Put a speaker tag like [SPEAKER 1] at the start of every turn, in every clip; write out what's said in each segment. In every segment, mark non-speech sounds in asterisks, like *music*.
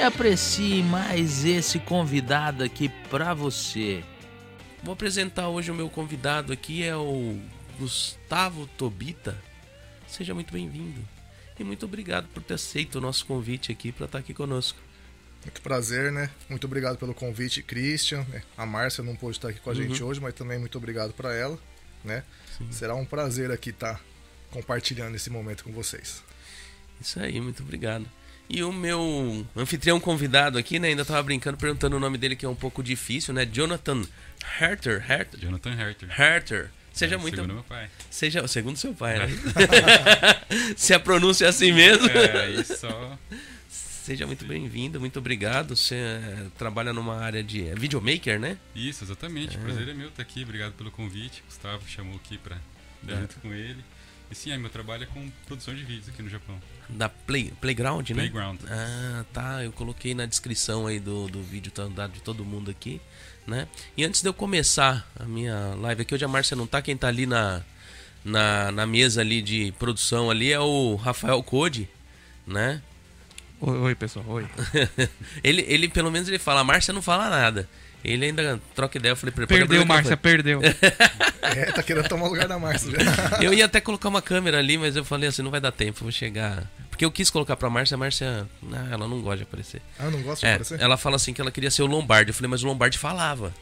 [SPEAKER 1] e aprecie mais esse convidado aqui pra você. Vou apresentar hoje o meu convidado aqui é o Gustavo Tobita. Seja muito bem-vindo e muito obrigado por ter aceito o nosso convite aqui para estar aqui conosco.
[SPEAKER 2] Muito prazer, né? Muito obrigado pelo convite, Christian. né? A Márcia não pôde estar aqui com a gente
[SPEAKER 1] Uhum.
[SPEAKER 2] hoje, mas também muito obrigado para ela, né? Será um prazer aqui estar compartilhando esse momento com vocês.
[SPEAKER 1] Isso aí, muito obrigado. E o meu anfitrião convidado aqui, né? Ainda tava brincando, perguntando o nome dele, que é um pouco difícil, né? Jonathan Herter. Herter.
[SPEAKER 3] Jonathan Herter.
[SPEAKER 1] Herter. Seja
[SPEAKER 3] É,
[SPEAKER 1] muito.
[SPEAKER 3] Segundo meu pai.
[SPEAKER 1] Seja, segundo seu pai, né? *laughs* Se a pronúncia é assim mesmo.
[SPEAKER 3] É, só.
[SPEAKER 1] Seja muito bem-vindo, muito obrigado. Você eh, trabalha numa área de é videomaker, né?
[SPEAKER 3] Isso, exatamente. O prazer é meu estar aqui. Obrigado pelo convite. Gustavo chamou aqui pra dar
[SPEAKER 1] É.
[SPEAKER 3] junto com ele. E sim, meu trabalho é com produção de vídeos aqui no Japão.
[SPEAKER 1] Da Play, Playground, né?
[SPEAKER 3] Playground.
[SPEAKER 1] Ah, tá. Eu coloquei na descrição aí do, do vídeo, tá dado de todo mundo aqui, né? E antes de eu começar a minha live aqui, hoje a Márcia não tá, quem tá ali na, na, na mesa ali de produção ali é o Rafael Code, né?
[SPEAKER 4] Oi, oi, pessoal, oi. *laughs*
[SPEAKER 1] ele, ele, pelo menos, ele fala, a Márcia não fala nada. Ele ainda troca ideia, eu falei pra ele, "Pode
[SPEAKER 4] Perdeu, Márcia, perdeu. *laughs*
[SPEAKER 2] É, tá querendo tomar o lugar da Márcia. *laughs*
[SPEAKER 1] Eu ia até colocar uma câmera ali, mas eu falei assim, não vai dar tempo, eu vou chegar. Porque eu quis colocar pra Márcia, a Márcia, ah, ela não gosta de aparecer.
[SPEAKER 2] Ah, não gosta de
[SPEAKER 1] É,
[SPEAKER 2] aparecer?
[SPEAKER 1] ela fala assim que ela queria ser o Lombardi. Eu falei, mas o Lombardi falava.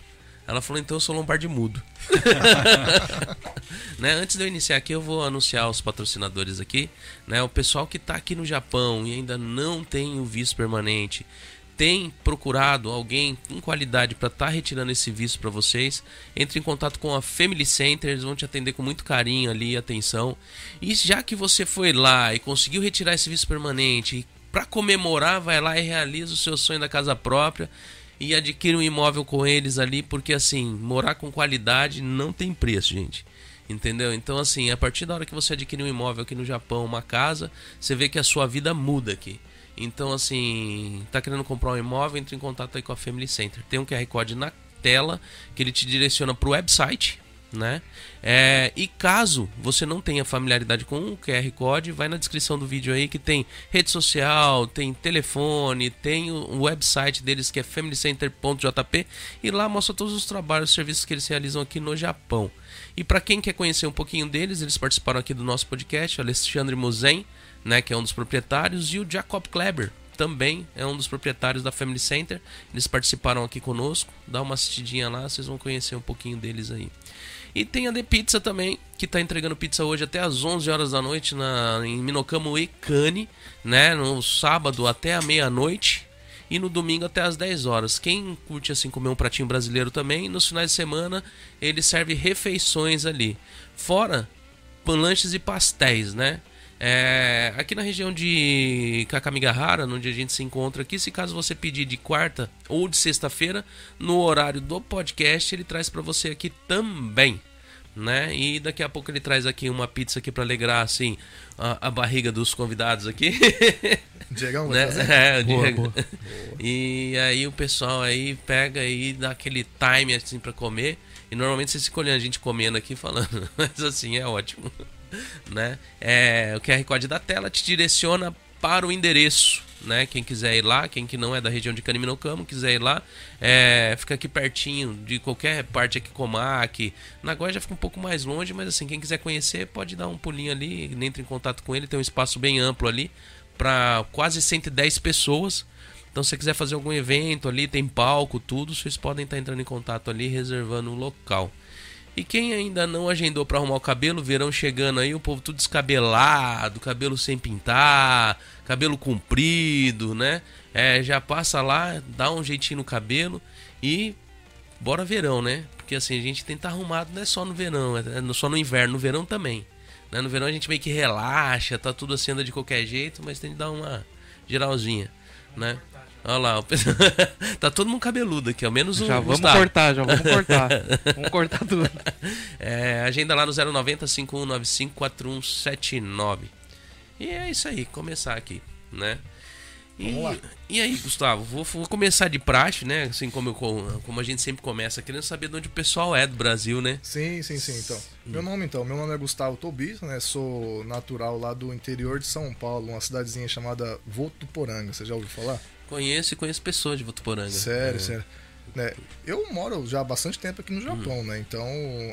[SPEAKER 1] Ela falou, então eu sou Lombardi mudo. *laughs* né? Antes de eu iniciar aqui, eu vou anunciar os patrocinadores aqui. Né? O pessoal que está aqui no Japão e ainda não tem o visto permanente, tem procurado alguém com qualidade para estar retirando esse visto para vocês, entre em contato com a Family Center, eles vão te atender com muito carinho ali, atenção. E já que você foi lá e conseguiu retirar esse visto permanente, para comemorar, vai lá e realiza o seu sonho da casa própria e adquire um imóvel com eles ali, porque assim, morar com qualidade não tem preço, gente. Entendeu? Então, assim, a partir da hora que você adquire um imóvel aqui no Japão, uma casa, você vê que a sua vida muda aqui. Então, assim, tá querendo comprar um imóvel, entre em contato aí com a Family Center. Tem um QR Code na tela que ele te direciona pro website, né? É, e caso você não tenha familiaridade com o QR Code, vai na descrição do vídeo aí que tem rede social, tem telefone, tem o o website deles que é familycenter.jp e lá mostra todos os trabalhos e serviços que eles realizam aqui no Japão. E para quem quer conhecer um pouquinho deles, eles participaram aqui do nosso podcast, o Alexandre Muzen, né, que é um dos proprietários, e o Jacob Kleber, também é um dos proprietários da Family Center. Eles participaram aqui conosco. Dá uma assistidinha lá, vocês vão conhecer um pouquinho deles aí. E tem a The Pizza também, que está entregando pizza hoje até às 11 horas da noite na, em Minokamo Ekane, né? No sábado até a meia-noite e no domingo até às 10 horas. Quem curte assim comer um pratinho brasileiro também, nos finais de semana ele serve refeições ali. Fora lanches e pastéis, né? É, aqui na região de Kakamigahara, onde a gente se encontra aqui, se caso você pedir de quarta ou de sexta-feira, no horário do podcast, ele traz para você aqui também, né? E daqui a pouco ele traz aqui uma pizza aqui para alegrar assim a, a barriga dos convidados aqui. *laughs*
[SPEAKER 2] Diegão,
[SPEAKER 1] né? É,
[SPEAKER 4] Boa,
[SPEAKER 1] Diego.
[SPEAKER 4] boa. *laughs*
[SPEAKER 1] E aí o pessoal aí pega e dá aquele time assim para comer. E normalmente vocês ficam olhando a gente comendo aqui falando, *laughs* mas assim é ótimo, *laughs* né? É, o QR Code da tela te direciona para o endereço, né? Quem quiser ir lá, quem que não é da região de Caniminocamo, quiser ir lá, é, fica aqui pertinho de qualquer parte aqui, Comac. Nagoya já fica um pouco mais longe, mas assim, quem quiser conhecer pode dar um pulinho ali, entre em contato com ele, tem um espaço bem amplo ali para quase 110 pessoas. Então, se você quiser fazer algum evento ali, tem palco, tudo, vocês podem estar entrando em contato ali, reservando um local. E quem ainda não agendou para arrumar o cabelo, verão chegando aí, o povo tudo descabelado, cabelo sem pintar, cabelo comprido, né? É, já passa lá, dá um jeitinho no cabelo e bora verão, né? Porque assim, a gente tem que estar arrumado não é só no verão, é só no inverno, no verão também. Né? No verão a gente meio que relaxa, tá tudo assim, anda de qualquer jeito, mas tem que dar uma geralzinha, né? Olha lá, *laughs* tá todo mundo cabeludo aqui, ao menos o
[SPEAKER 4] Já vamos
[SPEAKER 1] Gustavo.
[SPEAKER 4] cortar, já vamos cortar. *laughs* vamos cortar tudo.
[SPEAKER 1] É, agenda lá no 090 5195 4179. E é isso aí, começar aqui, né? E,
[SPEAKER 2] Vamos lá.
[SPEAKER 1] e aí, Gustavo, vou, vou começar de praxe, né? Assim como, eu, como a gente sempre começa, querendo saber de onde o pessoal é do Brasil, né?
[SPEAKER 2] Sim, sim, sim. Então, meu nome então, meu nome é Gustavo Tobi, né? Sou natural lá do interior de São Paulo, uma cidadezinha chamada Votuporanga. Você já ouviu falar?
[SPEAKER 1] Conheço e conheço pessoas de Votuporanga.
[SPEAKER 2] Sério,
[SPEAKER 1] É.
[SPEAKER 2] sério. Né, eu moro já há bastante tempo aqui no
[SPEAKER 1] Hum.
[SPEAKER 2] Japão, né? Então,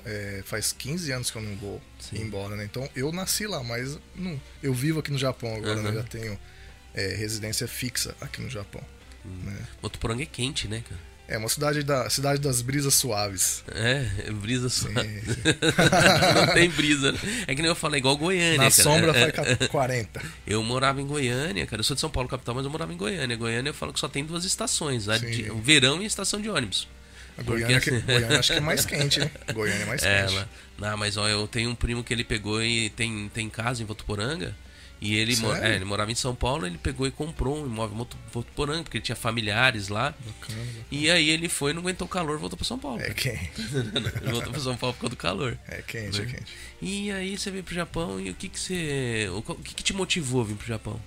[SPEAKER 2] é, faz 15 anos que eu não vou
[SPEAKER 1] Sim.
[SPEAKER 2] embora, né? Então, eu nasci lá, mas não, eu vivo aqui no Japão agora, né?
[SPEAKER 1] Aham.
[SPEAKER 2] Já tenho é, residência fixa aqui no Japão.
[SPEAKER 1] Hum.
[SPEAKER 2] Né?
[SPEAKER 1] Votuporanga é quente, né, cara?
[SPEAKER 2] É uma cidade da cidade das brisas suaves.
[SPEAKER 1] É, é brisa
[SPEAKER 2] sim. *laughs*
[SPEAKER 1] Não tem brisa. né? É que nem eu falei, igual Goiânia,
[SPEAKER 2] Na
[SPEAKER 1] cara.
[SPEAKER 2] sombra
[SPEAKER 1] É,
[SPEAKER 2] faz ca- 40.
[SPEAKER 1] Eu morava em Goiânia, cara. Eu sou de São Paulo, capital, mas eu morava em Goiânia. Goiânia eu falo que só tem duas estações: a de- o verão e a estação de ônibus.
[SPEAKER 2] A Goiânia,
[SPEAKER 1] Porque
[SPEAKER 2] que,
[SPEAKER 1] assim-
[SPEAKER 2] Goiânia acho que é mais *laughs* quente, né? Goiânia é mais
[SPEAKER 1] É,
[SPEAKER 2] quente.
[SPEAKER 1] lá. Não, mas ó, eu tenho um primo que ele pegou e tem, tem casa em Votuporanga. E ele, mo- é, ele morava em São Paulo, ele pegou e comprou um imóvel em Votu- Votuporanga, porque ele tinha familiares lá.
[SPEAKER 2] Bacana.
[SPEAKER 1] E aí ele foi, não aguentou o calor, voltou pra São Paulo.
[SPEAKER 2] É quente. *laughs*
[SPEAKER 1] Voltou pra São Paulo por causa do calor.
[SPEAKER 2] É quente, é quente.
[SPEAKER 1] E aí você veio pro Japão e o que que você. O que, que te motivou a vir pro Japão?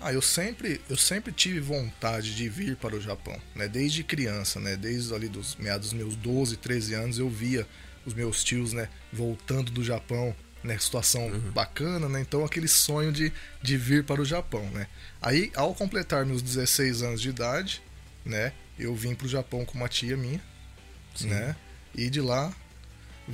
[SPEAKER 2] Ah, eu sempre, eu sempre tive vontade de vir para o Japão, né? Desde criança, né? Desde ali dos meados dos meus 12, 13 anos, eu via os meus tios, né, voltando do Japão, né, situação bacana, né? Então aquele sonho de, de vir para o Japão, né? Aí, ao completar meus 16 anos de idade, né, eu vim para o Japão com uma tia minha,
[SPEAKER 1] Sim.
[SPEAKER 2] né? E de lá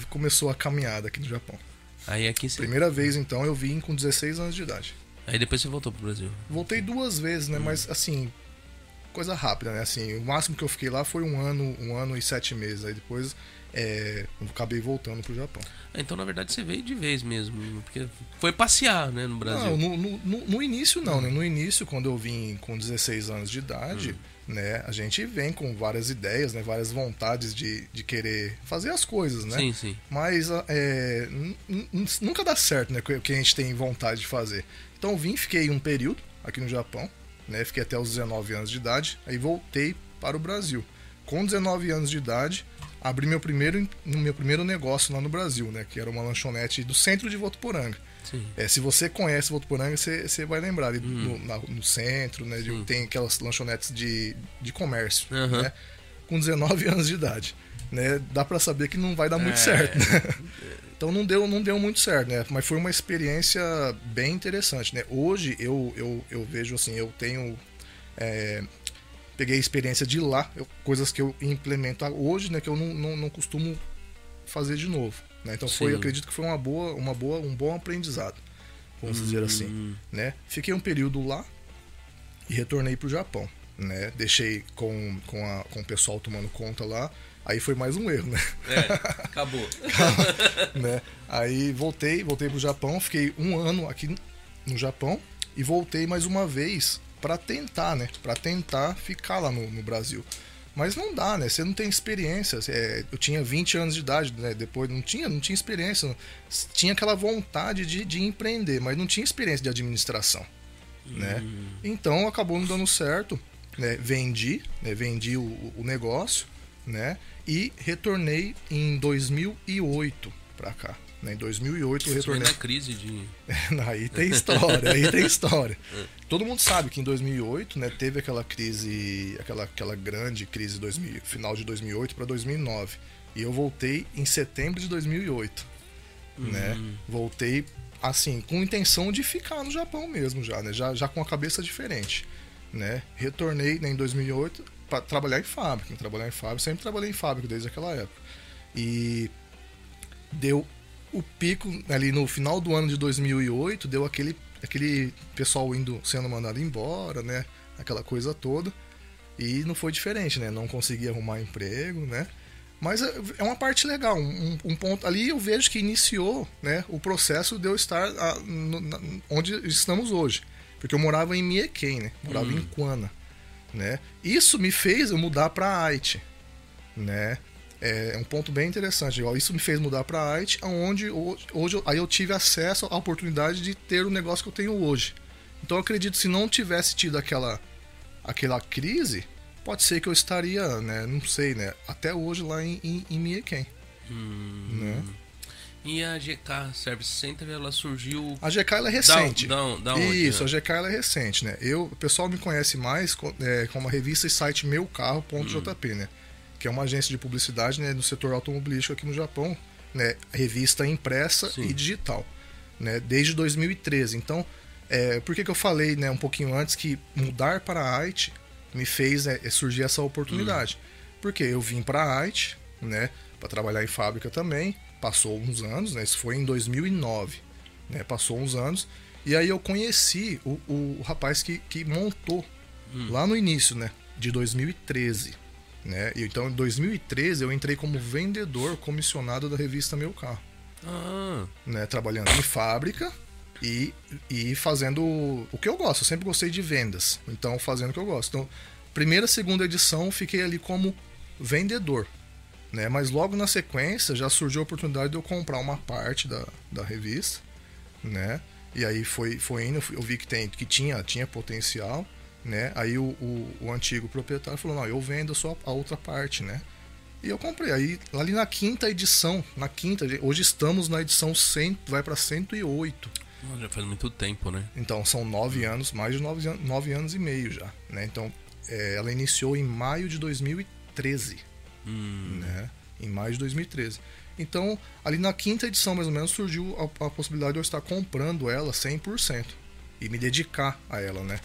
[SPEAKER 2] começou a caminhada aqui no Japão.
[SPEAKER 1] Aí aqui você.
[SPEAKER 2] Primeira vez, então, eu vim com 16 anos de idade.
[SPEAKER 1] Aí depois você voltou pro Brasil.
[SPEAKER 2] Voltei duas vezes, né? Mas assim, coisa rápida, né? Assim, o máximo que eu fiquei lá foi um ano, um ano e sete meses. Aí depois é, eu acabei voltando pro Japão.
[SPEAKER 1] Ah, Então, na verdade, você veio de vez mesmo. Porque foi passear, né, no Brasil.
[SPEAKER 2] Não, no, no, no- início não, né? No início, quando eu vim com 16 anos de idade, né? A gente vem com várias ideias, né? Várias vontades de, de querer fazer as coisas, né?
[SPEAKER 1] Sim, sim.
[SPEAKER 2] Mas é, n- n- nunca dá certo, né? O que a gente tem vontade de fazer. Então vim, fiquei um período aqui no Japão, né? Fiquei até os 19 anos de idade, aí voltei para o Brasil. Com 19 anos de idade, abri meu primeiro, meu primeiro negócio lá no Brasil, né? Que era uma lanchonete do centro de Votuporanga.
[SPEAKER 1] Sim.
[SPEAKER 2] É, se você conhece Votuporanga, você, você vai lembrar ali no, na- no centro, né? de- tem aquelas lanchonetes de, de comércio,
[SPEAKER 1] Aham.
[SPEAKER 2] né? Com 19 *laughs* anos de idade. Né? Dá pra saber que não vai dar muito
[SPEAKER 1] É.
[SPEAKER 2] certo, né? *laughs* Então não deu, não deu muito certo, né? Mas foi uma experiência bem interessante, né? Hoje eu, eu, eu vejo assim, eu tenho... é, peguei a experiência de lá, eu- coisas que eu implemento hoje, né? Que eu não, não, não costumo fazer de novo. Né? Então foi, acredito que foi uma boa, uma boa, um bom aprendizado, vamos dizer assim.
[SPEAKER 1] Hum,
[SPEAKER 2] Né? Fiquei um período lá e retornei pro Japão. Né? Deixei com, com, a, com o pessoal tomando conta lá. Aí foi mais um erro, né?
[SPEAKER 1] É, acabou. *laughs*
[SPEAKER 2] né? Aí voltei, voltei pro Japão, fiquei um ano aqui no Japão e voltei mais uma vez para tentar, né? Para tentar ficar lá no, no Brasil. Mas não dá, né? Você não tem experiência. É, eu tinha 20 anos de idade, né? Depois não tinha, não tinha experiência. não- Tinha aquela vontade de, de empreender, mas não tinha experiência de administração, né? Então acabou não dando certo. Né? Vendi, né? vendi o, o negócio, né? E retornei em 2008 pra cá. Né? Em 2008 eu retornei.
[SPEAKER 1] na crise de. *laughs*
[SPEAKER 2] aí tem história, aí tem história. *laughs* Todo mundo sabe que em 2008, né, teve aquela crise, aquela, aquela grande crise 2000, final de 2008 para 2009. E eu voltei em setembro de 2008, né? Voltei assim, com intenção de ficar no Japão mesmo já, né? Já, já com a cabeça diferente, né? Retornei né, em 2008 para trabalhar em fábrica, trabalhar em fábrica, sempre trabalhei em fábrica desde aquela época. E deu o pico ali no final do ano de 2008, deu aquele aquele pessoal indo sendo mandado embora, né? Aquela coisa toda. E não foi diferente, né? Não consegui arrumar emprego, né? Mas é é uma parte legal, um, um ponto ali eu vejo que iniciou, né, o processo de eu estar ah, no- na- onde estamos hoje, porque eu morava em Miequém, né? Morava em Quana, né? Isso me fez eu mudar para Haiti, né? É um ponto bem interessante. Isso me fez mudar para Haiti, onde hoje, aí eu tive acesso à oportunidade de ter o negócio que eu tenho hoje. Então eu acredito que se não tivesse tido aquela aquela crise, pode ser que eu estaria, né, não sei, né, até hoje lá em, em, em Mieken.
[SPEAKER 1] Hum.
[SPEAKER 2] Né?
[SPEAKER 1] E a GK Service Center, ela surgiu.
[SPEAKER 2] A GK ela é recente.
[SPEAKER 1] Da, da, da onde,
[SPEAKER 2] Isso,
[SPEAKER 1] né?
[SPEAKER 2] a GK ela é recente, né? Eu, o pessoal me conhece mais é, como a revista e site meucarro.jp, né? Que é uma agência de publicidade né, no setor automobilístico aqui no Japão, né? Revista impressa
[SPEAKER 1] Sim.
[SPEAKER 2] e digital, né? Desde 2013. Então, é, por que, que eu falei né, um pouquinho antes que mudar para a IT me fez né, surgir essa oportunidade? Porque eu vim para a IT, né? Para trabalhar em fábrica também. Passou uns anos, né? Isso foi em 2009 né? Passou uns anos. E aí eu conheci o, o rapaz que, que montou lá no início, né? De 2013. Né? E então em 2013 eu entrei como vendedor comissionado da revista Meu Carro.
[SPEAKER 1] Ah,
[SPEAKER 2] Né? Trabalhando em fábrica e, e fazendo o que eu gosto. Eu sempre gostei de vendas. Então fazendo o que eu gosto. Então, primeira, segunda edição fiquei ali como vendedor. Né? Mas logo na sequência já surgiu a oportunidade de eu comprar uma parte da, da revista né? E aí foi, foi indo, eu vi que, tem, que tinha, tinha potencial, né? Aí o, o, o antigo proprietário falou, não, eu vendo só a outra parte, né? E eu comprei. Aí, ali na quinta edição, na quinta, hoje estamos na edição 100, vai para 108.
[SPEAKER 1] já faz muito tempo, né?
[SPEAKER 2] Então são nove anos, mais de nove, nove anos e meio já, né? Então é, ela iniciou em maio de 2013,
[SPEAKER 1] Hum,
[SPEAKER 2] né? Em maio de 2013. Então, ali na quinta edição, mais ou menos, surgiu a, a possibilidade de eu estar comprando ela 100% e me dedicar a ela, né?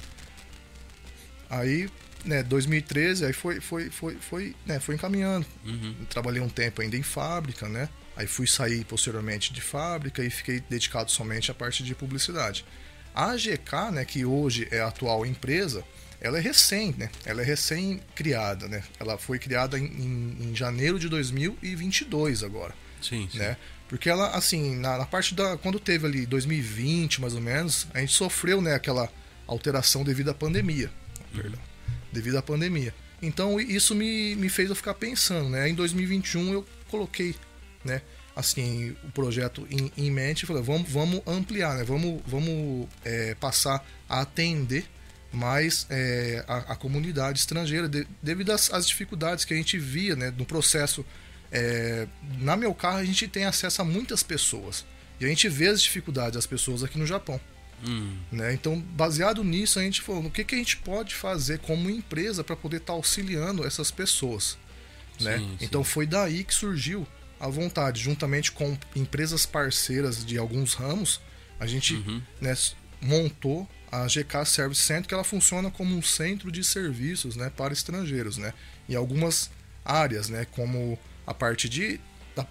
[SPEAKER 2] Aí, né, 2013, aí foi, foi, foi, foi, né, foi encaminhando.
[SPEAKER 1] uhum.
[SPEAKER 2] Trabalhei um tempo ainda em fábrica, né? Aí fui sair posteriormente de fábrica e fiquei dedicado somente à parte de publicidade. A GK, né, que hoje é a atual empresa, ela é recém, né? Ela é recém criada, né? Ela foi criada em, em- em janeiro de 2022 agora,
[SPEAKER 1] Sim, sim.
[SPEAKER 2] né? Porque ela, assim, na, na parte da quando teve ali 2020 mais ou menos, a gente sofreu, né, aquela alteração devido à pandemia, perdão, devido à pandemia. Então isso me, me fez eu ficar pensando, né? Em 2021 eu coloquei, né, assim, o projeto em, em mente e falei, vamos, vamos ampliar, né? Vamos, vamos é, passar a atender mais é, a, a comunidade estrangeira de- devido às, às dificuldades que a gente via, né, no processo. É, na meu carro a gente tem acesso a muitas pessoas e a gente vê as dificuldades das pessoas aqui no Japão.
[SPEAKER 1] Hum,
[SPEAKER 2] Né? Então, baseado nisso, a gente falou: o que, que a gente pode fazer como empresa para poder estar auxiliando essas pessoas? Né?
[SPEAKER 1] Sim, sim.
[SPEAKER 2] Então, foi daí que surgiu a vontade, juntamente com empresas parceiras de alguns ramos, a gente
[SPEAKER 1] Uhum.
[SPEAKER 2] né, montou a GK Service Center, que ela funciona como um centro de serviços né, para estrangeiros, né? Em algumas áreas, né? Como a parte de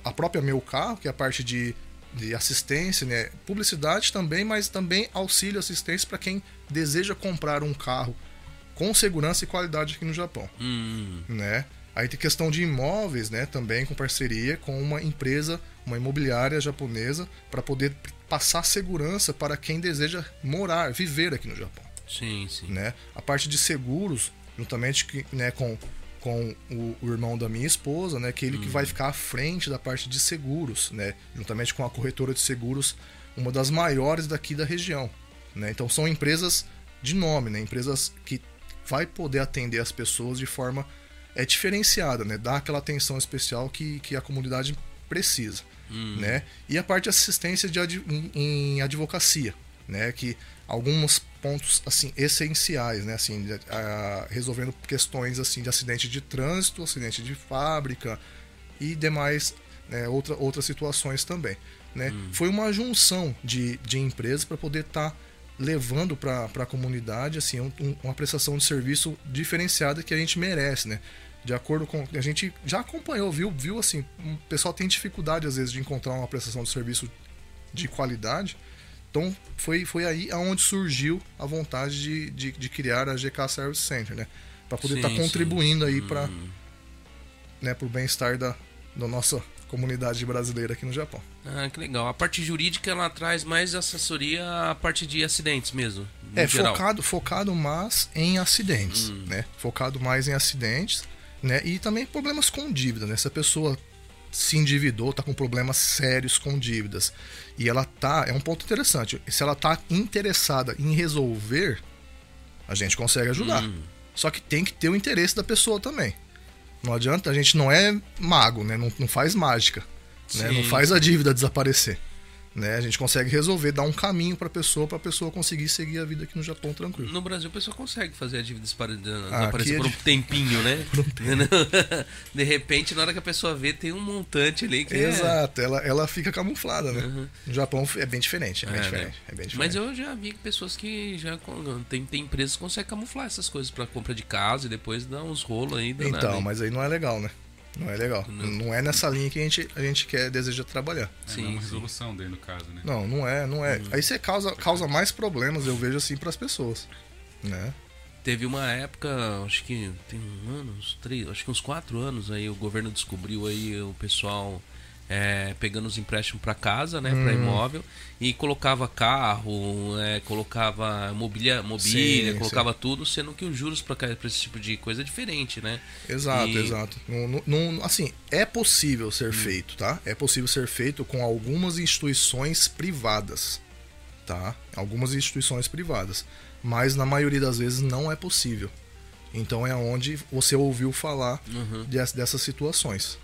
[SPEAKER 2] a própria meu carro, que é a parte de, de assistência, né? Publicidade também, mas também auxílio assistência para quem deseja comprar um carro com segurança e qualidade aqui no Japão
[SPEAKER 1] hum,
[SPEAKER 2] né? Aí tem questão de imóveis, né? Também com parceria com uma empresa, uma imobiliária japonesa, para poder passar segurança para quem deseja morar, viver aqui no Japão,
[SPEAKER 1] sim, sim.
[SPEAKER 2] né? A parte de seguros, juntamente que, né, com, com o, o irmão da minha esposa, né? Que ele que vai ficar à frente da parte de seguros, né? Juntamente com a corretora de seguros, uma das maiores daqui da região, né? Então são empresas de nome, né? Empresas que vai poder atender as pessoas de forma é diferenciada, né? Dá aquela atenção especial que, que a comunidade precisa,
[SPEAKER 1] Hum,
[SPEAKER 2] né? E a parte de assistência de ad- em, em advocacia, né? Que alguns pontos assim essenciais, né? Assim, a- resolvendo questões assim de acidente de trânsito, acidente de fábrica e demais né, outra, outras situações também, né? Foi uma junção de, de empresas para poder estar levando para a comunidade assim um- um- uma prestação de serviço diferenciada que a gente merece, né? De acordo com a gente já acompanhou, viu, viu assim, o pessoal tem dificuldade às vezes de encontrar uma prestação de serviço de qualidade. Então foi, foi aí aonde surgiu a vontade de, de, de criar a GK Service Center, né? Para poder
[SPEAKER 1] Sim,
[SPEAKER 2] estar
[SPEAKER 1] sim.
[SPEAKER 2] contribuindo aí para
[SPEAKER 1] hum.
[SPEAKER 2] né, pro bem-estar da, da nossa comunidade brasileira aqui no Japão.
[SPEAKER 1] Ah, que legal. A parte jurídica ela traz mais assessoria à parte de acidentes mesmo.
[SPEAKER 2] É
[SPEAKER 1] geral.
[SPEAKER 2] focado, focado mais em acidentes,
[SPEAKER 1] Hum.
[SPEAKER 2] né? Focado mais em acidentes, né? E também problemas com dívida, né? Se a pessoa se endividou, tá com problemas sérios com dívidas, e ela tá, é um ponto interessante. Se ela tá interessada em resolver, a gente consegue ajudar.
[SPEAKER 1] Hum,
[SPEAKER 2] Só que tem que ter o interesse da pessoa também. Não adianta, a gente não é mago, né? Não, não faz mágica. Né? Não faz a dívida desaparecer. Né? A gente consegue resolver, dar um caminho para a pessoa, para a pessoa conseguir seguir a vida aqui no Japão tranquilo.
[SPEAKER 1] No Brasil, a pessoa consegue fazer a dívida dispara-
[SPEAKER 2] Ah,
[SPEAKER 1] desaparecer
[SPEAKER 2] aqui é
[SPEAKER 1] por um
[SPEAKER 2] de-
[SPEAKER 1] tempinho, né? *laughs* *laughs* De repente, na hora que a pessoa vê, tem um montante ali que é-
[SPEAKER 2] Exato, ela, ela fica camuflada, né? No Japão é bem diferente, é bem
[SPEAKER 1] É, né?
[SPEAKER 2] diferente. É bem diferente.
[SPEAKER 1] Mas eu já vi pessoas que já tem, tem empresas que conseguem camuflar essas coisas pra compra de casa e depois dar uns rolos aí. danado,
[SPEAKER 2] Então, mas aí não é legal, né? Não é legal.
[SPEAKER 1] Não.
[SPEAKER 2] Não, é nessa linha que a gente, a gente quer, deseja trabalhar.
[SPEAKER 3] É,
[SPEAKER 1] Sim,
[SPEAKER 3] não é uma
[SPEAKER 1] sim.
[SPEAKER 3] resolução daí no caso, né?
[SPEAKER 2] Não, não é, não é. Aí você causa, causa mais problemas, eu vejo assim, para as pessoas. Né?
[SPEAKER 1] Teve uma época, acho que tem um ano, uns três, acho que uns quatro anos aí, o governo descobriu aí o pessoal é, pegando os empréstimos para casa, né, para
[SPEAKER 2] Hum.
[SPEAKER 1] imóvel, e colocava carro, é, colocava mobília, mobília
[SPEAKER 2] Sim,
[SPEAKER 1] colocava tudo, sendo que os juros para esse tipo de coisa é diferente, né?
[SPEAKER 2] Exato,
[SPEAKER 1] E-
[SPEAKER 2] exato. Não, não- assim, é possível ser feito, tá? É possível ser feito com algumas instituições privadas, tá? Algumas instituições privadas. Mas na maioria das vezes não é possível. Então é onde você ouviu falar
[SPEAKER 1] Uhum.
[SPEAKER 2] des- dessas situações.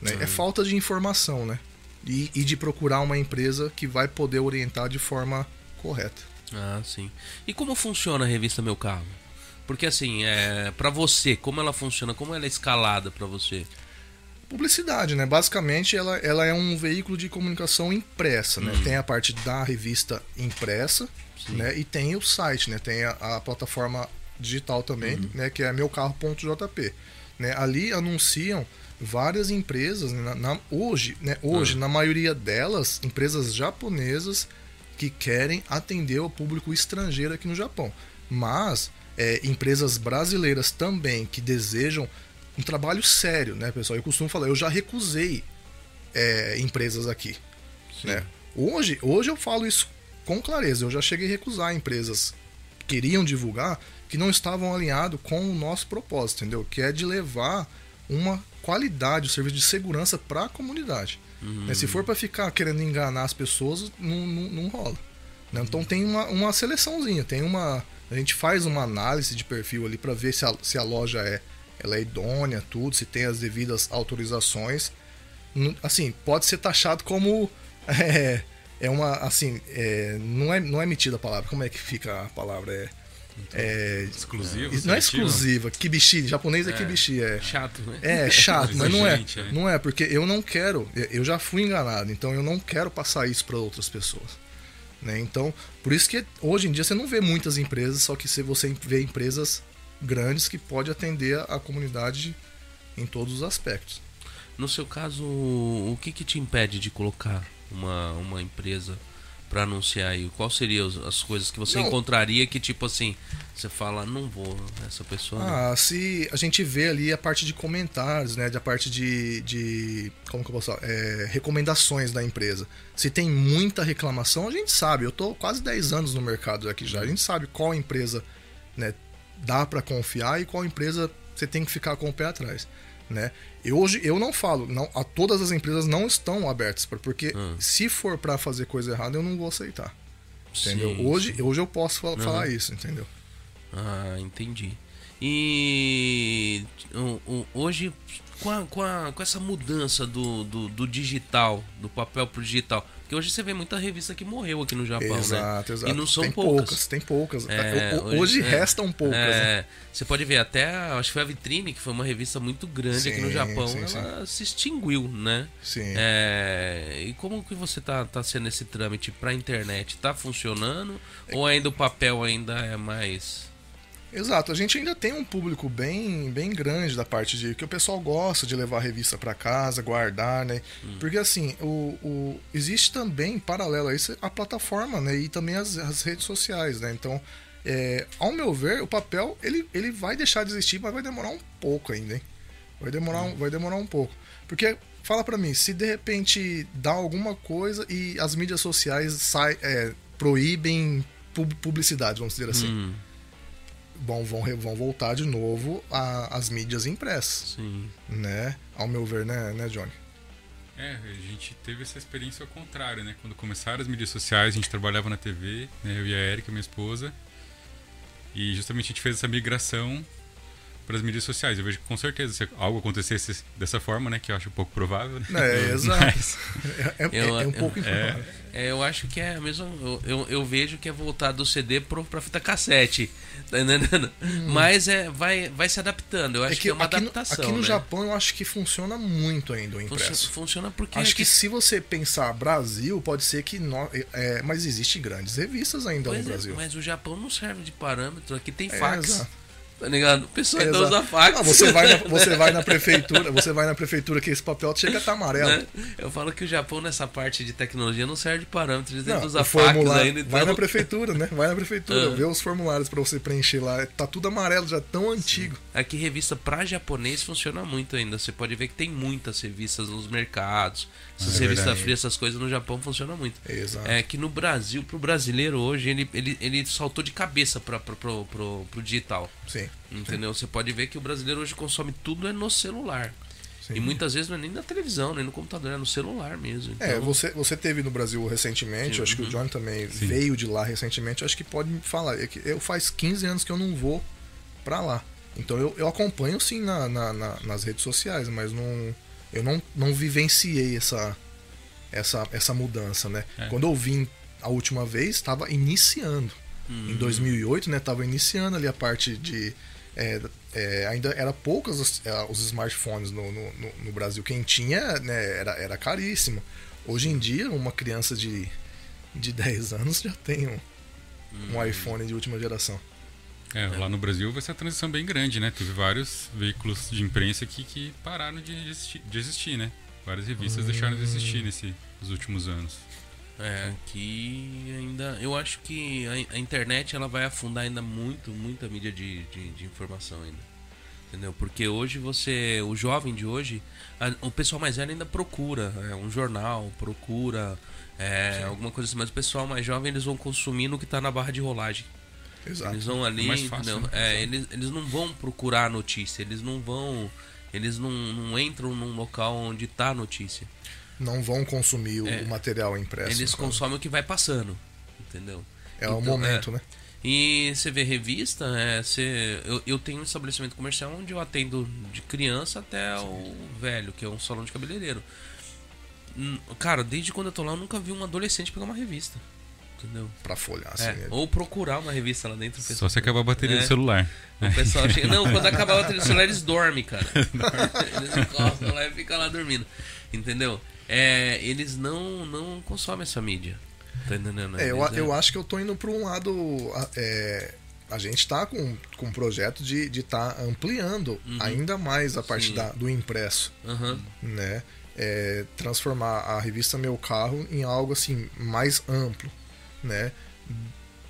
[SPEAKER 2] Né? É falta de informação, né? E, e de procurar uma empresa que vai poder orientar de forma correta.
[SPEAKER 1] Ah, sim. E como funciona a revista Meu Carro? Porque assim, é, para você, como ela funciona, como ela é escalada para você?
[SPEAKER 2] Publicidade, né? Basicamente, ela, ela é um veículo de comunicação impressa, né?
[SPEAKER 1] Hum.
[SPEAKER 2] Tem a parte da revista impressa,
[SPEAKER 1] Sim.
[SPEAKER 2] né? E tem o site, né? Tem a, a plataforma digital também,
[SPEAKER 1] Uhum.
[SPEAKER 2] né? Que é meucarro.jp. Né? Ali anunciam várias empresas, né? na, na- hoje, né? Hoje,
[SPEAKER 1] Ah.
[SPEAKER 2] na maioria delas, empresas japonesas que querem atender o público estrangeiro aqui no Japão. Mas é, empresas brasileiras também que desejam um trabalho sério, né, pessoal? Eu costumo falar, eu já recusei é, empresas aqui. Né? Hoje, hoje eu falo isso com clareza. Eu já cheguei a recusar empresas que queriam divulgar que não estavam alinhados com o nosso propósito, entendeu? Que é de levar uma qualidade, um serviço de segurança para a comunidade. Né? Se for para ficar querendo enganar as pessoas, não, não, não rola. né? Então tem uma, uma seleçãozinha, tem uma. A gente faz uma análise de perfil ali para ver se a, se a loja é, ela é idônea, tudo, se tem as devidas autorizações. Assim, pode ser taxado como. *laughs* É, é uma. Assim, é, não, é, não é metida a palavra. Como é que fica a palavra? É, é,
[SPEAKER 3] Exclusivo?
[SPEAKER 2] não é exclusiva. Kibishi, japonês é,
[SPEAKER 1] É.
[SPEAKER 2] kibishi, é.
[SPEAKER 1] Chato, né?
[SPEAKER 2] É chato, mas não é.
[SPEAKER 3] É.
[SPEAKER 2] Não é, porque eu não quero. Eu já fui enganado, então eu não quero passar isso para outras pessoas. Né? Então, por isso que hoje em dia você não vê muitas empresas, só que se você vê empresas grandes que pode atender a, a comunidade em todos os aspectos.
[SPEAKER 1] No seu caso, o que, que te impede de colocar uma, uma empresa para anunciar aí? Qual seriam as- as coisas que você
[SPEAKER 2] Não.
[SPEAKER 1] encontraria que, tipo assim, você fala, não vou, essa pessoa. não."
[SPEAKER 2] Ah, se a gente vê ali a parte de comentários, né? A parte de. de como que eu posso falar? É, recomendações da empresa. Se tem muita reclamação, a gente sabe. Eu tô quase 10 anos no mercado aqui já. A gente sabe qual empresa né, dá para confiar e qual empresa você tem que ficar com o pé atrás. Né? Eu, hoje eu não falo, não, a, todas as empresas não estão abertas, pra- porque
[SPEAKER 1] Hum.
[SPEAKER 2] se for para fazer coisa errada, eu não vou aceitar. Entendeu?
[SPEAKER 1] Sim,
[SPEAKER 2] hoje,
[SPEAKER 1] sim.
[SPEAKER 2] hoje eu posso fa- falar
[SPEAKER 1] Uhum.
[SPEAKER 2] isso, entendeu?
[SPEAKER 1] Ah, entendi. E hoje, com, a- com, a- com essa mudança do, do, do digital, do papel pro digital, porque hoje você vê muita revista que morreu aqui no Japão, né?
[SPEAKER 2] Exato, exato.
[SPEAKER 1] E não são
[SPEAKER 2] tem
[SPEAKER 1] poucas.
[SPEAKER 2] Tem poucas.
[SPEAKER 1] É,
[SPEAKER 2] O- o- hoje
[SPEAKER 1] é,
[SPEAKER 2] restam poucas. né?
[SPEAKER 1] é, Você pode ver até, acho que foi a Vitrine, que foi uma revista muito grande aqui no
[SPEAKER 2] Sim,
[SPEAKER 1] Japão,
[SPEAKER 2] sim,
[SPEAKER 1] ela se extinguiu, né?
[SPEAKER 2] Sim.
[SPEAKER 1] É, e como que você tá, tá sendo esse trâmite pra internet? Tá funcionando?
[SPEAKER 2] É
[SPEAKER 1] Ou ainda o papel ainda é mais.
[SPEAKER 2] Exato. A gente ainda tem um público bem, bem grande da parte de que o pessoal gosta de levar a revista para casa, guardar, né?
[SPEAKER 1] Hum.
[SPEAKER 2] Porque assim, o, o- existe também, paralelo a isso, a plataforma, né? E também as, as redes sociais, né? Então, é, ao meu ver, o papel ele, ele vai deixar de existir, mas vai demorar um pouco ainda, hein? Vai demorar, um, vai demorar um pouco. Porque, fala pra mim, se de repente dá alguma coisa e as mídias sociais sai, é, proíbem pub- publicidade, vamos dizer assim,
[SPEAKER 1] Hum,
[SPEAKER 2] vão, vão, vão voltar de novo a- as mídias impressas,
[SPEAKER 1] sim.
[SPEAKER 2] né? Ao meu ver, né, né Johnny?
[SPEAKER 3] É, a gente teve essa experiência ao contrário, né? Quando começaram as mídias sociais, a gente trabalhava na TV, né? eu e a Erika, minha esposa. E justamente a gente fez essa migração para as mídias sociais. Eu vejo que com certeza se algo acontecesse dessa forma, né, que eu acho pouco provável. Né?
[SPEAKER 2] É, exato.
[SPEAKER 3] Mas-
[SPEAKER 2] É, é-
[SPEAKER 1] Eu-
[SPEAKER 2] é um
[SPEAKER 1] eu-
[SPEAKER 2] pouco improvável.
[SPEAKER 1] É, eu acho que é mesmo. Eu, eu, eu vejo que é voltar do CD pro, pra fita cassete. Tá entendendo? Mas é, vai, vai se adaptando. Eu acho que, é uma
[SPEAKER 2] aqui, no-
[SPEAKER 1] adaptação.
[SPEAKER 2] aqui no
[SPEAKER 1] né?
[SPEAKER 2] Japão eu acho que funciona muito ainda o impresso.
[SPEAKER 1] funciona porque
[SPEAKER 2] Acho
[SPEAKER 1] aqui-
[SPEAKER 2] que se você pensar Brasil, pode ser que. é, mas existem grandes revistas ainda
[SPEAKER 1] Pois
[SPEAKER 2] no
[SPEAKER 1] é,
[SPEAKER 2] Brasil.
[SPEAKER 1] mas o Japão não serve de parâmetro. Aqui tem
[SPEAKER 2] É,
[SPEAKER 1] fax. Tá ligado? O pessoal ainda usa fax.
[SPEAKER 2] Ah, você, vai na, você vai na prefeitura, você vai na prefeitura que esse papel chega a estar amarelo.
[SPEAKER 1] né? Eu falo que o Japão, nessa parte de tecnologia, não serve de parâmetro. Eles
[SPEAKER 2] Não,
[SPEAKER 1] usam fax ainda. Então...
[SPEAKER 2] Vai na prefeitura, né? Vai na prefeitura,
[SPEAKER 1] Ah.
[SPEAKER 2] vê os formulários pra você preencher lá. Tá tudo amarelo, já tão antigo.
[SPEAKER 1] Aqui revista pra japonês funciona muito ainda. Você pode ver que tem muitas revistas nos mercados. Essas
[SPEAKER 3] É
[SPEAKER 1] revistas frias, essas coisas no Japão funcionam muito.
[SPEAKER 2] Exato.
[SPEAKER 1] É que no Brasil, pro brasileiro hoje, ele, ele, ele saltou de cabeça pra, pra, pro, pro, pro digital.
[SPEAKER 2] Sim.
[SPEAKER 1] Entendeu? Você pode ver que o brasileiro hoje consome tudo é no celular.
[SPEAKER 2] sim.
[SPEAKER 1] E muitas vezes não é nem na televisão, nem no computador, é no celular mesmo. Então,
[SPEAKER 2] É, você, você teve no Brasil recentemente,
[SPEAKER 1] Sim,
[SPEAKER 2] acho que o
[SPEAKER 1] uhum.
[SPEAKER 2] John também
[SPEAKER 3] Sim.
[SPEAKER 2] veio de lá recentemente, acho que pode me falar. É eu faz 15 anos que eu não vou pra lá. Então eu, eu acompanho sim na, na- na- nas redes sociais, mas não, eu não, não vivenciei essa, essa, essa mudança, né?
[SPEAKER 3] É.
[SPEAKER 2] Quando eu vim a última vez, estava iniciando.
[SPEAKER 1] Hum.
[SPEAKER 2] Em 2008, né, tava iniciando ali a parte de é, é, ainda era poucas os, é, os smartphones no, no, no- no Brasil. Quem tinha, né, era, era caríssimo. Hoje em dia, uma criança de, de 10 anos já tem um,
[SPEAKER 1] Hum.
[SPEAKER 2] um iPhone de última geração.
[SPEAKER 3] É, lá no Brasil vai ser uma transição bem grande, né? Teve vários veículos de imprensa aqui que pararam de existir, de existir né? Várias revistas deixaram de existir nesse, nos últimos anos.
[SPEAKER 1] É, que ainda. Eu acho que a, a internet ela vai afundar ainda muito, muita mídia de, de, de informação ainda. Entendeu? Porque hoje você. O jovem de hoje, a- o pessoal mais velho ainda procura é, um jornal, procura é, alguma coisa assim, mas o pessoal mais jovem eles vão consumir no que tá na barra de rolagem.
[SPEAKER 2] Exato.
[SPEAKER 1] Eles vão ali,
[SPEAKER 3] É mais fácil, né?
[SPEAKER 1] É, eles, eles não vão procurar a notícia, eles não vão. Eles não, não entram num local onde tá a notícia.
[SPEAKER 2] Não vão consumir o,
[SPEAKER 1] É.
[SPEAKER 2] o material impresso.
[SPEAKER 1] Eles
[SPEAKER 2] caso.
[SPEAKER 1] consomem o que vai passando. Entendeu?
[SPEAKER 2] É o
[SPEAKER 1] Então,
[SPEAKER 2] momento,
[SPEAKER 1] é.
[SPEAKER 2] né?
[SPEAKER 1] E você vê revista, é, você, eu, eu tenho um estabelecimento comercial onde eu atendo de criança até o velho, que é um salão de cabeleireiro. Hum, Cara, desde quando eu tô lá, eu nunca vi um adolescente pegar uma revista. Entendeu?
[SPEAKER 2] Pra folhar,
[SPEAKER 1] É,
[SPEAKER 2] assim.
[SPEAKER 1] ou procurar uma revista lá dentro.
[SPEAKER 3] Só se acabar a bateria
[SPEAKER 1] É.
[SPEAKER 3] do celular.
[SPEAKER 1] O pessoal *laughs* chega. Não, quando acabar a bateria do celular, eles dormem, cara. *laughs* eles encostam lá e ficam lá dormindo. Entendeu? É, eles não, não consomem essa mídia. Tá entendendo?
[SPEAKER 2] É, eu, eu acho que eu tô indo para um lado. a- é, a gente tá com, com um projeto de estar tá ampliando ainda mais a parte da, do impresso,
[SPEAKER 1] Aham.
[SPEAKER 2] né? É, transformar a revista Meu Carro em algo assim mais amplo, né?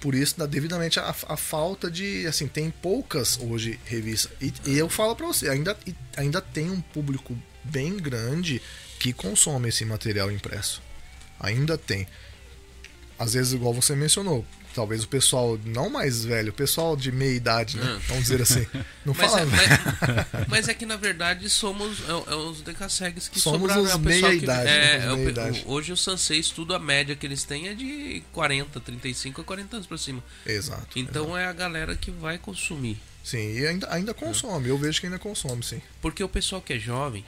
[SPEAKER 2] Por isso, devidamente a, a falta de. Assim, tem poucas hoje revistas. E, e eu falo para você, ainda, ainda tem um público bem grande que consome esse material impresso. Ainda tem. Às vezes, igual você mencionou, talvez o pessoal não mais velho, o pessoal de meia idade, né?
[SPEAKER 1] Ah.
[SPEAKER 2] Vamos dizer assim. Não *laughs*
[SPEAKER 1] Mas,
[SPEAKER 2] fala.
[SPEAKER 1] é, mas, *laughs* mas é que na verdade somos é, é os decassegues que
[SPEAKER 2] Somos
[SPEAKER 1] sobraram.
[SPEAKER 2] os
[SPEAKER 1] o pessoal que- é,
[SPEAKER 2] né? Os
[SPEAKER 1] o. Hoje os sanseis, tudo a média que eles têm é de 40, 35 a 40 anos pra cima.
[SPEAKER 2] Exato.
[SPEAKER 1] Então é a galera que vai consumir.
[SPEAKER 2] Sim, e ainda, ainda consome. Eu vejo que ainda consome, sim.
[SPEAKER 1] Porque o pessoal que é jovem,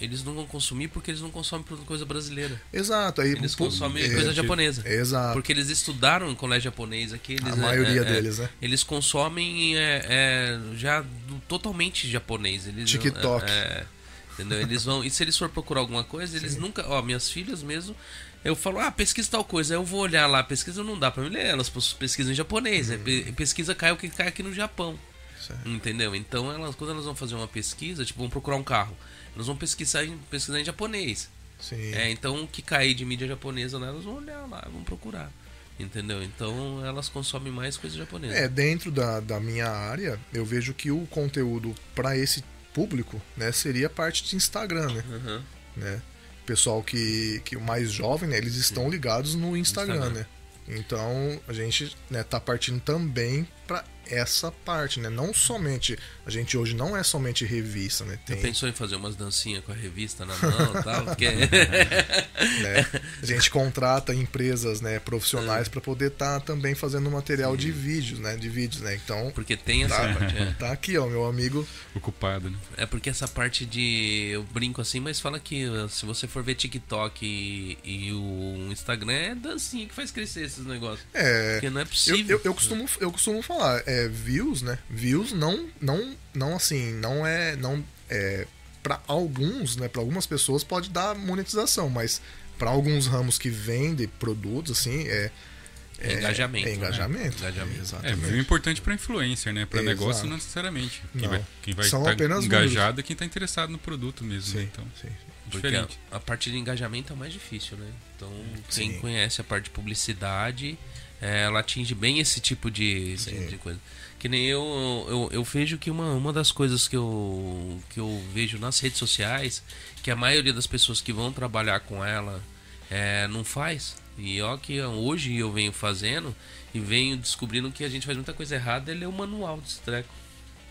[SPEAKER 1] eles não vão consumir porque eles não consomem coisa brasileira.
[SPEAKER 2] Exato. Aí,
[SPEAKER 1] Eles consomem
[SPEAKER 2] é,
[SPEAKER 1] coisa japonesa.
[SPEAKER 2] Exato.
[SPEAKER 1] Porque eles estudaram em colégio japonês aqui. Eles,
[SPEAKER 2] A
[SPEAKER 1] é,
[SPEAKER 2] maioria
[SPEAKER 1] é, é,
[SPEAKER 2] deles, né?
[SPEAKER 1] Eles consomem é, é, já do- totalmente japonês. Eles,
[SPEAKER 2] TikTok.
[SPEAKER 1] É, é, entendeu? Eles vão. E se eles for procurar alguma coisa, eles nunca. Ó, minhas filhas mesmo. Eu falo, ah, pesquisa tal coisa. Aí eu vou olhar lá, pesquisa não dá pra me ler. Elas pesquisam em japonês. Pe- pesquisa cai o que cai aqui no Japão.
[SPEAKER 2] Certo.
[SPEAKER 1] Entendeu? Então, elas, quando elas vão fazer uma pesquisa, tipo, vão procurar um carro, elas vão pesquisar em, pesquisar em japonês.
[SPEAKER 2] Sim.
[SPEAKER 1] É, então o que cair de mídia japonesa lá, elas vão olhar lá, vão procurar. Entendeu? Então elas consomem mais coisa japonesa.
[SPEAKER 2] É, dentro da, da minha área, eu vejo que o conteúdo para esse público, né, seria parte de Instagram, né?
[SPEAKER 1] Aham.
[SPEAKER 2] né? Pessoal que, que o mais jovem, né, eles estão ligados no Instagram,
[SPEAKER 1] Instagram.
[SPEAKER 2] né? Então a gente né, tá partindo também para essa parte, né? Não somente. A gente hoje não é somente revista, né? Tem,
[SPEAKER 1] pensou em fazer umas dancinhas com a revista na mão e tal? Porque... *laughs*
[SPEAKER 2] né? A gente contrata empresas né, profissionais
[SPEAKER 1] É.
[SPEAKER 2] para poder estar também fazendo material de vídeos, né? De vídeos, né? Então,
[SPEAKER 1] Porque tem essa
[SPEAKER 2] Tá.
[SPEAKER 1] parte. é.
[SPEAKER 2] tá aqui, ó, meu amigo.
[SPEAKER 3] Ocupado, né?
[SPEAKER 1] É porque essa parte de. Eu brinco assim, mas fala que uh, se você for ver TikTok e, e o Instagram é dancinha que faz crescer esses negócios.
[SPEAKER 2] É,
[SPEAKER 1] Porque não é
[SPEAKER 2] Eu,
[SPEAKER 1] possível.
[SPEAKER 2] eu, eu costumo, eu costumo falar, é, views, né? Views não, não, não assim, não é, não é para alguns, né? Para algumas pessoas pode dar monetização, mas para alguns ramos que vendem produtos, assim, é,
[SPEAKER 1] É engajamento.
[SPEAKER 2] é
[SPEAKER 1] né?
[SPEAKER 2] engajamento.
[SPEAKER 1] Engajamento.
[SPEAKER 3] É, viu importante para influencer, né? Para negócio não necessariamente. Quem
[SPEAKER 2] Não.
[SPEAKER 3] vai, quem vai
[SPEAKER 2] São
[SPEAKER 3] estar
[SPEAKER 2] apenas
[SPEAKER 3] engajado é quem está interessado no produto mesmo, né?
[SPEAKER 2] Sim,
[SPEAKER 3] Então,
[SPEAKER 2] sim.
[SPEAKER 3] é
[SPEAKER 1] Porque a,
[SPEAKER 3] diferente.
[SPEAKER 1] a parte de engajamento é mais difícil, né? Então, quem
[SPEAKER 2] Sim.
[SPEAKER 1] conhece a parte de publicidade, é, ela atinge bem esse tipo de, de, de coisa. Que nem eu, eu, eu vejo que uma, uma das coisas que eu, que eu vejo nas redes sociais, que a maioria das pessoas que vão trabalhar com ela é, não faz. E ó que hoje eu venho fazendo e venho descobrindo que a gente faz muita coisa errada, ele é o manual desse treco.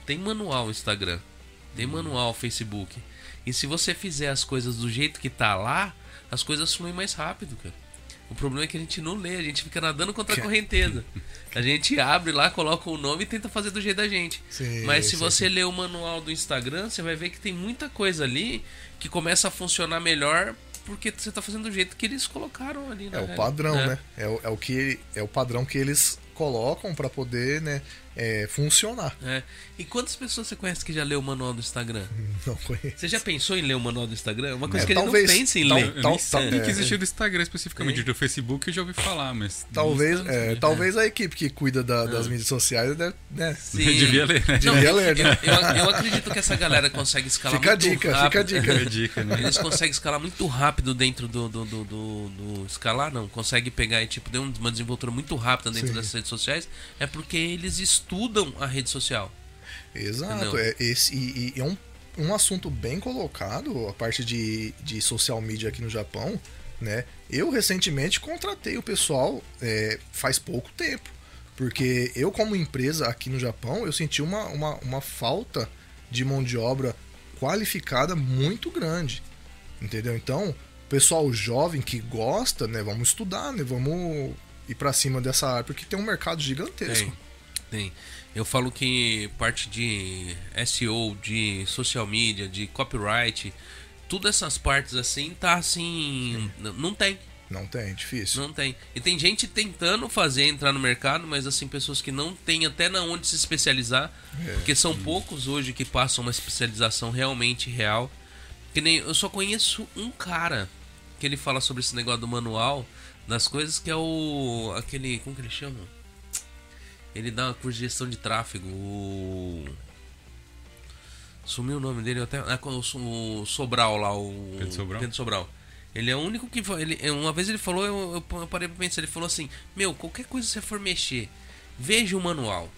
[SPEAKER 1] Tem manual Instagram, tem manual no Facebook. E se você fizer as coisas do jeito que tá lá, as coisas fluem mais rápido, cara. O problema é que a gente não lê, a gente fica nadando contra a correnteza. A gente abre lá, coloca o nome e tenta fazer do jeito da gente.
[SPEAKER 2] Sim,
[SPEAKER 1] Mas se
[SPEAKER 2] sim,
[SPEAKER 1] você ler o manual do Instagram, você vai ver que tem muita coisa ali que começa a funcionar melhor porque você tá fazendo do jeito que eles colocaram ali.
[SPEAKER 2] É
[SPEAKER 1] na
[SPEAKER 2] o padrão,
[SPEAKER 1] É.
[SPEAKER 2] né? É o, é o que é o padrão que eles colocam para poder, né, é, funcionar.
[SPEAKER 1] É. E quantas pessoas você conhece que já leu o manual do Instagram?
[SPEAKER 2] Não conheço.
[SPEAKER 1] Você já pensou em ler o manual do Instagram? É uma coisa
[SPEAKER 2] É,
[SPEAKER 1] que ele
[SPEAKER 2] talvez-
[SPEAKER 1] não pensa em
[SPEAKER 2] tal-
[SPEAKER 1] ler.
[SPEAKER 2] Tal- tal-
[SPEAKER 3] sabia
[SPEAKER 2] é,
[SPEAKER 3] que existia do Instagram especificamente. Do Facebook eu já ouvi falar, mas.
[SPEAKER 2] Talvez, é,
[SPEAKER 3] né?
[SPEAKER 2] talvez a equipe que cuida da- das mídias sociais deve, né?
[SPEAKER 1] Sim. *laughs*
[SPEAKER 3] Devia ler, né?
[SPEAKER 1] Não,
[SPEAKER 2] Devia ler, né?
[SPEAKER 1] eu, eu- eu acredito que essa galera consegue escalar
[SPEAKER 2] Fica a
[SPEAKER 1] muito
[SPEAKER 2] dica,
[SPEAKER 1] rápido.
[SPEAKER 2] fica a dica.
[SPEAKER 3] É dica, né?
[SPEAKER 1] Eles conseguem escalar muito rápido dentro do, do, do, do- do- Escalar não, consegue pegar e tipo, deu uma desenvoltura muito rápida dentro
[SPEAKER 2] Sim.
[SPEAKER 1] dessas redes sociais. É porque eles estudam a rede social.
[SPEAKER 2] Exato. É, esse, e, e é um, um assunto bem colocado, a parte de, de social media aqui no Japão, né? Eu recentemente contratei o pessoal é, faz pouco tempo. Porque eu, como empresa aqui no Japão, eu senti uma, uma, uma falta de mão de obra qualificada muito grande. Entendeu? Então, o pessoal jovem que gosta, né? Vamos estudar, né? Vamos ir pra cima dessa área, porque tem um mercado gigantesco.
[SPEAKER 1] Tem. Tem. Eu falo que parte de SEO, de social media, de copyright, todas essas partes assim, tá assim. Não tem.
[SPEAKER 2] Não tem, difícil.
[SPEAKER 1] Não tem. E tem gente tentando fazer entrar no mercado, mas assim, pessoas que não têm até na onde se especializar.
[SPEAKER 2] É.
[SPEAKER 1] Porque são poucos hoje que passam uma especialização realmente real. Que nem. Eu só conheço um cara que ele fala sobre esse negócio do manual das coisas, que é o. aquele. como que ele chama? Ele dá uma curso de gestão de tráfego. O. Sumiu o nome dele até. Ah, o So- o Sobral lá, o.
[SPEAKER 3] Pedro Sobral?
[SPEAKER 1] Pedro Sobral. Ele é o único que. Ele, uma vez ele falou, eu, eu parei pra pensar, ele falou assim: Meu, qualquer coisa que você for mexer, veja o manual.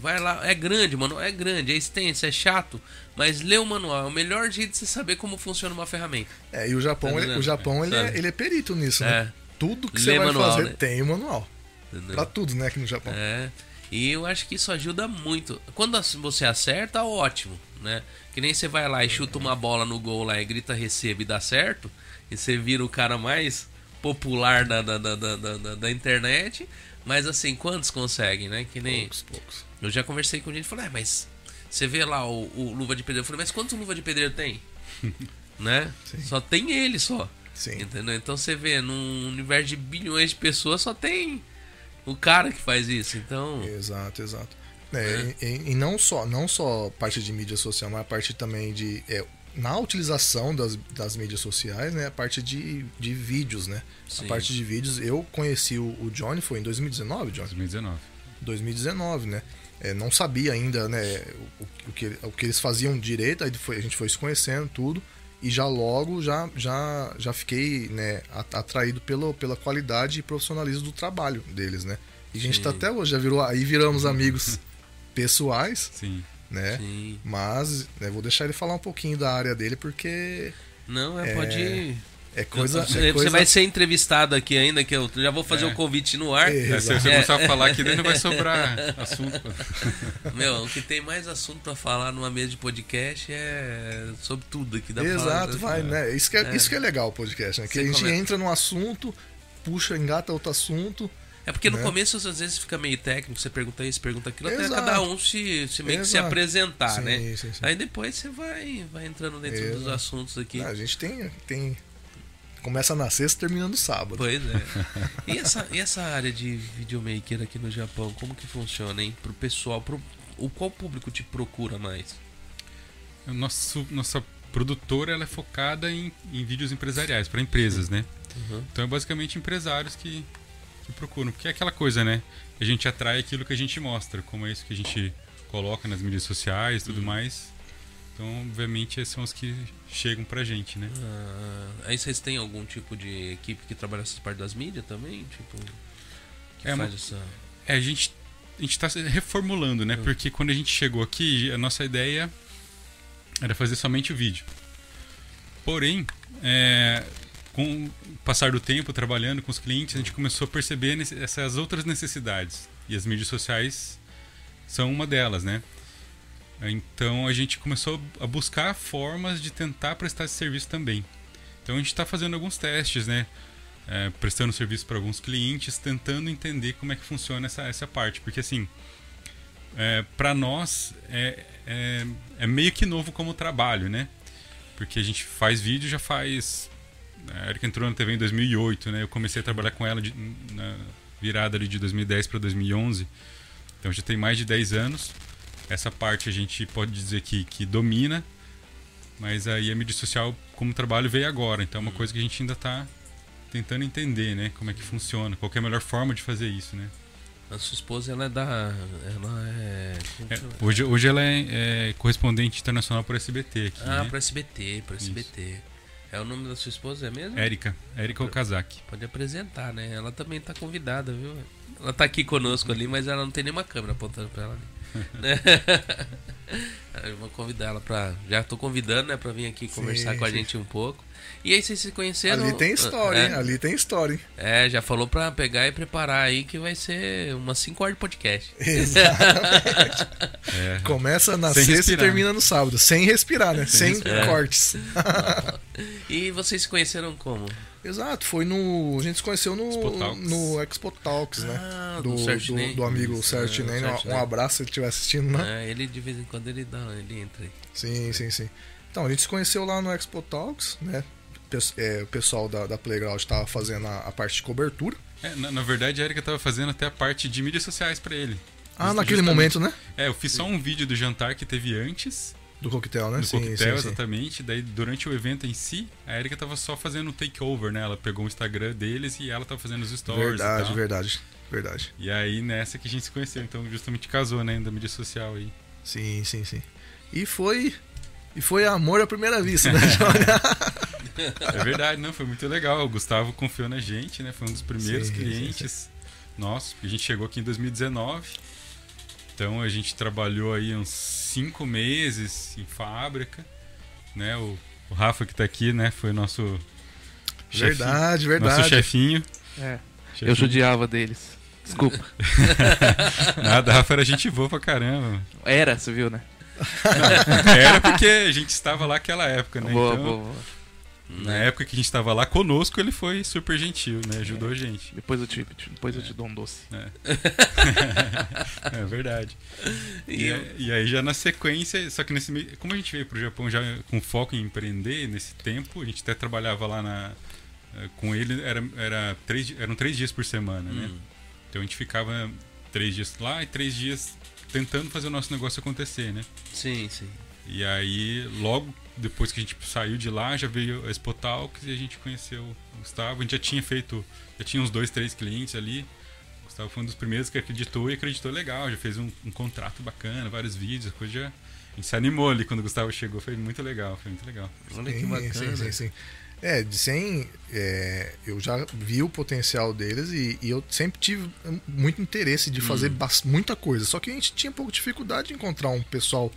[SPEAKER 1] Vai lá, é grande, mano, é grande, é extenso, é chato, mas lê o manual, é o melhor jeito de você saber como funciona uma ferramenta.
[SPEAKER 2] É, e o Japão,
[SPEAKER 1] Tá
[SPEAKER 2] ele- o Japão ele, é, ele é perito nisso,
[SPEAKER 1] É.
[SPEAKER 2] né? Tudo que
[SPEAKER 1] Lê
[SPEAKER 2] você vai
[SPEAKER 1] manual,
[SPEAKER 2] fazer
[SPEAKER 1] né?
[SPEAKER 2] tem o manual.
[SPEAKER 1] Entendeu?
[SPEAKER 2] Pra tudo, né, aqui no Japão.
[SPEAKER 1] É. E eu acho que isso ajuda muito. Quando você acerta, ótimo, né? Que nem você vai lá e chuta uma bola no gol lá e grita receba e dá certo, e você vira o cara mais popular da, da, da, da, da, internet. Mas assim, quantos conseguem, né? Que nem.
[SPEAKER 2] Poucos, poucos.
[SPEAKER 1] Eu já conversei com gente e falei, é, mas você vê lá o, o Luva de Pedreiro. Eu falei, mas quantos Luva de Pedreiro tem? *laughs* né?
[SPEAKER 2] Sim.
[SPEAKER 1] Só tem ele só.
[SPEAKER 2] Sim.
[SPEAKER 1] Entendeu? Então você vê, num universo de bilhões de pessoas, só tem o cara que faz isso. Então.
[SPEAKER 2] Exato, exato. É, E, e não só não só parte de mídia social, mas a parte também de é, na utilização das, das mídias sociais, né, a parte de, de vídeos, né?
[SPEAKER 1] Sim.
[SPEAKER 2] A parte de vídeos, eu conheci o, o Johnny foi em 2019, Johnny.
[SPEAKER 3] 2019.
[SPEAKER 2] 2019, né? É, não sabia ainda, né, o, o, que, o que eles faziam direito, aí foi, a gente foi se conhecendo tudo e já logo já já já fiquei, né, atraído pelo, pela qualidade e profissionalismo do trabalho deles, né? E a gente
[SPEAKER 1] Sim.
[SPEAKER 2] tá até hoje já virou aí viramos amigos *laughs* pessoais,
[SPEAKER 3] Sim.
[SPEAKER 2] né?
[SPEAKER 1] Sim.
[SPEAKER 2] Mas né, vou deixar ele falar um pouquinho da área dele porque
[SPEAKER 1] Não, é,
[SPEAKER 2] É,
[SPEAKER 1] pode.
[SPEAKER 2] É coisa.
[SPEAKER 1] Você,
[SPEAKER 2] é coisa...
[SPEAKER 1] vai ser entrevistado aqui ainda, que eu já vou fazer o
[SPEAKER 3] É.
[SPEAKER 1] um convite no ar.
[SPEAKER 2] É.
[SPEAKER 3] É, se você
[SPEAKER 1] É.
[SPEAKER 3] começar a falar aqui, daí não vai sobrar assunto. *laughs*
[SPEAKER 1] Meu, o que tem mais assunto pra falar numa mesa de podcast é sobre tudo aqui da
[SPEAKER 2] Exato, vai, né? Isso que é,
[SPEAKER 1] É.
[SPEAKER 2] isso que é legal o podcast, né? Que
[SPEAKER 1] Você
[SPEAKER 2] a gente
[SPEAKER 1] come-
[SPEAKER 2] entra num assunto, puxa, engata outro assunto.
[SPEAKER 1] É porque no
[SPEAKER 2] né?
[SPEAKER 1] começo às vezes fica meio técnico, você pergunta isso, pergunta aquilo, até
[SPEAKER 2] Exato.
[SPEAKER 1] cada um se, se meio que se
[SPEAKER 2] Exato.
[SPEAKER 1] apresentar,
[SPEAKER 2] Sim,
[SPEAKER 1] né?
[SPEAKER 2] sim, sim.
[SPEAKER 1] Aí depois você vai, vai entrando dentro dos
[SPEAKER 2] Exato.
[SPEAKER 1] assuntos aqui.
[SPEAKER 2] Ah, a gente tem, tem. Começa na sexta termina no sábado.
[SPEAKER 1] Pois é. *laughs* E essa, e essa área de videomaker aqui no Japão, como que funciona, hein? Pro pessoal, pro, o qual público te procura mais?
[SPEAKER 3] Nosso, nossa produtora ela é focada em, em vídeos empresariais, para empresas, né?
[SPEAKER 1] Uhum.
[SPEAKER 3] Então é basicamente empresários que, que procuram. Porque é aquela coisa, né? A gente atrai aquilo que a gente mostra, como é isso que a gente coloca nas mídias sociais e tudo mais. Então, obviamente, esses são os que chegam pra gente, né?
[SPEAKER 1] Ah, aí vocês têm algum tipo de equipe que trabalha essa parte das mídias também? Tipo, que
[SPEAKER 3] É,
[SPEAKER 1] faz essa...
[SPEAKER 3] É, a gente a gente está reformulando, né?
[SPEAKER 1] Hum.
[SPEAKER 3] Porque quando a gente chegou aqui, a nossa ideia era fazer somente o vídeo. Porém, é, com o passar do tempo, trabalhando com os clientes, a gente começou a perceber essas outras necessidades. E as mídias sociais são uma delas, né? Então a gente começou a buscar formas de tentar prestar esse serviço também. Então a gente está fazendo alguns testes, né? É, prestando serviço para alguns clientes, tentando entender como é que funciona essa, essa parte. Porque assim, para nós é, é, é meio que novo como trabalho, né? Porque a gente faz vídeo já faz. A Erika entrou na TV em 2008, né? Eu comecei a trabalhar com ela de, na virada ali de 2010 para 2011. Então já tem mais de 10 anos. Essa parte a gente pode dizer que, que domina, mas aí a mídia social como trabalho veio agora. Então é uma coisa que a gente ainda está tentando entender, né? Como é que funciona, qual é a melhor forma de fazer isso, né?
[SPEAKER 1] A sua esposa, ela é da... Ela é...
[SPEAKER 3] É, hoje, hoje ela é, é correspondente internacional para SBT aqui,
[SPEAKER 1] Ah,
[SPEAKER 3] né?
[SPEAKER 1] pra SBT, pra SBT. É o nome da sua esposa, é mesmo?
[SPEAKER 3] Érica, Érica Okazaki.
[SPEAKER 1] Pode apresentar, né? Ela também tá convidada, viu? Ela tá aqui conosco ali, mas ela não tem nenhuma câmera apontando pra ela ali. Eu vou convidar ela pra. Já tô convidando, né, pra vir aqui conversar com a
[SPEAKER 2] sim.
[SPEAKER 1] gente um pouco. E aí vocês se conheceram.
[SPEAKER 2] Ali tem história,
[SPEAKER 1] é,
[SPEAKER 2] hein? Ali tem história, hein?
[SPEAKER 1] É, já falou pra pegar e preparar aí que vai ser umas 5 horas de podcast.
[SPEAKER 2] Exatamente. *laughs*
[SPEAKER 3] É,
[SPEAKER 2] Começa na
[SPEAKER 3] Sem
[SPEAKER 2] sexta
[SPEAKER 3] respirar.
[SPEAKER 2] e termina no sábado. Sem respirar, né? Sem,
[SPEAKER 3] respirar.
[SPEAKER 2] cortes. *laughs*
[SPEAKER 1] E vocês se conheceram como?
[SPEAKER 2] Exato, foi no. A gente se conheceu no
[SPEAKER 3] Expo Talks.
[SPEAKER 2] no Expo Talks, né?
[SPEAKER 1] Ah,
[SPEAKER 2] do,
[SPEAKER 1] do
[SPEAKER 2] do, amigo
[SPEAKER 1] Isso,
[SPEAKER 2] Sérgio
[SPEAKER 1] é,
[SPEAKER 2] Ney.
[SPEAKER 1] o
[SPEAKER 2] Um-
[SPEAKER 1] Sérgio
[SPEAKER 2] Um abraço se ele estiver assistindo, né?
[SPEAKER 1] É, ele de vez em quando ele dá, ele entra aí.
[SPEAKER 2] Sim, sim, sim. Então, a gente se conheceu lá no Expo Talks, né? É, o pessoal da, da Playground estava fazendo a, a parte de cobertura.
[SPEAKER 3] É, na, na verdade, a Erika tava fazendo até a parte de mídias sociais para ele.
[SPEAKER 2] Ah,
[SPEAKER 3] Just-
[SPEAKER 2] naquele momento, né?
[SPEAKER 3] É, eu fiz só um vídeo do jantar que teve antes
[SPEAKER 2] Do coquetel, né?
[SPEAKER 3] do
[SPEAKER 2] sim,
[SPEAKER 3] coquetel,
[SPEAKER 2] sim, sim.
[SPEAKER 3] exatamente. Daí, durante o evento em si, a Erika tava só fazendo o takeover, né? Ela pegou o Instagram deles e ela tava fazendo os stories
[SPEAKER 2] Verdade, verdade, verdade.
[SPEAKER 3] E aí, nessa que a gente se conheceu. Então, justamente casou, né? Da mídia social aí.
[SPEAKER 2] Sim, sim, sim. E foi. E foi amor à primeira vista, né? *laughs*
[SPEAKER 3] É verdade, não, foi muito legal. O Gustavo confiou na gente, né? Foi um dos primeiros
[SPEAKER 2] Sim, sim,
[SPEAKER 3] clientes nossos. A gente chegou aqui em 2019. Então a gente trabalhou aí uns cinco meses em fábrica, né? O, o Rafa que tá aqui, né? Foi nosso chefinho-
[SPEAKER 2] verdade,
[SPEAKER 3] nosso
[SPEAKER 2] verdade.
[SPEAKER 3] chefinho.
[SPEAKER 4] É,
[SPEAKER 3] chefinho.
[SPEAKER 4] eu judiava deles. Desculpa. *laughs*
[SPEAKER 3] Nada, Rafa era gente boa pra caramba.
[SPEAKER 4] Era, você viu, né?
[SPEAKER 3] Era porque a gente estava lá naquela época, né?
[SPEAKER 4] boa,
[SPEAKER 3] então,
[SPEAKER 4] boa, boa.
[SPEAKER 3] Na época que a gente estava lá conosco, ele foi super gentil, né? Ajudou a gente.
[SPEAKER 4] Depois eu te, depois eu te dou um doce.
[SPEAKER 3] É *laughs* verdade.
[SPEAKER 1] E
[SPEAKER 3] E,
[SPEAKER 1] eu-
[SPEAKER 3] e aí já na sequência, só que nesse meio, como a gente veio pro Japão já com foco em empreender nesse tempo, a gente até trabalhava lá na eh, com ele era, era três, eram três dias por semana, né?
[SPEAKER 1] Hum.
[SPEAKER 3] Então a gente ficava três dias lá e três dias tentando fazer o nosso negócio acontecer, né?
[SPEAKER 1] Sim, sim.
[SPEAKER 3] E aí logo depois que a gente saiu de lá já veio a Expo Talks e a gente conheceu o Gustavo. A gente já tinha feito, já tinha uns dois, três clientes ali. O Gustavo foi um dos primeiros que acreditou e acreditou legal. Já fez um, um contrato bacana, vários vídeos, a coisa já. A gente se animou ali quando o Gustavo chegou, foi muito legal, foi muito legal.
[SPEAKER 1] Olha que bacana.
[SPEAKER 2] sim, sim, sim. É, de sem. é, eu já vi o potencial deles e, e eu sempre tive muito interesse de
[SPEAKER 1] Hum.
[SPEAKER 2] fazer bas- muita coisa. Só que a gente tinha um pouco de dificuldade de encontrar um pessoal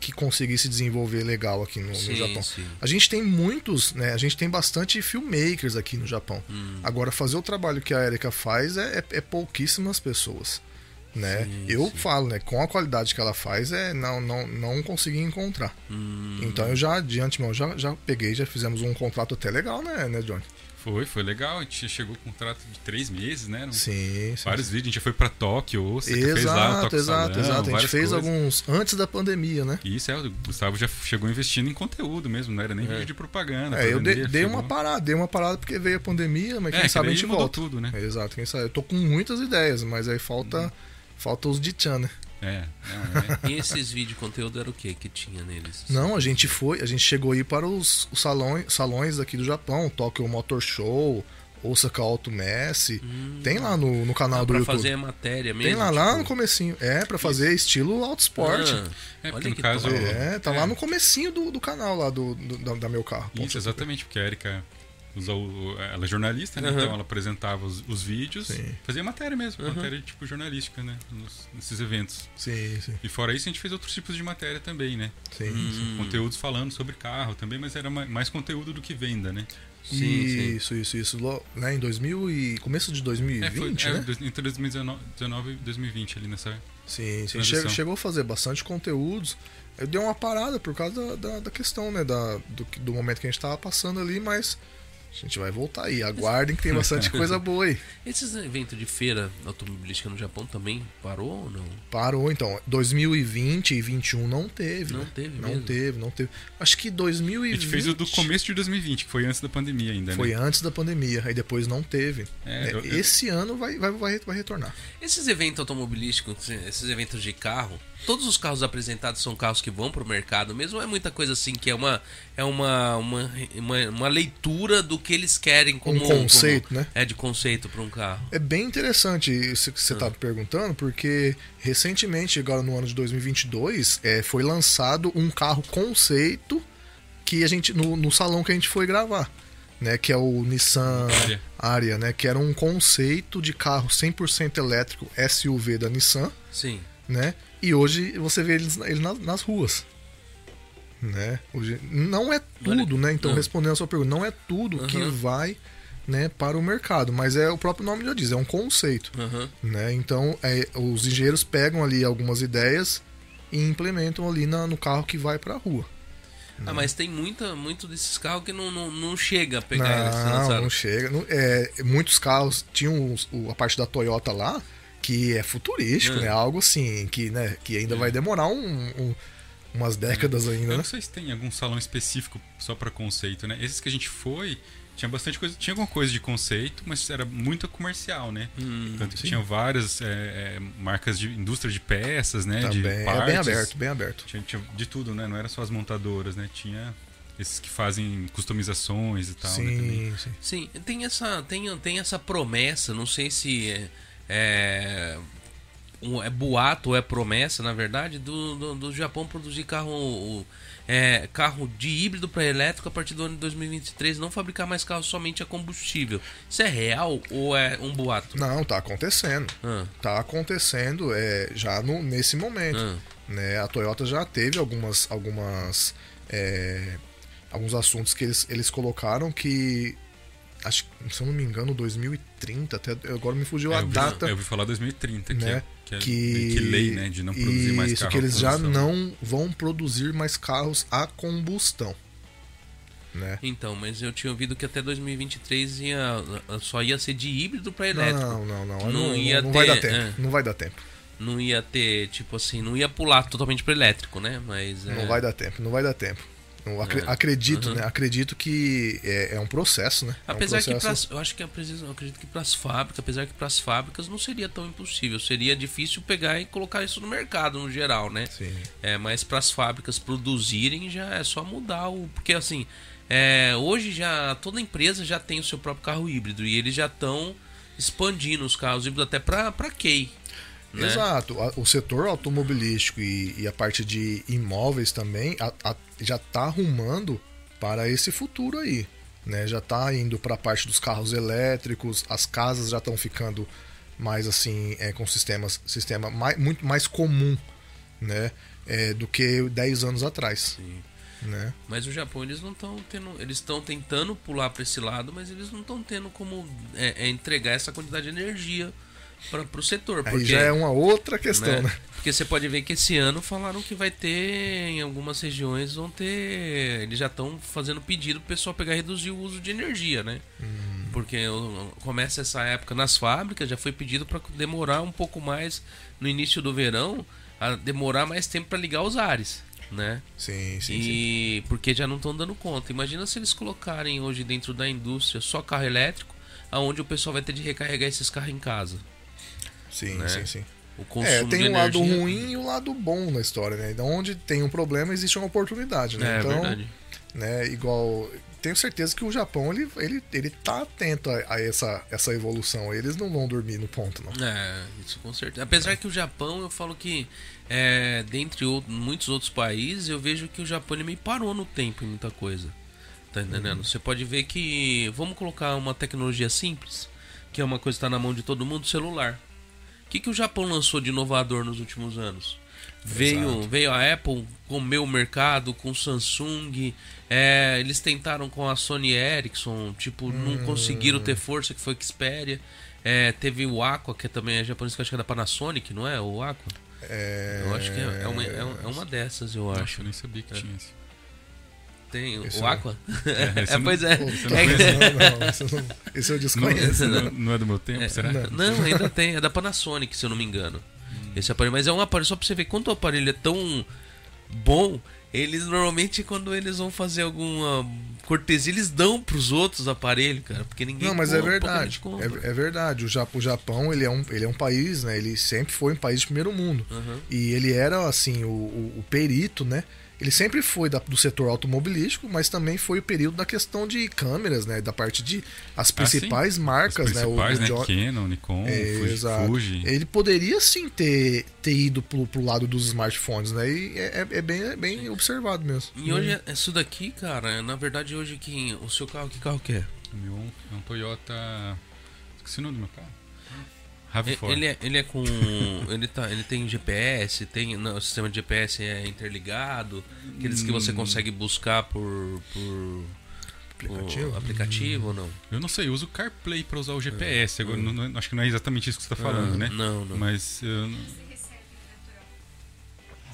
[SPEAKER 2] que conseguisse desenvolver legal aqui no, no
[SPEAKER 1] Sim,
[SPEAKER 2] Japão.
[SPEAKER 1] sim.
[SPEAKER 2] A gente tem muitos, né? A gente tem bastante filmmakers aqui no Japão.
[SPEAKER 1] Hum.
[SPEAKER 2] Agora, fazer o trabalho que a Erika faz é, é- é pouquíssimas pessoas. Né?
[SPEAKER 1] Sim,
[SPEAKER 2] eu falo, né? Com a qualidade que ela faz, é não, não, não consegui encontrar.
[SPEAKER 1] Hum,
[SPEAKER 2] Então eu já, de antemão, já, já peguei, já fizemos um contrato até legal, né, né Johnny?
[SPEAKER 3] Foi, foi legal. A gente chegou com um contrato de três meses, né?
[SPEAKER 2] Sim, sim.
[SPEAKER 3] Vários vídeos. A gente já foi pra Tóquio, Osaka, fez lá
[SPEAKER 2] Exato,
[SPEAKER 3] Tóquio
[SPEAKER 2] exato,
[SPEAKER 3] Salão,
[SPEAKER 2] exato. A gente fez
[SPEAKER 3] coisas.
[SPEAKER 2] alguns antes da pandemia, né?
[SPEAKER 3] Isso é, o Gustavo já chegou investindo em conteúdo mesmo, não era nem
[SPEAKER 1] É.
[SPEAKER 3] vídeo de propaganda.
[SPEAKER 2] É, eu dei, dei uma parada, dei uma parada porque veio a pandemia, mas quem
[SPEAKER 3] É, que
[SPEAKER 2] sabe a gente
[SPEAKER 3] mudou
[SPEAKER 2] volta.
[SPEAKER 3] tudo, né?
[SPEAKER 2] Exato, quem sabe. Eu tô com muitas ideias, mas aí falta, falta os de Chan, né?
[SPEAKER 3] É, não, é.
[SPEAKER 1] E esses vídeos conteúdo era o que que tinha neles?
[SPEAKER 2] Não, a gente foi, a gente chegou aí para os, os salões, salões aqui do Japão, Tokyo Motor Show, Osaka Auto Messi. Tem lá no, no canal
[SPEAKER 1] Ah,
[SPEAKER 2] do
[SPEAKER 1] pra
[SPEAKER 2] YouTube.
[SPEAKER 1] fazer a matéria mesmo?
[SPEAKER 2] Tem lá, lá no
[SPEAKER 1] tipo-
[SPEAKER 2] comecinho. É, pra fazer estilo Auto Sport.
[SPEAKER 1] Ah,
[SPEAKER 3] É, porque
[SPEAKER 1] olha
[SPEAKER 3] no
[SPEAKER 1] que
[SPEAKER 3] caso-.
[SPEAKER 2] É, tá
[SPEAKER 3] É.
[SPEAKER 2] lá no comecinho do, do canal lá do, do- da, da meu carro.
[SPEAKER 3] Isso, exatamente, porque a Erika Ela é jornalista, né?
[SPEAKER 1] Aham.
[SPEAKER 3] Então ela apresentava os, os vídeos,
[SPEAKER 2] Sim.
[SPEAKER 3] fazia matéria mesmo,
[SPEAKER 1] Aham.
[SPEAKER 3] matéria tipo jornalística, né? Nos- nesses eventos.
[SPEAKER 2] Sim, sim,
[SPEAKER 3] E fora isso, a gente fez outros tipos de matéria também, né?
[SPEAKER 2] sim.
[SPEAKER 1] Hum,
[SPEAKER 3] Conteúdos falando sobre carro também, mas era ma- mais conteúdo do que venda, né?
[SPEAKER 1] sim, sim.
[SPEAKER 2] isso, isso, isso. Lo- Né, em 2000 e começo de 2020,
[SPEAKER 3] é, foi, é,
[SPEAKER 2] né?
[SPEAKER 3] entre 2019 e 2020 ali nessa.
[SPEAKER 2] Sim, sim. Che- chegou a fazer bastante conteúdos. Eu dei uma parada por causa da, da, da questão, né? Da, do, do momento que a gente tava passando ali, mas a gente vai voltar aí. Aguardem que tem bastante *laughs* coisa boa aí.
[SPEAKER 1] Esses eventos de feira automobilística no Japão também parou ou não?
[SPEAKER 2] Parou então. 2020 e 21 não teve.
[SPEAKER 1] Não
[SPEAKER 2] né?
[SPEAKER 1] teve
[SPEAKER 2] Não
[SPEAKER 1] mesmo?
[SPEAKER 2] teve, não teve. Acho que 2020.
[SPEAKER 3] A gente fez o do começo de 2020, que foi antes da pandemia ainda,
[SPEAKER 2] Foi
[SPEAKER 3] né?
[SPEAKER 2] antes da pandemia, aí depois não teve.
[SPEAKER 3] É,
[SPEAKER 2] É,
[SPEAKER 3] eu- eu-
[SPEAKER 2] Esse ano vai, vai, vai, vai retornar.
[SPEAKER 1] Esses eventos automobilísticos, esses eventos de carro, todos os carros apresentados são carros que vão pro mercado mesmo? ou É muita coisa assim que é uma é uma, uma, uma, uma leitura do que eles querem como
[SPEAKER 2] Um conceito,
[SPEAKER 1] como-
[SPEAKER 2] né?
[SPEAKER 1] É de conceito para um carro.
[SPEAKER 2] É bem interessante isso que você
[SPEAKER 1] Ah.
[SPEAKER 2] está me perguntando, porque recentemente, agora no ano de 2022, é, foi lançado um carro conceito que a gente no, no salão que a gente foi gravar, né? Que é o Nissan.
[SPEAKER 3] Ariya,
[SPEAKER 2] né? Que era um conceito de carro 100% elétrico SUV da Nissan,
[SPEAKER 1] Sim.
[SPEAKER 2] né? E hoje você vê eles, ele nas, nas ruas. Né? Hoje, não é tudo, né? Então,
[SPEAKER 1] Ah.
[SPEAKER 2] respondendo a sua pergunta, não é tudo que
[SPEAKER 1] Aham.
[SPEAKER 2] vai né, para o mercado, mas é o próprio nome já diz, é um conceito.
[SPEAKER 1] Aham.
[SPEAKER 2] Né? Então, é, os engenheiros pegam ali algumas ideias e implementam ali na- no carro que vai para a rua.
[SPEAKER 1] Ah, mas tem muita, muito desses carros que não, não, não chega a pegar eles.
[SPEAKER 2] Não,
[SPEAKER 1] lançaram.
[SPEAKER 2] não chega. Não- é, muitos carros tinham os- o- a parte da Toyota lá que é futurístico,
[SPEAKER 1] É.
[SPEAKER 2] né? Algo assim que, né, que ainda vai demorar um- um- umas décadas
[SPEAKER 3] Eu
[SPEAKER 2] ainda, né?
[SPEAKER 3] não sei se tem algum salão específico só pra conceito, né? Esses que a gente foi, tinha bastante coisa, tinha alguma coisa de conceito, mas era muito comercial, né?
[SPEAKER 1] Hum,
[SPEAKER 3] Tanto que
[SPEAKER 2] sim.
[SPEAKER 3] tinham várias é, é, marcas de indústria de peças, né?
[SPEAKER 2] Também
[SPEAKER 3] de
[SPEAKER 2] é
[SPEAKER 3] partes.
[SPEAKER 2] bem aberto, bem aberto.
[SPEAKER 3] Tinha, tinha de tudo, né? Não era só as montadoras, né? Tinha esses que fazem customizações e tal, né?
[SPEAKER 2] Sim, sim.
[SPEAKER 1] Sim, tem essa, tem, tem essa promessa, não sei se é, é, boato ou é promessa, na verdade, do, do, do Japão produzir carro, é, carro de híbrido para elétrico a partir do ano de 2023, não fabricar mais carros somente a combustível. Isso é real ou é um boato?
[SPEAKER 2] Não, tá acontecendo.
[SPEAKER 1] Ah,
[SPEAKER 2] Tá acontecendo é, já no, nesse momento.
[SPEAKER 1] ah,
[SPEAKER 2] né? A Toyota já teve algumas, algumas é, alguns assuntos que eles, eles colocaram que acho que, se eu não me engano 2030 até agora me fugiu
[SPEAKER 3] É,
[SPEAKER 2] a
[SPEAKER 3] eu, ouvi,
[SPEAKER 2] data
[SPEAKER 3] eu ouvi falar 2030, que,
[SPEAKER 2] né,
[SPEAKER 3] é, que, é
[SPEAKER 2] que,
[SPEAKER 3] meio que lei, né? De não produzir mais
[SPEAKER 2] isso
[SPEAKER 3] carro
[SPEAKER 2] que
[SPEAKER 3] a
[SPEAKER 2] eles já não vão produzir mais carros a combustão né
[SPEAKER 1] Então, mas eu tinha ouvido que até 2023 ia, só ia ser de híbrido para elétrico.
[SPEAKER 2] não não não
[SPEAKER 1] Não
[SPEAKER 2] não,
[SPEAKER 1] ia
[SPEAKER 2] não vai
[SPEAKER 1] ter,
[SPEAKER 2] dar tempo
[SPEAKER 1] é.
[SPEAKER 2] não vai dar tempo
[SPEAKER 1] Não ia ter, tipo assim, não ia pular totalmente para elétrico, né? Mas é,
[SPEAKER 2] não vai dar tempo não vai dar tempo acre-
[SPEAKER 1] É.
[SPEAKER 2] acredito
[SPEAKER 1] Uhum.
[SPEAKER 2] né acredito que é, é um processo né É um
[SPEAKER 1] Apesar que
[SPEAKER 2] processo-
[SPEAKER 1] pras, eu acho que é preciso, eu acredito que para as fábricas, apesar que para as fábricas não seria tão impossível, seria difícil pegar e colocar isso no mercado no geral, né?
[SPEAKER 2] Sim.
[SPEAKER 1] É, mas para as fábricas produzirem já é só mudar o, porque assim, é, hoje já toda empresa já tem o seu próprio carro híbrido e eles já estão expandindo os carros híbridos até para para Key. Né?
[SPEAKER 2] Exato. O setor automobilístico e, e a parte de imóveis também a- a- já está arrumando para esse futuro aí. Né? Já está indo para a parte dos carros elétricos, as casas já estão ficando mais assim, é, com sistemas, sistema mais, muito mais comum né? É, do que 10 anos atrás,
[SPEAKER 1] Sim.
[SPEAKER 2] né?
[SPEAKER 1] Mas o Japão, eles não estão tendo. Eles estão tentando pular para esse lado, mas eles não estão tendo como é, é, entregar essa quantidade de energia para o setor.
[SPEAKER 2] Aí
[SPEAKER 1] Porque,
[SPEAKER 2] já é uma outra questão, né?
[SPEAKER 1] Porque você pode ver que esse ano falaram que vai ter, em algumas regiões, vão ter. Eles já estão fazendo pedido pro pessoal pegar e reduzir o uso de energia, né?
[SPEAKER 2] Hum.
[SPEAKER 1] Porque o- começa essa época nas fábricas, já foi pedido para demorar um pouco mais no início do verão, a demorar mais tempo para ligar os ares, né?
[SPEAKER 2] Sim, sim, sim.
[SPEAKER 1] e porque já não estão dando conta. Imagina se eles colocarem hoje dentro da indústria só carro elétrico, aonde o pessoal vai ter de recarregar esses carros em casa.
[SPEAKER 2] Sim,
[SPEAKER 1] né?
[SPEAKER 2] sim, sim.
[SPEAKER 1] O consumo
[SPEAKER 2] É, tem
[SPEAKER 1] de
[SPEAKER 2] um lado ruim e o lado bom na história, né? Então, onde tem um problema, existe uma oportunidade, né?
[SPEAKER 1] É,
[SPEAKER 2] então,
[SPEAKER 1] verdade.
[SPEAKER 2] né, igual. Tenho certeza que o Japão, ele, ele, ele tá atento a, a essa, essa evolução. Eles não vão dormir no ponto, não.
[SPEAKER 1] É, isso com certeza. Apesar que o Japão, eu falo que, é, dentre muitos outros países, eu vejo que o Japão ele meio parou no tempo em muita coisa. Tá entendendo? Você pode ver que. Vamos colocar uma tecnologia simples, que é uma coisa que está na mão de todo mundo celular. O que, que o Japão lançou de inovador nos últimos anos? Veio,
[SPEAKER 2] Exato.
[SPEAKER 1] veio a Apple comeu o mercado com o Samsung. é, eles tentaram com a Sony Ericsson, tipo, não
[SPEAKER 2] Hum.
[SPEAKER 1] conseguiram ter força, que foi a Xperia. É, teve o Aqua, que também é japonês, que eu acho que é da Panasonic, não é? O Aqua?
[SPEAKER 2] É...
[SPEAKER 1] Eu acho que é, é uma, é uma- é uma dessas, eu
[SPEAKER 3] Acho,
[SPEAKER 1] acho.
[SPEAKER 3] eu nem sabia que tinha esse.
[SPEAKER 1] Tem
[SPEAKER 2] Esse
[SPEAKER 1] o. Aqua? *laughs*
[SPEAKER 3] É, esse
[SPEAKER 1] É, pois
[SPEAKER 3] não-
[SPEAKER 1] é. É
[SPEAKER 2] esse, não, não, esse, eu não- esse eu desconheço.
[SPEAKER 3] Não, não é do meu tempo, será?
[SPEAKER 2] Não.
[SPEAKER 1] Ainda tem. É da Panasonic, se eu não me engano. Esse aparelho. Mas é um aparelho, só pra você ver quanto o aparelho é tão bom. Eles normalmente, quando eles vão fazer alguma cortesia, eles dão pros outros aparelhos, cara. Porque ninguém
[SPEAKER 2] Não, mas é
[SPEAKER 1] compra, pouca
[SPEAKER 2] verdade. É, é verdade. O Japão, o Japão ele, é um, ele é um país, né? Ele sempre foi um país de primeiro mundo.
[SPEAKER 1] Aham.
[SPEAKER 2] E ele era, assim, o, o, o perito, né? Ele sempre foi da- do setor automobilístico, mas também foi o período da questão de câmeras, né? Da parte de as principais
[SPEAKER 3] Ah,
[SPEAKER 2] marcas,
[SPEAKER 3] As
[SPEAKER 2] né? O-
[SPEAKER 3] principais,
[SPEAKER 2] o
[SPEAKER 3] né?
[SPEAKER 2] John-
[SPEAKER 3] Canon, Nikon,
[SPEAKER 2] É,
[SPEAKER 3] Fuji. Fuji.
[SPEAKER 2] Ele poderia sim ter, ter ido pro, pro lado dos smartphones, né? E é, é- é bem, é bem observado mesmo.
[SPEAKER 1] E hoje, isso daqui, cara, na verdade, hoje que o seu carro, que carro que é?
[SPEAKER 3] O meu é um Toyota. Esqueci o nome do meu carro. RAV4.
[SPEAKER 1] Ele é, ele é com. *laughs* ele, tá, ele tem GPS, tem. Não, o sistema de GPS é interligado. Aqueles que você
[SPEAKER 3] Hum.
[SPEAKER 1] consegue buscar por. por
[SPEAKER 2] Aplicativo?
[SPEAKER 1] por aplicativo ou não?
[SPEAKER 3] Eu não sei, eu uso o CarPlay pra usar o GPS. Agora, não- não- acho que não é exatamente isso que você tá falando,
[SPEAKER 1] Ah,
[SPEAKER 3] né?
[SPEAKER 1] Não, não.
[SPEAKER 3] Mas. eu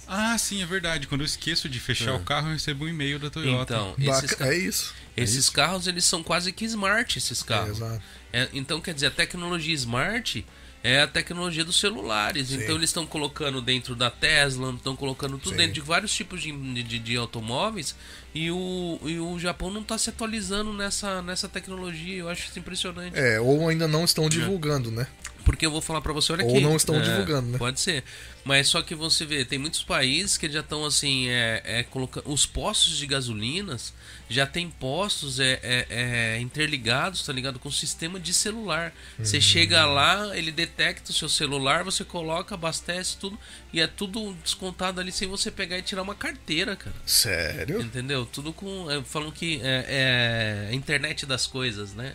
[SPEAKER 3] Ah, sim, é verdade. Quando eu esqueço de fechar
[SPEAKER 1] Ah.
[SPEAKER 3] o carro, eu recebo um e-mail da Toyota.
[SPEAKER 1] Então, esses,
[SPEAKER 2] Baca- É isso.
[SPEAKER 1] esses carros eles são quase que smart, esses
[SPEAKER 2] É,
[SPEAKER 1] carros.
[SPEAKER 2] exato.
[SPEAKER 1] É, então, quer dizer, a tecnologia smart é a tecnologia dos celulares.
[SPEAKER 2] Sim.
[SPEAKER 1] Então, eles estão colocando dentro da Tesla, estão colocando tudo
[SPEAKER 2] Sim.
[SPEAKER 1] dentro de vários tipos de, de, de automóveis. E o, e o Japão não está se atualizando nessa, nessa tecnologia. Eu acho isso impressionante.
[SPEAKER 2] É, ou ainda não estão divulgando, né?
[SPEAKER 1] Porque eu vou falar pra você, olha
[SPEAKER 2] Ou
[SPEAKER 1] aqui.
[SPEAKER 2] não estão
[SPEAKER 1] É,
[SPEAKER 2] divulgando, né?
[SPEAKER 1] Pode ser. Mas só que você vê, tem muitos países que já estão assim, é, é, colocando. Os postos de gasolinas já tem postos é, é, é, interligados, tá ligado? Com sistema de celular. Você
[SPEAKER 2] Uhum.
[SPEAKER 1] chega lá, ele detecta o seu celular, você coloca, abastece tudo, e é tudo descontado ali sem você pegar e tirar uma carteira, cara.
[SPEAKER 2] Sério?
[SPEAKER 1] Entendeu? Tudo com. É, falam que é, é a internet das coisas, né?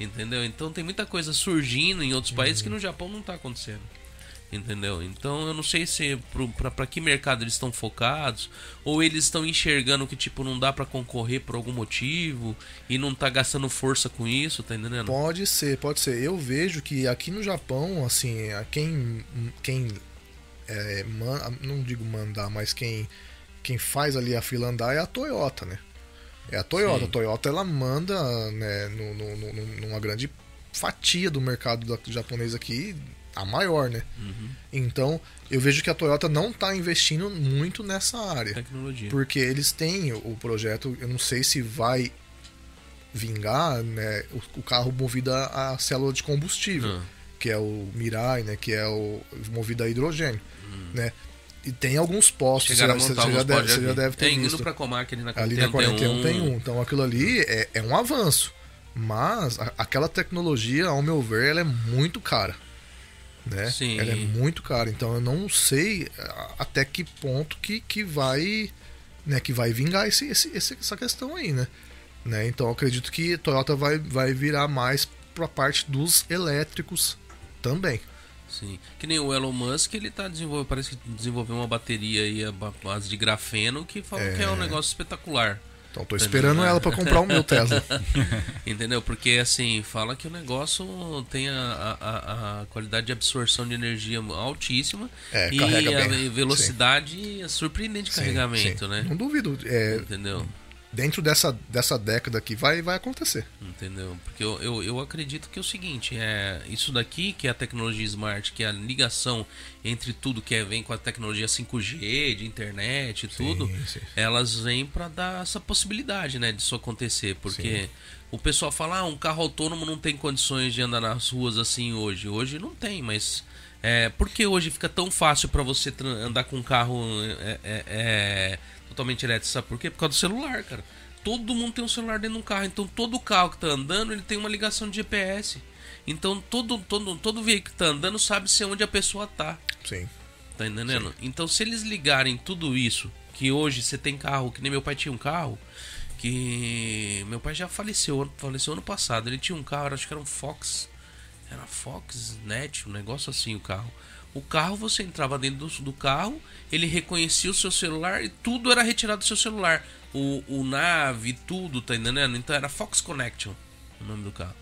[SPEAKER 1] Entendeu? Então tem muita coisa surgindo em outros países que no Japão não tá acontecendo. Entendeu? Então eu não sei se pra pra que mercado eles estão focados, ou eles estão enxergando que tipo não dá pra concorrer por algum motivo e não tá gastando força com isso, tá entendendo?
[SPEAKER 2] Pode ser, pode ser. Eu vejo que aqui no Japão, assim, quem, quem é, man- não digo mandar, mas quem, quem faz ali a fila andar é a Toyota, né? É a Toyota.
[SPEAKER 1] Sim.
[SPEAKER 2] A Toyota ela manda né, no, no- no- numa grande fatia do mercado da- japonês aqui, a maior, né?
[SPEAKER 1] Uhum.
[SPEAKER 2] Então, eu vejo que a Toyota não está investindo muito nessa área.
[SPEAKER 1] Tecnologia.
[SPEAKER 2] Porque eles têm o projeto, eu não sei se vai vingar, né, o, o carro movido a, a célula de combustível,
[SPEAKER 1] Ah,
[SPEAKER 2] que é o Mirai, né, que é o movido a hidrogênio, né? E tem alguns postos,
[SPEAKER 1] Chegaram a
[SPEAKER 2] você, já
[SPEAKER 1] alguns
[SPEAKER 2] deve, você já deve ter
[SPEAKER 1] Tem, indo
[SPEAKER 2] visto.
[SPEAKER 1] pra Comac ali na
[SPEAKER 2] Ali na 41 tem
[SPEAKER 1] um.
[SPEAKER 2] Então aquilo ali é, é um avanço. Mas a- aquela tecnologia, ao meu ver, ela é muito cara. Né?
[SPEAKER 1] Sim.
[SPEAKER 2] Ela é muito cara. Então eu não sei a- até que ponto que, que vai. Né, que vai vingar esse, esse- essa questão aí, né? né? Então eu acredito que Toyota vai, vai virar mais pra parte dos elétricos também.
[SPEAKER 1] Sim. Que nem o Elon Musk, ele tá desenvolvendo, parece que desenvolveu uma bateria aí ba- base de grafeno que falam que é um negócio espetacular.
[SPEAKER 2] Então tô esperando ela pra comprar o *laughs* meu Tesla. *laughs*
[SPEAKER 1] Entendeu? Porque assim, fala que o negócio tem a, a- a- a qualidade de absorção de energia altíssima
[SPEAKER 2] É,
[SPEAKER 1] e a
[SPEAKER 2] bem.
[SPEAKER 1] velocidade é surpreendente de
[SPEAKER 2] Sim,
[SPEAKER 1] carregamento,
[SPEAKER 2] sim.
[SPEAKER 1] né?
[SPEAKER 2] Não duvido. é,
[SPEAKER 1] Entendeu?
[SPEAKER 2] Dentro dessa, dessa década aqui vai, vai acontecer.
[SPEAKER 1] Entendeu? Porque eu, eu, eu acredito que é o seguinte, é isso daqui que é a tecnologia smart, que é a ligação entre tudo que é, vem com a tecnologia 5G, de internet e tudo,
[SPEAKER 2] sim.
[SPEAKER 1] elas vêm para dar essa possibilidade, né, disso acontecer, porque o pessoal fala, ah, um carro autônomo não tem condições de andar nas ruas assim hoje. Hoje não tem, mas é, por que hoje fica tão fácil para você andar com um carro é, é, é, totalmente elétrico? Sabe por quê? Por causa do celular, cara. Todo mundo tem um celular dentro de um carro, então todo carro que tá andando ele tem uma ligação de GPS. Então todo, todo, todo veículo que tá andando sabe se onde a pessoa tá.
[SPEAKER 2] Sim.
[SPEAKER 1] Tá entendendo? Então, se eles ligarem tudo isso, que hoje você tem carro, que nem meu pai tinha um carro, que meu pai já faleceu, faleceu ano passado. Ele tinha um carro, acho que era um Fox, era Fox Net, um negócio assim o carro. O carro você entrava dentro do, do carro, ele reconhecia o seu celular e tudo era retirado do seu celular. O, o nave, tudo, tá entendendo? Então era Fox Connection, o nome do carro.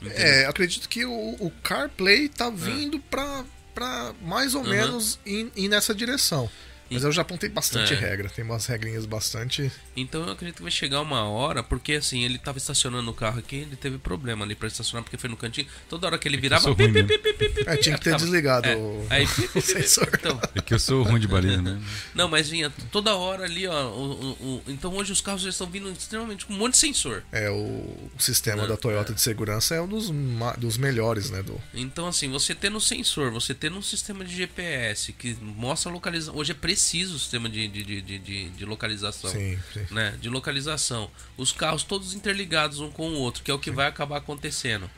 [SPEAKER 1] Entendeu?
[SPEAKER 2] É, acredito que o, o CarPlay tá vindo pra, pra mais ou
[SPEAKER 1] Aham.
[SPEAKER 2] menos ir, ir nessa direção. Mas eu já apontei bastante
[SPEAKER 1] É.
[SPEAKER 2] regra, tem umas regrinhas bastante.
[SPEAKER 1] Então eu acredito que vai chegar uma hora, porque assim, ele tava estacionando o carro aqui, ele teve problema ali pra estacionar, porque foi no cantinho. Toda hora que ele virava.
[SPEAKER 3] sou
[SPEAKER 1] pi, pi, pi, pi, pi, pi,
[SPEAKER 2] É, tinha que ter
[SPEAKER 1] tava-
[SPEAKER 2] desligado
[SPEAKER 1] é,
[SPEAKER 2] o- *laughs*
[SPEAKER 1] Aí, pi, pi, pi, pi.
[SPEAKER 2] sensor.
[SPEAKER 1] Então,
[SPEAKER 3] É que eu sou ruim de baliza mesmo.
[SPEAKER 1] não, mas vinha toda hora ali, ó. o- o- o- então hoje os carros já estão vindo extremamente com um monte de sensor.
[SPEAKER 2] É, o, o sistema
[SPEAKER 1] Não,
[SPEAKER 2] da Toyota de segurança é um dos, ma- dos melhores, né? Do,
[SPEAKER 1] Então, assim, você tendo um sensor, você tendo um sistema de GPS que mostra a localização. Hoje é preciso o sistema de, de, de, de, de- localização.
[SPEAKER 2] sim, sim.
[SPEAKER 1] né, de localização. Os carros todos interligados um com o outro, que é o que vai acabar acontecendo.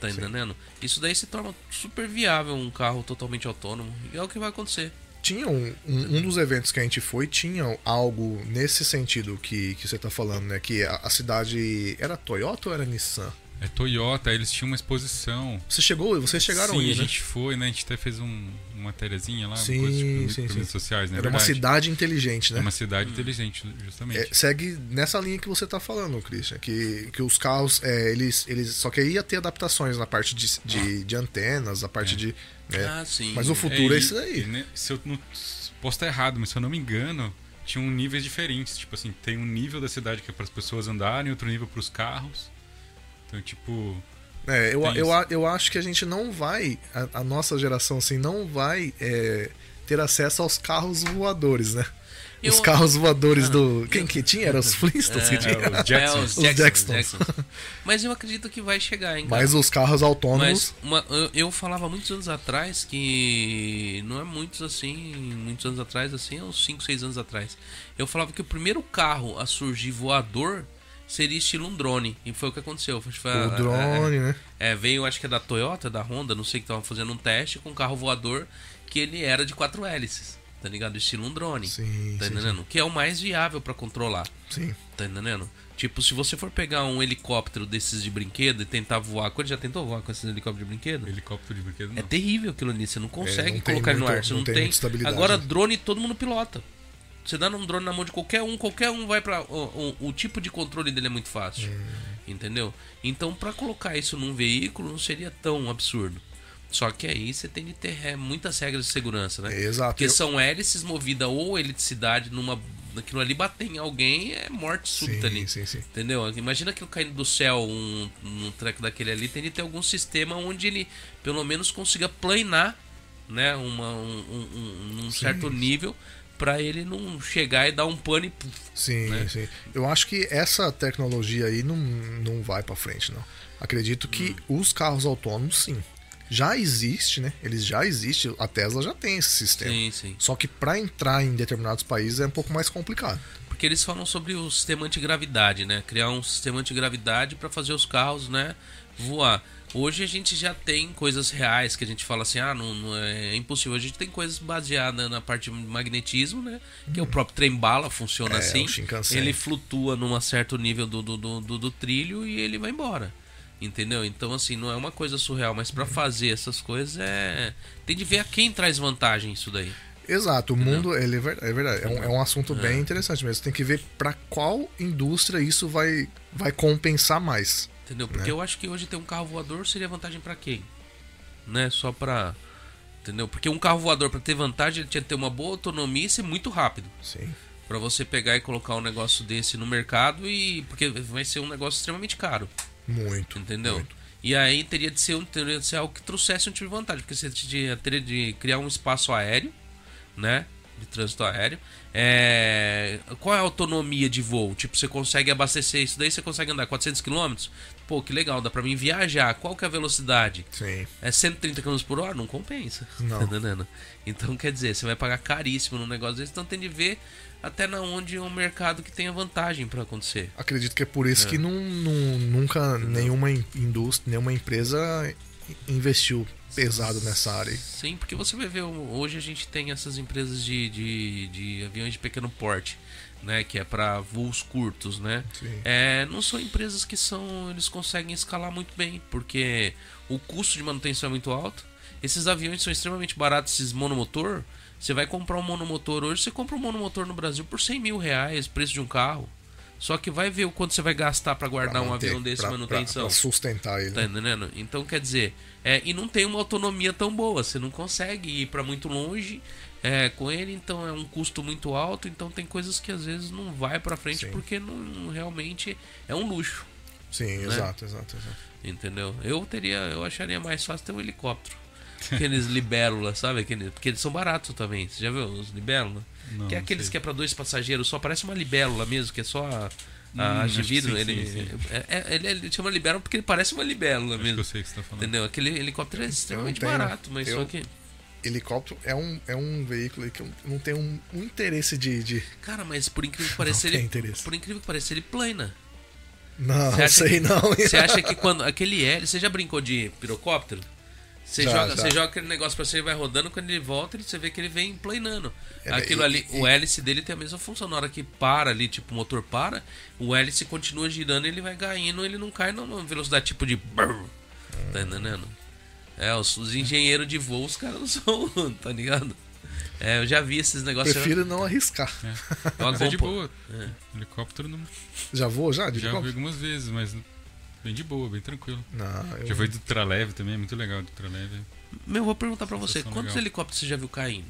[SPEAKER 1] Tá entendendo? Isso daí se torna super viável um carro totalmente autônomo. E é o que vai acontecer.
[SPEAKER 2] Tinha um, um, um dos eventos que a gente foi, tinha algo nesse sentido que, que você tá falando, né? Que a, a cidade. Era Toyota ou era Nissan?
[SPEAKER 3] É Toyota, eles tinham uma exposição.
[SPEAKER 2] Você chegou, vocês chegaram
[SPEAKER 3] sim,
[SPEAKER 2] aí,
[SPEAKER 3] a
[SPEAKER 2] né?
[SPEAKER 3] gente foi, né? A gente até fez um, uma matériazinha lá,
[SPEAKER 2] Sim,
[SPEAKER 3] coisa tipo,
[SPEAKER 2] sim, sim.
[SPEAKER 3] redes sociais, né?
[SPEAKER 2] Era uma cidade inteligente, né?
[SPEAKER 3] É uma cidade inteligente, justamente.
[SPEAKER 2] É, segue nessa linha que você tá falando, Christian, que, que os carros, é, eles, eles só que ia ter adaptações na parte de, de, de antenas, a parte de. né?
[SPEAKER 1] Ah, sim.
[SPEAKER 2] Mas o futuro é, isso aí.
[SPEAKER 3] e, né, se eu não, posso estar errado, mas se eu não me engano, tinham níveis diferentes. Tipo assim, tem um nível da cidade que é para as pessoas andarem, outro nível para os carros. Então, tipo,
[SPEAKER 2] É, eu, eu, eu acho que a gente não vai, a, a nossa geração assim, não vai é, ter acesso aos carros voadores, né? Os
[SPEAKER 1] Eu-
[SPEAKER 2] carros voadores
[SPEAKER 1] Ah,
[SPEAKER 2] do. Quem que tinha? Era os Flintstones que
[SPEAKER 1] É,
[SPEAKER 2] tinha.
[SPEAKER 3] os *laughs*
[SPEAKER 1] É,
[SPEAKER 3] Jacksons.
[SPEAKER 1] os
[SPEAKER 2] Os
[SPEAKER 1] Jacksons,
[SPEAKER 2] Jacksons.
[SPEAKER 1] Jacksons. *laughs* Mas eu acredito que vai chegar, hein, cara.
[SPEAKER 2] Mas os carros autônomos.
[SPEAKER 1] Mas uma- eu, eu falava muitos anos atrás que não é muitos assim, muitos anos atrás, assim, é uns 5, 6 anos atrás. Eu falava que o primeiro carro a surgir voador seria estilo um drone. E foi o que aconteceu. Foi, foi a-
[SPEAKER 2] o drone, né?
[SPEAKER 1] é, veio, acho que é da Toyota, da Honda, não sei que estavam fazendo um teste com um carro voador que ele era de quatro hélices. Tá ligado? Estilo um drone.
[SPEAKER 2] Sim,
[SPEAKER 1] tá
[SPEAKER 2] sim,
[SPEAKER 1] entendendo? Que é o mais viável pra controlar.
[SPEAKER 2] Sim.
[SPEAKER 1] Tá entendendo? Tipo, se você for pegar um helicóptero desses de brinquedo e tentar voar. Quando já tentou voar com esses helicópteros de brinquedo?
[SPEAKER 3] helicóptero de brinquedo
[SPEAKER 1] É
[SPEAKER 3] não.
[SPEAKER 1] terrível aquilo ali, você não consegue
[SPEAKER 2] É, não
[SPEAKER 1] colocar ele no ar, você
[SPEAKER 2] não
[SPEAKER 1] não,
[SPEAKER 2] tem
[SPEAKER 1] tem. Agora, drone todo mundo pilota. Você dá um drone na mão de qualquer um, qualquer um vai pra. O, o- o tipo de controle dele é muito fácil.
[SPEAKER 2] Hum.
[SPEAKER 1] Entendeu? Então, pra colocar isso num veículo não seria tão absurdo. Só que aí você tem de ter é, muitas regras de segurança, né?
[SPEAKER 2] É, exato.
[SPEAKER 1] Porque são hélices movidas ou eletricidade numa. Aquilo ali bater em alguém é morte súbita
[SPEAKER 2] sim,
[SPEAKER 1] ali.
[SPEAKER 2] sim, sim.
[SPEAKER 1] Entendeu? Imagina aquilo caindo do céu, um, um treco daquele ali, tem de ter algum sistema onde ele pelo menos consiga planar, né? Uma, um, um- um- um certo nível pra ele não chegar e dar um pane. e.
[SPEAKER 2] Sim,
[SPEAKER 1] né?
[SPEAKER 2] sim. Eu acho que essa tecnologia aí não, não vai pra frente, não. Acredito que
[SPEAKER 1] Hum.
[SPEAKER 2] os carros autônomos, sim. Já existe, né? Eles já existem. A Tesla já tem esse sistema.
[SPEAKER 1] Sim, sim.
[SPEAKER 2] Só que pra entrar em determinados países é um pouco mais complicado.
[SPEAKER 1] Porque eles falam sobre o sistema antigravidade, né? Criar um sistema antigravidade para fazer os carros, né, voar. Hoje a gente já tem coisas reais que a gente fala assim, ah, não, não é, é impossível. A gente tem coisas baseadas na parte de magnetismo, né? Que é o próprio trem bala funciona
[SPEAKER 2] É,
[SPEAKER 1] assim. Ele flutua num certo nível do, do, do, do- do trilho e ele vai embora. Entendeu? Então, assim, não é uma coisa surreal, mas pra fazer essas coisas é. Tem de ver a quem traz vantagem isso daí.
[SPEAKER 2] Exato, o mundo, ele é é verdade, é um, é um assunto bem interessante mesmo. Tem que ver pra qual indústria isso vai, vai compensar mais.
[SPEAKER 1] Entendeu? Porque
[SPEAKER 2] Né?
[SPEAKER 1] eu acho que hoje ter um carro voador seria vantagem pra quem? Né? Só pra. Entendeu? Porque um carro voador, pra ter vantagem, ele tinha que ter uma boa autonomia e ser muito rápido.
[SPEAKER 2] Sim.
[SPEAKER 1] Pra você pegar e colocar um negócio desse no mercado e. Porque vai ser um negócio extremamente caro.
[SPEAKER 2] Muito.
[SPEAKER 1] Entendeu?
[SPEAKER 2] muito.
[SPEAKER 1] E aí teria de, ser, um- teria de ser algo que trouxesse um tipo de vantagem, porque você teria, teria de criar um espaço aéreo, né? De trânsito aéreo. É, Qual é a autonomia de voo? Tipo, você consegue abastecer isso daí, você consegue andar 400 km? Pô, que legal, dá pra mim viajar. Qual que é a velocidade?
[SPEAKER 2] Sim.
[SPEAKER 1] É 130 km por hora? Não compensa.
[SPEAKER 2] Não. *laughs*
[SPEAKER 1] Tá entendendo? Então, quer dizer, você vai pagar caríssimo num negócio desse, então tem de ver até na onde é um mercado que tenha vantagem pra acontecer.
[SPEAKER 2] Acredito que é por isso que não, não- nunca nenhuma in- indústria, nenhuma empresa investiu pesado nessa área.
[SPEAKER 1] Sim, porque você vai ver, hoje a gente tem essas empresas de, de, de aviões de pequeno porte, né? Que é para voos curtos, né? É, não são empresas que são. Eles conseguem escalar muito bem, porque o custo de manutenção é muito alto. Esses aviões são extremamente baratos, esses monomotor. Você vai comprar um monomotor hoje, você compra um monomotor no Brasil por 100 mil reais, preço de um carro. Só que vai ver o quanto você vai gastar para guardar
[SPEAKER 2] Pra
[SPEAKER 1] um
[SPEAKER 2] manter,
[SPEAKER 1] avião desse
[SPEAKER 2] pra-
[SPEAKER 1] manutenção.
[SPEAKER 2] Pra, pra sustentar ele.
[SPEAKER 1] Tá entendendo? Então quer dizer, é, e não tem uma autonomia tão boa, você não consegue ir para muito longe é, com ele, então é um custo muito alto, então tem coisas que às vezes não vai para frente
[SPEAKER 2] Sim.
[SPEAKER 1] porque não realmente é um luxo,
[SPEAKER 2] Sim, exato, exato, exato.
[SPEAKER 1] entendeu? Eu teria, eu acharia mais fácil ter um helicóptero. Aqueles libélula, sabe? Aqueles, porque eles são baratos também. Você já viu os libélula?
[SPEAKER 3] Não,
[SPEAKER 1] que é
[SPEAKER 3] não
[SPEAKER 1] aqueles
[SPEAKER 3] sei.
[SPEAKER 1] que é para dois passageiros, só parece uma libélula mesmo, que é só a, a
[SPEAKER 3] Hum,
[SPEAKER 1] de vidro.
[SPEAKER 3] sim,
[SPEAKER 1] ele,
[SPEAKER 3] sim, sim.
[SPEAKER 1] é- é- ele, ele chama libélula porque ele parece uma libélula
[SPEAKER 3] Acho que
[SPEAKER 1] mesmo.
[SPEAKER 3] eu sei o que você tá falando.
[SPEAKER 1] Entendeu? Aquele helicóptero é extremamente
[SPEAKER 2] tenho-
[SPEAKER 1] barato, mas
[SPEAKER 2] eu-
[SPEAKER 1] só que.
[SPEAKER 2] Helicóptero é um, é um veículo que não tenho um, um interesse de, de.
[SPEAKER 1] Cara, mas por incrível que pareça,
[SPEAKER 2] Não
[SPEAKER 1] ele.
[SPEAKER 2] tem interesse.
[SPEAKER 1] Por incrível que pareça, ele plana.
[SPEAKER 2] Não,
[SPEAKER 1] Você acha
[SPEAKER 2] sei
[SPEAKER 1] que-
[SPEAKER 2] não.
[SPEAKER 1] Você acha que quando. Aquele L. Você já brincou de pirocóptero? Você,
[SPEAKER 2] Já,
[SPEAKER 1] joga,
[SPEAKER 2] já.
[SPEAKER 1] você joga aquele negócio pra você, ele vai rodando, quando ele volta, você vê que ele vem planando.
[SPEAKER 2] É,
[SPEAKER 1] Aquilo
[SPEAKER 2] e-
[SPEAKER 1] ali,
[SPEAKER 2] e-
[SPEAKER 1] o hélice dele tem a mesma função. Na hora que para ali, tipo, o motor para, o hélice continua girando ele vai caindo, ele não cai numa velocidade tipo de. brrr. Tá entendendo? É, os, os engenheiros de voo, os caras não são, *laughs* tá ligado? É, eu já vi esses negócios.
[SPEAKER 2] Prefiro não arriscar.
[SPEAKER 1] eu *laughs*
[SPEAKER 3] Mas é de boa. Helicóptero não.
[SPEAKER 2] Já vou já? De
[SPEAKER 3] Já vi
[SPEAKER 2] helicóptero?
[SPEAKER 3] algumas vezes, mas bem de boa, bem tranquilo.
[SPEAKER 2] Não, eu...
[SPEAKER 3] Já foi do Traleve também, é muito legal do Traleve.
[SPEAKER 1] Meu, vou perguntar pra você, quantos
[SPEAKER 3] legal.
[SPEAKER 1] helicópteros você já viu caindo?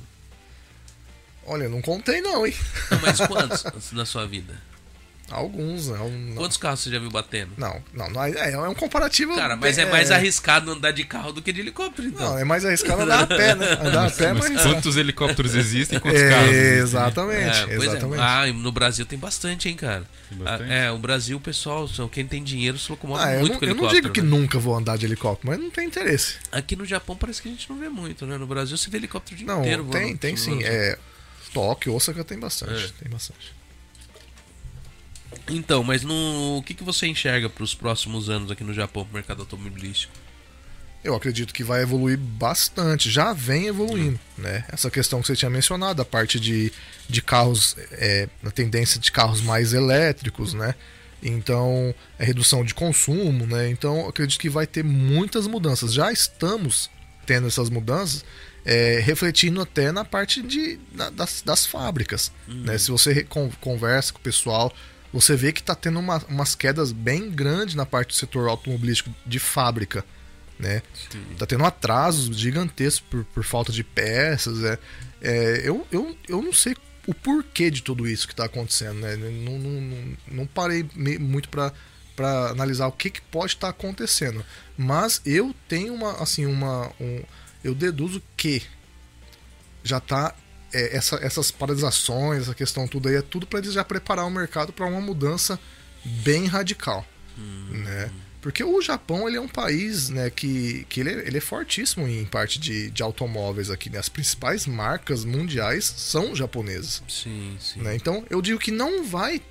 [SPEAKER 2] Olha, não contei não, hein?
[SPEAKER 1] Não, mas *laughs* quantos na sua vida?
[SPEAKER 2] Alguns, não. não.
[SPEAKER 1] Quantos carros você já viu batendo?
[SPEAKER 2] Não, não, não, é, é um comparativo.
[SPEAKER 1] Cara, mas é mais arriscado andar de carro do que de helicóptero, então.
[SPEAKER 2] Não, é mais arriscado andar a pé, né? *laughs* Andar a pé é mais
[SPEAKER 3] Mas
[SPEAKER 2] arriscado.
[SPEAKER 3] quantos helicópteros existem e quantos
[SPEAKER 2] É,
[SPEAKER 3] carros existem?
[SPEAKER 2] exatamente,
[SPEAKER 1] É, é.
[SPEAKER 2] exatamente.
[SPEAKER 1] Ah, no Brasil tem bastante, hein, cara.
[SPEAKER 3] Bastante?
[SPEAKER 1] Ah, É, o Brasil, o pessoal, quem tem dinheiro se locomove
[SPEAKER 2] Ah,
[SPEAKER 1] muito
[SPEAKER 2] não,
[SPEAKER 1] com
[SPEAKER 2] eu não
[SPEAKER 1] helicóptero.
[SPEAKER 2] digo que
[SPEAKER 1] né?
[SPEAKER 2] nunca vou andar de helicóptero, mas não tem interesse.
[SPEAKER 1] Aqui no Japão parece que a gente não vê muito, né? No Brasil você vê helicóptero o dia
[SPEAKER 2] Não,
[SPEAKER 1] inteiro.
[SPEAKER 2] tem,
[SPEAKER 1] voando-
[SPEAKER 2] tem sim.
[SPEAKER 1] voando.
[SPEAKER 2] É, Tóquio, Osaka tem bastante.
[SPEAKER 1] É.
[SPEAKER 2] Tem bastante.
[SPEAKER 1] Então, mas no, o que, que você enxerga para os próximos anos aqui no Japão, pro mercado automobilístico?
[SPEAKER 2] Eu acredito que vai evoluir bastante, já vem evoluindo, né? Essa questão que você tinha mencionado, a parte de, de carros, é, na tendência de carros mais elétricos, né? Então, é redução de consumo, né? Então, eu acredito que vai ter muitas mudanças. Já estamos tendo essas mudanças, é, refletindo até na parte de, da- das, das fábricas, né? Se você con- conversa com o pessoal, você vê que está tendo uma- umas quedas bem grandes na parte do setor automobilístico de fábrica, né? Tá tendo atrasos gigantescos por, por falta de peças. É, É, eu, eu, eu não sei o porquê de tudo isso que tá acontecendo, né? Não, não, não, não parei muito para para analisar o que, que pode estar acontecendo. Mas eu tenho uma, assim, uma. Um, eu deduzo que já tá. É, essa, essas paralisações, essa questão tudo aí, é tudo para eles já preparar o mercado para uma mudança bem radical. Né? Porque o Japão ele é um país né, que, que ele, é, ele é fortíssimo em parte de, de automóveis aqui. Né? As principais marcas mundiais são japonesas.
[SPEAKER 1] Sim, sim.
[SPEAKER 2] Né? Então eu digo que não vai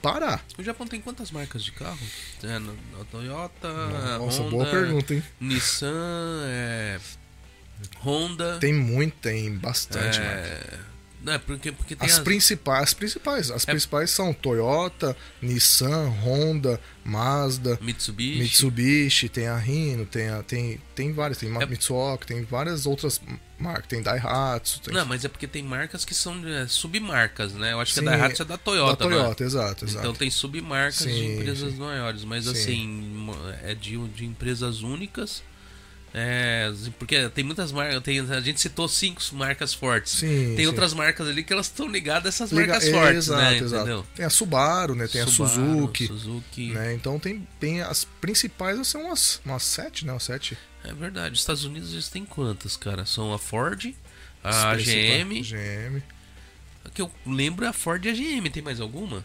[SPEAKER 2] parar.
[SPEAKER 1] O Japão tem quantas marcas de carro? É, no- no Toyota,
[SPEAKER 2] Nossa,
[SPEAKER 1] Honda,
[SPEAKER 2] boa pergunta, hein?
[SPEAKER 1] Nissan, é, Honda,
[SPEAKER 2] Tem muito, tem bastante,
[SPEAKER 1] é, é porque, porque
[SPEAKER 2] As
[SPEAKER 1] as-
[SPEAKER 2] principais, as principais, as
[SPEAKER 1] É-
[SPEAKER 2] principais são Toyota, Nissan, Honda, Mazda,
[SPEAKER 1] Mitsubishi.
[SPEAKER 2] Mitsubishi, tem a Hino, tem a, tem tem várias, tem
[SPEAKER 1] É-
[SPEAKER 2] Mitsuoka, tem várias outras marcas, tem Daihatsu, tem
[SPEAKER 1] Não, mas é porque tem marcas que são é, submarcas, né? Eu acho que
[SPEAKER 2] Sim,
[SPEAKER 1] a Daihatsu é da
[SPEAKER 2] da
[SPEAKER 1] Toyota, né?
[SPEAKER 2] Toyota, exato, exato.
[SPEAKER 1] Então tem submarcas de
[SPEAKER 2] Sim,
[SPEAKER 1] empresas
[SPEAKER 2] sim.
[SPEAKER 1] maiores, mas
[SPEAKER 2] Sim.
[SPEAKER 1] assim, é de, de empresas únicas. É, porque tem muitas marcas, tem, a gente citou cinco marcas fortes.
[SPEAKER 2] Sim,
[SPEAKER 1] tem
[SPEAKER 2] sim.
[SPEAKER 1] outras marcas ali que elas estão ligadas a essas
[SPEAKER 2] Liga-
[SPEAKER 1] marcas
[SPEAKER 2] é,
[SPEAKER 1] fortes,
[SPEAKER 2] exato,
[SPEAKER 1] né?
[SPEAKER 2] exato.
[SPEAKER 1] Entendeu?
[SPEAKER 2] Tem a Subaru, né? Tem a
[SPEAKER 1] Subaru,
[SPEAKER 2] Suzuki,
[SPEAKER 1] Suzuki.
[SPEAKER 2] né? Então tem, tem as principais, são umas, umas sete, né? Umas sete.
[SPEAKER 1] É verdade. Os Estados Unidos eles têm quantas, cara? São a Ford, a. GM.
[SPEAKER 2] GM,
[SPEAKER 1] A que eu lembro é a Ford e a GM. Tem mais alguma?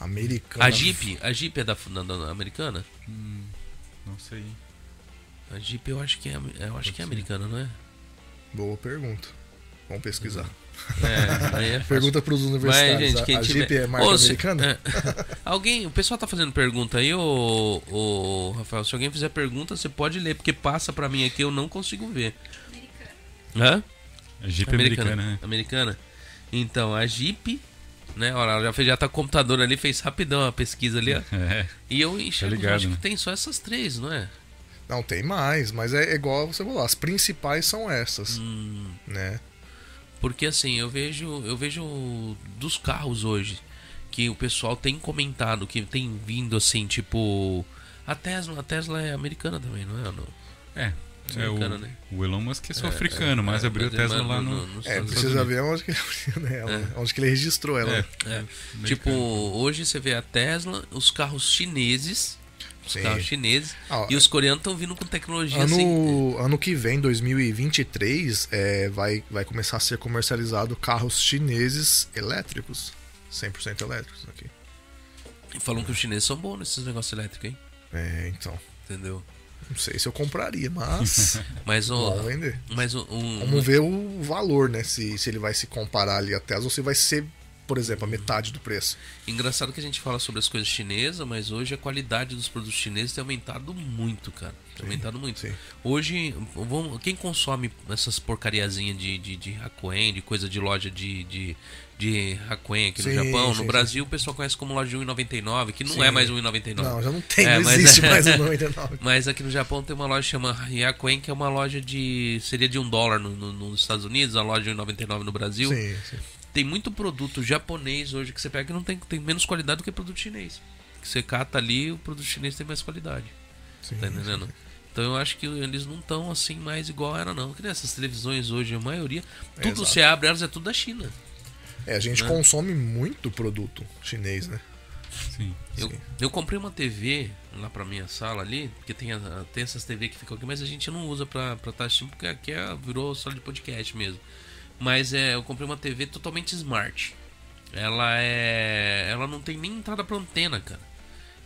[SPEAKER 2] Americana.
[SPEAKER 1] A Jeep. A Jeep é da, da- da americana?
[SPEAKER 3] Não sei.
[SPEAKER 1] A Jeep eu acho que é, eu acho que é americana, não é?
[SPEAKER 2] Boa pergunta. Vamos pesquisar.
[SPEAKER 1] É, aí é *laughs* fácil.
[SPEAKER 2] Pergunta para os universitários.
[SPEAKER 1] Mas, gente, quem
[SPEAKER 2] a, a
[SPEAKER 1] tiver...
[SPEAKER 2] Jeep é marca
[SPEAKER 1] Ô, se-
[SPEAKER 2] americana?
[SPEAKER 1] é. *laughs* Alguém, o pessoal tá fazendo pergunta aí, ô, ô, Rafael. Se alguém fizer pergunta, você pode ler, porque passa pra mim aqui, eu não consigo ver. Hã?
[SPEAKER 3] A Jeep americana, né?
[SPEAKER 1] Americana. Então, a Jeep, né? Olha, ela já, fez, já tá com o computador ali, fez rapidão a pesquisa ali, ó. *laughs*
[SPEAKER 3] É.
[SPEAKER 1] E eu enxergo,
[SPEAKER 3] ligado,
[SPEAKER 1] acho
[SPEAKER 3] né?
[SPEAKER 1] que tem só essas três, não é?
[SPEAKER 2] Não, tem mais, mas é igual você falou. As principais são essas,
[SPEAKER 1] Hum,
[SPEAKER 2] né?
[SPEAKER 1] porque assim, eu vejo, eu vejo dos carros hoje que o pessoal tem comentado, que tem vindo assim, tipo. A Tesla, a Tesla é americana também, não é? Não?
[SPEAKER 3] É. É o,
[SPEAKER 1] Americana, né?
[SPEAKER 3] o Elon Musk é sul-africano, mas
[SPEAKER 1] É,
[SPEAKER 3] abriu a Tesla lá
[SPEAKER 1] no-
[SPEAKER 3] no.
[SPEAKER 1] nos
[SPEAKER 2] É, precisa ver onde que ele abriu ela, onde que ele registrou ela.
[SPEAKER 3] É.
[SPEAKER 1] É. Tipo, hoje você vê a Tesla, os carros chineses. Os
[SPEAKER 2] Sim.
[SPEAKER 1] carros chineses.
[SPEAKER 2] Ah,
[SPEAKER 1] e os coreanos estão vindo com tecnologia assim.
[SPEAKER 2] Ano, ano que vem, 2023, é, vai, vai começar a ser comercializado carros chineses elétricos. 100% elétricos aqui.
[SPEAKER 1] E falam que os chineses são bons nesses negócios elétricos, hein?
[SPEAKER 2] É, então.
[SPEAKER 1] Entendeu?
[SPEAKER 2] Não sei se eu compraria, mas *laughs*
[SPEAKER 1] Mas o.
[SPEAKER 2] vamos vender.
[SPEAKER 1] Mas um-
[SPEAKER 2] Vamos ver o valor, né? Se, se ele vai se comparar ali a Tesla ou se vai ser, por exemplo, a metade do preço.
[SPEAKER 1] Engraçado que a gente fala sobre as coisas chinesas, mas hoje a qualidade dos produtos chineses tem aumentado muito, cara. Tem aumentado muito.
[SPEAKER 2] sim.
[SPEAKER 1] Hoje, vamos, quem consome essas porcariazinhas de, de, de Hakuen, de coisa de loja de, de, de Hakuen aqui no
[SPEAKER 2] Sim,
[SPEAKER 1] Japão,
[SPEAKER 2] sim,
[SPEAKER 1] no Brasil o pessoal conhece como loja de 1,99, que não
[SPEAKER 2] Sim.
[SPEAKER 1] é mais 1,99.
[SPEAKER 2] Não, já não tem,
[SPEAKER 1] É,
[SPEAKER 2] não
[SPEAKER 1] mas-
[SPEAKER 2] existe mais *laughs* o 99.
[SPEAKER 1] Mas aqui no Japão tem uma loja que chama Hyakuen, que é uma loja de. seria de um dólar no- no- nos Estados Unidos, a loja de 1,99 no Brasil.
[SPEAKER 2] Sim, sim.
[SPEAKER 1] Tem muito produto japonês hoje que você pega que não tem, tem menos qualidade do que produto chinês. Que você cata ali, o produto chinês tem mais qualidade.
[SPEAKER 2] sim,
[SPEAKER 1] Tá entendendo? Então eu acho que eles não estão assim mais igual era não. Que nem essas televisões hoje, a maioria, tudo
[SPEAKER 2] exato.
[SPEAKER 1] você abre elas é tudo da China.
[SPEAKER 2] É, a gente
[SPEAKER 1] Né?
[SPEAKER 2] consome muito produto chinês, né?
[SPEAKER 3] Sim.
[SPEAKER 1] Eu,
[SPEAKER 2] Sim.
[SPEAKER 1] eu comprei uma TV lá pra minha sala ali, porque tem, a- tem essas TV que ficam aqui, mas a gente não usa pra estar tá assistindo, porque aqui é, virou sala de podcast mesmo. Mas é, eu comprei uma TV totalmente smart. Ela é. Ela não tem nem entrada pra antena, cara.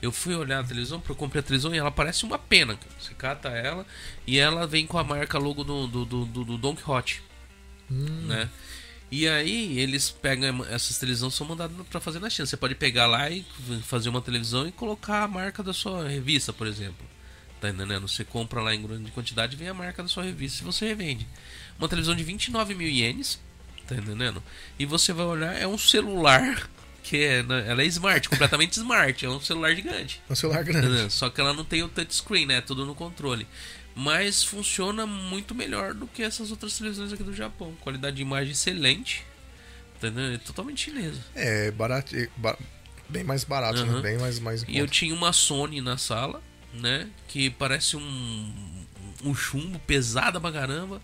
[SPEAKER 1] Eu fui olhar a televisão, eu comprei a televisão e ela parece uma pena, cara. Você cata ela e ela vem com a marca logo do, do, do, do, do Don Quixote. Né? E aí eles pegam essas televisões são mandadas pra fazer na China. Você pode pegar lá e fazer uma televisão e colocar a marca da sua revista, por exemplo. Tá entendendo? Você compra lá em grande quantidade e vem a marca da sua revista e você revende. Uma televisão de 29 mil ienes, tá entendendo? E você vai olhar, é um celular que é, né, ela é smart, completamente *laughs* smart, é um celular gigante.
[SPEAKER 2] É um celular
[SPEAKER 1] Tá
[SPEAKER 2] grande.
[SPEAKER 1] entendendo? Só que ela não tem o touchscreen, né? É tudo no controle. Mas funciona muito melhor do que essas outras televisões aqui do Japão. Qualidade de imagem excelente. Tá entendendo? É totalmente chinesa.
[SPEAKER 2] É, barato, é bem mais barato, né?
[SPEAKER 1] Aham.
[SPEAKER 2] Bem mais, mais
[SPEAKER 1] E eu tinha uma Sony na sala, né? Que parece um, um chumbo pesada pra caramba.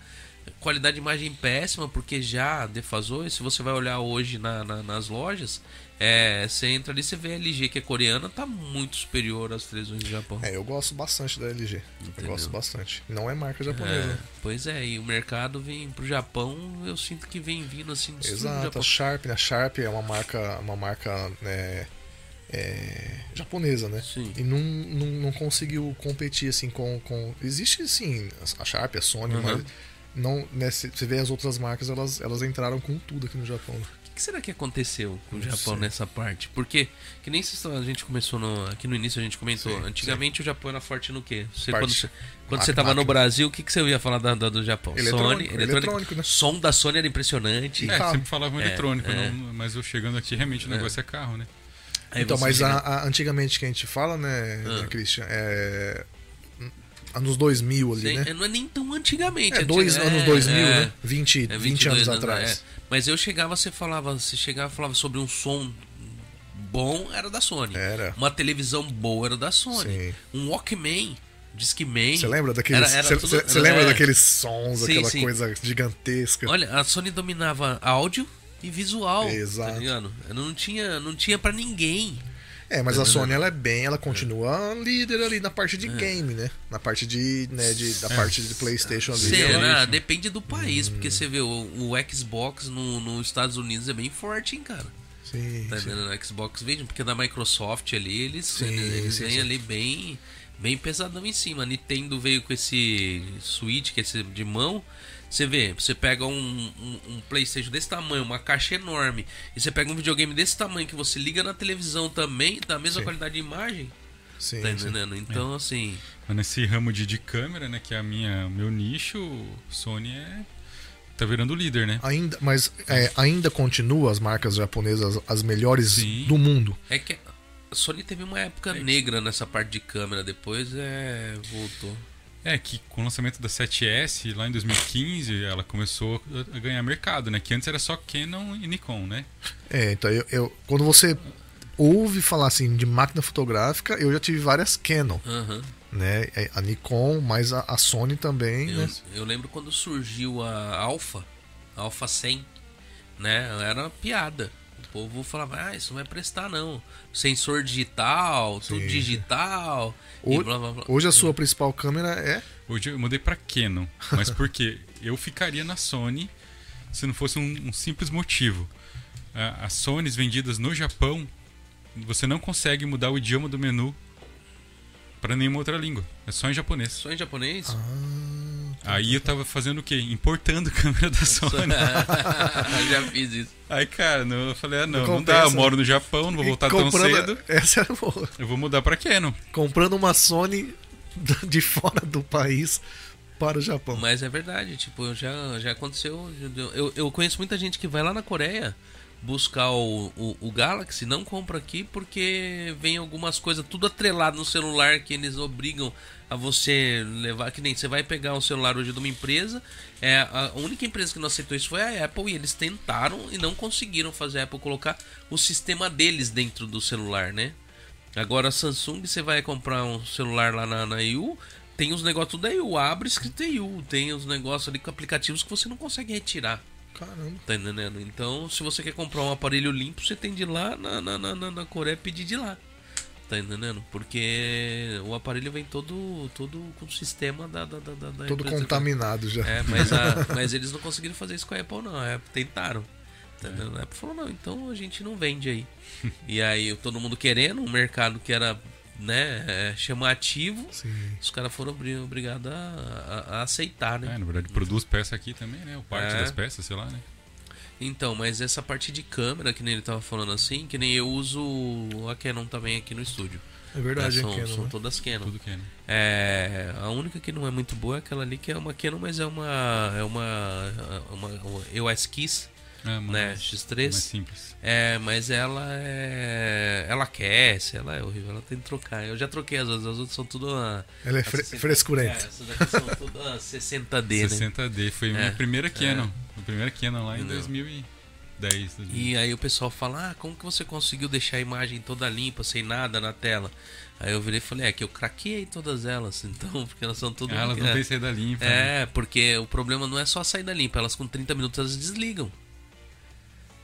[SPEAKER 1] Qualidade de imagem péssima, porque já defasou. E se você vai olhar hoje na- na- nas lojas, é, você entra ali você vê a LG, que é coreana, tá muito superior às televisões do Japão.
[SPEAKER 2] É, eu gosto bastante da LG.
[SPEAKER 1] Entendeu?
[SPEAKER 2] Eu gosto bastante. Não é marca
[SPEAKER 1] É,
[SPEAKER 2] japonesa.
[SPEAKER 1] pois é, e o mercado vem pro Japão, eu sinto que vem vindo assim do
[SPEAKER 2] Exato, a. Sharp, né? A Sharp é uma marca, uma marca né, é, japonesa, né?
[SPEAKER 1] Sim.
[SPEAKER 2] E não, não, não conseguiu competir assim com, com. Existe sim a Sharp, a Sony,
[SPEAKER 1] Aham.
[SPEAKER 2] mas não, né, você vê as outras marcas, elas, elas entraram com tudo aqui no Japão. né?
[SPEAKER 1] que será que aconteceu com o Japão
[SPEAKER 2] sei.
[SPEAKER 1] nessa parte? Porque, que nem se a gente começou no, aqui no início, a gente comentou.
[SPEAKER 2] Sim,
[SPEAKER 1] antigamente o Japão era forte no quê? Você,
[SPEAKER 2] Parte-
[SPEAKER 1] quando você, quando você tava no. Brasil, o que, que você ia falar da, da- do Japão?
[SPEAKER 2] Eletrônico,
[SPEAKER 1] Sony,
[SPEAKER 2] eletrônico, né?
[SPEAKER 1] Som da Sony era impressionante.
[SPEAKER 3] É,
[SPEAKER 2] carro.
[SPEAKER 3] sempre falavam
[SPEAKER 1] É,
[SPEAKER 3] eletrônico,
[SPEAKER 1] é.
[SPEAKER 3] não- mas eu chegando aqui, realmente o negócio é carro, né?
[SPEAKER 1] Aí
[SPEAKER 2] Então, mas a- a- antigamente que a gente fala, né,
[SPEAKER 1] Ah.
[SPEAKER 2] né, Christian, é. Anos 2000 ali,
[SPEAKER 1] Sei,
[SPEAKER 2] né?
[SPEAKER 1] é, Não é nem tão antigamente.
[SPEAKER 2] É, dois
[SPEAKER 1] antiga-
[SPEAKER 2] anos
[SPEAKER 1] é,
[SPEAKER 2] 2000,
[SPEAKER 1] é,
[SPEAKER 2] né? 20,
[SPEAKER 1] é
[SPEAKER 2] 20 anos
[SPEAKER 1] 22
[SPEAKER 2] atrás.
[SPEAKER 1] é. Mas eu chegava, você falava, você chegava falava sobre um som bom, era da Sony.
[SPEAKER 2] Era.
[SPEAKER 1] Uma televisão boa era da Sony.
[SPEAKER 2] Sim.
[SPEAKER 1] Um Walkman, Discman.
[SPEAKER 2] Você lembra daqueles.
[SPEAKER 1] Era- era
[SPEAKER 2] Você
[SPEAKER 1] tudo-
[SPEAKER 2] lembra
[SPEAKER 1] é.
[SPEAKER 2] daqueles sons,
[SPEAKER 1] Sim,
[SPEAKER 2] aquela
[SPEAKER 1] sim.
[SPEAKER 2] coisa gigantesca?
[SPEAKER 1] Olha, a Sony dominava áudio e visual.
[SPEAKER 2] Exato.
[SPEAKER 1] Tá ligado? Não tinha, não tinha para ninguém.
[SPEAKER 2] É, mas a
[SPEAKER 1] Tá
[SPEAKER 2] Sony ela é bem, ela continua líder ali na parte
[SPEAKER 1] É.
[SPEAKER 2] de game, né? Na parte de, né, de da parte de PlayStation ali.
[SPEAKER 1] Será?
[SPEAKER 2] ela-
[SPEAKER 1] Depende do país,
[SPEAKER 2] Hum.
[SPEAKER 1] porque você vê o, o Xbox no, nos Estados Unidos é bem forte, hein, cara.
[SPEAKER 2] Sim,
[SPEAKER 1] Tá
[SPEAKER 2] sim.
[SPEAKER 1] entendendo? O Xbox vende, porque da Microsoft ali, eles,
[SPEAKER 2] Sim,
[SPEAKER 1] eles
[SPEAKER 2] sim,
[SPEAKER 1] vêm
[SPEAKER 2] sim.
[SPEAKER 1] ali bem, bem pesadão em cima. A Nintendo veio com esse Switch, que é esse de mão. Você vê, você pega um, um, um Playstation desse tamanho, uma caixa enorme, e você pega um videogame desse tamanho que você liga na televisão também, da mesma
[SPEAKER 2] Sim.
[SPEAKER 1] qualidade de imagem,
[SPEAKER 2] Sim,
[SPEAKER 1] tá
[SPEAKER 2] sim.
[SPEAKER 1] entendendo? Então, assim,
[SPEAKER 3] Mas nesse ramo de, de câmera, né, que é a minha, meu nicho, Sony é tá virando líder, né?
[SPEAKER 2] Ainda, mas é, ainda continua as marcas japonesas as melhores
[SPEAKER 3] Sim.
[SPEAKER 2] do mundo.
[SPEAKER 1] é que a Sony teve uma época negra nessa parte de câmera, depois é. voltou.
[SPEAKER 3] É que com o lançamento da 7S lá em 2015, ela começou a ganhar mercado, né? Que antes era só Canon e Nikon, né?
[SPEAKER 2] É, então eu, eu- quando você ouve falar assim de máquina fotográfica, eu já tive várias Canon,
[SPEAKER 1] Aham.
[SPEAKER 2] né? É, A Nikon, mas a, a Sony também,
[SPEAKER 1] Eu,
[SPEAKER 2] né?
[SPEAKER 1] eu lembro quando surgiu a Alpha, a Alpha 100, né? Era uma piada. O povo falava, ah, isso não vai prestar não. Sensor digital, tudo
[SPEAKER 2] Sim.
[SPEAKER 1] digital.
[SPEAKER 2] Ho-
[SPEAKER 1] e blá, blá, blá.
[SPEAKER 2] Hoje a sua principal câmera é
[SPEAKER 3] Hoje eu mudei pra Canon, mas por quê? *laughs* Eu ficaria na Sony se não fosse um, um simples motivo. As Sonys vendidas no Japão, você não consegue mudar o idioma do menu para nenhuma outra língua. É só em japonês.
[SPEAKER 1] Só em japonês?
[SPEAKER 2] Ah,
[SPEAKER 3] Aí eu tava fazendo o quê? Importando câmera da Sony. *laughs*
[SPEAKER 1] Já fiz isso.
[SPEAKER 3] Aí, cara, não- eu falei, ah, não,
[SPEAKER 2] Não
[SPEAKER 3] não dá, eu moro no Japão, não vou voltar tão cedo.
[SPEAKER 2] Essa era boa.
[SPEAKER 3] Eu vou mudar pra Canon.
[SPEAKER 2] Comprando uma Sony *laughs* de fora do país para o Japão.
[SPEAKER 1] Mas é verdade, tipo, já, já aconteceu. Eu, eu conheço muita gente que vai lá na Coreia buscar o, o, o Galaxy, não compra aqui porque vem algumas coisas tudo atrelado no celular que eles obrigam a você levar. Que nem você vai pegar um celular hoje de uma empresa. É, a única empresa que não aceitou isso foi a Apple e eles tentaram e não conseguiram fazer a Apple colocar o sistema deles dentro do celular, né? Agora a Samsung, você vai comprar um celular lá na, na EU, tem os negócios da EU, abre escrito EU, tem os negócios ali com aplicativos que você não consegue retirar,
[SPEAKER 2] Caramba.
[SPEAKER 1] tá entendendo? Então, se você quer comprar um aparelho limpo, você tem de ir lá na, na, na, na- na Coreia pedir de lá, tá entendendo? Porque o aparelho vem todo, todo com o sistema da, da, da, da
[SPEAKER 2] Todo
[SPEAKER 1] empresa.
[SPEAKER 2] contaminado já.
[SPEAKER 1] É, mas, a- *laughs* mas eles não conseguiram fazer isso com a Apple, não. A Apple tentaram. Entendeu? A Apple falou, não, então a gente não vende aí. *laughs* e aí todo mundo querendo, um mercado que era né, é, chamativo,
[SPEAKER 2] Sim.
[SPEAKER 1] os caras foram obri- obrigados a, a- a aceitar, né?
[SPEAKER 3] É, na verdade, produz peça aqui também, né? O parte
[SPEAKER 1] É.
[SPEAKER 3] das peças, sei lá, né?
[SPEAKER 1] Então, mas essa parte de câmera, que nem ele tava falando assim, que nem eu uso a Canon também aqui no estúdio.
[SPEAKER 2] É verdade,
[SPEAKER 1] É,
[SPEAKER 2] é
[SPEAKER 1] são,
[SPEAKER 2] Canon,
[SPEAKER 1] são
[SPEAKER 2] né?
[SPEAKER 1] todas Canon.
[SPEAKER 3] Tudo que é?
[SPEAKER 1] É, a única que não é muito boa é aquela ali que é uma Canon, mas é uma é uma uma, uma EOS Kiss,
[SPEAKER 3] É,
[SPEAKER 1] né,
[SPEAKER 3] mais
[SPEAKER 1] X3.
[SPEAKER 3] simples.
[SPEAKER 1] É, mas ela é. Ela aquece, ela é horrível, ela tem que trocar. Eu já troquei as outras, as outras são tudo a.
[SPEAKER 2] Ela é fre
[SPEAKER 1] 60 É,
[SPEAKER 2] frescurenta.
[SPEAKER 1] essas daqui são tudo a 60D, né?
[SPEAKER 3] 60D. Foi a
[SPEAKER 1] É,
[SPEAKER 3] minha primeira Canon. A primeira Canon lá em
[SPEAKER 1] Entendeu?
[SPEAKER 3] 2010. 2000.
[SPEAKER 1] E aí o pessoal fala, ah, como que você conseguiu deixar a imagem toda limpa, sem nada na tela? Aí eu virei e falei, é que eu craqueei todas elas, *laughs* então, porque elas são todas.
[SPEAKER 3] Ah, elas não
[SPEAKER 1] é,
[SPEAKER 3] têm saída limpa. né?
[SPEAKER 1] É, porque o problema não é só a saída limpa, elas com 30 minutos elas desligam.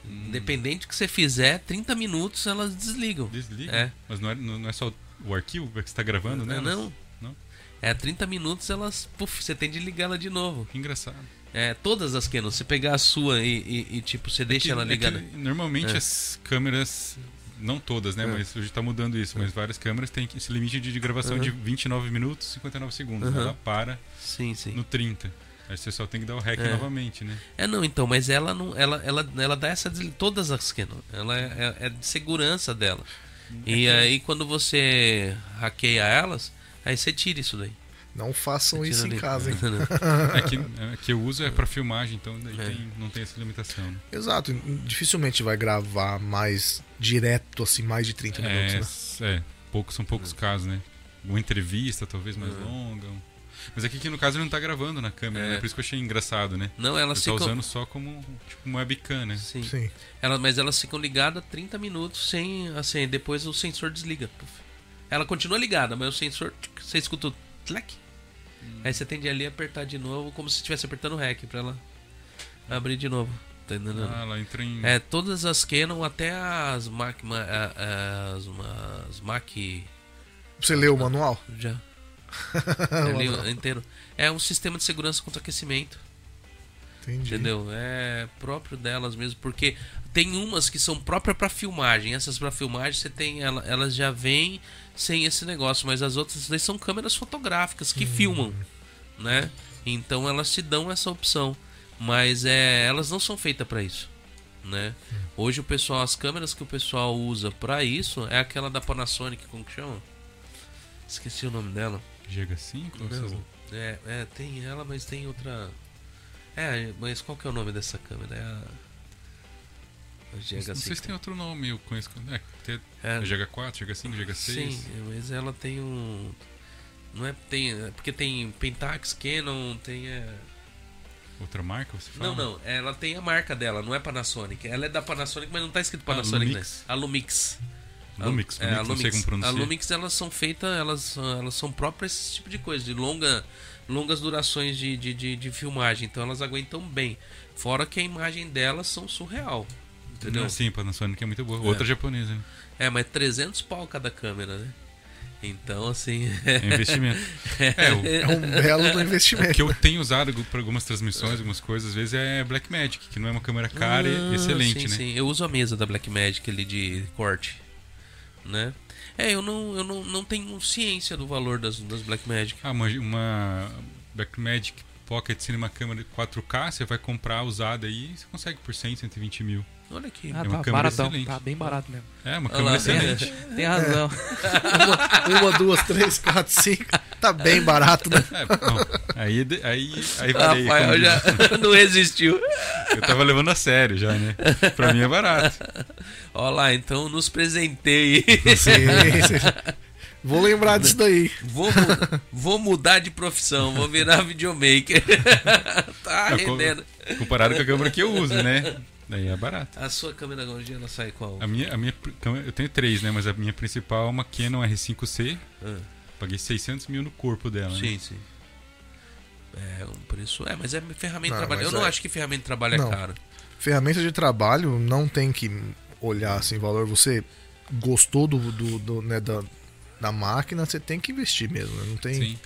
[SPEAKER 3] Hum.
[SPEAKER 1] Independente do que você fizer, 30 minutos elas desligam.
[SPEAKER 3] Desliga.
[SPEAKER 1] É.
[SPEAKER 3] Mas não é, não é só o arquivo que você está gravando, né?
[SPEAKER 1] Não, não.
[SPEAKER 3] Não?
[SPEAKER 1] É 30 minutos elas. Puf, você tem de ligar ela de novo.
[SPEAKER 3] Que engraçado.
[SPEAKER 1] É, todas as Canon. Você pegar a sua e, e- e, tipo, você deixa
[SPEAKER 3] que-
[SPEAKER 1] ela
[SPEAKER 3] é que
[SPEAKER 1] ligada.
[SPEAKER 3] normalmente
[SPEAKER 1] É.
[SPEAKER 3] as câmeras, não todas, né?
[SPEAKER 1] É.
[SPEAKER 3] Mas hoje tá mudando isso. Mas várias câmeras têm esse limite de, de gravação
[SPEAKER 1] Uhum.
[SPEAKER 3] de 29 minutos e 59 segundos.
[SPEAKER 1] Uhum.
[SPEAKER 3] Ela para
[SPEAKER 1] Sim, sim.
[SPEAKER 3] no 30. Aí você só tem que dar o hack
[SPEAKER 1] É.
[SPEAKER 3] novamente, né?
[SPEAKER 1] É, não, então, mas ela não. Ela, ela, ela dá essa. Todas as Canon. Ela é, é- é de segurança dela. E aí quando você hackeia elas, aí você tira isso daí.
[SPEAKER 2] Não façam isso em casa, hein? *laughs*
[SPEAKER 3] É que, *laughs* é que eu uso é pra filmagem, então daí
[SPEAKER 1] É.
[SPEAKER 3] tem- não tem essa limitação. Né?
[SPEAKER 2] Exato. Dificilmente vai gravar mais direto, assim, mais de 30 minutos,
[SPEAKER 3] É,
[SPEAKER 2] né?
[SPEAKER 3] s- é, poucos, são poucos casos, né? Uma entrevista, talvez mais
[SPEAKER 1] É.
[SPEAKER 3] longa. um- Mas aqui que no caso ele não tá gravando na câmera,
[SPEAKER 1] É.
[SPEAKER 3] né? Por isso que eu achei engraçado, né?
[SPEAKER 1] Não, elas
[SPEAKER 3] Ele tá
[SPEAKER 1] ficam.
[SPEAKER 3] usando só como tipo uma webcam, né?
[SPEAKER 1] Sim.
[SPEAKER 2] Sim.
[SPEAKER 1] Ela, mas elas ficam ligadas 30 minutos sem. Assim, depois o sensor desliga. Ela continua ligada, mas o sensor. Você escuta o tlec. Aí você tem de ali apertar de novo, como se estivesse apertando o REC pra ela abrir de novo. Tá entendendo?
[SPEAKER 3] Ah, ela entra em.
[SPEAKER 1] É, todas as Canon, até as Mac. ma- a- a- As, as Mac.
[SPEAKER 2] Você leu o manual?
[SPEAKER 1] Já. *laughs* É ali inteiro. É um sistema de segurança contra aquecimento.
[SPEAKER 2] Entendi.
[SPEAKER 1] Entendeu? É próprio delas mesmo, porque tem umas que são próprias pra filmagem. Essas pra filmagem você tem, ela- elas já vêm sem esse negócio, mas as outras daí são câmeras fotográficas que filmam, né? Então elas te dão essa opção, mas é, elas não são feitas pra isso, né? Hoje o pessoal, as câmeras que o pessoal usa pra isso é aquela da Panasonic, como que chama? Esqueci o nome dela.
[SPEAKER 3] GH5? ou
[SPEAKER 1] Não,
[SPEAKER 3] essas-
[SPEAKER 1] é, é, tem ela, mas tem outra. É, mas qual que é o nome dessa câmera? É a. a
[SPEAKER 3] Não
[SPEAKER 1] GH5.
[SPEAKER 3] sei se tem outro nome, eu conheço. É, tem
[SPEAKER 1] É,
[SPEAKER 3] a GH4, GH5, GH6.
[SPEAKER 1] sim, mas ela tem um. Não é. Tem, é porque tem Pentax, Canon, tem. É...
[SPEAKER 3] Outra marca, você fala?
[SPEAKER 1] Não, não, ela tem a marca dela, não é Panasonic. Ela é da Panasonic, mas não tá escrito Panasonic, né?
[SPEAKER 3] Lumix.
[SPEAKER 1] A Lumix.
[SPEAKER 3] Lumix,
[SPEAKER 1] É,
[SPEAKER 3] Lumix, não sei como
[SPEAKER 1] A
[SPEAKER 3] pronunciar.
[SPEAKER 1] Lumix elas são feitas, elas, elas são próprias esse tipo de coisa, de longa, longas durações de, de, de, de filmagem, então elas aguentam bem. Fora que a imagem delas são surreal, entendeu?
[SPEAKER 3] Não, sim, Panasonic é muito boa.
[SPEAKER 1] É.
[SPEAKER 3] Outra japonesa, né?
[SPEAKER 1] É, mas 300 pau cada câmera, né? Então, assim.
[SPEAKER 3] É investimento. *laughs* É, o,
[SPEAKER 2] É um *laughs* belo do *laughs*
[SPEAKER 3] o
[SPEAKER 2] investimento.
[SPEAKER 3] que eu tenho usado para algumas transmissões, algumas coisas, às vezes é Blackmagic, que não é uma câmera cara
[SPEAKER 1] Ah,
[SPEAKER 3] e excelente,
[SPEAKER 1] sim,
[SPEAKER 3] né?
[SPEAKER 1] Sim, eu uso a mesa da Blackmagic ali de corte, né? É, eu não, eu não, não tenho ciência do valor das, das Blackmagic.
[SPEAKER 3] Ah, uma, uma Blackmagic Pocket Cinema câmera 4K, você vai comprar usada aí, você consegue por 100, 120 mil.
[SPEAKER 1] Olha aqui.
[SPEAKER 4] Ah,
[SPEAKER 3] É uma
[SPEAKER 4] tá
[SPEAKER 3] câmera
[SPEAKER 4] baratão.
[SPEAKER 3] excelente.
[SPEAKER 4] Tá bem barato mesmo.
[SPEAKER 3] É, uma câmera
[SPEAKER 1] lá,
[SPEAKER 3] excelente. *laughs*
[SPEAKER 4] Tem razão.
[SPEAKER 2] Uma, *laughs* uma, duas, três, quatro, cinco. Tá bem barato, né?
[SPEAKER 3] É, bom, aí, aí, aí.
[SPEAKER 1] Rafael já
[SPEAKER 3] diz. *laughs*
[SPEAKER 1] não resistiu.
[SPEAKER 3] Eu tava levando a sério já, né? Pra mim é barato.
[SPEAKER 1] Olha lá, então nos presenteie.
[SPEAKER 2] Sim, sim. Vou lembrar disso daí.
[SPEAKER 1] Vou, vou mudar de profissão, vou virar videomaker. tá
[SPEAKER 3] co-
[SPEAKER 1] rendendo.
[SPEAKER 3] Comparado com a câmera que eu uso, né? Daí é barato.
[SPEAKER 1] A sua câmera hoje ela sai qual?
[SPEAKER 3] A minha, a minha câmera- eu tenho três, né? Mas a minha principal é uma Canon R5C.
[SPEAKER 1] Ah,
[SPEAKER 3] Paguei 600 mil no corpo dela. né?
[SPEAKER 1] sim, sim. É um preço. É, mas é ferramenta
[SPEAKER 2] Não,
[SPEAKER 1] de trabalho. Eu não
[SPEAKER 2] é-
[SPEAKER 1] acho que ferramenta de trabalho é
[SPEAKER 2] Não.
[SPEAKER 1] caro.
[SPEAKER 2] Ferramenta de trabalho não tem que olhar assim valor. Você gostou do, do, do, né, da, da máquina, você tem que investir mesmo. né? Não tem.
[SPEAKER 3] Sim.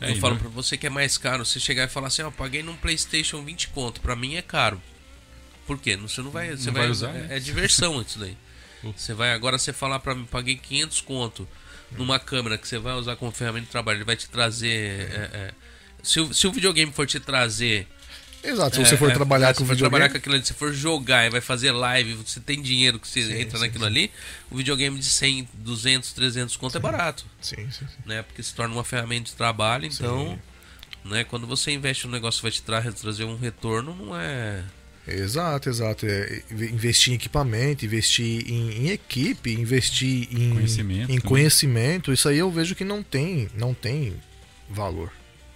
[SPEAKER 3] É,
[SPEAKER 1] eu falo
[SPEAKER 3] não-
[SPEAKER 1] pra você que é mais caro, você chegar e falar assim, ó, paguei num Playstation 20 conto, pra mim é caro. Por quê? Não- Você não vai, você
[SPEAKER 3] Não
[SPEAKER 1] vai,
[SPEAKER 3] vai usar,
[SPEAKER 1] é,
[SPEAKER 3] né?
[SPEAKER 1] é diversão isso daí.
[SPEAKER 3] Uh. *laughs*
[SPEAKER 1] Você vai agora você falar pra mim, paguei 500 conto numa câmera que você vai usar como ferramenta de trabalho, ele vai te trazer é, é, se, o, se o videogame for te trazer
[SPEAKER 2] Exato, se
[SPEAKER 1] É,
[SPEAKER 2] você for
[SPEAKER 1] é,
[SPEAKER 2] trabalhar
[SPEAKER 1] se
[SPEAKER 2] com
[SPEAKER 1] for
[SPEAKER 2] videogame.
[SPEAKER 1] trabalhar com aquilo ali, se for jogar e vai fazer live, você tem dinheiro que você
[SPEAKER 2] Sim,
[SPEAKER 1] entra
[SPEAKER 2] sim,
[SPEAKER 1] naquilo
[SPEAKER 2] sim.
[SPEAKER 1] ali, o videogame de 100, 200, 300 conto é barato,
[SPEAKER 2] Sim, sim,
[SPEAKER 1] né? Porque se torna uma ferramenta de trabalho, então, né, quando você investe no negócio vai te tra trazer um retorno, não é
[SPEAKER 2] Exato, exato. É, investir em equipamento, investir em, em equipe, investir em
[SPEAKER 3] Conhecimento
[SPEAKER 2] em conhecimento. Isso aí eu vejo que não tem, não tem valor.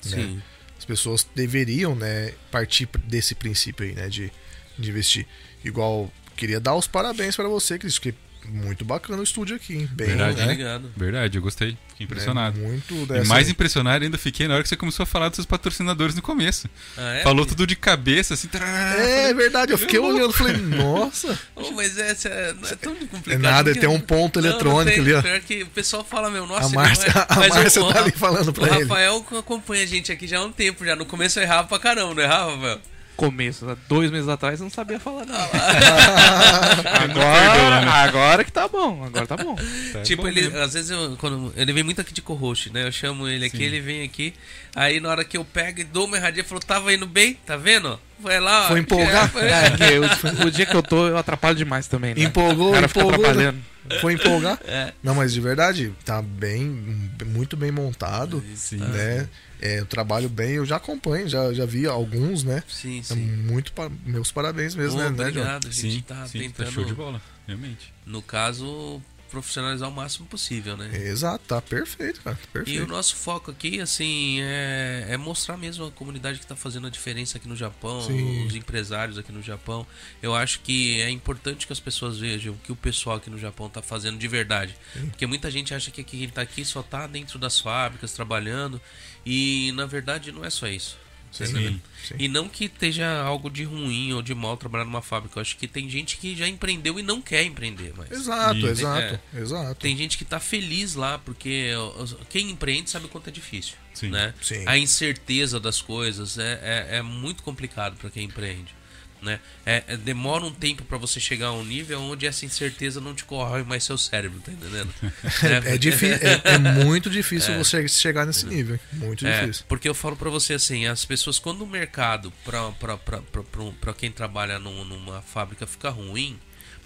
[SPEAKER 2] né?
[SPEAKER 1] sim.
[SPEAKER 2] As pessoas deveriam, né, partir desse princípio aí, né, de, de investir. Igual, queria dar os parabéns para você, Cris, porque muito bacana o estúdio aqui, hein? Bem,
[SPEAKER 3] Verdade,
[SPEAKER 2] né?
[SPEAKER 1] Obrigado.
[SPEAKER 3] Verdade, eu gostei. Fiquei impressionado.
[SPEAKER 2] É, muito
[SPEAKER 3] E
[SPEAKER 2] dessa...
[SPEAKER 3] mais impressionado ainda fiquei na hora que você começou a falar dos seus patrocinadores no começo.
[SPEAKER 1] Ah, é?
[SPEAKER 3] Falou tudo de cabeça, assim. tarará.
[SPEAKER 2] É verdade, eu fiquei olhando, falei, nossa. *laughs*
[SPEAKER 1] Oh, mas essa é, não é tão complicado.
[SPEAKER 2] É nada, tem um ponto
[SPEAKER 1] Não, não
[SPEAKER 2] eletrônico
[SPEAKER 1] tem.
[SPEAKER 2] ali, ó.
[SPEAKER 1] Pior que o pessoal fala, meu, nossa,
[SPEAKER 2] A Márcia,
[SPEAKER 1] não é- *laughs*
[SPEAKER 2] a
[SPEAKER 1] mas o-
[SPEAKER 2] Márcia
[SPEAKER 1] o,
[SPEAKER 2] tá ali falando
[SPEAKER 1] O
[SPEAKER 2] pra ele.
[SPEAKER 1] Rafael que acompanha a gente aqui já há um tempo já. No começo eu errava pra caramba, não errava, Rafael?
[SPEAKER 4] Começo, há dois meses atrás, eu não sabia falar nada. *laughs* agora,
[SPEAKER 3] né?
[SPEAKER 4] agora que tá bom, agora tá bom.
[SPEAKER 3] Tá
[SPEAKER 1] Tipo,
[SPEAKER 3] bom
[SPEAKER 1] ele,
[SPEAKER 3] mesmo.
[SPEAKER 1] às vezes, eu, quando, ele vem muito aqui de co-host, né? Eu chamo ele aqui,
[SPEAKER 3] Sim.
[SPEAKER 1] ele vem aqui. Aí na hora que eu pego e dou uma erradinha, falou, tava indo bem, tá vendo? Foi lá. ó,
[SPEAKER 2] Foi empolgar? *laughs*
[SPEAKER 1] foi-
[SPEAKER 4] É, que o, dia que eu tô, eu atrapalho demais também, né?
[SPEAKER 2] Empolgou,
[SPEAKER 4] o cara
[SPEAKER 2] empolgou, né?
[SPEAKER 4] atrapalhando.
[SPEAKER 2] Foi empolgar?
[SPEAKER 1] É.
[SPEAKER 2] Não, mas de verdade, tá bem, muito bem montado,
[SPEAKER 3] Sim.
[SPEAKER 2] né? É, eu trabalho bem, eu já acompanho, já, já vi alguns, né?
[SPEAKER 1] Sim,
[SPEAKER 2] É
[SPEAKER 1] sim.
[SPEAKER 2] muito pa- meus parabéns mesmo,
[SPEAKER 1] Pô,
[SPEAKER 2] né, né, John?
[SPEAKER 1] obrigado, a gente
[SPEAKER 3] Sim,
[SPEAKER 1] tá
[SPEAKER 3] sim,
[SPEAKER 1] tentando,
[SPEAKER 3] tá show de bola, realmente.
[SPEAKER 1] no caso, profissionalizar o máximo possível, né?
[SPEAKER 2] Exato, tá perfeito, cara.
[SPEAKER 1] E o
[SPEAKER 2] Perfeito.
[SPEAKER 1] nosso foco aqui, assim, é, é mostrar mesmo a comunidade que está fazendo a diferença aqui no Japão,
[SPEAKER 2] Sim.
[SPEAKER 1] os empresários aqui no Japão. Eu acho que é importante que as pessoas vejam o que o pessoal aqui no Japão está fazendo de verdade. Porque muita gente acha que quem está aqui só está dentro das fábricas, trabalhando. E, na verdade, não é só isso.
[SPEAKER 2] Sim, sim.
[SPEAKER 1] E não que esteja algo de ruim ou de mal trabalhar numa fábrica. Eu acho que tem gente que já empreendeu e não quer empreender mais.
[SPEAKER 2] Exato, exato, exato.
[SPEAKER 1] Tem gente que tá feliz lá, porque quem empreende sabe o quanto é difícil.
[SPEAKER 3] Sim.
[SPEAKER 1] Né?
[SPEAKER 2] Sim.
[SPEAKER 1] A incerteza das coisas é, é, é muito complicado para quem empreende. Né? É, é- demora um tempo para você chegar a um nível onde essa incerteza não te corrói mais seu cérebro, tá entendendo? *laughs*
[SPEAKER 2] É, difícil, é, é muito difícil você chegar nesse nível. Muito
[SPEAKER 1] É,
[SPEAKER 2] difícil.
[SPEAKER 1] porque eu falo pra você assim, as pessoas quando o mercado pra quem trabalha num- numa fábrica fica ruim,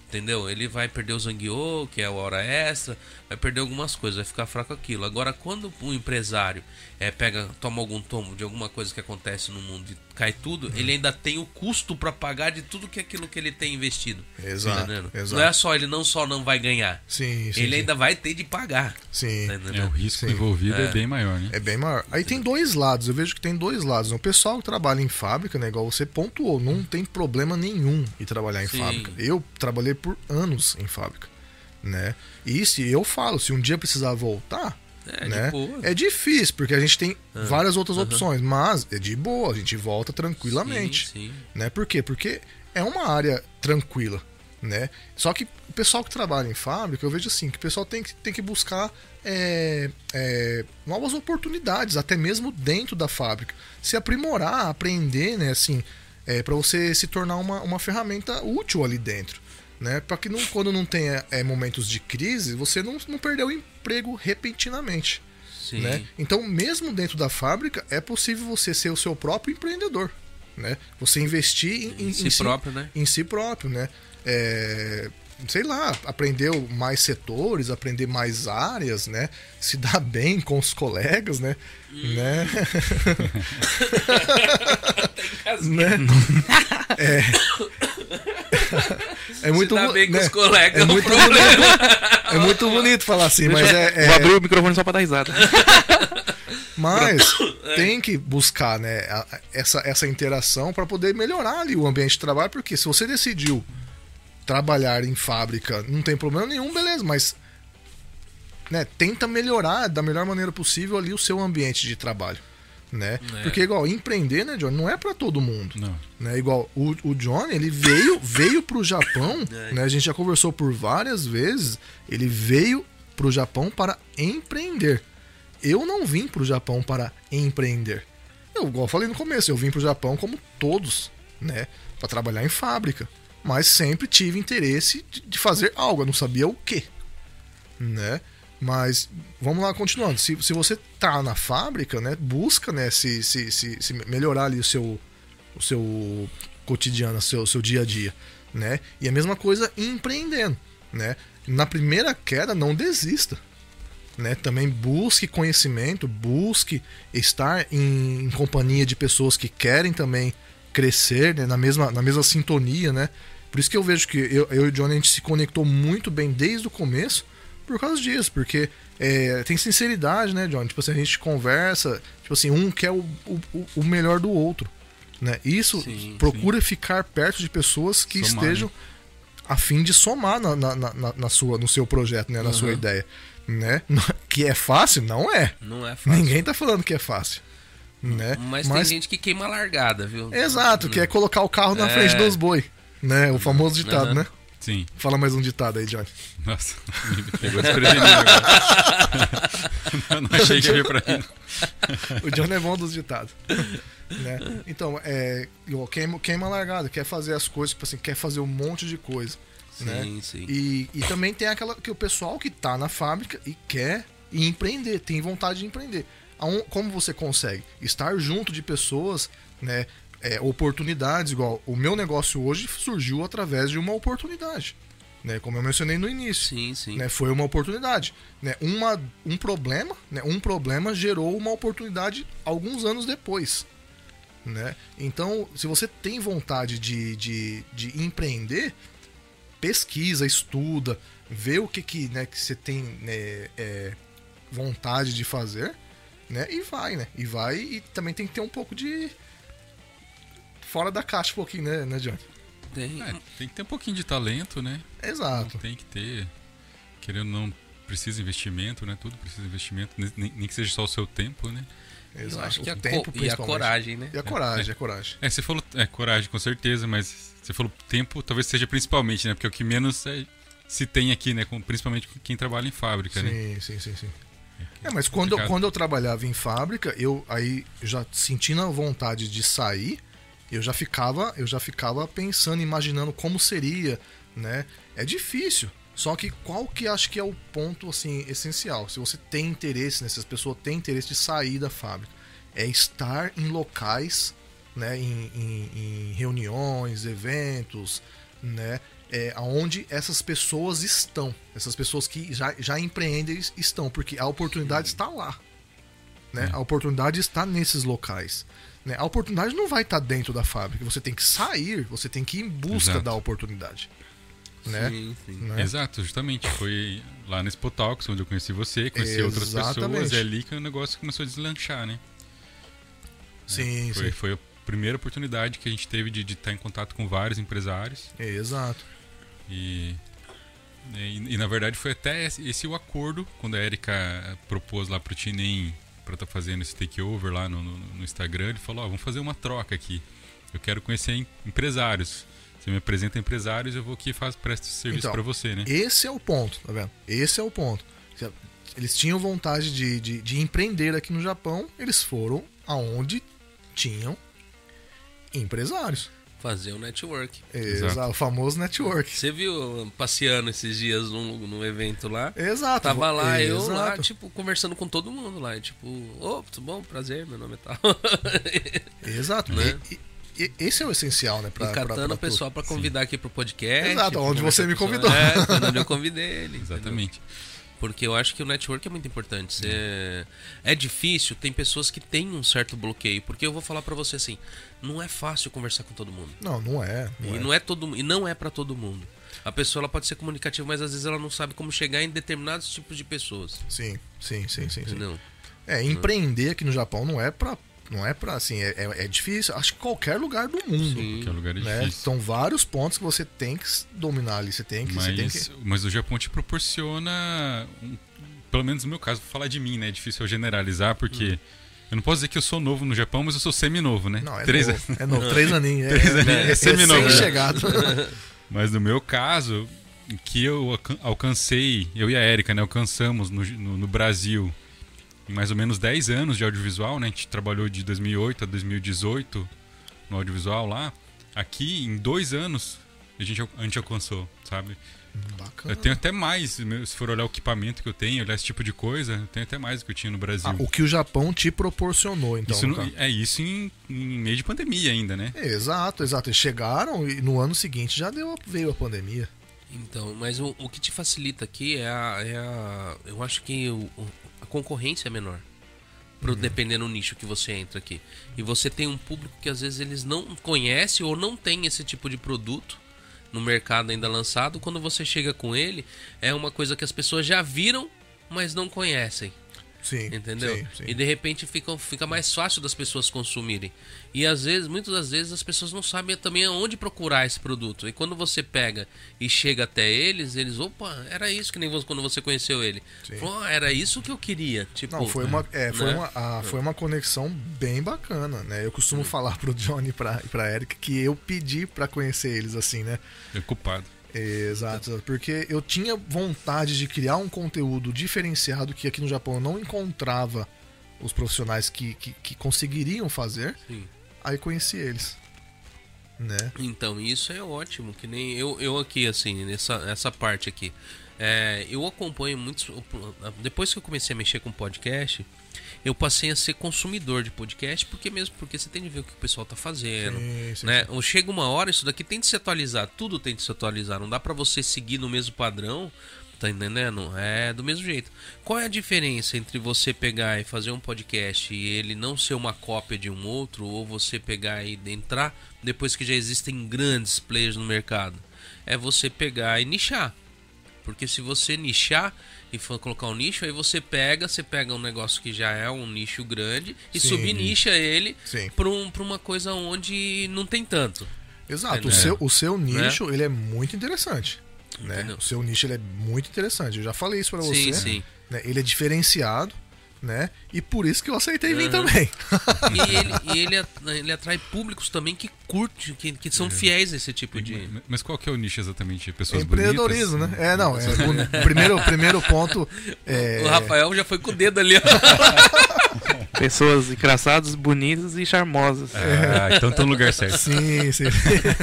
[SPEAKER 1] entendeu? Ele vai perder o zangueô, que é a hora extra, vai perder algumas coisas, vai ficar fraco aquilo. Agora quando o empresário é, pega, toma algum tombo de alguma coisa que acontece no mundo e cai tudo,
[SPEAKER 2] Uhum.
[SPEAKER 1] ele ainda tem o custo pra pagar de tudo que aquilo que ele tem investido.
[SPEAKER 2] Exato,
[SPEAKER 1] entendendo?
[SPEAKER 2] exato.
[SPEAKER 1] Não é só ele não só não vai ganhar,
[SPEAKER 2] Sim, sim.
[SPEAKER 1] ele
[SPEAKER 2] sim.
[SPEAKER 1] ainda vai ter de pagar.
[SPEAKER 2] Sim.
[SPEAKER 1] Tá
[SPEAKER 3] É, o risco
[SPEAKER 2] Sim.
[SPEAKER 3] envolvido é.
[SPEAKER 1] É.
[SPEAKER 3] bem maior, né?
[SPEAKER 2] É bem maior. Aí tem dois lados, eu vejo que tem dois lados. O pessoal que trabalha em fábrica, né, igual você pontuou, não tem problema nenhum em trabalhar em
[SPEAKER 1] Sim.
[SPEAKER 2] fábrica. Eu trabalhei por anos em fábrica, né? E se eu falo, se um dia precisar voltar,
[SPEAKER 1] É,
[SPEAKER 2] né? É difícil, porque a gente tem várias outras opções, mas é de boa, a gente volta tranquilamente
[SPEAKER 1] Sim, sim.
[SPEAKER 2] né? Por quê? Porque é uma área tranquila, né? Só que o pessoal que trabalha em fábrica, eu vejo assim, que o pessoal tem que, tem que buscar é, é, novas oportunidades, até mesmo dentro da fábrica. Se aprimorar, aprender, né? Assim, é, para você se tornar uma, uma ferramenta útil ali dentro. Né? Para que não, quando não tenha é, momentos de crise, você não, não perder o emprego repentinamente.
[SPEAKER 1] Sim.
[SPEAKER 2] Né? Então, mesmo dentro da fábrica, é possível você ser o seu próprio empreendedor. Né? Você investir em, em-
[SPEAKER 1] si
[SPEAKER 2] em
[SPEAKER 1] próprio, né?
[SPEAKER 2] Em si próprio, né? É, sei lá, aprender mais setores, aprender mais áreas, né? Se dar *laughs* bem com os colegas, né?
[SPEAKER 1] Hum.
[SPEAKER 2] Né? *laughs* *laughs* né? É. É muito bo-
[SPEAKER 1] bem com
[SPEAKER 2] né?
[SPEAKER 1] os colegas,
[SPEAKER 2] É
[SPEAKER 1] é um
[SPEAKER 2] muito
[SPEAKER 1] problema.
[SPEAKER 2] É muito bonito falar assim, mas é, é-
[SPEAKER 4] Vou abrir o microfone só pra dar risada. *laughs*
[SPEAKER 2] Mas tem que buscar né, essa, essa interação para poder melhorar ali o ambiente de trabalho, porque se você decidiu trabalhar em fábrica, não tem problema nenhum, beleza, mas né, tenta melhorar da melhor maneira possível ali o seu ambiente de trabalho. Né?
[SPEAKER 1] É.
[SPEAKER 2] Porque igual empreender, né, John, não é para todo mundo.
[SPEAKER 3] Não.
[SPEAKER 2] Né? Igual o, o Johnny, ele veio, veio pro Japão,
[SPEAKER 1] É.
[SPEAKER 2] né? A gente já conversou por várias vezes. Ele veio pro Japão para empreender. Eu não vim pro Japão para empreender. Eu, igual eu falei no começo, eu vim pro Japão como todos, né? Para trabalhar em fábrica. Mas sempre tive interesse de, de fazer algo, eu não sabia o que, né? Mas vamos lá, continuando. Se, se você tá na fábrica, né, busca, né, se, se, se, se melhorar ali o seu, o seu cotidiano, o seu, seu dia a dia, né? E a mesma coisa empreendendo, né? Na primeira queda, não desista, né? Também busque conhecimento, busque estar em, em companhia de pessoas que querem também crescer, né? na, mesma, na mesma sintonia, né? Por isso que eu vejo que eu, eu e o Johnny a gente se conectou muito bem desde o começo por causa disso, porque é, tem sinceridade, né, Johnny? Tipo assim, a gente conversa, tipo assim, um quer o, o, o melhor do outro, né? Isso
[SPEAKER 1] Sim,
[SPEAKER 2] procura ficar perto de pessoas que
[SPEAKER 3] Somar,
[SPEAKER 2] estejam a fim de somar na, na, na, na sua, no seu projeto, né? Na sua
[SPEAKER 1] Uhum.
[SPEAKER 2] ideia. Né? *laughs* Que é fácil? Não é.
[SPEAKER 1] Não é fácil.
[SPEAKER 2] Ninguém tá falando que é fácil. Né?
[SPEAKER 1] Mas, tem gente que queima a largada, viu?
[SPEAKER 2] Exato, que é colocar o carro na
[SPEAKER 1] É.
[SPEAKER 2] frente dos boi. Né? O famoso ditado,
[SPEAKER 1] Uhum.
[SPEAKER 2] né?
[SPEAKER 3] Sim.
[SPEAKER 2] Fala mais um ditado aí, Johnny.
[SPEAKER 3] Nossa, *laughs* me pegou desprevenido agora. *laughs* Eu não achei que ia pra mim.
[SPEAKER 2] O Johnny é bom dos ditados. né? Então, é, queima, queima largada, quer fazer as coisas, tipo assim, quer fazer um monte de coisa. né?
[SPEAKER 1] Sim, sim.
[SPEAKER 2] E, e também tem aquela que o pessoal que tá na fábrica e quer empreender, tem vontade de empreender. Como você consegue? Estar junto de pessoas, né? É, oportunidades, igual o meu negócio hoje surgiu através de uma oportunidade. Né? Como eu mencionei no início.
[SPEAKER 1] Sim, sim.
[SPEAKER 2] Né, foi uma oportunidade. Né, uma, um problema, né, um problema gerou uma oportunidade alguns anos depois. Né? Então, se você tem vontade de, de, de empreender, pesquisa, estuda, vê o que, que, né, que você tem né, é, vontade de fazer, né? E vai, né? E vai e também tem que ter um pouco de. Fora da caixa um pouquinho, né, né John?
[SPEAKER 1] Tem-
[SPEAKER 3] É, tem que ter um pouquinho de talento, né?
[SPEAKER 2] Exato.
[SPEAKER 3] Tem que ter. Querendo ou não, precisa investimento, né? Tudo precisa de investimento. Nem, nem que seja só o seu tempo, né?
[SPEAKER 1] Eu
[SPEAKER 2] Exato.
[SPEAKER 1] acho que
[SPEAKER 2] O
[SPEAKER 1] a,
[SPEAKER 2] tempo,
[SPEAKER 1] e a coragem, né?
[SPEAKER 2] E a coragem, a coragem.
[SPEAKER 3] É, você falou. É, coragem, com certeza, mas você falou tempo, talvez seja principalmente, né? Porque é o que menos é- se tem aqui, né? Com, principalmente com quem trabalha em fábrica, né?
[SPEAKER 2] Sim, sim, sim, sim. É, mas quando, eu-
[SPEAKER 3] complicado.
[SPEAKER 2] quando eu trabalhava em fábrica, eu aí já sentindo a vontade de sair, eu já ficava, eu já ficava pensando, imaginando como seria, né? É difícil. Só que qual que acho que é o ponto assim essencial? Se você tem interesse, né, se as pessoas têm interesse de sair da fábrica, é estar em locais, né, em, em- em reuniões, eventos, né, é, onde essas pessoas estão, essas pessoas que já, já empreendem estão, porque a oportunidade está lá. Né?
[SPEAKER 3] É.
[SPEAKER 2] A oportunidade está nesses locais. Né? A oportunidade não vai estar dentro da fábrica. Você tem que sair, você tem que ir em busca
[SPEAKER 3] Exato.
[SPEAKER 2] da oportunidade. Né?
[SPEAKER 1] Sim, sim.
[SPEAKER 2] Né?
[SPEAKER 3] Exato, justamente. Foi lá nesse Talks onde eu conheci você, conheci outras pessoas,
[SPEAKER 2] Exatamente.
[SPEAKER 3] e é ali que o negócio começou a deslanchar, né?
[SPEAKER 2] Sim,
[SPEAKER 3] Foi,
[SPEAKER 2] sim.
[SPEAKER 3] foi a primeira oportunidade que a gente teve de, de estar em contato com vários empresários.
[SPEAKER 2] Exato.
[SPEAKER 3] E, e, e, na verdade foi até esse, esse o acordo quando a Erika propôs lá pro Tinem para estar fazendo esse takeover lá no, no, no Instagram. Ele falou: Ó, vamos fazer uma troca aqui. Eu quero conhecer em- empresários. Você me apresenta empresários, eu vou aqui e faço, presto esse serviço
[SPEAKER 2] Então,
[SPEAKER 3] para você, né?
[SPEAKER 2] Esse é o ponto, tá vendo? Esse é o ponto. Eles tinham vontade de, de, de empreender aqui no Japão, eles foram aonde tinham empresários.
[SPEAKER 1] Fazer o network.
[SPEAKER 3] Exato.
[SPEAKER 2] Exato. O famoso network.
[SPEAKER 1] Você viu passeando esses dias num, num evento lá?
[SPEAKER 2] Exato.
[SPEAKER 1] Tava lá, eu lá,
[SPEAKER 2] Exato.
[SPEAKER 1] tipo, conversando com todo mundo lá. e, Tipo, ô, tudo bom? Prazer, meu nome é tal. *laughs*
[SPEAKER 2] Exato.
[SPEAKER 1] Né?
[SPEAKER 2] E, e- esse é o essencial, né? Pra,
[SPEAKER 1] e
[SPEAKER 2] pra-
[SPEAKER 1] catando
[SPEAKER 2] pra
[SPEAKER 1] o pessoal pra convidar aqui pro podcast.
[SPEAKER 2] Exato,
[SPEAKER 1] pra
[SPEAKER 2] onde você me convidou.
[SPEAKER 1] É, onde eu convidei ele. entendeu? Porque eu acho que o network é muito importante. Você... É difícil, tem pessoas que têm um certo bloqueio. Porque eu vou falar pra você assim, não é fácil conversar com todo mundo.
[SPEAKER 2] Não, não é. Não
[SPEAKER 1] e
[SPEAKER 2] é.
[SPEAKER 1] não é todo e não é para todo mundo. A pessoa ela pode ser comunicativa, mas às vezes ela não sabe como chegar em determinados tipos de pessoas.
[SPEAKER 2] Sim, sim, sim, sim. sim.
[SPEAKER 1] Entendeu?
[SPEAKER 2] É, empreender aqui no Japão não é pra. Não é pra, assim, é, é, é difícil. Acho que qualquer lugar do mundo.
[SPEAKER 1] Sim.
[SPEAKER 3] Que é um lugar
[SPEAKER 2] Né?
[SPEAKER 3] difícil.
[SPEAKER 2] São vários pontos que você tem que dominar ali. Você tem que. Você tem
[SPEAKER 3] Mas,
[SPEAKER 2] que...
[SPEAKER 3] mas o Japão te proporciona, um- pelo menos no meu caso, vou falar de mim, né? É difícil eu generalizar, porque eu não posso dizer que eu sou novo no Japão, mas eu sou semi-novo, né?
[SPEAKER 2] Não, é
[SPEAKER 3] Três
[SPEAKER 2] novo.
[SPEAKER 3] anos.
[SPEAKER 2] É novo. *laughs* Três aninhos. É,
[SPEAKER 3] Três aninhos,
[SPEAKER 2] é,
[SPEAKER 3] é seminovo, né?
[SPEAKER 2] chegado. *laughs*
[SPEAKER 3] Mas no meu caso, que eu alcan- alcancei, eu e a Erika, né? Alcançamos no, no, no Brasil em mais ou menos 10 anos de audiovisual, né? A gente trabalhou de 2008 a 2018 no audiovisual lá. Aqui, em dois anos, a gente, a gente alcançou, sabe?
[SPEAKER 2] Bacana.
[SPEAKER 3] Eu tenho até mais, se for olhar o equipamento que eu tenho, olhar esse tipo de coisa, eu tenho até mais do que eu tinha no Brasil.
[SPEAKER 2] Ah, o que o Japão te proporcionou, então.
[SPEAKER 3] isso
[SPEAKER 2] no
[SPEAKER 3] é isso em, em meio de pandemia ainda, né?
[SPEAKER 2] Exato, exato. Eles chegaram e no ano seguinte já deu, veio a pandemia.
[SPEAKER 1] Então, mas o, o que te facilita aqui é a. É a eu acho que o- a concorrência é menor. Pro, Dependendo do nicho que você entra aqui. E você tem um público que às vezes eles não conhecem ou não tem esse tipo de produto no mercado ainda lançado. Quando você chega com ele, é uma coisa que as pessoas já viram, mas não conhecem.
[SPEAKER 2] Sim.
[SPEAKER 1] Entendeu?
[SPEAKER 2] Sim, sim.
[SPEAKER 1] E de repente fica, fica mais fácil das pessoas consumirem. E às vezes, muitas das vezes, as pessoas não sabem também aonde procurar esse produto. E quando você pega e chega até eles, eles, opa, era isso que nem você, quando você conheceu ele. Falou, "Ah, era isso que eu queria. Tipo,
[SPEAKER 2] Não, foi uma, é, foi,
[SPEAKER 1] né?
[SPEAKER 2] uma, ah, foi uma conexão bem bacana, né? Eu costumo falar pro Johnny e pra, pra Erika que eu pedi pra conhecer eles assim, né?
[SPEAKER 3] Eu culpado.
[SPEAKER 2] Exato, porque eu tinha vontade de criar um conteúdo diferenciado que aqui no Japão eu não encontrava os profissionais que, que, que conseguiriam fazer.
[SPEAKER 1] Sim.
[SPEAKER 2] Aí conheci eles. Né?
[SPEAKER 1] Então, isso é ótimo, que nem eu, eu aqui, assim, nessa, nessa parte aqui. É, eu acompanho muitos. Depois que eu comecei a mexer com podcast, eu passei a ser consumidor de podcast, porque mesmo porque você tem de ver o que o pessoal tá fazendo.
[SPEAKER 2] Sim, sim,
[SPEAKER 1] né? Ou Chega uma hora, isso daqui tem de se atualizar, tudo tem de se atualizar. Não dá pra você seguir no mesmo padrão, tá entendendo? É do mesmo jeito. Qual é a diferença entre você pegar e fazer um podcast e ele não ser uma cópia de um outro, ou você pegar e entrar depois que já existem grandes players no mercado? É você pegar e nichar. Porque se você nichar e for colocar um nicho, aí você pega, você pega um negócio que já é um nicho grande e
[SPEAKER 2] Sim.
[SPEAKER 1] subnicha ele para um, pra uma coisa onde não tem tanto.
[SPEAKER 2] Exato,
[SPEAKER 1] É,
[SPEAKER 2] o,
[SPEAKER 1] né?
[SPEAKER 2] seu, o seu nicho ele é muito interessante. Né? O seu nicho ele é muito interessante. Eu já falei isso pra você.
[SPEAKER 1] Sim, sim.
[SPEAKER 2] né? Ele é diferenciado, né? E por isso que eu aceitei vir
[SPEAKER 1] Uhum.
[SPEAKER 2] também. *laughs*
[SPEAKER 1] E ele, e ele, ele atrai públicos também que curtem, que, que são fiéis a esse tipo de.
[SPEAKER 3] Mas qual que é o nicho exatamente? Pessoas
[SPEAKER 2] Empreendedorismo,
[SPEAKER 3] bonitas?
[SPEAKER 2] né? É, não. É, o primeiro, primeiro ponto *laughs* é.
[SPEAKER 1] O Rafael já foi com o dedo ali, ó. *laughs* *laughs*
[SPEAKER 4] Pessoas engraçadas, bonitas e charmosas.
[SPEAKER 3] Ah, então tá no lugar certo.
[SPEAKER 2] Sim, sim.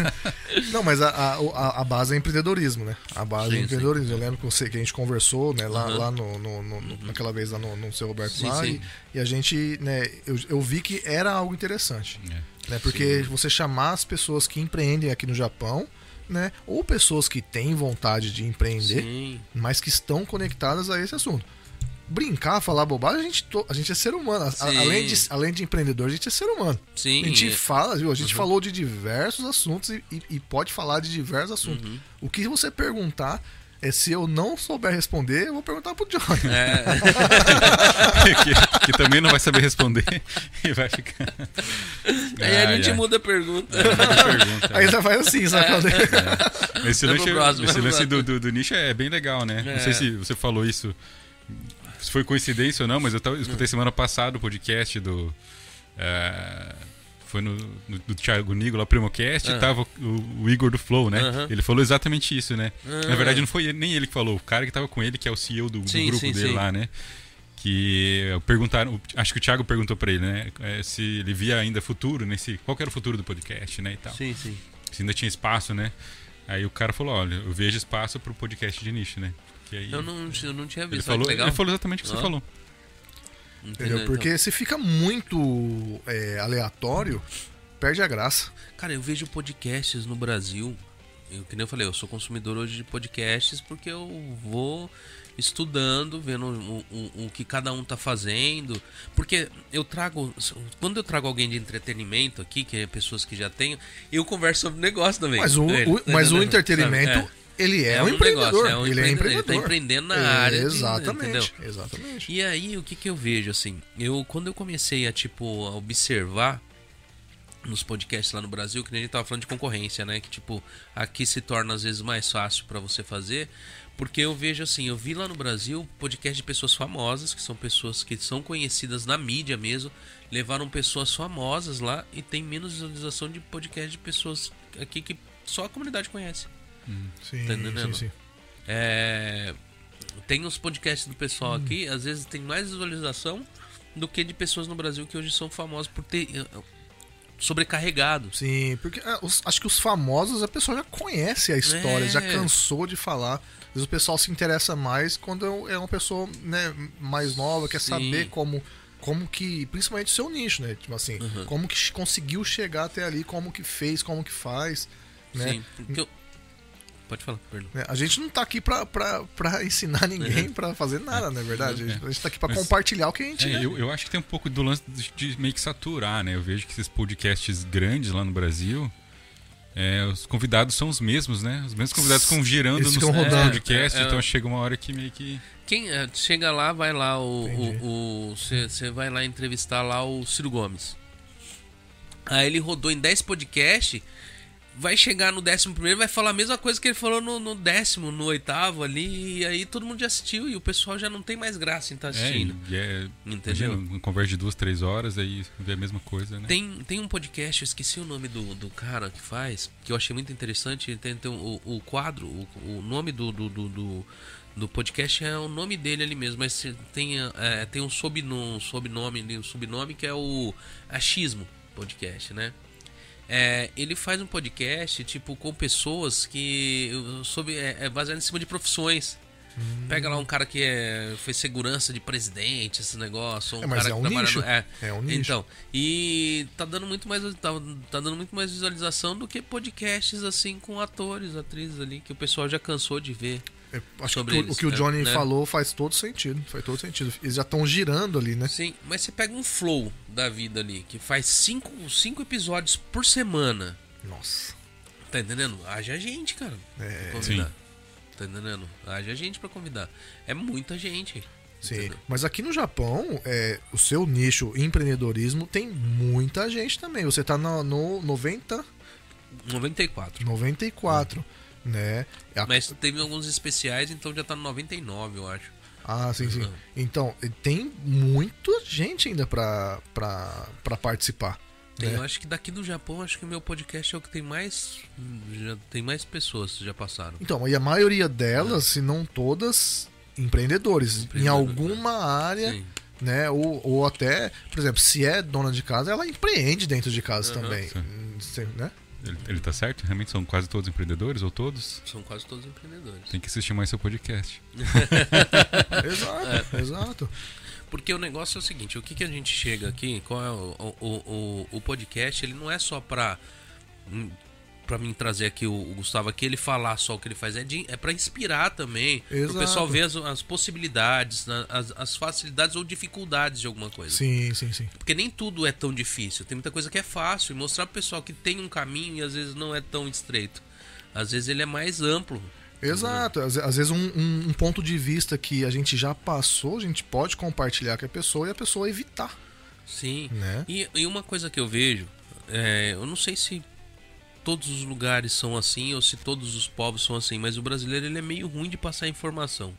[SPEAKER 2] *laughs* Não, mas a, a, a- base é empreendedorismo, né? A base
[SPEAKER 1] Sim,
[SPEAKER 2] é empreendedorismo. Eu lembro que, você, que a gente conversou, né, lá,
[SPEAKER 1] Uhum.
[SPEAKER 2] lá no, no- no- no- naquela vez lá no, no seu Roberto
[SPEAKER 1] Sim,
[SPEAKER 2] lá,
[SPEAKER 1] sim.
[SPEAKER 2] E, e a gente, né, eu, eu vi que era algo interessante.
[SPEAKER 3] É.
[SPEAKER 2] Né, porque você chamar as pessoas que empreendem aqui no Japão, né? Ou pessoas que têm vontade de empreender,
[SPEAKER 1] Sim.
[SPEAKER 2] mas que estão conectadas a esse assunto. Brincar, falar bobagem, a gente, to- a gente é ser humano. A- além, de, além de empreendedor, a gente é ser humano.
[SPEAKER 1] Sim.
[SPEAKER 2] A gente fala, viu? A gente
[SPEAKER 1] Uhum.
[SPEAKER 2] falou de diversos assuntos e, e- e pode falar de diversos assuntos.
[SPEAKER 1] Uhum.
[SPEAKER 2] O que você perguntar é se eu não souber responder, eu vou perguntar pro Johnny.
[SPEAKER 1] É, *laughs*
[SPEAKER 3] que, que também não vai saber responder *laughs* e vai ficar.
[SPEAKER 1] aí a
[SPEAKER 3] Ah,
[SPEAKER 1] gente
[SPEAKER 3] é.
[SPEAKER 1] muda a pergunta.
[SPEAKER 3] A.
[SPEAKER 2] Aí já faz assim, sabe?
[SPEAKER 3] Esse
[SPEAKER 1] Vai
[SPEAKER 3] lance,
[SPEAKER 1] pro próximo,
[SPEAKER 3] esse lance do, do, do nicho é bem legal, né?
[SPEAKER 1] É.
[SPEAKER 3] Não sei se você falou isso, se foi coincidência ou não, mas eu, tava, escutei semana passada o podcast do. é, foi no, no- do Thiago Nigo, lá, Primocast,
[SPEAKER 1] Ah.
[SPEAKER 3] e tava o, o Igor do Flow, né?
[SPEAKER 1] Aham.
[SPEAKER 3] Ele falou exatamente isso, né?
[SPEAKER 1] Ah.
[SPEAKER 3] Na verdade, não foi ele- nem ele que falou, o cara que tava com ele, que é o CEO do, do
[SPEAKER 1] Sim,
[SPEAKER 3] grupo
[SPEAKER 1] sim,
[SPEAKER 3] dele
[SPEAKER 1] sim.
[SPEAKER 3] lá, né? Que perguntaram, acho que o Thiago perguntou pra ele, né? é, se ele via ainda futuro nesse. Qual que era o futuro do podcast, né? E tal
[SPEAKER 1] Sim, sim.
[SPEAKER 3] se ainda tinha espaço, né? Aí o cara falou, olha, eu vejo espaço pro podcast de nicho, né? Aí
[SPEAKER 1] Eu não, eu não tinha
[SPEAKER 3] ele
[SPEAKER 1] visto.
[SPEAKER 3] falou,
[SPEAKER 1] que legal.
[SPEAKER 3] ele falou exatamente o que você falou.
[SPEAKER 2] Entendeu? Porque se fica muito é, aleatório, perde a graça.
[SPEAKER 1] Cara, eu vejo podcasts no Brasil. Eu, que nem eu falei, eu sou consumidor hoje de podcasts porque eu vou estudando, vendo o, o, o que cada um tá fazendo. Porque eu trago. Quando eu trago alguém de entretenimento aqui, que é pessoas que já tenho, eu converso sobre negócio também.
[SPEAKER 2] Mas o,
[SPEAKER 1] ele,
[SPEAKER 2] o-
[SPEAKER 1] tá
[SPEAKER 2] mas o entretenimento,
[SPEAKER 1] Sabe?
[SPEAKER 2] Ele é,
[SPEAKER 1] É
[SPEAKER 2] um
[SPEAKER 1] um
[SPEAKER 2] empreendedor.
[SPEAKER 1] negócio, é um
[SPEAKER 2] ele é
[SPEAKER 1] empreendedor, ele tá empreendendo na
[SPEAKER 2] É,
[SPEAKER 1] área de-
[SPEAKER 2] Exatamente.
[SPEAKER 1] entendeu?
[SPEAKER 2] Exatamente.
[SPEAKER 1] E aí, o que que eu vejo, assim? Eu, quando eu comecei a, tipo, a observar nos podcasts lá no Brasil, que nem a gente tava falando de concorrência, né? Que, tipo, aqui se torna, às vezes, mais fácil pra você fazer. Porque eu vejo, assim, eu vi lá no Brasil podcast de pessoas famosas, que são pessoas que são conhecidas na mídia mesmo, levaram pessoas famosas lá e tem menos visualização de podcast de pessoas aqui que só a comunidade conhece.
[SPEAKER 2] Sim,
[SPEAKER 1] Tá entendendo?
[SPEAKER 2] sim, sim.
[SPEAKER 1] É, tem os podcasts do pessoal aqui, às vezes tem mais visualização do que de pessoas no Brasil que hoje são famosas por ter eh, sobrecarregado.
[SPEAKER 2] Sim, porque ah, os- acho que os famosos a pessoa já conhece a história,
[SPEAKER 1] É.
[SPEAKER 2] já cansou de falar. Às vezes o pessoal se interessa mais quando é uma pessoa né, mais nova, quer
[SPEAKER 1] Sim.
[SPEAKER 2] saber como como que, principalmente o seu nicho, né? Tipo assim,
[SPEAKER 1] Uhum.
[SPEAKER 2] como que conseguiu chegar até ali, como que fez, como que faz, né?
[SPEAKER 1] Sim, porque eu- Pode falar, perdão.
[SPEAKER 2] Né? A gente não tá aqui pra, pra, pra ensinar *laughs* ninguém pra fazer nada, não é verdade? A gente, a gente tá aqui pra
[SPEAKER 3] Mas-
[SPEAKER 2] compartilhar o que a gente
[SPEAKER 3] É, eu, eu acho que tem um pouco do lance de, de meio que saturar, né? Eu vejo que esses podcasts grandes lá no Brasil, é, os convidados são os mesmos, né? Os mesmos convidados ficam girando
[SPEAKER 2] Eles
[SPEAKER 3] nos
[SPEAKER 2] ficam rodando.
[SPEAKER 3] podcasts,
[SPEAKER 1] É, é,
[SPEAKER 3] então
[SPEAKER 1] é.
[SPEAKER 3] chega uma hora que meio que.
[SPEAKER 1] Quem chega lá, vai lá o você vai lá entrevistar lá o Ciro Gomes. Aí ele rodou em 10 podcasts vai chegar no décimo primeiro vai falar a mesma coisa que ele falou no, no décimo, no oitavo ali, e aí todo mundo já assistiu e o pessoal já não tem mais graça em estar tá
[SPEAKER 3] É,
[SPEAKER 1] assistindo.
[SPEAKER 3] e é,
[SPEAKER 1] Entendeu?
[SPEAKER 3] imagina, conversa de duas, três horas, aí vê a mesma coisa, né?
[SPEAKER 1] Tem, tem um podcast, eu esqueci o nome do, do cara que faz, que eu achei muito interessante. Tem, tem o, o quadro, o, o nome do, do, do, do, do podcast é o nome dele ali mesmo, mas tem, é, tem um sobrenome, sobrenome, ali, um subnome que é o Achismo Podcast, né? É, ele faz um podcast tipo com pessoas que sobre é, é baseado em cima de profissões. Pega lá um cara que é, fez segurança de presidente, esse negócio. Um
[SPEAKER 2] É, mas
[SPEAKER 1] cara
[SPEAKER 2] é
[SPEAKER 1] que
[SPEAKER 2] um
[SPEAKER 1] trabalha
[SPEAKER 2] nicho.
[SPEAKER 1] no- é.
[SPEAKER 2] É um nicho.
[SPEAKER 1] Então, e tá dando muito mais tá, tá dando muito mais visualização do que podcasts assim com atores, atrizes ali que o pessoal já cansou de ver.
[SPEAKER 2] É, acho
[SPEAKER 1] sobre
[SPEAKER 2] que o,
[SPEAKER 1] eles,
[SPEAKER 2] o que o
[SPEAKER 1] né?
[SPEAKER 2] Johnny
[SPEAKER 1] Né?
[SPEAKER 2] falou faz todo sentido. Faz todo sentido. Eles já estão girando ali, né?
[SPEAKER 1] Sim, mas você pega um flow da vida ali que faz cinco, cinco episódios por semana.
[SPEAKER 2] Nossa.
[SPEAKER 1] Tá entendendo? Haja gente, cara.
[SPEAKER 2] É,
[SPEAKER 1] pra convidar. Tá entendendo? Haja gente pra convidar. É muita gente.
[SPEAKER 2] Sim.
[SPEAKER 1] entendeu?
[SPEAKER 2] Mas aqui no Japão, é, o seu nicho empreendedorismo tem muita gente também. Você tá no, no 90,
[SPEAKER 1] 94.
[SPEAKER 2] 94, né? A-
[SPEAKER 1] Mas teve alguns especiais, então já tá no 99, eu acho.
[SPEAKER 2] Ah, sim, sim.
[SPEAKER 1] Uhum.
[SPEAKER 2] Então, tem muita gente ainda pra, pra, pra participar. Né?
[SPEAKER 1] Eu acho que daqui do Japão, acho que o meu podcast é o que tem mais. Já tem mais pessoas que já passaram.
[SPEAKER 2] Então, e a maioria delas, se não todas, empreendedores. Em
[SPEAKER 1] Empreendedor,
[SPEAKER 2] alguma área,
[SPEAKER 1] Sim.
[SPEAKER 2] né? Ou, ou até, por exemplo, se é dona de casa, ela empreende dentro de casa
[SPEAKER 1] Aham.
[SPEAKER 2] também.
[SPEAKER 3] Sim.
[SPEAKER 2] Hum, né?
[SPEAKER 3] Ele, ele tá certo? Realmente são quase todos empreendedores, ou todos?
[SPEAKER 1] São quase todos empreendedores.
[SPEAKER 3] Tem que assistir mais seu podcast. *laughs* *laughs*
[SPEAKER 2] Exato, exato.
[SPEAKER 1] Porque o negócio é o seguinte, o que, que a gente chega aqui, qual é o, o, o, o podcast, ele não é só pra, pra mim trazer aqui o, o Gustavo aqui, ele falar só o que ele faz, é, de, é pra inspirar também, o
[SPEAKER 2] Exato.
[SPEAKER 1] pessoal ver as, as possibilidades, né, as, as facilidades ou dificuldades de alguma coisa.
[SPEAKER 2] Sim, sim, sim.
[SPEAKER 1] Porque nem tudo é tão difícil, tem muita coisa que é fácil, e mostrar pro pessoal que tem um caminho e às vezes não é tão estreito. Às vezes ele é mais amplo.
[SPEAKER 2] Exato. Às, às vezes um, um- um ponto de vista que a gente já passou, a gente pode compartilhar com a pessoa e a pessoa evitar,
[SPEAKER 1] Sim.
[SPEAKER 2] né?
[SPEAKER 1] E, e uma coisa que eu vejo, é, eu não sei se todos os lugares são assim ou se todos os povos são assim, mas o brasileiro ele é meio ruim de passar informação.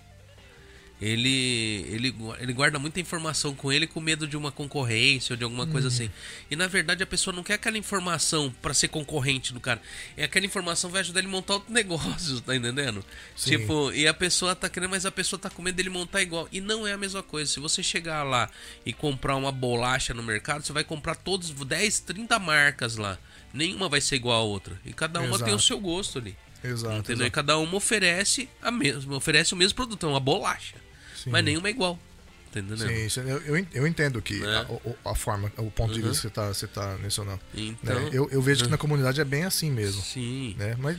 [SPEAKER 1] Ele, ele, ele guarda muita informação com ele com medo de uma concorrência ou de alguma coisa assim. E na verdade a pessoa não quer aquela informação pra ser concorrente do cara. É aquela informação que vai ajudar ele a montar outro negócio, tá entendendo?
[SPEAKER 2] Sim.
[SPEAKER 1] Tipo, e a pessoa tá querendo, mas a pessoa tá com medo dele montar igual. E não é a mesma coisa. Se você chegar lá e comprar uma bolacha no mercado, você vai comprar todos 10, 30 marcas lá. Nenhuma vai ser igual a outra. E cada uma tem o
[SPEAKER 2] Exato.
[SPEAKER 1] seu gosto ali.
[SPEAKER 2] Exato.
[SPEAKER 1] entendeu? E
[SPEAKER 2] exato.
[SPEAKER 1] cada uma oferece a mesma, oferece o mesmo produto, é uma bolacha.
[SPEAKER 2] Sim.
[SPEAKER 1] Mas nenhuma é igual. Entendendo?
[SPEAKER 2] Sim, eu, eu en- eu entendo que
[SPEAKER 1] Né?
[SPEAKER 2] a, a forma, o ponto de
[SPEAKER 1] Uhum.
[SPEAKER 2] vista que você tá, você tá mencionando.
[SPEAKER 1] Então,
[SPEAKER 2] né? Eu, eu vejo que na comunidade é bem assim mesmo.
[SPEAKER 1] sim.
[SPEAKER 2] Né? Mas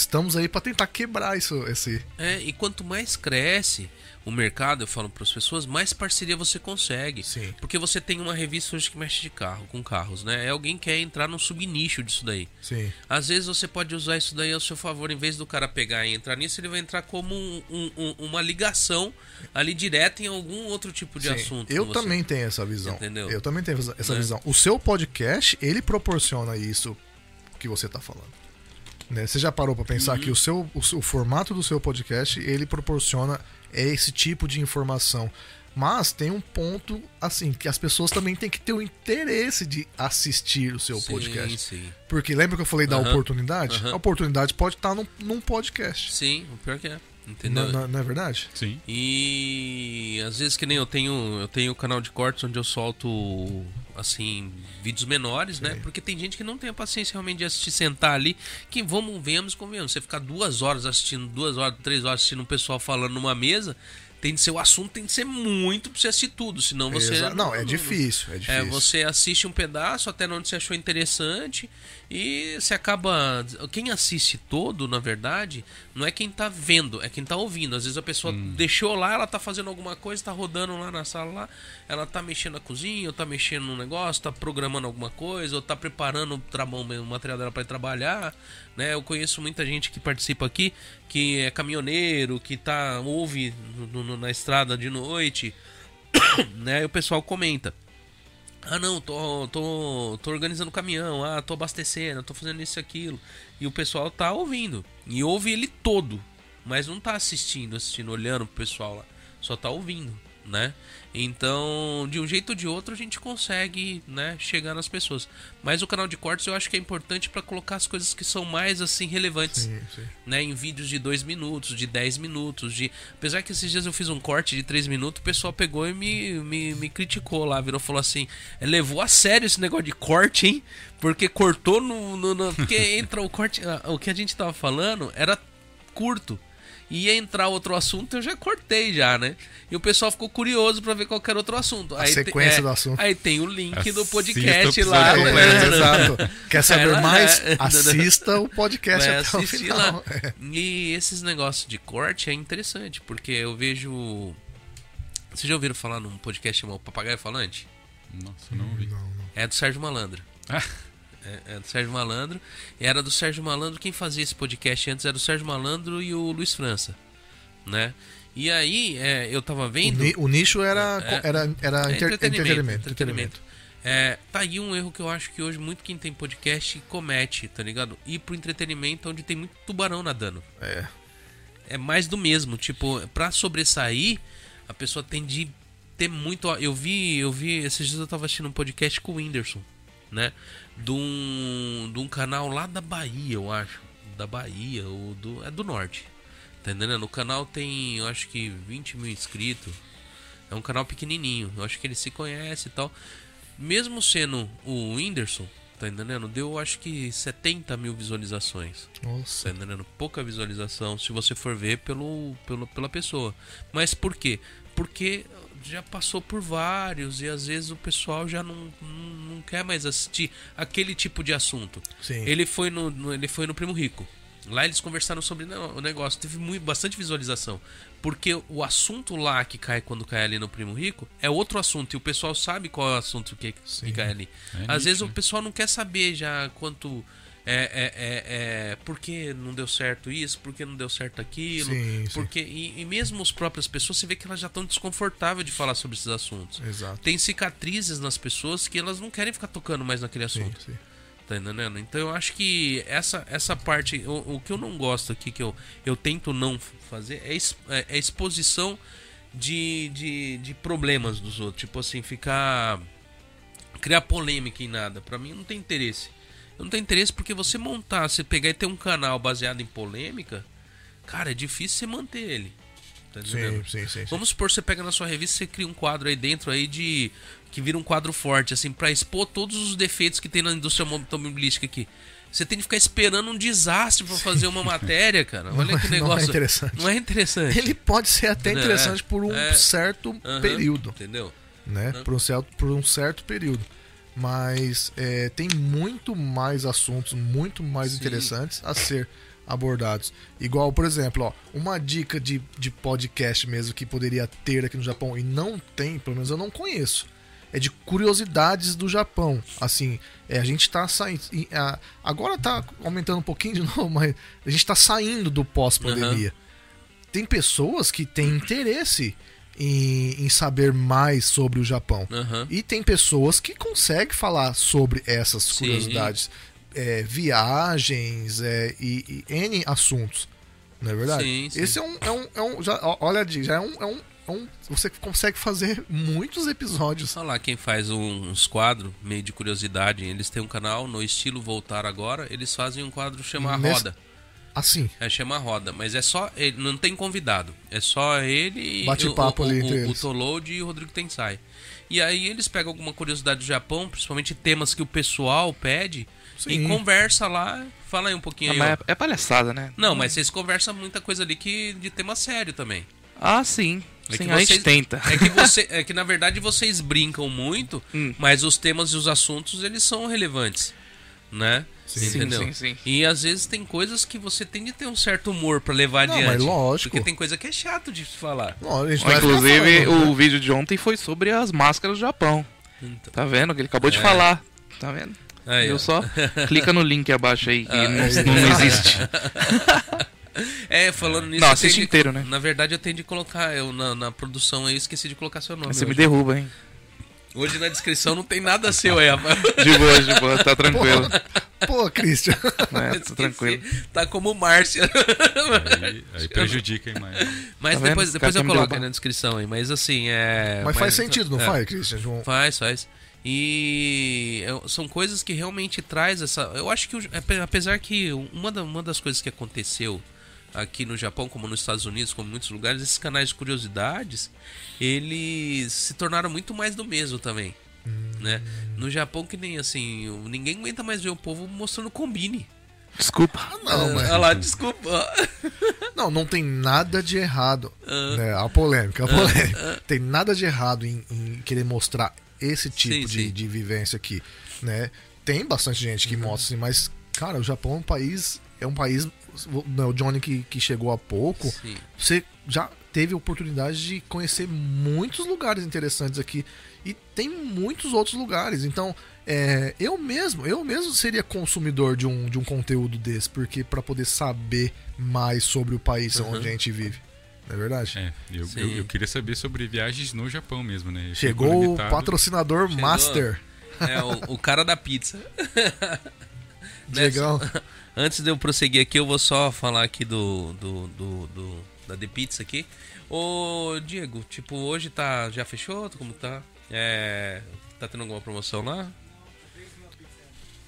[SPEAKER 2] estamos aí pra tentar quebrar isso, esse.
[SPEAKER 1] É, e quanto mais cresce o mercado, eu falo para as pessoas, mais parceria você consegue.
[SPEAKER 2] Sim.
[SPEAKER 1] Porque você tem uma revista hoje que mexe de carro, com carros, né? É alguém que quer entrar num subnicho disso daí.
[SPEAKER 2] Sim.
[SPEAKER 1] Às vezes você pode usar isso daí ao seu favor. Em vez do cara pegar e entrar nisso, ele vai entrar como um- um- um- uma ligação ali direta em algum outro tipo de
[SPEAKER 2] Sim.
[SPEAKER 1] assunto.
[SPEAKER 2] Eu também tenho essa visão.
[SPEAKER 1] Entendeu?
[SPEAKER 2] Eu também tenho essa
[SPEAKER 1] Né?
[SPEAKER 2] visão. O seu podcast, ele proporciona isso que você tá falando. Né? Você já parou pra pensar
[SPEAKER 1] Uhum.
[SPEAKER 2] que o seu o, o formato do seu podcast, ele proporciona esse tipo de informação. Mas tem um ponto, assim, que as pessoas também têm que ter o interesse de assistir o seu
[SPEAKER 1] Sim,
[SPEAKER 2] podcast.
[SPEAKER 1] Sim,
[SPEAKER 2] Porque lembra que eu falei da oportunidade?
[SPEAKER 1] Aham.
[SPEAKER 2] A oportunidade pode estar num, num podcast.
[SPEAKER 1] sim, o pior que é. Entendeu?
[SPEAKER 2] Não, não- não é verdade?
[SPEAKER 3] Sim.
[SPEAKER 1] E às vezes que nem eu tenho, eu tenho o canal de cortes onde eu solto assim vídeos menores, né?
[SPEAKER 2] Sim.
[SPEAKER 1] Porque tem gente que não tem a paciência realmente de assistir, sentar ali, que vamos, venhamos, convenhamos, você ficar duas horas assistindo, duas horas, três horas assistindo um pessoal falando numa mesa, tem de ser o assunto tem de ser muito pra você assistir tudo, senão você
[SPEAKER 2] Exa- não, é difícil, é
[SPEAKER 1] é,
[SPEAKER 2] difícil.
[SPEAKER 1] você assiste um pedaço até onde você achou interessante e você acaba. Quem assiste todo, na verdade, não é quem tá vendo, é quem tá ouvindo. Às vezes a pessoa deixou lá, ela tá fazendo alguma coisa, tá rodando lá na sala lá, ela tá mexendo na cozinha, ou tá mexendo no negócio, tá programando alguma coisa, ou tá preparando o, o material dela para trabalhar. Né? Eu conheço muita gente que participa aqui, que é caminhoneiro, que tá ouve no- no- na estrada de noite, *coughs* né? E o pessoal comenta. Ah, não, tô, tô, tô organizando o caminhão, ah, tô abastecendo, tô fazendo isso e aquilo. E o pessoal tá ouvindo. E ouve ele todo. Mas não tá assistindo, assistindo, olhando pro pessoal lá. Só tá ouvindo, né? Então, de um jeito ou de outro, a gente consegue, né, chegar nas pessoas. Mas o canal de cortes eu acho que é importante para colocar as coisas que são mais assim relevantes,
[SPEAKER 2] Sim, sim.
[SPEAKER 1] né, em vídeos de 2 minutos, de 10 minutos, de apesar que esses dias eu fiz um corte de 3 minutos, o pessoal pegou e me, me, me criticou lá, virou falou assim: "É, "Levou a sério esse negócio de corte, hein? Porque cortou no, no, no- porque entra o corte, ah, o que a gente tava falando era curto. Ia entrar outro assunto, eu já cortei já, né? E o pessoal ficou curioso pra ver qual que era outro assunto.
[SPEAKER 2] A
[SPEAKER 1] te-
[SPEAKER 2] sequência do assunto.
[SPEAKER 1] Aí tem o link do
[SPEAKER 3] Assista
[SPEAKER 1] podcast
[SPEAKER 3] o
[SPEAKER 1] lá. né? *laughs*
[SPEAKER 2] Exato. Quer saber mais?
[SPEAKER 1] é, *laughs*
[SPEAKER 2] Assista o podcast
[SPEAKER 1] Vai
[SPEAKER 2] até o final.
[SPEAKER 1] lá. *laughs* E esses negócios de corte é interessante, porque eu vejo. Vocês já ouviram falar num podcast chamado Papagaio Falante?
[SPEAKER 3] Nossa, eu não ouvi.
[SPEAKER 2] Não, não.
[SPEAKER 1] É do Sérgio Malandro.
[SPEAKER 3] Ah.
[SPEAKER 1] É, é do Sérgio Malandro. E era do Sérgio Malandro. Quem fazia esse podcast antes era o Sérgio Malandro e o Luiz França. Né? E aí, é, eu tava
[SPEAKER 2] O,
[SPEAKER 1] vendo.
[SPEAKER 2] ni- o nicho era,
[SPEAKER 1] É.
[SPEAKER 2] era, era
[SPEAKER 1] É,
[SPEAKER 2] inter- entretenimento.
[SPEAKER 1] entretenimento. É, tá aí um erro que eu acho que hoje muito quem tem podcast comete, tá ligado? Ir pro entretenimento onde tem muito tubarão nadando.
[SPEAKER 2] É.
[SPEAKER 1] É mais do mesmo, tipo, pra sobressair, a pessoa tem de ter muito. Eu vi, eu vi, esses dias eu tava assistindo um podcast com o Whindersson, né? De um, de um canal lá da Bahia, eu acho. Da Bahia, ou do. É do norte. Tá entendendo? O canal tem, eu acho que 20 mil inscritos. É um canal pequenininho. Eu acho que ele se conhece e tal. Mesmo sendo o Whindersson, tá entendendo? Deu, acho que 70 mil visualizações.
[SPEAKER 2] Nossa.
[SPEAKER 1] Tá entendendo? Pouca visualização se você for ver pelo, pelo, pela pessoa. Mas por quê? Porque já passou por vários e às vezes o pessoal já não, não, não quer mais assistir aquele tipo de assunto.
[SPEAKER 2] Sim.
[SPEAKER 1] Ele foi no, no- ele foi no Primo Rico. Lá eles conversaram sobre o negócio, teve muito, bastante visualização. Porque o assunto lá que cai quando cai ali no Primo Rico é outro assunto e o pessoal sabe qual é o assunto que, que cai ali.
[SPEAKER 3] É
[SPEAKER 1] Às vezes o pessoal não quer saber já quanto. É, é, é, é, por que não deu certo isso, por que não deu certo aquilo.
[SPEAKER 2] Sim, sim.
[SPEAKER 1] porque, e, e mesmo as próprias pessoas, você vê que elas já estão desconfortáveis de falar sobre esses assuntos.
[SPEAKER 2] Exato.
[SPEAKER 1] Tem cicatrizes nas pessoas que elas não querem ficar tocando mais naquele
[SPEAKER 2] Sim,
[SPEAKER 1] assunto.
[SPEAKER 2] sim.
[SPEAKER 1] Tá entendendo? Então eu acho que essa, essa parte, o, o que eu não gosto aqui, que eu, eu tento não fazer, é, ex- é- é exposição de, de, de problemas dos outros. Tipo assim, ficar. criar polêmica em nada. Pra mim não tem interesse. Eu não tenho interesse porque você montar, você pegar e ter um canal baseado em polêmica, cara, é difícil você manter ele. Tá?
[SPEAKER 2] Sim, sim, sim.
[SPEAKER 1] Vamos supor, você pega na sua revista, você cria um quadro aí dentro aí de. que vira um quadro forte, assim, pra expor todos os defeitos que tem na indústria automobilística aqui. Você tem que ficar esperando um desastre pra fazer uma matéria, cara. Olha
[SPEAKER 2] Não
[SPEAKER 1] que
[SPEAKER 2] é- não é
[SPEAKER 1] negócio.
[SPEAKER 2] interessante.
[SPEAKER 1] Não é interessante.
[SPEAKER 2] Ele pode ser até
[SPEAKER 1] É,
[SPEAKER 2] interessante por um
[SPEAKER 1] é.
[SPEAKER 2] certo
[SPEAKER 1] Aham,
[SPEAKER 2] período,
[SPEAKER 1] Entendeu?
[SPEAKER 2] né? Por um certo, por um certo período. Mas é, tem muito mais assuntos, muito mais
[SPEAKER 1] Sim.
[SPEAKER 2] interessantes a ser abordados. Igual, por exemplo, ó, uma dica de, de podcast mesmo que poderia ter aqui no Japão e não tem, pelo menos eu não conheço. É de curiosidades do Japão. Assim, é, a gente tá saindo. Agora tá aumentando um pouquinho de *laughs* novo, mas a gente tá saindo do pós-pandemia. Tem pessoas que têm interesse em, em saber mais sobre o Japão.
[SPEAKER 1] Aham.
[SPEAKER 2] E tem pessoas que conseguem falar sobre essas curiosidades. É, viagens é, e, e N assuntos. Não é verdade?
[SPEAKER 1] Sim, sim.
[SPEAKER 2] Esse é um. É um, é um já, olha, já é um, é, um, é um. Você consegue fazer muitos episódios.
[SPEAKER 1] Olha lá quem faz um- uns quadros meio de curiosidade. Eles têm um canal no estilo Voltar Agora. Eles fazem um quadro chamado Roda.
[SPEAKER 2] Assim.
[SPEAKER 1] É, chama Roda, mas é só. Ele, não tem convidado. É só ele e
[SPEAKER 2] Bate-papo
[SPEAKER 1] o, o,
[SPEAKER 2] ali
[SPEAKER 1] o, o,
[SPEAKER 2] eles.
[SPEAKER 1] Tolode e o Rodrigo Tensai. E aí eles pegam alguma curiosidade do Japão, principalmente temas que o pessoal pede, e
[SPEAKER 2] Sim.
[SPEAKER 1] conversa lá. Fala aí um pouquinho
[SPEAKER 4] Ah,
[SPEAKER 1] aí.
[SPEAKER 4] é, é palhaçada, né?
[SPEAKER 1] Não, mas vocês conversam muita coisa ali que de tema sério também.
[SPEAKER 4] Ah, sim.
[SPEAKER 1] É
[SPEAKER 4] sim,
[SPEAKER 1] que
[SPEAKER 4] a gente
[SPEAKER 1] vocês-
[SPEAKER 4] tenta.
[SPEAKER 1] É que, *laughs* você, é que na verdade vocês brincam muito,
[SPEAKER 4] Hum.
[SPEAKER 1] mas os temas e os assuntos eles são relevantes, né?
[SPEAKER 2] Sim,
[SPEAKER 1] Entendeu?
[SPEAKER 4] sim, sim.
[SPEAKER 1] E às vezes tem coisas que você tem de ter um certo humor pra levar
[SPEAKER 2] Não,
[SPEAKER 1] adiante.
[SPEAKER 2] mas lógico.
[SPEAKER 1] Porque tem coisa que é chato de falar.
[SPEAKER 2] Ó,
[SPEAKER 4] Ó,
[SPEAKER 2] vai ficar
[SPEAKER 4] inclusive,
[SPEAKER 2] falando, né?
[SPEAKER 4] o vídeo de ontem foi sobre as máscaras do Japão.
[SPEAKER 1] Então,
[SPEAKER 4] Tá vendo? Que ele acabou de
[SPEAKER 1] É.
[SPEAKER 4] falar. Tá vendo?
[SPEAKER 1] aí, ó.
[SPEAKER 4] Viu só? Clica no link abaixo aí, que
[SPEAKER 1] Ah,
[SPEAKER 4] não,
[SPEAKER 2] é.
[SPEAKER 4] não existe. *laughs*
[SPEAKER 1] É, falando nisso.
[SPEAKER 4] Não,
[SPEAKER 1] eu
[SPEAKER 4] assiste
[SPEAKER 1] de-
[SPEAKER 4] inteiro, né?
[SPEAKER 1] Na verdade, eu tenho de colocar, eu na, na produção aí esqueci de colocar seu nome.
[SPEAKER 4] Você me
[SPEAKER 1] hoje.
[SPEAKER 4] derruba, hein?
[SPEAKER 1] Hoje na descrição não tem nada seu aí, rapaz.
[SPEAKER 4] De boa, de boa, tá tranquilo.
[SPEAKER 2] Pô, Christian.
[SPEAKER 4] né? *laughs* Tá tranquilo.
[SPEAKER 1] Tá como Márcia.
[SPEAKER 3] Aí, aí prejudica, hein, mais.
[SPEAKER 1] Mas
[SPEAKER 4] Tá
[SPEAKER 1] depois, depois eu coloco aí na descrição aí. Mas assim, é.
[SPEAKER 2] Mas faz sentido, não
[SPEAKER 1] é.
[SPEAKER 2] faz, Christian? João?
[SPEAKER 1] Faz, faz. E é, são coisas que realmente traz essa. Eu acho que, ape- apesar que uma, da- uma das coisas que aconteceu aqui no Japão, como nos Estados Unidos, como em muitos lugares, esses canais de curiosidades, eles se tornaram muito mais do mesmo também. Né? No Japão, que nem assim, ninguém aguenta mais ver o povo mostrando combine.
[SPEAKER 4] Desculpa.
[SPEAKER 2] Não, mas...
[SPEAKER 1] Olha lá, desculpa. *laughs*
[SPEAKER 2] Não, não tem nada de errado.
[SPEAKER 1] Ah.
[SPEAKER 2] né? A polêmica, a polêmica. Tem nada de errado em, em querer mostrar esse tipo
[SPEAKER 1] Sim,
[SPEAKER 2] de,
[SPEAKER 1] sim. Uhum.
[SPEAKER 2] de vivência aqui. Né? Tem bastante gente que mostra assim, mas, cara, o Japão é um país. É um país. né, O Johnny que, que chegou há pouco.
[SPEAKER 1] Sim.
[SPEAKER 2] Você já teve a oportunidade de conhecer muitos lugares interessantes aqui. E tem muitos outros lugares. Então, é, eu mesmo, eu mesmo seria consumidor de um, de um conteúdo desse, porque para poder saber mais sobre o país
[SPEAKER 1] Uhum.
[SPEAKER 2] onde a gente vive. Não é verdade?
[SPEAKER 3] É, eu, eu, eu queria saber sobre viagens no Japão mesmo, né? Eu
[SPEAKER 2] Chegou o patrocinador
[SPEAKER 1] Chegou.
[SPEAKER 2] Master.
[SPEAKER 1] É o, o cara da pizza. *laughs*
[SPEAKER 2] Diegão.
[SPEAKER 1] Antes de eu prosseguir aqui, eu vou só falar aqui do, do, do, do- da The Pizza aqui. Ô, Diego, tipo, hoje tá. Já fechou? Como tá? É. Tá tendo alguma promoção lá?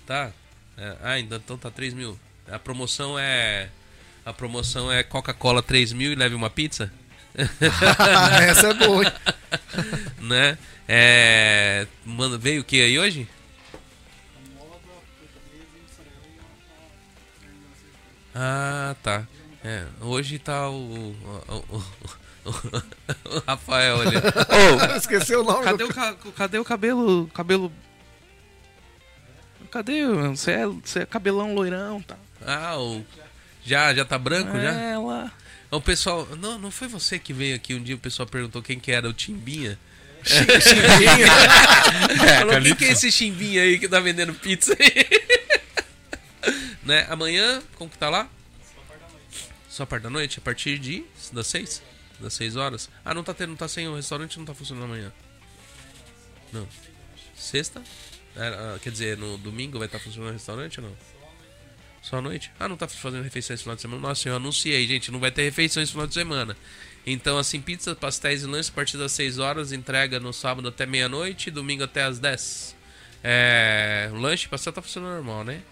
[SPEAKER 1] Tá. É, ah, ainda então tá 3 mil. A promoção é. A promoção é Coca-Cola 3 mil e leve uma pizza? *laughs*
[SPEAKER 2] Essa é boa. hein? *laughs*
[SPEAKER 1] né? É. Mano, veio o que aí hoje? Ah, tá. É, hoje tá o. o, o, o- *laughs* Rafael ali. *laughs*
[SPEAKER 4] Ô, *laughs*
[SPEAKER 2] Esqueceu o nome.
[SPEAKER 4] cadê
[SPEAKER 2] do...
[SPEAKER 4] o, ca- cadê o cabelo. Cabelo. Cadê? Você é, você é cabelão loirão, tá?
[SPEAKER 1] Ah, o. Já, já tá branco já?
[SPEAKER 4] É, lá.
[SPEAKER 1] O pessoal. Não, não foi você que veio aqui um dia o pessoal perguntou quem que era o Timbinha? Falou, quem que é esse Chimbinha aí que tá vendendo pizza aí? né? Amanhã, como que tá lá? Só a parte da noite? A partir de. das seis? Das seis horas? Ah, não tá tendo, não tá sem o restaurante, não tá funcionando amanhã. Não. Sexta? É, quer dizer, no domingo vai estar funcionando o restaurante ou não? Só à noite? Ah, não tá fazendo refeição esse final de semana? Nossa, eu anunciei, gente, não vai ter refeição esse final de semana. Então, assim, pizza, pastéis e lanches a partir das 6 horas, entrega no sábado até meia-noite, domingo até as 10. É, lanche, pastel tá funcionando normal, né?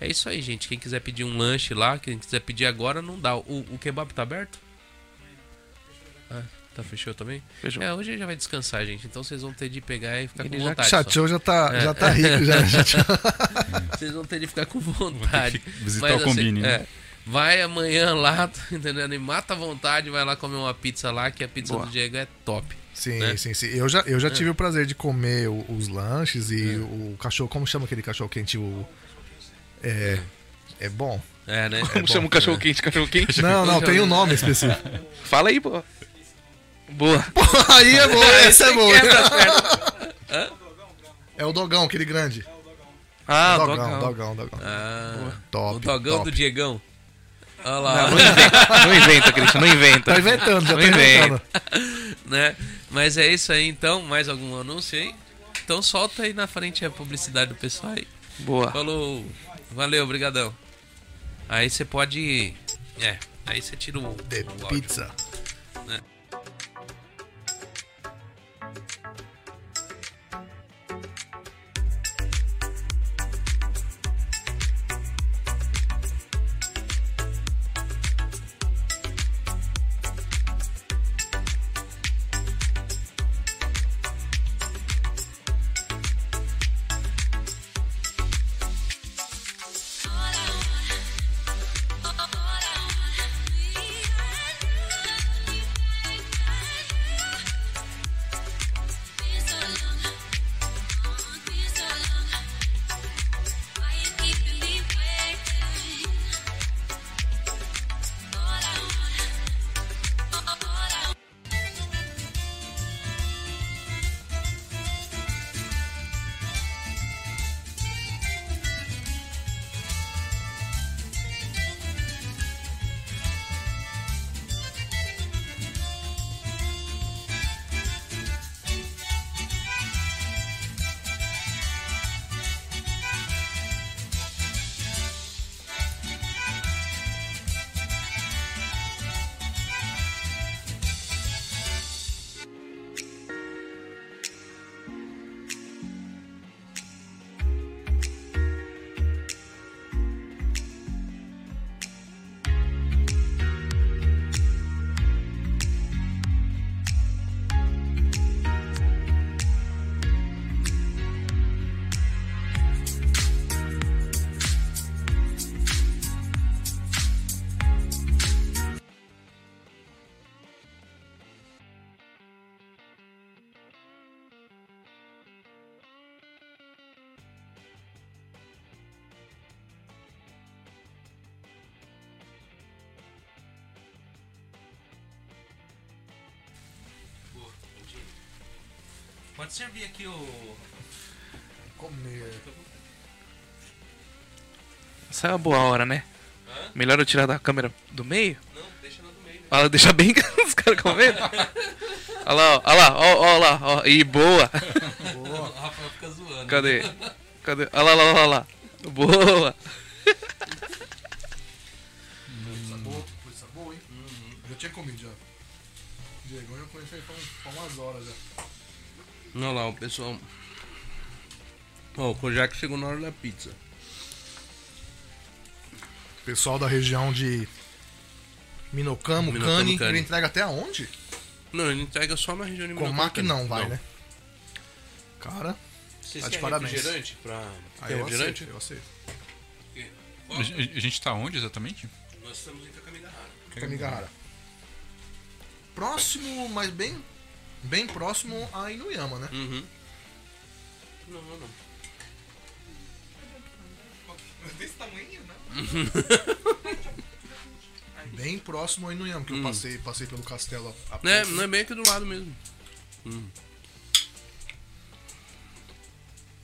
[SPEAKER 1] É isso aí, gente. Quem quiser pedir um lanche lá, quem quiser pedir agora, não dá. O, o kebab tá aberto? Ah, tá fechou também?
[SPEAKER 4] Fechou.
[SPEAKER 1] É, hoje já vai descansar, gente. Então vocês vão ter de pegar e ficar
[SPEAKER 4] Ele
[SPEAKER 1] com
[SPEAKER 4] já
[SPEAKER 1] vontade. só.
[SPEAKER 2] Chateou já tá,
[SPEAKER 1] É.
[SPEAKER 2] já tá rico. Já, já tá- *laughs*
[SPEAKER 1] Vocês vão ter de ficar com vontade.
[SPEAKER 3] visitar
[SPEAKER 1] Mas,
[SPEAKER 3] o Combine,
[SPEAKER 1] assim,
[SPEAKER 3] né?
[SPEAKER 1] é, vai amanhã lá, tá entendendo? E mata a vontade, vai lá comer uma pizza lá, que a pizza
[SPEAKER 4] Boa.
[SPEAKER 1] do Diego é top.
[SPEAKER 2] Sim,
[SPEAKER 1] Né?
[SPEAKER 2] sim, sim. Eu já, eu já tive o prazer de comer o- os lanches e o cachorro. Como chama aquele cachorro quente? O. É. É bom.
[SPEAKER 1] É, né?
[SPEAKER 4] Como
[SPEAKER 1] é
[SPEAKER 4] chama o
[SPEAKER 1] bom.
[SPEAKER 4] cachorro quente? Cachorro *laughs* quente?
[SPEAKER 2] Não, não, tem um nome específico.
[SPEAKER 4] Fala aí, pô. Boa. *laughs*
[SPEAKER 2] Aí é boa, essa é boa.
[SPEAKER 1] Pernas. *laughs*
[SPEAKER 2] É o dogão, aquele grande.
[SPEAKER 4] Ah,
[SPEAKER 2] dogão,
[SPEAKER 4] dogão.
[SPEAKER 2] dogão, dogão.
[SPEAKER 1] Ah,
[SPEAKER 2] Top.
[SPEAKER 1] o dogão
[SPEAKER 2] top.
[SPEAKER 1] do Diegão. Olha lá.
[SPEAKER 4] Não, não inventa, não inventa, Cristian, não inventa.
[SPEAKER 2] Tá inventando, já
[SPEAKER 4] Não
[SPEAKER 2] tá inventando.
[SPEAKER 4] inventa. *laughs*
[SPEAKER 1] né? Mas é isso aí então. Mais algum anúncio aí? Então solta aí na frente a publicidade do pessoal aí.
[SPEAKER 4] Boa.
[SPEAKER 1] Falou. Valeu, brigadão. Aí você pode. É, aí você tira o.
[SPEAKER 2] The
[SPEAKER 1] o
[SPEAKER 2] pizza.
[SPEAKER 5] All
[SPEAKER 1] Pode servir aqui o.
[SPEAKER 2] Comer.
[SPEAKER 4] Essa é uma boa hora, né?
[SPEAKER 1] Hã?
[SPEAKER 4] Melhor eu tirar da câmera do meio?
[SPEAKER 1] Não, deixa no do meio.
[SPEAKER 4] Olha, deixa bem *laughs* os caras comendo. Olha lá, ó, olha lá, ó, ó lá, ó. E boa. *laughs*
[SPEAKER 1] O Rafael fica zoando.
[SPEAKER 4] Cadê? Cadê? Olha lá, olha lá, olha lá. Boa.
[SPEAKER 1] Pessoal. Ó, o Kojak chegou na hora da pizza.
[SPEAKER 2] Pessoal da região de Minocamo,
[SPEAKER 1] Minocamo,
[SPEAKER 2] Cane,
[SPEAKER 1] Cane.
[SPEAKER 2] ele entrega até aonde?
[SPEAKER 1] Não, ele entrega só na região de
[SPEAKER 2] Comac
[SPEAKER 1] Minocamo,
[SPEAKER 2] não vai,
[SPEAKER 1] Não.
[SPEAKER 2] né? Cara,
[SPEAKER 1] Vocês
[SPEAKER 2] Tá de parabéns.
[SPEAKER 1] refrigerante? Pra...
[SPEAKER 2] aí
[SPEAKER 1] Quer
[SPEAKER 2] eu
[SPEAKER 1] refrigerante?
[SPEAKER 2] aceito, eu aceito.
[SPEAKER 3] A gen- a gente tá onde exatamente?
[SPEAKER 1] Nós estamos em Kakamigahara.
[SPEAKER 2] Kamigahara. Próximo, mas bem, bem próximo a Inuyama, né?
[SPEAKER 1] Uhum. Não, não, não.
[SPEAKER 2] Desse tamanho, né? *laughs* bem próximo a Inuyama, que eu passei, passei pelo castelo a, a
[SPEAKER 1] É,
[SPEAKER 2] pouco.
[SPEAKER 1] não é bem aqui do lado mesmo. Hum.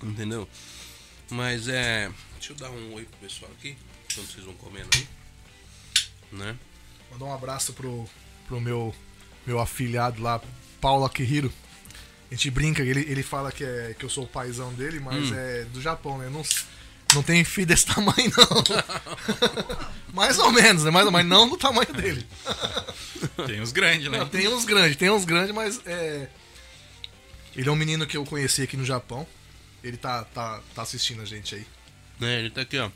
[SPEAKER 1] Entendeu? Mas é. Deixa eu dar um oi pro pessoal aqui, enquanto vocês vão comendo aí. Né?
[SPEAKER 2] Mandar um abraço pro, pro meu, meu afilhado lá, Paulo Akihiro. A gente brinca, ele, ele fala que, é, que eu sou o paizão dele, mas
[SPEAKER 1] Hum.
[SPEAKER 2] é do Japão, né? Não, não tem filho desse *laughs* tamanho, não. *laughs* mais ou menos, né? Mais ou menos, não do tamanho dele.
[SPEAKER 3] Tem os grandes, né?
[SPEAKER 2] Não, tem uns grandes, tem uns grandes, mas é. Ele é um menino que eu conheci aqui no Japão. Ele tá, tá, tá assistindo a gente aí.
[SPEAKER 1] né? Ele tá aqui, ó.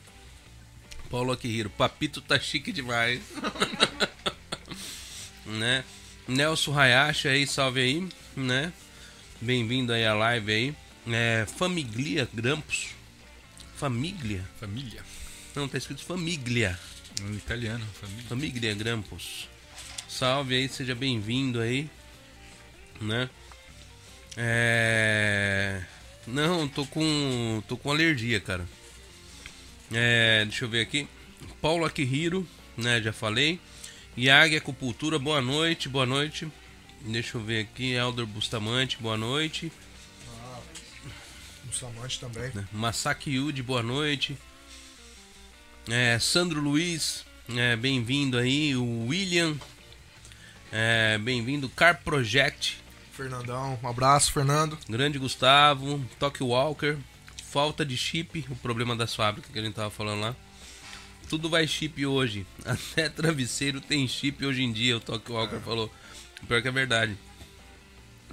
[SPEAKER 1] Paulo Akihiro. Papito tá chique demais. *laughs* né? Nelson Hayashi aí, salve aí, né? Bem-vindo aí à live aí. É, Famiglia Grampos. Família?
[SPEAKER 3] Família.
[SPEAKER 1] Não, tá escrito Famiglia.
[SPEAKER 3] Um italiano, família.
[SPEAKER 1] Família Grampos. Salve aí, seja bem-vindo aí. Né? É... Não, tô com. tô com alergia, cara. É, deixa eu ver aqui. Paulo Akihiro, né? Já falei. Yagi Acupuntura, boa noite, boa noite. Deixa eu ver aqui. Elder Bustamante, boa noite.
[SPEAKER 2] Um Samante também.
[SPEAKER 1] né? Masaki Yudi, boa noite. É, Sandro Luiz, é, bem-vindo aí. O William, é, bem-vindo. Car Project,
[SPEAKER 2] Fernandão, um abraço, Fernando.
[SPEAKER 1] Grande Gustavo, Tokyo Walker. Falta de chip, o problema das fábricas que a gente tava falando lá. Tudo vai chip hoje. *laughs* Até travesseiro tem chip hoje em dia, o Tokyo Walker falou. Pior que é verdade.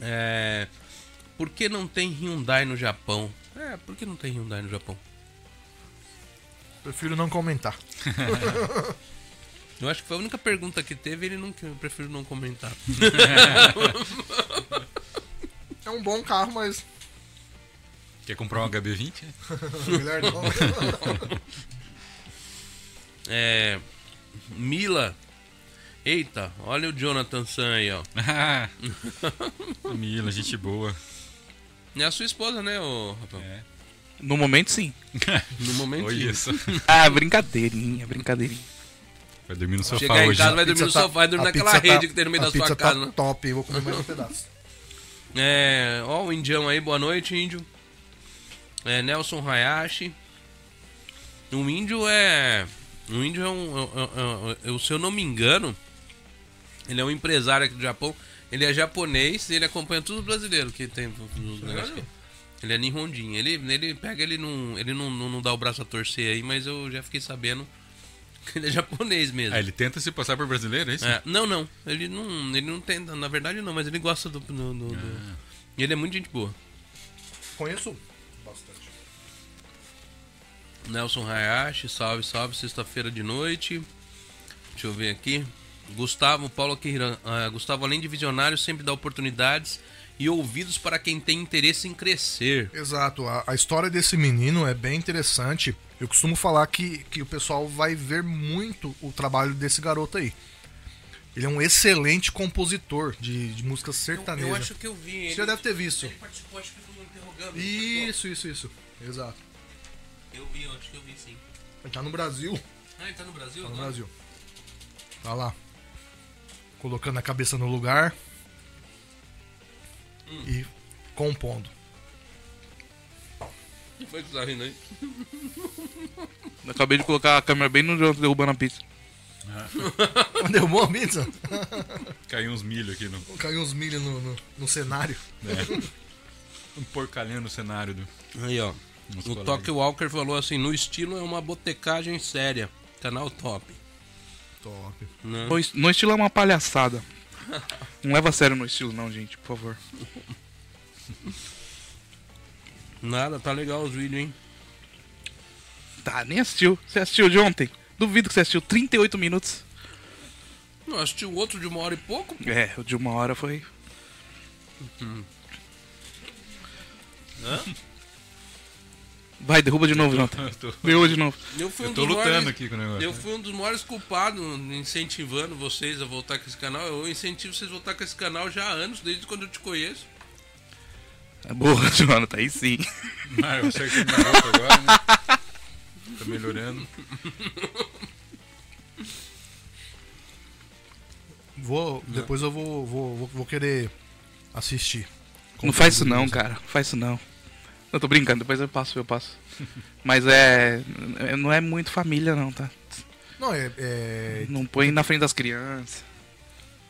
[SPEAKER 1] É. Por que não tem Hyundai no Japão? É, por que não tem Hyundai no Japão?
[SPEAKER 2] Prefiro não comentar. *laughs*
[SPEAKER 1] Eu acho que foi a única pergunta que teve, ele não eu prefiro não comentar. *laughs*
[SPEAKER 2] É um bom carro, mas
[SPEAKER 3] Quer comprar um HB20? *laughs*
[SPEAKER 2] melhor não.
[SPEAKER 1] É. Mila. Eita, olha o Jonathan San aí, ó. *laughs*
[SPEAKER 3] Mila, gente boa.
[SPEAKER 1] É a sua esposa, né, ô Rafael?
[SPEAKER 3] É.
[SPEAKER 4] No momento, sim. *laughs*
[SPEAKER 1] No momento.
[SPEAKER 3] Olha isso. *laughs*
[SPEAKER 4] Ah, brincadeirinha, brincadeirinha.
[SPEAKER 3] Vai dormir no sofá
[SPEAKER 1] Chegar em
[SPEAKER 3] hoje.
[SPEAKER 1] casa vai dormir no
[SPEAKER 2] tá-
[SPEAKER 1] sofá, vai dormir naquela
[SPEAKER 2] pizza
[SPEAKER 1] rede
[SPEAKER 2] tá-
[SPEAKER 1] que tem no meio da sua
[SPEAKER 2] pizza
[SPEAKER 1] casa.
[SPEAKER 2] Tá
[SPEAKER 1] né?
[SPEAKER 2] top, vou comer mais um pedaço.
[SPEAKER 1] É, ó, o indião aí, boa noite, índio. É, Nelson Hayashi. O índio é. O índio é um. é- é- é- se eu não me engano, ele é um empresário aqui do Japão. Ele é japonês e ele acompanha todos os brasileiros que tem nos negócios. Ele é Nihondin. Ele, ele pega, ele não. Ele não, não, não dá o braço a torcer aí, mas eu já fiquei sabendo *laughs* que ele é japonês mesmo.
[SPEAKER 3] Ah, ele tenta se passar por brasileiro, é isso?
[SPEAKER 1] É, não, não. Ele não. Ele não tenta, na verdade não, mas ele gosta do. do, do- do- E ele é muito gente boa.
[SPEAKER 2] Conheço bastante.
[SPEAKER 1] Nelson Hayashi, salve, salve, sexta-feira de noite. Deixa eu ver aqui. Gustavo, Paulo Akihira, ah, Gustavo, além de visionário, sempre dá oportunidades e ouvidos para quem tem interesse em crescer.
[SPEAKER 2] Exato, a, a história desse menino é bem interessante. Eu costumo falar que, que o pessoal vai ver muito o trabalho desse garoto aí. Ele é um excelente compositor de, de músicas sertanejas.
[SPEAKER 1] que eu vi.
[SPEAKER 2] Você já deve ter visto.
[SPEAKER 1] participou, acho que do Interrogando.
[SPEAKER 2] Isso, isso, isso. Exato.
[SPEAKER 1] Eu vi, eu acho que eu vi sim.
[SPEAKER 2] Ele tá no Brasil.
[SPEAKER 1] Ah, ele tá no Brasil?
[SPEAKER 2] Tá no
[SPEAKER 1] agora?
[SPEAKER 2] Brasil. Tá lá. Colocando a cabeça no lugar. E compondo.
[SPEAKER 1] O que foi que você tá rindo aí?
[SPEAKER 4] Eu acabei de colocar a câmera bem no Jonathan derrubando a pizza. *laughs*
[SPEAKER 2] Derrubou a pizza?
[SPEAKER 3] Caiu uns milho aqui no.
[SPEAKER 2] Caiu uns milho no, no, no cenário.
[SPEAKER 3] né? um porcalhão no cenário do.
[SPEAKER 1] Aí, ó.
[SPEAKER 3] Nos
[SPEAKER 1] O. Toque Walker falou assim: no estilo é uma botecagem séria. Canal top.
[SPEAKER 2] Top.
[SPEAKER 1] Né?
[SPEAKER 4] No, es- no estilo é uma palhaçada. Não leva a sério no estilo, não, gente, por favor.
[SPEAKER 1] Nada, tá legal os vídeos, hein?
[SPEAKER 4] Tá, nem assistiu. Você assistiu de ontem? Duvido que você assistiu 38 minutos.
[SPEAKER 1] Não, assisti o outro de uma hora e pouco.
[SPEAKER 4] É, o de uma hora foi. Vai, derruba de novo, Jonathan.
[SPEAKER 3] Eu tô,
[SPEAKER 4] Derruba de novo.
[SPEAKER 1] Eu fui
[SPEAKER 3] eu
[SPEAKER 1] um
[SPEAKER 3] tô
[SPEAKER 1] dos
[SPEAKER 3] lutando
[SPEAKER 1] maiores-
[SPEAKER 3] aqui com o negócio.
[SPEAKER 1] Eu fui um dos maiores culpados incentivando vocês a voltar com esse canal. Eu incentivo vocês a voltar com esse canal já há anos, desde quando eu te conheço.
[SPEAKER 4] É boa, *laughs* Jonathan, aí sim.
[SPEAKER 3] Ah, eu acertei minha roupa agora, né? Tá melhorando.
[SPEAKER 2] Vou, depois eu vou, vou, vou, vou querer assistir.
[SPEAKER 4] Não faz isso não, cara. Não faz isso não. Eu tô brincando, depois eu passo, eu passo. *laughs* Mas é. é- Não é muito família, não, tá?
[SPEAKER 2] Não, é. é
[SPEAKER 4] Não põe na frente das crianças.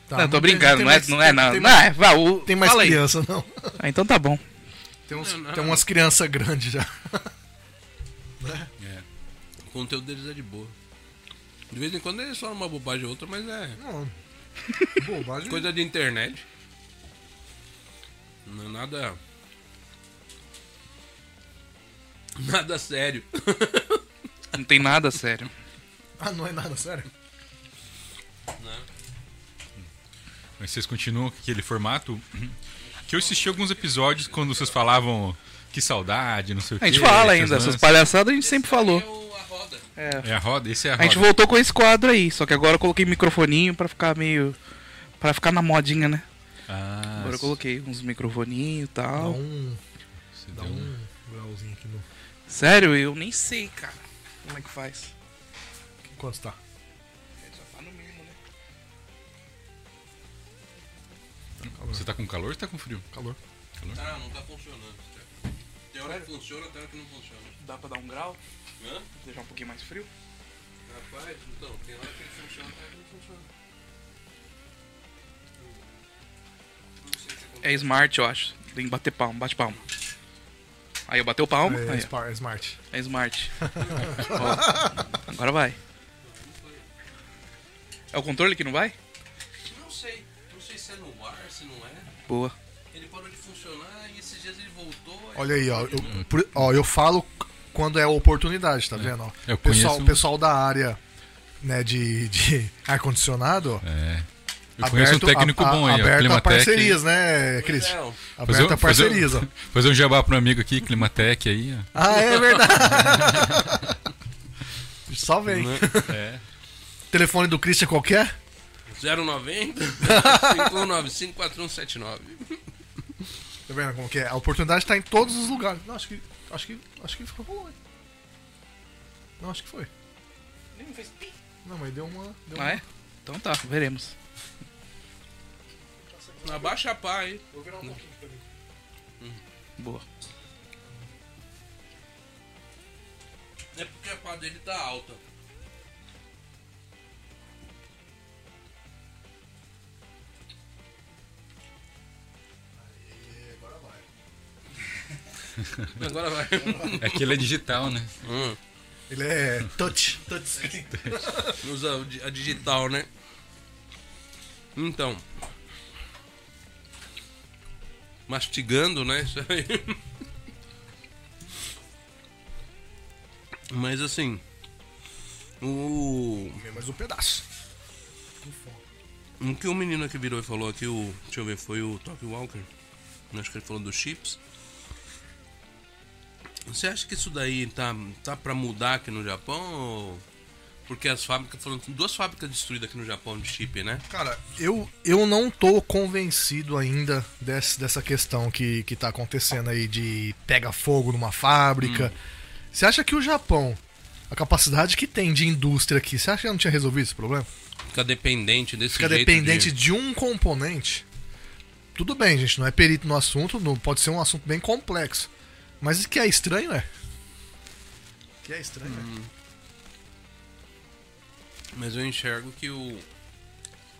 [SPEAKER 2] tá,
[SPEAKER 4] não, tô brincando, não é,
[SPEAKER 2] mais-
[SPEAKER 4] não é
[SPEAKER 2] tem-
[SPEAKER 4] não.
[SPEAKER 2] Tem
[SPEAKER 4] Não
[SPEAKER 2] mais,
[SPEAKER 4] é, o,
[SPEAKER 2] tem mais
[SPEAKER 4] fala aí.
[SPEAKER 2] criança, não. *laughs*
[SPEAKER 4] Ah, então tá bom.
[SPEAKER 2] Tem, uns,
[SPEAKER 1] Não, não.
[SPEAKER 2] tem umas crianças grandes já. *laughs*
[SPEAKER 3] É.
[SPEAKER 1] O conteúdo deles é de boa. De vez em quando eles falam uma bobagem ou outra, mas é
[SPEAKER 2] Não. Bobagem.
[SPEAKER 1] coisa de internet. Não é nada. *laughs* Nada sério.
[SPEAKER 4] Não tem nada sério.
[SPEAKER 2] Ah, não é nada, sério?
[SPEAKER 3] Mas vocês continuam com aquele formato? Que eu assisti alguns episódios quando vocês falavam que saudade, não sei o quê.
[SPEAKER 4] A gente fala ainda, essas
[SPEAKER 3] lances.
[SPEAKER 4] palhaçadas a gente sempre falou.
[SPEAKER 1] É o- a roda.
[SPEAKER 4] É.
[SPEAKER 3] É a roda? Esse é a
[SPEAKER 4] A
[SPEAKER 3] roda.
[SPEAKER 4] gente voltou com esse quadro aí, só que agora eu coloquei microfoninho pra ficar meio. pra ficar na modinha, né?
[SPEAKER 3] Ah,
[SPEAKER 4] Agora eu coloquei uns microfoninhos e
[SPEAKER 2] Dá
[SPEAKER 4] tal.
[SPEAKER 2] um.
[SPEAKER 3] você
[SPEAKER 2] Dá
[SPEAKER 3] deu um-
[SPEAKER 2] um grauzinho aqui no.
[SPEAKER 4] Sério, eu nem sei, cara. Como é que faz?
[SPEAKER 2] Quanto tá?
[SPEAKER 4] Já tá no mínimo, né?
[SPEAKER 3] Você tá com calor ou tá com frio?
[SPEAKER 2] Calor.
[SPEAKER 1] Ah, não tá funcionando. Tem hora que funciona, tem hora que não funciona.
[SPEAKER 4] Dá pra dar um grau?
[SPEAKER 1] Hã?
[SPEAKER 4] Deixar um pouquinho mais frio?
[SPEAKER 1] Rapaz, então, tem hora que ele funciona, tem hora que não funciona. Não sei o que acontece.
[SPEAKER 4] É smart, eu acho. Tem que bater palma, bate palma. Aí eu bateu palma,
[SPEAKER 2] É,
[SPEAKER 4] aí, ó.
[SPEAKER 2] Spar- é smart.
[SPEAKER 4] é smart. *laughs* Ó, agora vai. É o controle que não vai?
[SPEAKER 1] Não sei. Não sei se é no ar, se não é.
[SPEAKER 4] Boa.
[SPEAKER 1] Ele parou de funcionar e esses dias ele voltou.
[SPEAKER 2] Olha aí, ó. Eu, por- ó, eu falo quando é oportunidade, tá vendo? ó?
[SPEAKER 3] Eu
[SPEAKER 2] pessoal,
[SPEAKER 3] conheço-
[SPEAKER 2] pessoal da área né, de, de *laughs* ar-condicionado.
[SPEAKER 3] É. Eu conheço um técnico
[SPEAKER 2] a-
[SPEAKER 3] bom aí, ó.
[SPEAKER 2] Aberto a parcerias, né, Cris?
[SPEAKER 3] Fazer
[SPEAKER 2] Aberto
[SPEAKER 3] um-
[SPEAKER 2] a parcerias, ó.
[SPEAKER 3] fazer, um- fazer um *laughs* jabá pro amigo aqui, Climatec aí, ó.
[SPEAKER 2] Ah, é verdade. *laughs* Só vem.
[SPEAKER 1] Né? *laughs*
[SPEAKER 3] É.
[SPEAKER 2] Telefone do Christian qualquer?
[SPEAKER 1] 090 5195 4179.
[SPEAKER 2] Tá vendo como que é? A oportunidade tá em todos os lugares. Não, acho que. Acho que. Acho que hein? Não, acho que foi. Não, mas deu uma. Deu
[SPEAKER 4] Ah,
[SPEAKER 2] uma...
[SPEAKER 4] é? Então tá, veremos.
[SPEAKER 1] Abaixa a pá aí.
[SPEAKER 2] Vou virar um pouquinho pra mim.
[SPEAKER 4] Boa.
[SPEAKER 1] É porque a pá dele tá alta. Agora vai.
[SPEAKER 3] É que ele é digital, né?
[SPEAKER 1] Hum,
[SPEAKER 2] Ele é touch. Touch
[SPEAKER 1] usa a digital, né? Então. Mastigando, né? Isso aí. Mas assim. O.
[SPEAKER 2] Vem mais um pedaço.
[SPEAKER 1] O que o menino que virou e falou aqui, o. Deixa eu ver, foi o Tokyo Walker. Acho que ele falou dos chips. Você acha que isso daí tá, tá pra mudar aqui no Japão? Ou... Porque as fábricas foram. Duas fábricas destruídas aqui no Japão de chip, né?
[SPEAKER 2] Cara, eu, eu não tô convencido ainda desse, dessa questão que, que tá acontecendo aí de pega fogo numa fábrica. Você acha que o Japão, a capacidade que tem de indústria aqui, você acha que não tinha resolvido esse problema?
[SPEAKER 1] Fica dependente desse
[SPEAKER 2] Fica dependente
[SPEAKER 1] de...
[SPEAKER 2] de um componente. tudo bem, gente, não é perito no assunto, não, pode ser um assunto bem complexo. Mas o que é estranho é. O que é estranho
[SPEAKER 1] hum. Mas eu enxergo que o.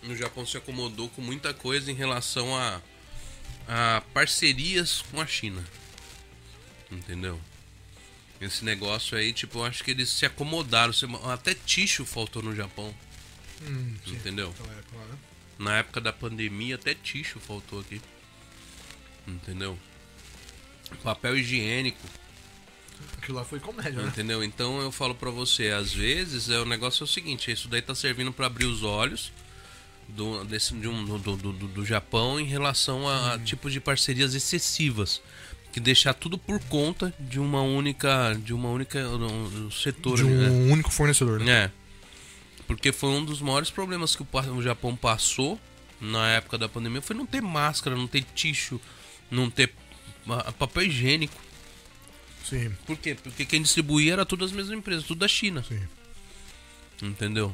[SPEAKER 1] No Japão se acomodou com muita coisa em relação a, a parcerias com a China. Entendeu? Esse negócio aí, tipo, eu acho que eles se acomodaram. Até ticho faltou no Japão.
[SPEAKER 2] Hum,
[SPEAKER 1] entendeu?
[SPEAKER 2] Então é, claro.
[SPEAKER 1] Na época da pandemia, até ticho faltou aqui. Entendeu? Papel higiênico.
[SPEAKER 2] Aquilo lá foi comédia, né?
[SPEAKER 1] Entendeu? Então eu falo pra você, às vezes é o negócio é o seguinte, isso daí tá servindo para abrir os olhos do, desse, de um, do, do, do, do Japão em relação a hum. tipos de parcerias excessivas que deixar tudo por conta de uma única de uma única um, setor
[SPEAKER 2] de um né? único fornecedor
[SPEAKER 1] né? é porque foi um dos maiores problemas que o Japão passou na época da pandemia foi não ter máscara não ter tixo não ter papel higiênico
[SPEAKER 2] sim.
[SPEAKER 1] Por quê? Porque quem distribuía era todas as mesmas empresas tudo da China.
[SPEAKER 2] Sim.
[SPEAKER 1] Entendeu?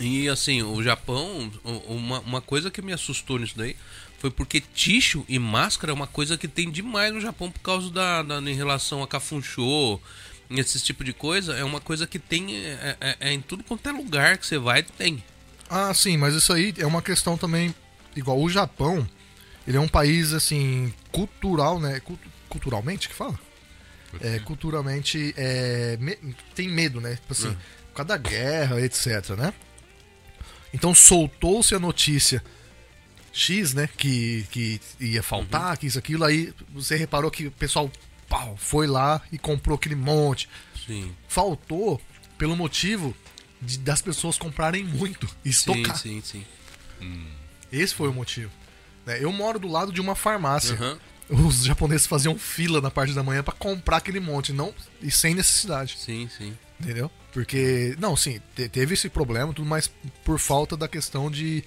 [SPEAKER 1] E assim o Japão uma, uma coisa que me assustou nisso daí foi porque ticho e máscara é uma coisa que tem demais no Japão por causa da, da em relação a cafunchô, esse tipo de coisa, é uma coisa que tem é, é, é, em tudo quanto é lugar que você vai tem.
[SPEAKER 2] Ah, sim, mas isso aí é uma questão também igual o Japão, ele é um país assim cultural, né? Culturalmente que fala? É, culturalmente é, me, tem medo, né? Tipo assim, hum. por causa da guerra, etc, né? Então soltou-se a notícia X, né? Que, que ia faltar, uhum. que isso, aquilo. Aí você reparou que o pessoal pau, foi lá e comprou aquele monte.
[SPEAKER 1] Sim.
[SPEAKER 2] Faltou pelo motivo de, das pessoas comprarem muito e estocar.
[SPEAKER 1] Sim, sim, sim.
[SPEAKER 2] Hum. Esse foi o motivo. Né, eu moro do lado de uma farmácia. Uhum. Os japoneses faziam fila na parte da manhã para comprar aquele monte, não e sem necessidade.
[SPEAKER 1] Sim, sim.
[SPEAKER 2] Entendeu? Porque, não, sim, teve esse problema, tudo mais por falta da questão de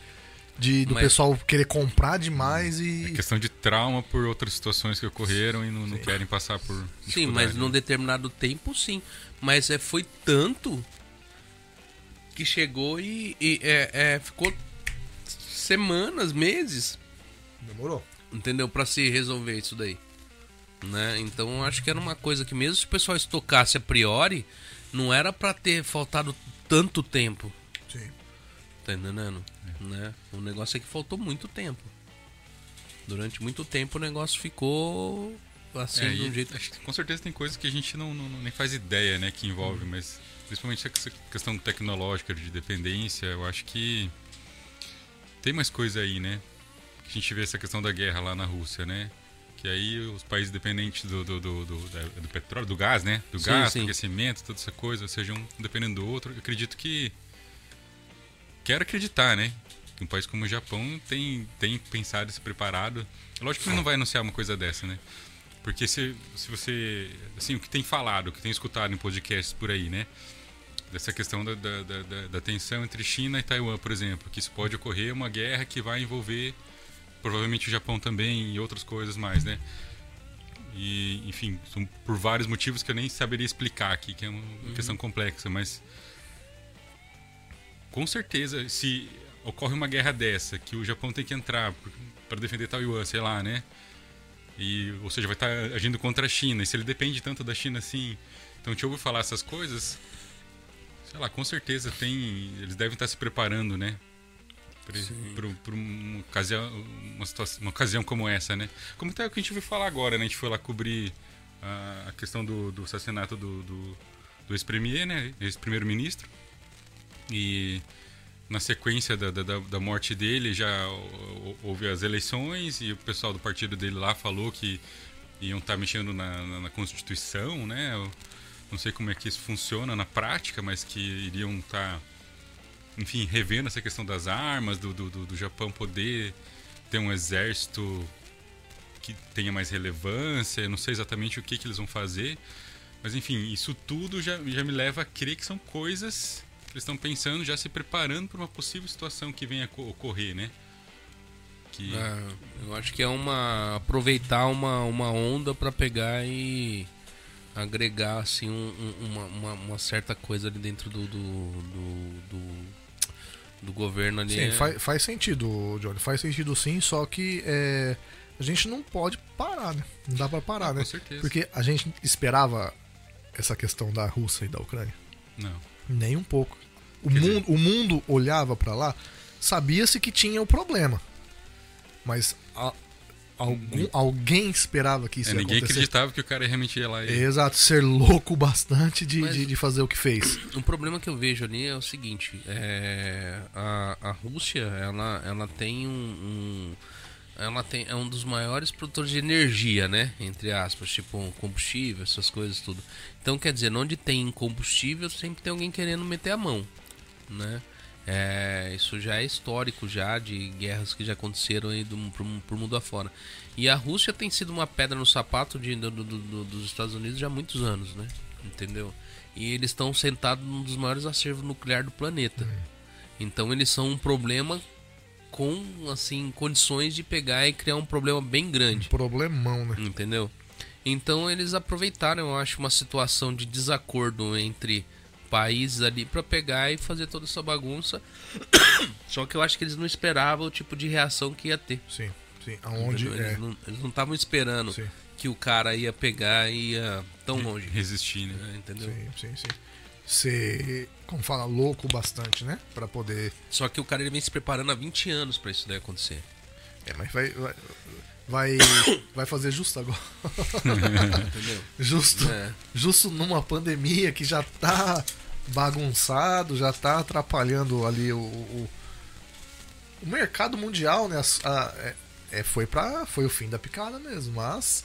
[SPEAKER 2] de, do mas... pessoal querer comprar demais e.
[SPEAKER 3] É questão de trauma por outras situações que ocorreram e não, não querem passar por.
[SPEAKER 1] Sim, mas né? num determinado tempo sim. Mas é, foi tanto que chegou e, e é, é, ficou semanas, meses.
[SPEAKER 2] Demorou.
[SPEAKER 1] Entendeu? para se resolver isso daí. Né? Então acho que era uma coisa que mesmo se o pessoal estocasse a priori, não era para ter faltado tanto tempo.
[SPEAKER 2] Sim.
[SPEAKER 1] Tá entendendo? né? O negócio é que faltou muito tempo. Durante muito tempo o negócio ficou assim é, de um jeito.
[SPEAKER 3] Acho que com certeza tem coisas que a gente não, não nem faz ideia, né, que envolve, hum. mas principalmente essa questão tecnológica de dependência, eu acho que tem mais coisa aí, né? A gente vê essa questão da guerra lá na Rússia, né? Que aí os países dependentes do, do, do, do, do petróleo, do gás, né? Do sim, gás, sim. do aquecimento, toda essa coisa, sejam um dependendo do outro. Eu acredito que. Quero acreditar, né? Um país como o Japão tem, tem pensado e se preparado. Lógico que ele não vai anunciar uma coisa dessa, né? Porque se, se você. Assim, o que tem falado, o que tem escutado em podcasts por aí, né? Dessa questão da, da, da, da tensão entre China e Taiwan, por exemplo. Que isso pode ocorrer uma guerra que vai envolver provavelmente o Japão também e outras coisas mais, né? E, enfim, são por vários motivos que eu nem saberia explicar aqui, que é uma uhum. questão complexa, mas com certeza, se ocorre uma guerra dessa, que o Japão tem que entrar para defender Taiwan, sei lá, né? E, ou seja, vai estar tá agindo contra a China. E se ele depende tanto da China assim, então te ouve falar essas coisas, sei lá, com certeza tem, eles devem estar tá se preparando, né? Para uma ocasião, uma, situação, uma ocasião como essa, né? Como até o que a gente viu falar agora, né? A gente foi lá cobrir a, a questão do, do assassinato do, do, do ex-premier, né? Ex-primeiro-ministro. E na sequência da, da, da, morte dele já houve as eleições e o pessoal do partido dele lá falou que iam estar tá mexendo na, na, na, Constituição, né? Eu não sei como é que isso funciona na prática, mas que iriam estar, tá, enfim, revendo essa questão das armas, do, do, do Japão poder ter um exército que tenha mais relevância. Eu não sei exatamente o que, que eles vão fazer, mas enfim, isso tudo já, já me leva a crer que são coisas eles estão pensando, já se preparando para uma possível situação que venha a ocorrer, né?
[SPEAKER 1] Que... É, eu acho que é uma aproveitar uma, uma onda para pegar e agregar assim um, uma, uma, uma, certa coisa ali dentro do, do, do, do do governo ali.
[SPEAKER 2] Sim,
[SPEAKER 1] é-
[SPEAKER 2] faz, faz sentido, Johnny. Faz sentido sim, só que é, a gente não pode parar, né? Não dá pra parar, né?
[SPEAKER 3] Com certeza.
[SPEAKER 2] Porque a gente esperava essa questão da Rússia e da Ucrânia.
[SPEAKER 3] Não.
[SPEAKER 2] Nem um pouco. O,
[SPEAKER 3] Quer
[SPEAKER 2] mundo, o mundo olhava pra lá, sabia-se que tinha o problema. Mas a- algum, alguém esperava que isso
[SPEAKER 3] É,
[SPEAKER 2] ia
[SPEAKER 3] ninguém
[SPEAKER 2] acontecer.
[SPEAKER 3] acreditava que o cara realmente ia lá e.
[SPEAKER 2] Exato, ser louco bastante de,
[SPEAKER 1] Mas-
[SPEAKER 2] de, de fazer o que fez.
[SPEAKER 1] Um problema que eu vejo ali é o seguinte: é, a, a Rússia ela, ela tem um, um- ela tem é um dos maiores produtores de energia, né? Entre aspas, tipo combustível, essas coisas tudo. Então quer dizer, onde tem combustível sempre tem alguém querendo meter a mão, né? É, isso já é histórico já de guerras que já aconteceram aí do, por, por mundo afora. E a Rússia tem sido uma pedra no sapato de, do- do- do- dos Estados Unidos já há muitos anos, né? Entendeu? E eles estão sentados num dos maiores acervos nucleares do planeta. Então eles são um problema com assim condições de pegar e criar um problema bem grande.
[SPEAKER 2] Problemão, né?
[SPEAKER 1] Entendeu? Então eles aproveitaram, eu acho, uma situação de desacordo entre países ali pra pegar e fazer toda essa bagunça. *coughs* Só que eu acho que eles não esperavam o tipo de reação que ia ter.
[SPEAKER 2] Sim, sim. Aonde
[SPEAKER 1] entendeu?
[SPEAKER 2] é.
[SPEAKER 1] Eles não- eles não estavam esperando
[SPEAKER 2] Sim,
[SPEAKER 1] que o cara ia pegar e ia tão longe.
[SPEAKER 3] Resistir, né?
[SPEAKER 1] né, Entendeu?
[SPEAKER 2] sim, sim, sim. Ser, como fala, louco bastante, né? Pra poder.
[SPEAKER 1] Só que o cara ele vem se preparando há 20 anos pra isso daí acontecer.
[SPEAKER 2] É, mas vai. Vai, vai, vai fazer justo agora. *laughs*
[SPEAKER 1] Entendeu?
[SPEAKER 2] Justo.
[SPEAKER 1] É.
[SPEAKER 2] Justo numa pandemia que já tá bagunçado, já tá atrapalhando ali o, o, o mercado mundial, né? As- a- é, é, foi, pra, foi o fim da picada mesmo, mas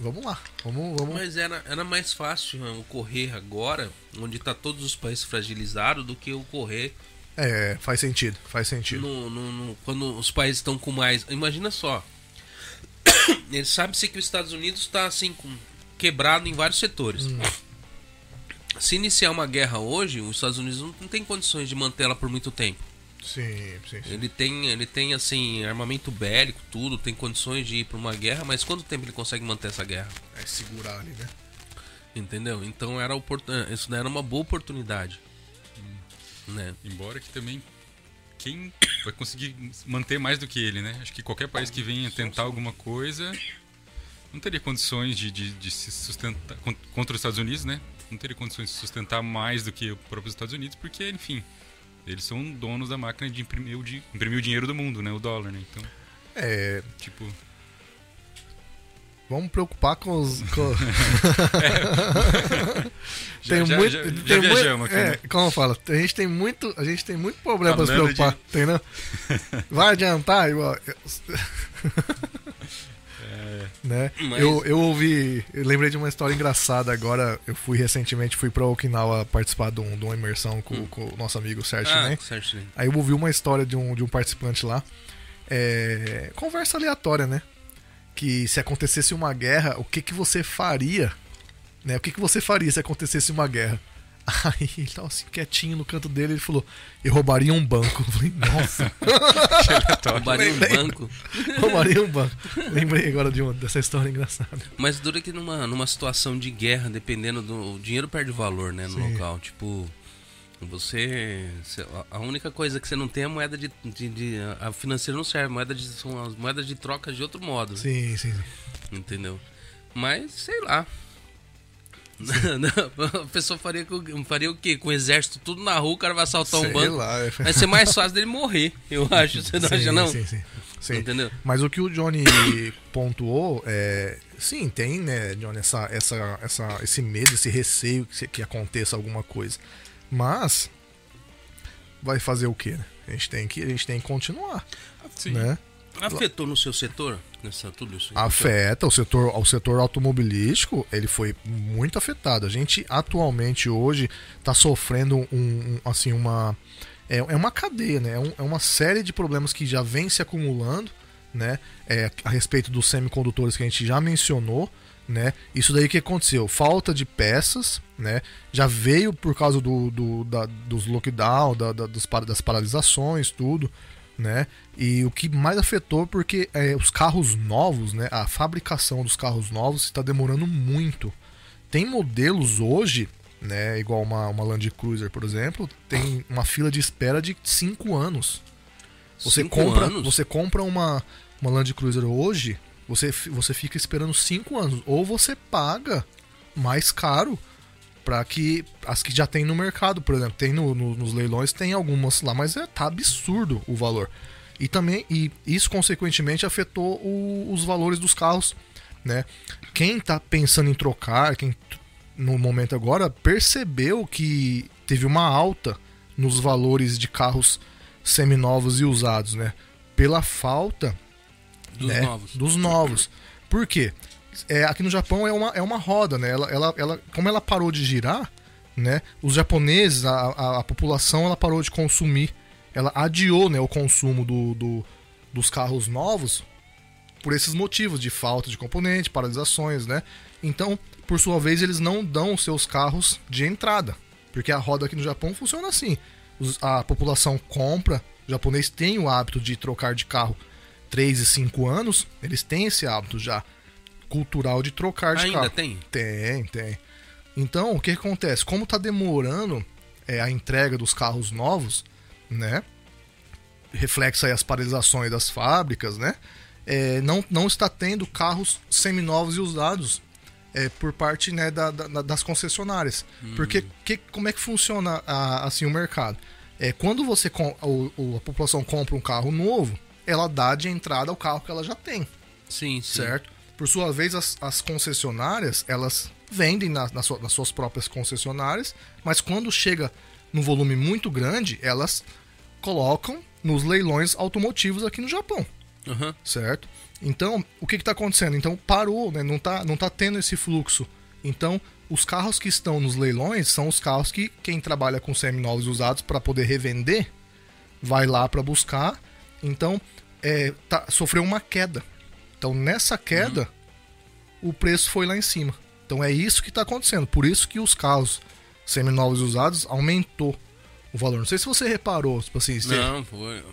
[SPEAKER 2] vamos lá, vamos, vamos.
[SPEAKER 1] Mas era, era mais fácil né, ocorrer agora, onde tá todos os países fragilizados, do que ocorrer
[SPEAKER 2] É, faz sentido, faz sentido.
[SPEAKER 1] no, no- no- quando os países estão com mais. Imagina só. *coughs* Ele sabe-se que os Estados Unidos está assim, com- quebrado em vários setores. Se iniciar uma guerra hoje, os Estados Unidos não, não tem condições de mantê-la por muito tempo.
[SPEAKER 2] Sim, sim, sim.
[SPEAKER 1] Ele tem, ele tem assim, armamento bélico, tudo, tem condições de ir para uma guerra, mas quanto tempo ele consegue manter essa guerra?
[SPEAKER 2] É segurar ali, né?
[SPEAKER 1] Entendeu? Então era opor- eh, isso daí era uma boa oportunidade. Né?
[SPEAKER 3] Embora que também quem vai conseguir manter mais do que ele, né? Acho que qualquer país que venha tentar alguma coisa não teria condições de, de, de se sustentar con- contra os Estados Unidos, né? Não teria condições de sustentar mais do que o próprio Estados Unidos, porque, enfim, eles são donos da máquina de imprimir o, di- imprimir o dinheiro do mundo, né? O dólar, né? Então,
[SPEAKER 2] É,
[SPEAKER 3] tipo,
[SPEAKER 2] vamos preocupar com os. com- *laughs* *laughs*
[SPEAKER 3] já, já,
[SPEAKER 2] muito,
[SPEAKER 3] já, já
[SPEAKER 2] tem muito,
[SPEAKER 3] aqui,
[SPEAKER 2] é,
[SPEAKER 3] né?
[SPEAKER 2] como fala, a gente tem muito, a gente tem muito problema pra se
[SPEAKER 3] Falando de-
[SPEAKER 2] preocupar, entendeu? Vai adiantar, igual. Né?
[SPEAKER 1] Mas-
[SPEAKER 2] Eu, eu ouvi, eu lembrei de uma história engraçada agora. Eu fui recentemente, fui pra Okinawa participar de, um- de uma imersão com, com o nosso amigo Sérgio
[SPEAKER 1] Ah,
[SPEAKER 2] né? Aí eu ouvi uma história de um, de um participante lá. É, conversa aleatória, né? Que se acontecesse uma guerra, o que, que você faria? Né? O que, que você faria se acontecesse uma guerra? *laughs* Aí ele tava assim, quietinho no canto dele, ele falou, eu roubaria um banco. Eu falei, nossa, *laughs*
[SPEAKER 1] Roubaria um banco.
[SPEAKER 2] roubaria um banco. Lembrei agora de uma, dessa história engraçada.
[SPEAKER 1] Mas dura que numa, numa situação de guerra, dependendo do. O dinheiro perde valor, né? No
[SPEAKER 2] Sim.
[SPEAKER 1] local. Tipo. Você. você- a- única coisa que você não tem é a moeda de. de, de- a financeira não serve. Moeda de, são as moedas de troca de outro modo. né?
[SPEAKER 2] Sim, sim, sim.
[SPEAKER 1] Entendeu? Mas, sei lá. *laughs* a pessoa faria, faria o quê? Com o exército tudo na rua, o cara vai assaltar um
[SPEAKER 2] Sei
[SPEAKER 1] banco.
[SPEAKER 2] lá.
[SPEAKER 1] Vai ser mais fácil dele morrer, eu *laughs* acho. Você não
[SPEAKER 2] sim,
[SPEAKER 1] acha, não?
[SPEAKER 2] Sim, sim. sim.
[SPEAKER 1] Entendeu?
[SPEAKER 2] Mas o que o Johnny *coughs* pontuou é. Sim, tem, né, Johnny, essa, essa, essa, esse medo, esse receio que, que aconteça alguma coisa. Mas. Vai fazer o quê, né? A gente tem que, a gente tem que continuar.
[SPEAKER 3] sim.
[SPEAKER 2] Né?
[SPEAKER 1] Afetou no seu setor? Nessa, tudo isso?
[SPEAKER 2] Afeta o setor, o setor automobilístico, ele foi muito afetado. A gente atualmente hoje está sofrendo um, um- assim uma é, é uma cadeia, né? É, um- é uma série de problemas que já vem se acumulando, né? É, a respeito dos semicondutores que a gente já mencionou, né? Isso daí que aconteceu, falta de peças, né? Já veio por causa do, do- da- dos lockdown, da, da- dos, das paralisações, tudo, né? E o que mais afetou porque é, os carros novos, né? A fabricação dos carros novos está demorando muito. Tem modelos hoje, né? Igual uma, uma Land Cruiser, por exemplo, tem uma fila de espera de 5 anos. Você
[SPEAKER 1] Cinco
[SPEAKER 2] compra,
[SPEAKER 1] anos?
[SPEAKER 2] você compra uma, uma Land Cruiser hoje, você, você fica esperando 5 anos. Ou você paga mais caro para que as que já tem no mercado, por exemplo, tem no- no- nos leilões, tem algumas lá, mas é, tá absurdo o valor. E também, e isso consequentemente afetou o- os valores dos carros, né? Quem tá pensando em trocar, quem no momento agora percebeu que teve uma alta nos valores de carros seminovos e usados, né? Pela falta
[SPEAKER 1] Dos
[SPEAKER 2] né,
[SPEAKER 1] novos.
[SPEAKER 2] Dos novos. Por quê? É, aqui no Japão é uma, é uma roda, né? Ela, ela, ela, como ela parou de girar, né? Os japoneses, a, a, a população, ela parou de consumir. Ela adiou né, o consumo do, do- dos carros novos por esses motivos de falta de componente, paralisações, né? Então, por sua vez, eles não dão os seus carros de entrada. Porque a roda aqui no Japão funciona assim. Os- a população compra, o japonês tem o hábito de trocar de carro 3 e 5 anos, eles têm esse hábito já cultural de trocar de
[SPEAKER 1] Ainda
[SPEAKER 2] carro.
[SPEAKER 1] tem?
[SPEAKER 2] Tem, tem. Então, o que acontece? Como tá demorando é, a entrega dos carros novos, né? Reflexo aí as paralisações das fábricas, né? É, não, não está tendo carros seminovos e usados é, por parte né, da- da- das concessionárias. Porque que, como é que funciona a- assim o mercado? É, quando você com- o- a população compra um carro novo, ela dá de entrada ao carro que ela já tem
[SPEAKER 1] Sim, sim.
[SPEAKER 2] certo? Por sua vez, as, as concessionárias, elas vendem na- na sua- nas suas próprias concessionárias, mas quando chega num volume muito grande, elas colocam nos leilões automotivos aqui no Japão,
[SPEAKER 1] Aham.
[SPEAKER 2] certo? Então, o que está acontecendo? Então, parou, né? não, tá, não tá tendo esse fluxo. Então, os carros que estão nos leilões são os carros que quem trabalha com seminovos usados para poder revender vai lá para buscar. Então, é, tá- sofreu uma queda. Então, nessa queda, o preço foi lá em cima. Então, é isso que está acontecendo. Por isso que os carros seminovos usados aumentou o valor. Não sei se você reparou, tipo assim, se-
[SPEAKER 1] Não, foi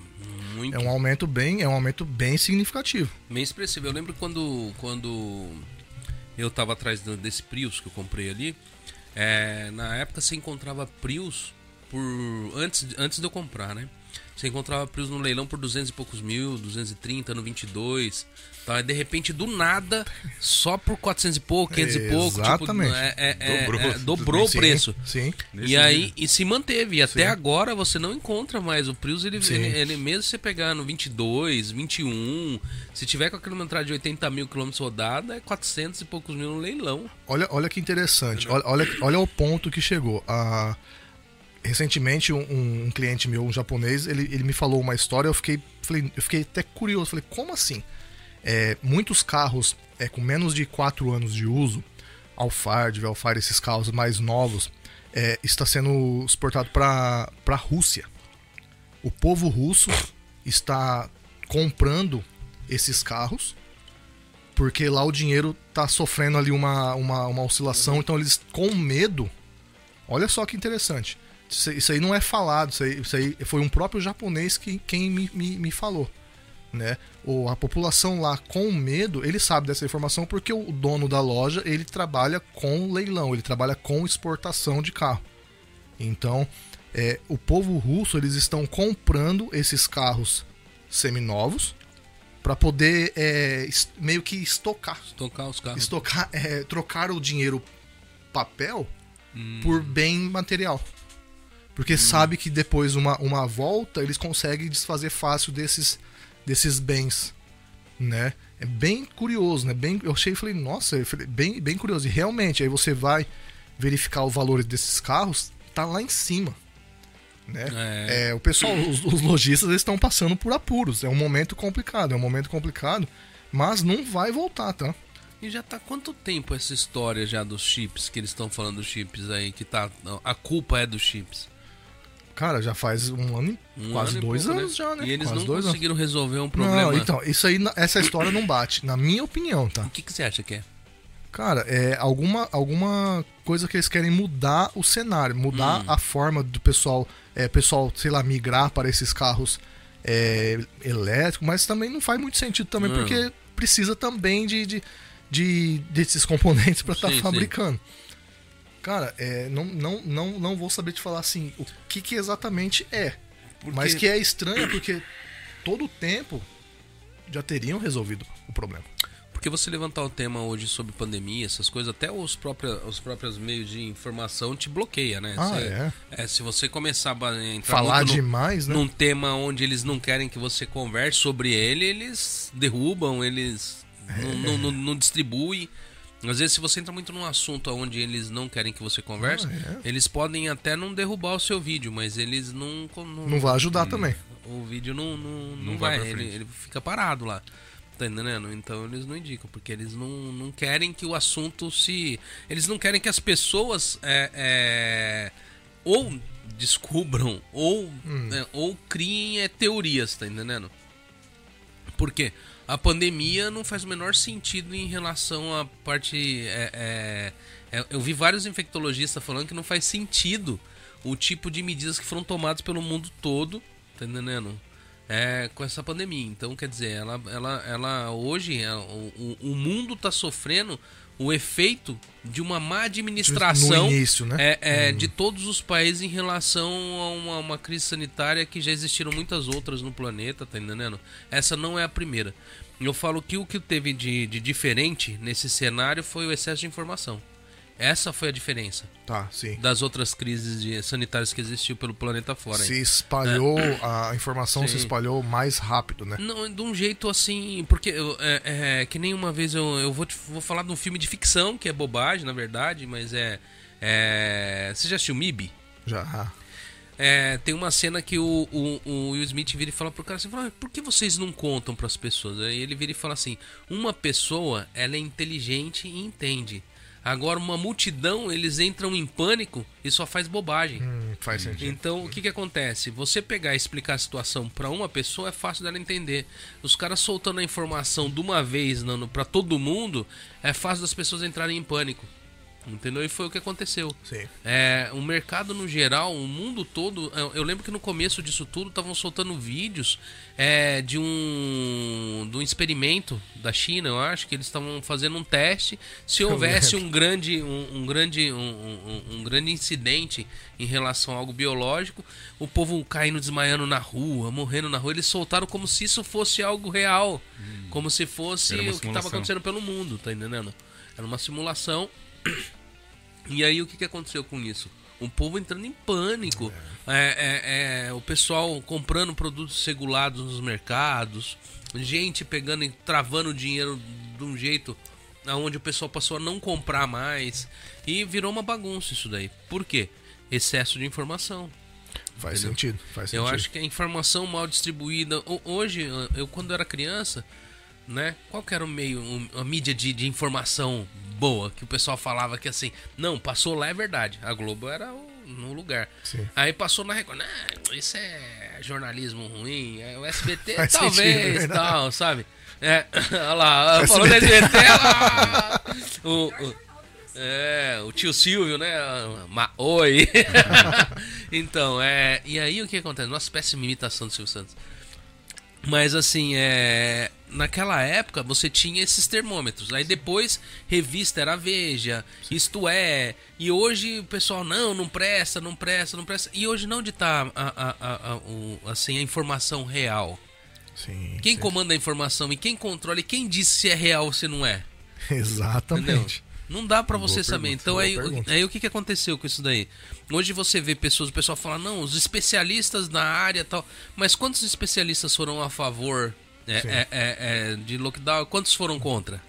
[SPEAKER 1] muito
[SPEAKER 2] é um aumento bem, é um aumento bem significativo.
[SPEAKER 1] bem expressivo. Eu lembro quando, quando eu tava atrás desse Prius que eu comprei ali, é, na época você encontrava Prius por antes, antes de eu comprar, né? Você encontrava Prius no leilão por 200 e poucos mil, 230 no 22. Tá? E de repente, do nada, só por 400 e pouco, 500 e pouco.
[SPEAKER 2] Exatamente.
[SPEAKER 1] Tipo, é, é- é-
[SPEAKER 3] Dobrou.
[SPEAKER 1] é- dobrou o
[SPEAKER 2] Sim,
[SPEAKER 1] preço.
[SPEAKER 2] Sim.
[SPEAKER 1] E aí,
[SPEAKER 3] nível.
[SPEAKER 1] e se manteve. E até agora você não encontra mais. O Prius, ele,
[SPEAKER 2] Sim.
[SPEAKER 1] ele, ele mesmo você pegar no 22, 21, se tiver com a quilometragem de 80 mil quilômetros rodada, é 400 e poucos mil no leilão.
[SPEAKER 2] Olha, olha que interessante. Olha, olha, olha o ponto que chegou. Ah, recentemente, um, um cliente meu, um japonês, ele, ele me falou uma história. Eu fiquei, falei, eu fiquei até curioso. Falei, como assim? É, muitos carros é, com menos de 4 anos de uso, Alphard, Velfire, esses carros mais novos, é, está sendo exportado para a Rússia. O povo russo está comprando esses carros porque lá o dinheiro tá sofrendo ali uma, uma, uma oscilação, então eles com medo. Olha só que interessante. Isso, aí não é falado, isso aí, isso aí foi um próprio japonês que quem me, me, me falou. Né? Ou a população lá com medo, ele sabe dessa informação porque o dono da loja ele trabalha com leilão, ele trabalha com exportação de carro. Então, é, o povo russo eles estão comprando esses carros seminovos para poder é, meio que estocar,
[SPEAKER 1] Tocar os carros.
[SPEAKER 2] estocar, é, trocar o dinheiro papel por bem material. Porque sabe que depois uma, uma volta eles conseguem desfazer fácil desses, desses bens, né? É bem curioso, né? Bem, eu achei e falei, nossa, falei, bem, bem curioso. E realmente, aí você vai verificar o valor desses carros, tá lá em cima. Né?
[SPEAKER 1] É.
[SPEAKER 2] É, o pessoal, os, os lojistas estão passando por apuros. É um momento complicado, é um momento complicado, mas não vai voltar, tá?
[SPEAKER 1] E já tá quanto tempo essa história já dos chips, que eles estão falando dos chips aí, que tá. A culpa é dos chips.
[SPEAKER 2] Cara, já faz um ano, e
[SPEAKER 1] Um
[SPEAKER 2] quase
[SPEAKER 1] ano
[SPEAKER 2] dois
[SPEAKER 1] pouco,
[SPEAKER 2] anos já, né?
[SPEAKER 1] E eles
[SPEAKER 2] quase
[SPEAKER 1] não
[SPEAKER 2] dois anos.
[SPEAKER 1] conseguiram resolver um problema.
[SPEAKER 2] Não, então, isso aí, essa história não bate, na minha opinião, tá?
[SPEAKER 1] O que, que você acha que é?
[SPEAKER 2] Cara, é alguma, alguma coisa que eles querem mudar o cenário, mudar
[SPEAKER 1] Hum.
[SPEAKER 2] a forma do pessoal, é, pessoal, sei lá, migrar para esses carros é, elétricos, mas também não faz muito sentido também,
[SPEAKER 1] Não.
[SPEAKER 2] porque precisa também de, de, de- desses componentes *laughs* para estar
[SPEAKER 1] Sim, sim.
[SPEAKER 2] Cara, é, não, não, não, não vou saber te falar assim o que, que exatamente é.
[SPEAKER 1] Porque-
[SPEAKER 2] Mas que é estranho porque todo o tempo já teriam resolvido o problema.
[SPEAKER 1] Porque você levantar o tema hoje sobre pandemia, essas coisas, até os próprios, os próprios meios de informação te bloqueia, né?
[SPEAKER 2] Ah,
[SPEAKER 1] Você-
[SPEAKER 2] é?
[SPEAKER 1] é, se você começar a entrar
[SPEAKER 2] Falar
[SPEAKER 1] no-
[SPEAKER 2] demais, né?
[SPEAKER 1] num tema onde eles não querem que você converse sobre ele, eles derrubam, eles não, não, não, não distribuem. Às vezes, se você entra muito num assunto onde eles não querem que você converse,
[SPEAKER 2] Ah,
[SPEAKER 1] eles podem até não derrubar o seu vídeo, mas eles não. Não,
[SPEAKER 2] Não vai ajudar também.
[SPEAKER 1] O vídeo não, não, não, vai,
[SPEAKER 3] vai
[SPEAKER 1] ele, ele fica parado lá. Tá entendendo? Então eles não indicam, porque eles não, não querem que o assunto se. Eles não querem que as pessoas é, é, ou descubram ou, é, ou criem é, teorias, tá entendendo? Por quê? A pandemia não faz o menor sentido em relação à parte. é, é, é, eu vi vários infectologistas falando que não faz sentido o tipo de medidas que foram tomadas pelo mundo todo, tá entendendo? É, com essa pandemia. Então, quer dizer, ela, ela, ela hoje, é, o, o- mundo está sofrendo o efeito de uma má administração
[SPEAKER 2] No início, né?
[SPEAKER 1] é, é, de todos os países em relação a uma, uma crise sanitária que já existiram muitas outras no planeta, tá entendendo? Essa não é a primeira. Eu falo que o que teve de, de diferente nesse cenário foi o excesso de informação. Essa foi a diferença
[SPEAKER 2] Tá, sim.
[SPEAKER 1] das outras crises de- sanitárias que existiu pelo planeta fora.
[SPEAKER 2] Se espalhou, a informação se
[SPEAKER 1] Sim.
[SPEAKER 2] espalhou mais rápido, né?
[SPEAKER 1] Não, de um jeito assim, porque eu- é, é, que nem uma vez eu, eu vou, te- vou falar de um filme de ficção, que é bobagem, na verdade, mas é. é você já assistiu MIB?
[SPEAKER 2] Já.
[SPEAKER 1] É, tem uma cena que o, o, o Will Smith vira e fala pro cara assim, fala, "Ah, por que vocês não contam pras pessoas? Aí ele vira e fala assim, uma pessoa, ela é inteligente e entende. Agora, uma multidão, eles entram em pânico e só faz bobagem.
[SPEAKER 2] Hum, faz sentido.
[SPEAKER 1] Então, o que que acontece? Você pegar e explicar a situação pra uma pessoa é fácil dela entender. Os caras soltando a informação de uma vez pra todo mundo, é fácil das pessoas entrarem em pânico. Entendeu? E foi o que aconteceu.
[SPEAKER 2] Sim.
[SPEAKER 1] É, o mercado no geral, o mundo todo. Eu, eu lembro que no começo disso tudo estavam soltando vídeos é, de um de um experimento da China, eu acho que eles estavam fazendo um teste. Se houvesse um grande um, um grande um, um- um grande incidente em relação a algo biológico, o povo caindo desmaiando na rua, morrendo na rua, eles soltaram como se isso fosse algo real, como se fosse o que estava acontecendo pelo mundo, tá entendendo? Era uma simulação. E aí o que, que aconteceu com isso? O povo entrando em pânico. É, é, é, o pessoal comprando produtos regulados nos mercados. Gente pegando e travando o dinheiro de um jeito aonde o pessoal passou a não comprar mais. E virou uma bagunça isso daí. Por quê? Excesso de informação.
[SPEAKER 2] Faz
[SPEAKER 1] Entendeu?
[SPEAKER 2] sentido. Faz
[SPEAKER 1] Eu
[SPEAKER 2] sentido.
[SPEAKER 1] acho que a informação mal distribuída. ho- Hoje, eu quando era criança, né? Qual que era o meio, a mídia de, de informação boa que o pessoal falava que assim, não, passou lá é verdade. A Globo era o, no lugar.
[SPEAKER 2] Sim.
[SPEAKER 1] Aí passou na Record, não, isso é jornalismo ruim. É, o SBT *laughs*
[SPEAKER 2] Faz sentido, é
[SPEAKER 1] talvez, tal, sabe? É, *laughs* olha lá, falou do
[SPEAKER 2] SBT. *laughs*
[SPEAKER 1] Lá. O, o- é, o tio Silvio, né? Ma, oi. então, é. E aí o que acontece? Nossa, péssima imitação do Silvio Santos. Mas assim, é. Naquela época você tinha esses termômetros. Aí depois, revista era Veja, isto é. E hoje o pessoal, não, não presta, não presta, não presta. E hoje não de tá a, a, a, o- assim, a informação real.
[SPEAKER 2] Sim.
[SPEAKER 1] Quem
[SPEAKER 2] sim.
[SPEAKER 1] comanda a informação e quem controla e quem diz se é real ou se não é? *laughs* Entendeu?
[SPEAKER 2] Exatamente.
[SPEAKER 1] Não dá pra
[SPEAKER 2] Boa
[SPEAKER 1] você saber.
[SPEAKER 2] pergunta,
[SPEAKER 1] Então
[SPEAKER 2] boa
[SPEAKER 1] aí,
[SPEAKER 2] pergunta.
[SPEAKER 1] aí o que, que aconteceu com isso daí? Hoje você vê pessoas, o pessoal fala, não, os especialistas na área tal. Mas quantos especialistas foram a favor é,
[SPEAKER 2] Sim.
[SPEAKER 1] é, é, é, de lockdown? Quantos foram contra?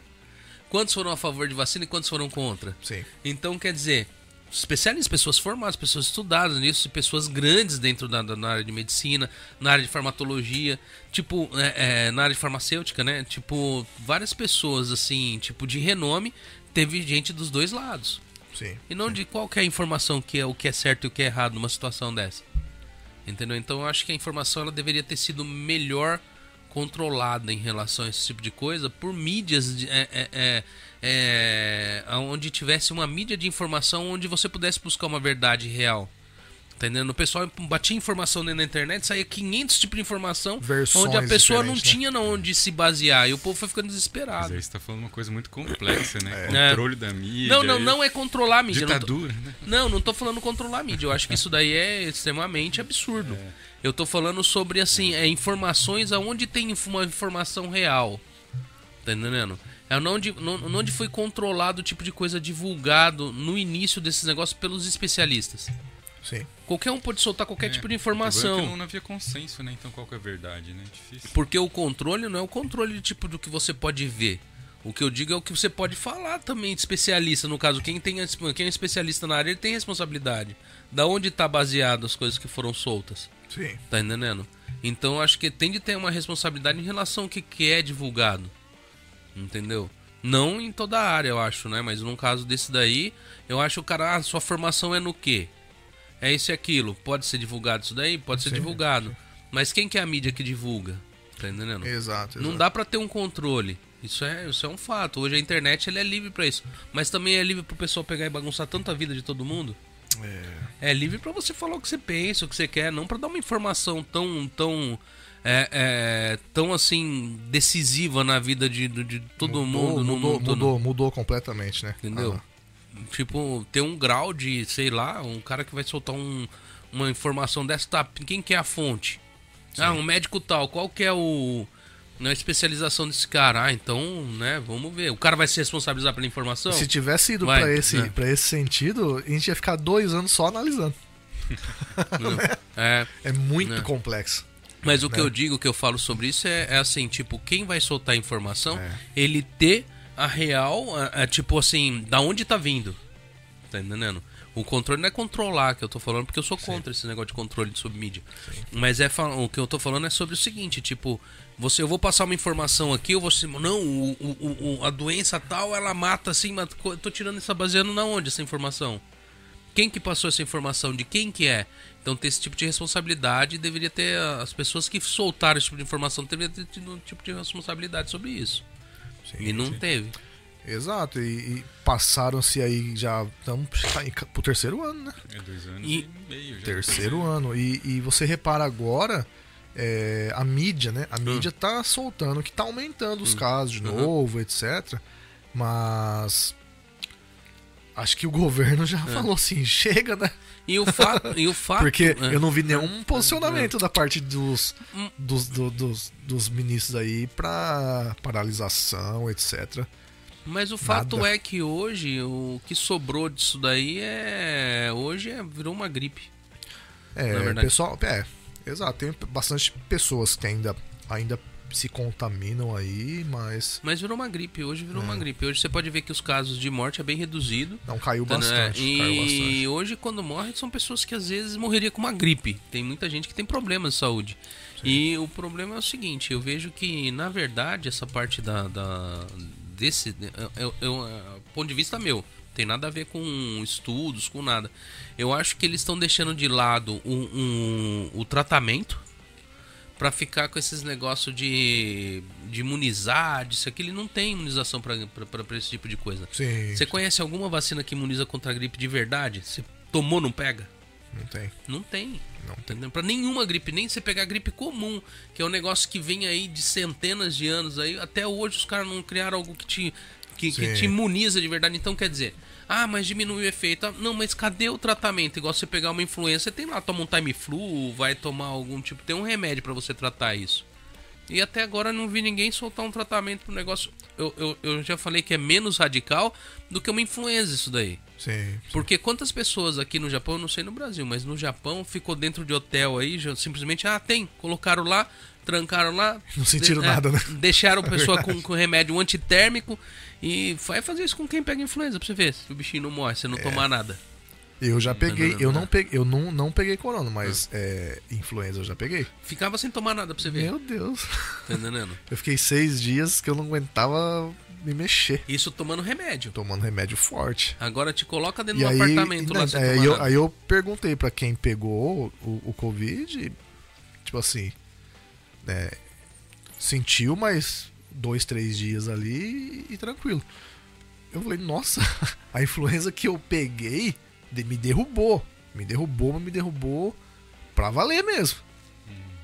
[SPEAKER 1] Quantos foram a favor de vacina e quantos foram contra?
[SPEAKER 2] Sim.
[SPEAKER 1] Então, quer dizer, especialistas, pessoas formadas, pessoas estudadas nisso, pessoas grandes dentro da, da- área de medicina, na área de farmatologia, tipo, é, é, na área de farmacêutica, né? Tipo, várias pessoas, assim, tipo, de renome, teve gente dos dois lados.
[SPEAKER 2] Sim.
[SPEAKER 1] E não de qualquer informação que é o que é certo e o que é errado numa situação dessa. Entendeu? Então eu acho que a informação ela deveria ter sido melhor controlada em relação a esse tipo de coisa por mídias de, é, é, é, é, onde tivesse uma mídia de informação onde você pudesse buscar uma verdade real. Entendendo? O pessoal batia informação dentro da internet, saía 500 tipos de informação,
[SPEAKER 2] Versões
[SPEAKER 1] onde a pessoa não
[SPEAKER 2] né?
[SPEAKER 1] tinha na onde se basear. E o povo foi ficando
[SPEAKER 3] Mas
[SPEAKER 1] desesperado.
[SPEAKER 3] aí você tá falando uma coisa muito complexa, né?
[SPEAKER 1] É.
[SPEAKER 3] Controle da mídia.
[SPEAKER 1] Não, não, não é controlar a mídia. Não, tô-
[SPEAKER 3] Ditadura, né?
[SPEAKER 1] não, não tô falando controlar a mídia. Eu acho que isso daí é extremamente absurdo. Eu tô falando sobre, assim, é, informações aonde tem uma informação real. Tá entendendo? É onde, no- onde foi controlado o tipo de coisa divulgado no início desses negócios pelos especialistas.
[SPEAKER 2] Sim.
[SPEAKER 1] Qualquer um pode soltar qualquer
[SPEAKER 3] É.
[SPEAKER 1] tipo de informação.
[SPEAKER 3] não, não havia consenso, né? Então qual que é a verdade, né? Difícil.
[SPEAKER 1] Porque o controle não é o controle tipo do que você pode ver. O que eu digo é o que você pode falar também de especialista. No caso, quem, tem, quem é especialista na área, ele tem responsabilidade. Da onde está baseado as coisas que foram soltas.
[SPEAKER 2] Sim.
[SPEAKER 1] Tá entendendo? Então eu acho que tem de ter uma responsabilidade em relação ao que, que é divulgado. Entendeu? Não em toda a área, eu acho, né? Mas num caso desse daí, eu acho o cara, ah, sua formação é no quê? É isso e aquilo. Pode ser divulgado isso daí? Pode ser
[SPEAKER 2] Sim,
[SPEAKER 1] divulgado. Mas quem que é a mídia que divulga? Tá entendendo?
[SPEAKER 2] Exato.
[SPEAKER 1] Não
[SPEAKER 2] exato.
[SPEAKER 1] dá pra ter um controle. Isso é, isso é um fato. Hoje a internet ele é livre pra isso. Mas também é livre pro pessoal pegar e bagunçar tanta vida de todo mundo.
[SPEAKER 2] É.
[SPEAKER 1] É livre pra você falar o que você pensa, o que você quer, não pra dar uma informação tão tão é, é, tão assim decisiva na vida de, de, de todo
[SPEAKER 2] Mudou,
[SPEAKER 1] mundo no
[SPEAKER 2] mudou,
[SPEAKER 1] mundo
[SPEAKER 2] mudou, mudou completamente, né?
[SPEAKER 1] Entendeu?
[SPEAKER 2] Ah,
[SPEAKER 1] Tipo, ter um grau de, sei lá, um cara que vai soltar um, uma informação dessa, tá? Quem que é a fonte? Ah, um médico tal, qual que é o. A especialização desse cara? Ah, então, né, vamos ver. O cara vai se responsabilizar pela informação?
[SPEAKER 2] Se tivesse ido
[SPEAKER 1] Vai,
[SPEAKER 2] pra esse,
[SPEAKER 1] né?
[SPEAKER 2] esse sentido, a gente ia ficar dois anos só analisando.
[SPEAKER 1] É.
[SPEAKER 2] É muito
[SPEAKER 1] Né?
[SPEAKER 2] complexo.
[SPEAKER 1] Mas o que
[SPEAKER 2] Né?
[SPEAKER 1] eu digo, o que eu falo sobre isso é, é assim, tipo, quem vai soltar a informação,
[SPEAKER 2] É.
[SPEAKER 1] ele ter a real, a- a, tipo assim, da onde tá vindo. Tá entendendo? O controle não é controlar que eu tô falando, porque eu sou contra esse negócio de controle de submídia. Mas é o que eu tô falando é sobre o seguinte, tipo, você eu vou passar uma informação aqui, eu vou não, o, o- o- a doença tal, ela mata assim, mas eu tô tirando essa baseando na onde essa informação? Quem que passou essa informação? De quem que é? Então ter esse tipo de responsabilidade deveria ter as pessoas que soltaram esse tipo de informação deveriam ter tido um tipo de responsabilidade sobre isso.
[SPEAKER 2] Sim,
[SPEAKER 1] e não
[SPEAKER 2] sim.
[SPEAKER 1] teve.
[SPEAKER 2] Exato. E, e passaram-se aí já. Estamos pro terceiro ano, né?
[SPEAKER 3] É dois anos
[SPEAKER 1] E-
[SPEAKER 3] e, meio já.
[SPEAKER 2] Terceiro ano. E, e você repara agora. É, a mídia, né? A mídia tá soltando que tá aumentando os casos de
[SPEAKER 1] Uhum.
[SPEAKER 2] novo, etc. Mas. Acho que o *laughs* governo já falou assim: chega, né?
[SPEAKER 1] E o fato. *laughs* e o fato
[SPEAKER 2] Porque
[SPEAKER 1] é,
[SPEAKER 2] eu não vi nenhum posicionamento da parte dos,
[SPEAKER 1] Hum.
[SPEAKER 2] dos, do- dos, dos ministros aí pra paralisação, etc.
[SPEAKER 1] Mas o fato
[SPEAKER 2] Nada.
[SPEAKER 1] é que hoje o que sobrou disso daí é. Hoje é, virou uma gripe.
[SPEAKER 2] É,
[SPEAKER 1] verdade.
[SPEAKER 2] pessoal, é, exato, tem bastante pessoas que ainda, ainda se contaminam aí, mas
[SPEAKER 1] Mas virou uma gripe. Hoje virou
[SPEAKER 2] É.
[SPEAKER 1] uma gripe. Hoje você pode ver que os casos de morte é bem reduzido.
[SPEAKER 2] não caiu
[SPEAKER 1] Tá, né?
[SPEAKER 2] bastante,
[SPEAKER 1] E
[SPEAKER 2] caiu bastante.
[SPEAKER 1] hoje, quando morre, são pessoas que às vezes morreria com uma gripe. Tem muita gente que tem problemas de saúde. E o problema é o seguinte: eu vejo que, na verdade, essa parte da. da- desse. Eu, eu, é, ponto de vista meu. Tem nada a ver com estudos, com nada. Eu acho que eles estão deixando de lado um- um- o tratamento pra ficar com esses negócios de, de imunizar, disso aqui. Ele não tem imunização pra esse tipo de coisa.
[SPEAKER 2] Sim,
[SPEAKER 1] Você conhece alguma vacina que imuniza contra a gripe de verdade? Você tomou, não pega?
[SPEAKER 2] não tem.
[SPEAKER 1] Não tem.
[SPEAKER 2] Não.
[SPEAKER 1] Entendeu? Pra nenhuma gripe, nem você pegar a gripe comum, que é um negócio que vem aí de centenas de anos aí, até hoje os caras não criaram algo que te que, que
[SPEAKER 2] Sim.
[SPEAKER 1] te imuniza de verdade. Então quer dizer, ah, mas diminui o efeito. Ah, Não, mas cadê o tratamento? Igual você pegar uma influenza, você tem lá, toma um time flu, vai tomar algum tipo, tem um remédio pra você tratar isso. E até agora não vi ninguém soltar um tratamento pro negócio. Eu, eu, eu já falei que é menos radical do que uma influenza isso daí.
[SPEAKER 2] Sim.
[SPEAKER 1] Porque quantas pessoas aqui no Japão, eu não sei no Brasil, mas no Japão ficou dentro de hotel aí, já simplesmente, ah, tem, colocaram lá, trancaram lá.
[SPEAKER 2] Não sentiram
[SPEAKER 1] de-
[SPEAKER 2] nada, né?
[SPEAKER 1] Deixaram *laughs* a
[SPEAKER 2] É
[SPEAKER 1] pessoa com,
[SPEAKER 2] verdade.
[SPEAKER 1] com remédio antitérmico e vai fazer isso com quem pega influenza pra você ver se o bichinho não morre, se não
[SPEAKER 2] É.
[SPEAKER 1] tomar nada.
[SPEAKER 2] Eu já peguei,
[SPEAKER 1] não,
[SPEAKER 2] eu
[SPEAKER 1] não.
[SPEAKER 2] não peguei, eu não, não peguei corona, mas é, influenza eu já peguei.
[SPEAKER 1] Ficava sem tomar nada pra você ver,
[SPEAKER 2] Meu Deus.
[SPEAKER 1] tá entendendo? *laughs*
[SPEAKER 2] Eu fiquei seis dias que eu não aguentava me mexer,
[SPEAKER 1] Isso tomando remédio.
[SPEAKER 2] tomando remédio forte.
[SPEAKER 1] Agora te coloca dentro
[SPEAKER 2] E
[SPEAKER 1] do
[SPEAKER 2] aí,
[SPEAKER 1] apartamento lá
[SPEAKER 2] é,
[SPEAKER 1] tomar
[SPEAKER 2] eu, aí eu perguntei pra quem pegou o, o Covid, tipo assim, né, sentiu, mas dois, três dias ali e, tranquilo. Eu falei, nossa, *laughs* a influenza que eu peguei de- me derrubou. Me derrubou, mas me derrubou pra valer mesmo.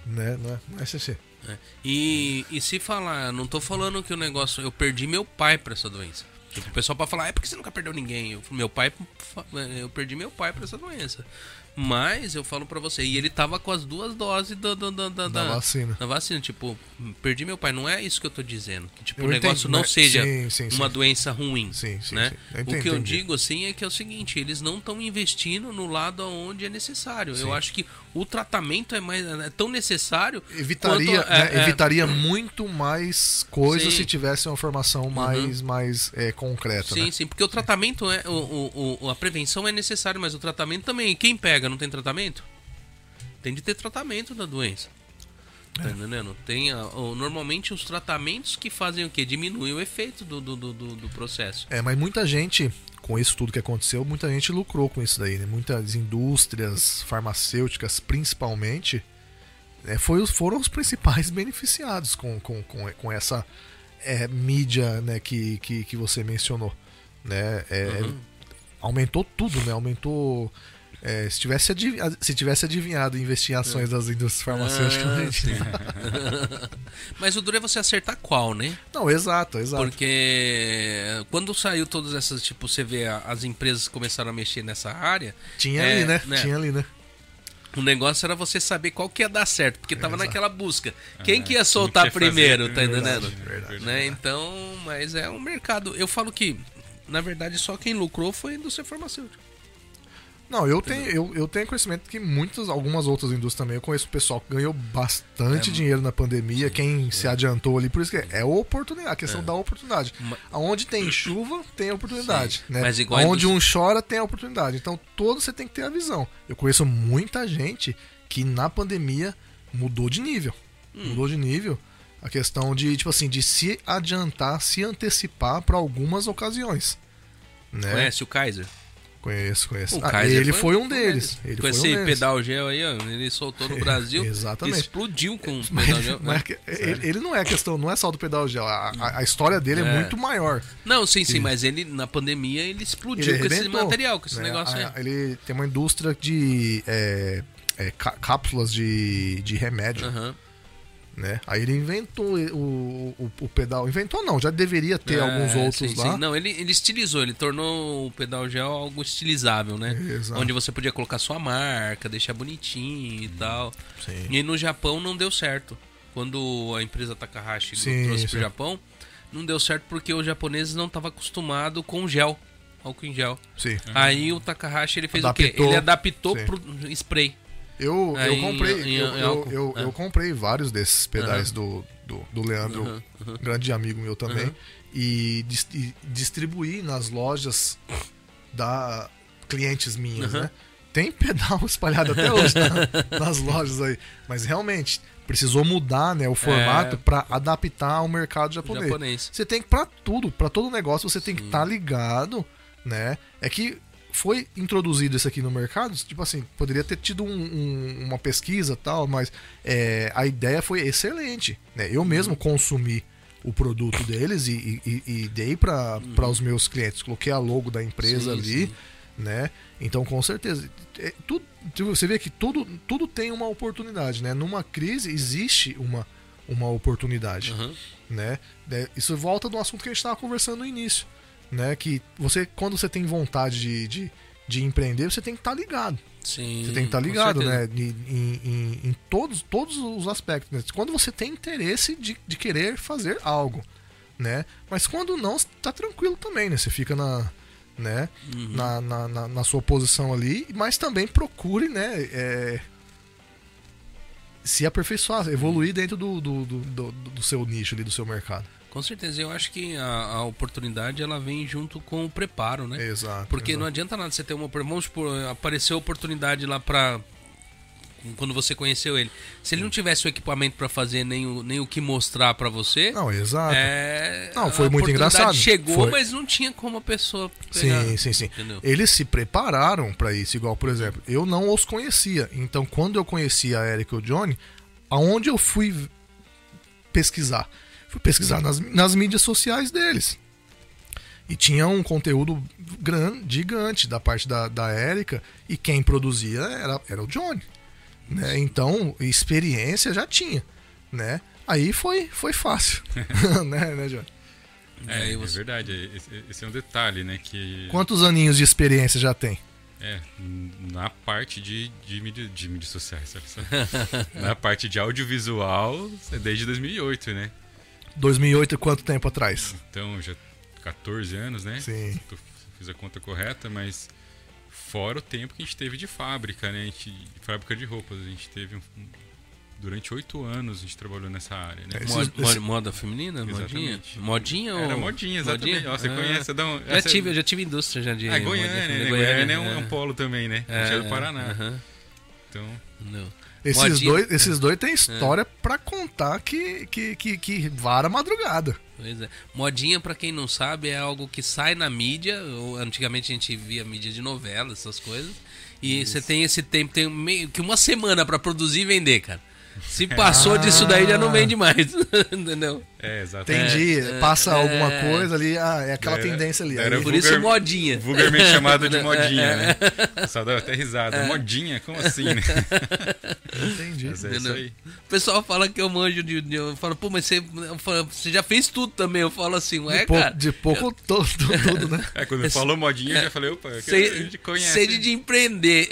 [SPEAKER 2] Né? Não é, não é CC.
[SPEAKER 1] É. E, e se falar, não tô falando que o negócio. Eu perdi meu pai pra essa doença. Tipo, o pessoal pode falar, é porque você nunca perdeu ninguém. Eu, meu pai, eu perdi meu pai pra essa doença. Mas eu falo pra você, e ele tava com as duas doses da, da, da, da,
[SPEAKER 2] Da vacina.
[SPEAKER 1] Da vacina, tipo, perdi meu pai. Não é isso que eu tô dizendo. Que tipo,
[SPEAKER 2] Eu
[SPEAKER 1] o negócio
[SPEAKER 2] entendo,
[SPEAKER 1] não
[SPEAKER 2] mas-
[SPEAKER 1] seja
[SPEAKER 2] sim, sim,
[SPEAKER 1] uma
[SPEAKER 2] sim.
[SPEAKER 1] doença ruim.
[SPEAKER 2] Sim, sim,
[SPEAKER 1] né?
[SPEAKER 2] Eu
[SPEAKER 1] o
[SPEAKER 2] entendi,
[SPEAKER 1] que eu
[SPEAKER 2] entendi.
[SPEAKER 1] digo assim é que é o seguinte, eles não estão investindo no lado onde é necessário. Eu acho que o tratamento é mais é tão necessário
[SPEAKER 2] Evitaria,
[SPEAKER 1] quanto- é,
[SPEAKER 2] né,
[SPEAKER 1] é,
[SPEAKER 2] evitaria muito mais coisas.
[SPEAKER 1] Uhum.
[SPEAKER 2] se tivesse uma formação mais, mais é, concreta.
[SPEAKER 1] Sim,
[SPEAKER 2] né?
[SPEAKER 1] sim, porque o tratamento é. O, o, a prevenção é necessária, mas o tratamento também. Quem pega não tem tratamento? Tem de ter tratamento da doença.
[SPEAKER 2] É.
[SPEAKER 1] Tá entendendo? Tem normalmente os tratamentos que fazem o quê? Diminuem o efeito do, do, do, do- do processo.
[SPEAKER 2] É, mas muita gente, com isso tudo que aconteceu, muita gente lucrou com isso daí, né? Muitas indústrias farmacêuticas, principalmente, né, foi, foram os principais *laughs* beneficiados com, com, com, com essa é, mídia né, que, que, que você mencionou. Né? É,
[SPEAKER 1] Uhum.
[SPEAKER 2] Aumentou tudo, né? Aumentou. É, se, tivesse se tivesse adivinhado investir em ações das indústrias farmacêuticas,
[SPEAKER 1] Ah, sim. *laughs* Mas o duro é você acertar qual, né?
[SPEAKER 2] Não, exato, exato.
[SPEAKER 1] Porque quando saiu todas essas, tipo, você vê as empresas começaram a mexer nessa área,
[SPEAKER 2] Tinha
[SPEAKER 1] É,
[SPEAKER 2] ali, né?
[SPEAKER 1] né?
[SPEAKER 2] Tinha ali, né?
[SPEAKER 1] o negócio era você saber qual que ia dar certo, porque tava
[SPEAKER 2] Exato.
[SPEAKER 1] naquela busca. Quem
[SPEAKER 3] Ah,
[SPEAKER 1] que ia soltar
[SPEAKER 3] que
[SPEAKER 1] primeiro, tá entendendo?
[SPEAKER 2] verdade, verdade.
[SPEAKER 1] Né? Então, mas é um mercado. Eu falo que, na verdade, só quem lucrou foi a indústria farmacêutica.
[SPEAKER 2] Não, eu tenho, eu, eu tenho conhecimento que muitas, algumas outras indústrias também, eu conheço pessoal que ganhou bastante
[SPEAKER 1] É,
[SPEAKER 2] dinheiro na pandemia, quem se adiantou ali, por isso que é, é oportunidade, a questão
[SPEAKER 1] É.
[SPEAKER 2] da oportunidade. Aonde tem chuva, tem oportunidade.
[SPEAKER 1] Sim,
[SPEAKER 2] Né?
[SPEAKER 1] mas igual a
[SPEAKER 2] Aonde
[SPEAKER 1] indústria-
[SPEAKER 2] um chora, tem oportunidade. Então, todo você tem que ter a visão. Eu conheço muita gente que na pandemia mudou de nível.
[SPEAKER 1] Hum.
[SPEAKER 2] Mudou de nível. A questão de, tipo assim, de se adiantar, se antecipar para algumas ocasiões. Né?
[SPEAKER 1] Conhece o Kaiser?
[SPEAKER 2] Conheço, conheço. Ah, ele
[SPEAKER 1] foi-
[SPEAKER 2] foi, um deles. Ele
[SPEAKER 1] Com
[SPEAKER 2] foi um
[SPEAKER 1] esse
[SPEAKER 2] deles.
[SPEAKER 1] pedal gel aí, ó, ele soltou no Brasil.
[SPEAKER 2] Exatamente.
[SPEAKER 1] Explodiu com o pedal gel.
[SPEAKER 2] mas
[SPEAKER 1] né?
[SPEAKER 2] é ele, ele não é questão, não é só do pedal gel. A, a- a história dele é.
[SPEAKER 1] É.
[SPEAKER 2] muito maior.
[SPEAKER 1] Não, sim, sim,
[SPEAKER 2] Isso.
[SPEAKER 1] mas ele na pandemia ele explodiu
[SPEAKER 2] Ele
[SPEAKER 1] com esse material, com esse
[SPEAKER 2] né?
[SPEAKER 1] negócio aí.
[SPEAKER 2] A- Ele tem uma indústria de é, é, cá- cápsulas de, de remédio,
[SPEAKER 1] Aham.
[SPEAKER 2] Né? Aí ele inventou o, o, o pedal. Inventou não, já deveria ter
[SPEAKER 1] É,
[SPEAKER 2] alguns outros
[SPEAKER 1] sim,
[SPEAKER 2] lá.
[SPEAKER 1] sim. Não, ele, ele estilizou, ele tornou o pedal gel algo estilizável, né?
[SPEAKER 2] Exato.
[SPEAKER 1] Onde você podia colocar sua marca, deixar bonitinho e tal.
[SPEAKER 2] Sim.
[SPEAKER 1] E no Japão não deu certo. Quando a empresa Takahashi
[SPEAKER 2] Sim,
[SPEAKER 1] trouxe pro
[SPEAKER 2] sim.
[SPEAKER 1] Japão, não deu certo porque os japoneses não estavam acostumados com gel, álcool em gel.
[SPEAKER 2] Sim.
[SPEAKER 1] Aí o Takahashi ele fez o
[SPEAKER 2] Adaptou.
[SPEAKER 1] quê? Ele adaptou
[SPEAKER 2] Sim.
[SPEAKER 1] pro spray.
[SPEAKER 2] Eu,
[SPEAKER 1] É,
[SPEAKER 2] eu comprei,
[SPEAKER 1] em-
[SPEAKER 2] eu,
[SPEAKER 1] em
[SPEAKER 2] eu, eu,
[SPEAKER 1] É.
[SPEAKER 2] eu comprei vários desses pedais do, do, do Leandro,
[SPEAKER 1] Uhum, uhum.
[SPEAKER 2] grande amigo meu também,
[SPEAKER 1] Uhum.
[SPEAKER 2] e, dis- e distribuí nas lojas da clientes minhas,
[SPEAKER 1] Uhum.
[SPEAKER 2] né? Tem pedal *laughs* espalhado até hoje na- *laughs* nas lojas aí, mas realmente precisou mudar, né, o formato
[SPEAKER 1] É.
[SPEAKER 2] para adaptar ao mercado japonês.
[SPEAKER 1] japonês.
[SPEAKER 2] Você tem que para tudo, para todo negócio você tem que
[SPEAKER 1] Sim.
[SPEAKER 2] estar ligado, né? É que foi introduzido isso aqui no mercado, tipo assim, poderia ter tido um- um- uma pesquisa tal, mas é, a ideia foi excelente, né? Eu mesmo consumi o produto deles e, e- e- dei para os meus clientes, coloquei a logo da empresa
[SPEAKER 1] Sim,
[SPEAKER 2] ali,
[SPEAKER 1] sim.
[SPEAKER 2] né? Então, com certeza, é, tudo, você vê que tudo, tudo tem uma oportunidade, né? Numa crise existe uma, uma oportunidade
[SPEAKER 1] Uhum.
[SPEAKER 2] né? É, Isso volta do assunto que a gente estava conversando no início, né? Que você, quando você tem vontade de, de, de empreender, você tem que estar ligado.
[SPEAKER 1] Sim.
[SPEAKER 2] Você tem que estar
[SPEAKER 1] com
[SPEAKER 2] ligado, né? Em, em- em- em todos, todos os aspectos. né? Quando você tem interesse de, de querer fazer algo, né? Mas quando não, tá tranquilo também, né? Você fica na, né?
[SPEAKER 1] Uhum.
[SPEAKER 2] Na, na, na- na sua posição ali, mas também procure, né? é, se aperfeiçoar, evoluir dentro do, do, do, do- do seu nicho ali, do seu mercado.
[SPEAKER 1] Com certeza, eu acho que a, a oportunidade ela vem junto com o preparo, né?
[SPEAKER 2] Exato.
[SPEAKER 1] Porque
[SPEAKER 2] exato.
[SPEAKER 1] não adianta nada você ter uma. Vamos supor, apareceu a oportunidade lá pra. Quando você conheceu ele. Se ele não tivesse o equipamento pra fazer nem o, nem o que mostrar pra você.
[SPEAKER 2] Não, exato.
[SPEAKER 1] é,
[SPEAKER 2] Não,
[SPEAKER 1] a
[SPEAKER 2] foi muito
[SPEAKER 1] oportunidade
[SPEAKER 2] engraçado.
[SPEAKER 1] Chegou,
[SPEAKER 2] Foi.
[SPEAKER 1] mas não tinha como a pessoa pegar.
[SPEAKER 2] Sim, sim, sim.
[SPEAKER 1] Entendeu?
[SPEAKER 2] Eles se prepararam pra isso, igual, por exemplo, eu não os conhecia. Então, quando eu conheci a Eric e o Johnny, aonde eu fui pesquisar? Fui pesquisar nas, nas mídias sociais deles. E tinha um conteúdo grande, gigante da parte da, da Érica, e quem produzia era, era o Johnny. Né? Então, experiência já tinha. Né? Aí foi, foi fácil. *laughs* *laughs* né, né, Johnny?
[SPEAKER 3] É, é
[SPEAKER 1] você-
[SPEAKER 3] verdade. Esse, esse é um detalhe, né? Que
[SPEAKER 2] Quantos aninhos de experiência já tem?
[SPEAKER 3] é na parte de, de, mídia, de mídias sociais, *laughs* na parte de audiovisual é desde 2008, né?
[SPEAKER 2] 2008 e quanto tempo atrás?
[SPEAKER 3] Então já 14 anos, né?
[SPEAKER 2] Sim.
[SPEAKER 3] Fiz a conta correta, mas fora o tempo que a gente teve de fábrica, né? A gente, de fábrica de roupas, a gente teve um- durante oito anos a gente trabalhou nessa área, né?
[SPEAKER 2] É, Esses-
[SPEAKER 1] Mod-
[SPEAKER 2] esse-
[SPEAKER 1] mod- moda feminina? Modinha?
[SPEAKER 3] Exatamente.
[SPEAKER 1] Modinha ou.
[SPEAKER 3] Era modinha, exatamente. Ó, você
[SPEAKER 1] Ah.
[SPEAKER 3] conhece, dá um,
[SPEAKER 1] Já
[SPEAKER 3] essa-
[SPEAKER 1] tive, eu já tive indústria já de.
[SPEAKER 3] Ah, Goiânia,
[SPEAKER 1] modinha
[SPEAKER 3] né?
[SPEAKER 1] feminina.
[SPEAKER 3] Goiânia é um, é um
[SPEAKER 1] é.
[SPEAKER 3] polo também, né? a gente é do Paraná.
[SPEAKER 1] aham.
[SPEAKER 3] Então,
[SPEAKER 1] Não.
[SPEAKER 2] Esses dois, esses dois têm história pra contar que, que, que, que vara madrugada.
[SPEAKER 1] Pois é. Modinha, pra quem não sabe, é algo que sai na mídia. ou Antigamente a gente via mídia de novela, essas coisas. E você tem esse tempo, tem meio que uma semana pra produzir e vender, cara. Se *laughs* passou disso daí, já não vende mais. *laughs* Entendeu?
[SPEAKER 3] É, exatamente.
[SPEAKER 2] Entendi.
[SPEAKER 1] É,
[SPEAKER 2] Passa
[SPEAKER 1] é,
[SPEAKER 2] alguma
[SPEAKER 1] é.
[SPEAKER 2] coisa ali, ah, é aquela tendência ali.
[SPEAKER 3] era
[SPEAKER 2] Aí-
[SPEAKER 1] Por
[SPEAKER 3] Vulgar-
[SPEAKER 1] isso modinha.
[SPEAKER 3] Vulgarmente *laughs* chamado de modinha,
[SPEAKER 1] É,
[SPEAKER 3] né? O pessoal dava até risada. Modinha? Como assim, né? *laughs*
[SPEAKER 2] entendi.
[SPEAKER 3] Mas é isso aí.
[SPEAKER 1] O pessoal fala que eu manjo de. de eu falo, pô, mas você, eu falo, você já fez tudo também. Eu falo assim, ué,
[SPEAKER 2] De pouco,
[SPEAKER 1] cara.
[SPEAKER 2] de pouco to- to- tudo, né?
[SPEAKER 3] É, quando falou modinha, eu já falei, opa, eu quero- a
[SPEAKER 1] Sei,
[SPEAKER 3] gente conhece.
[SPEAKER 1] sede de empreender.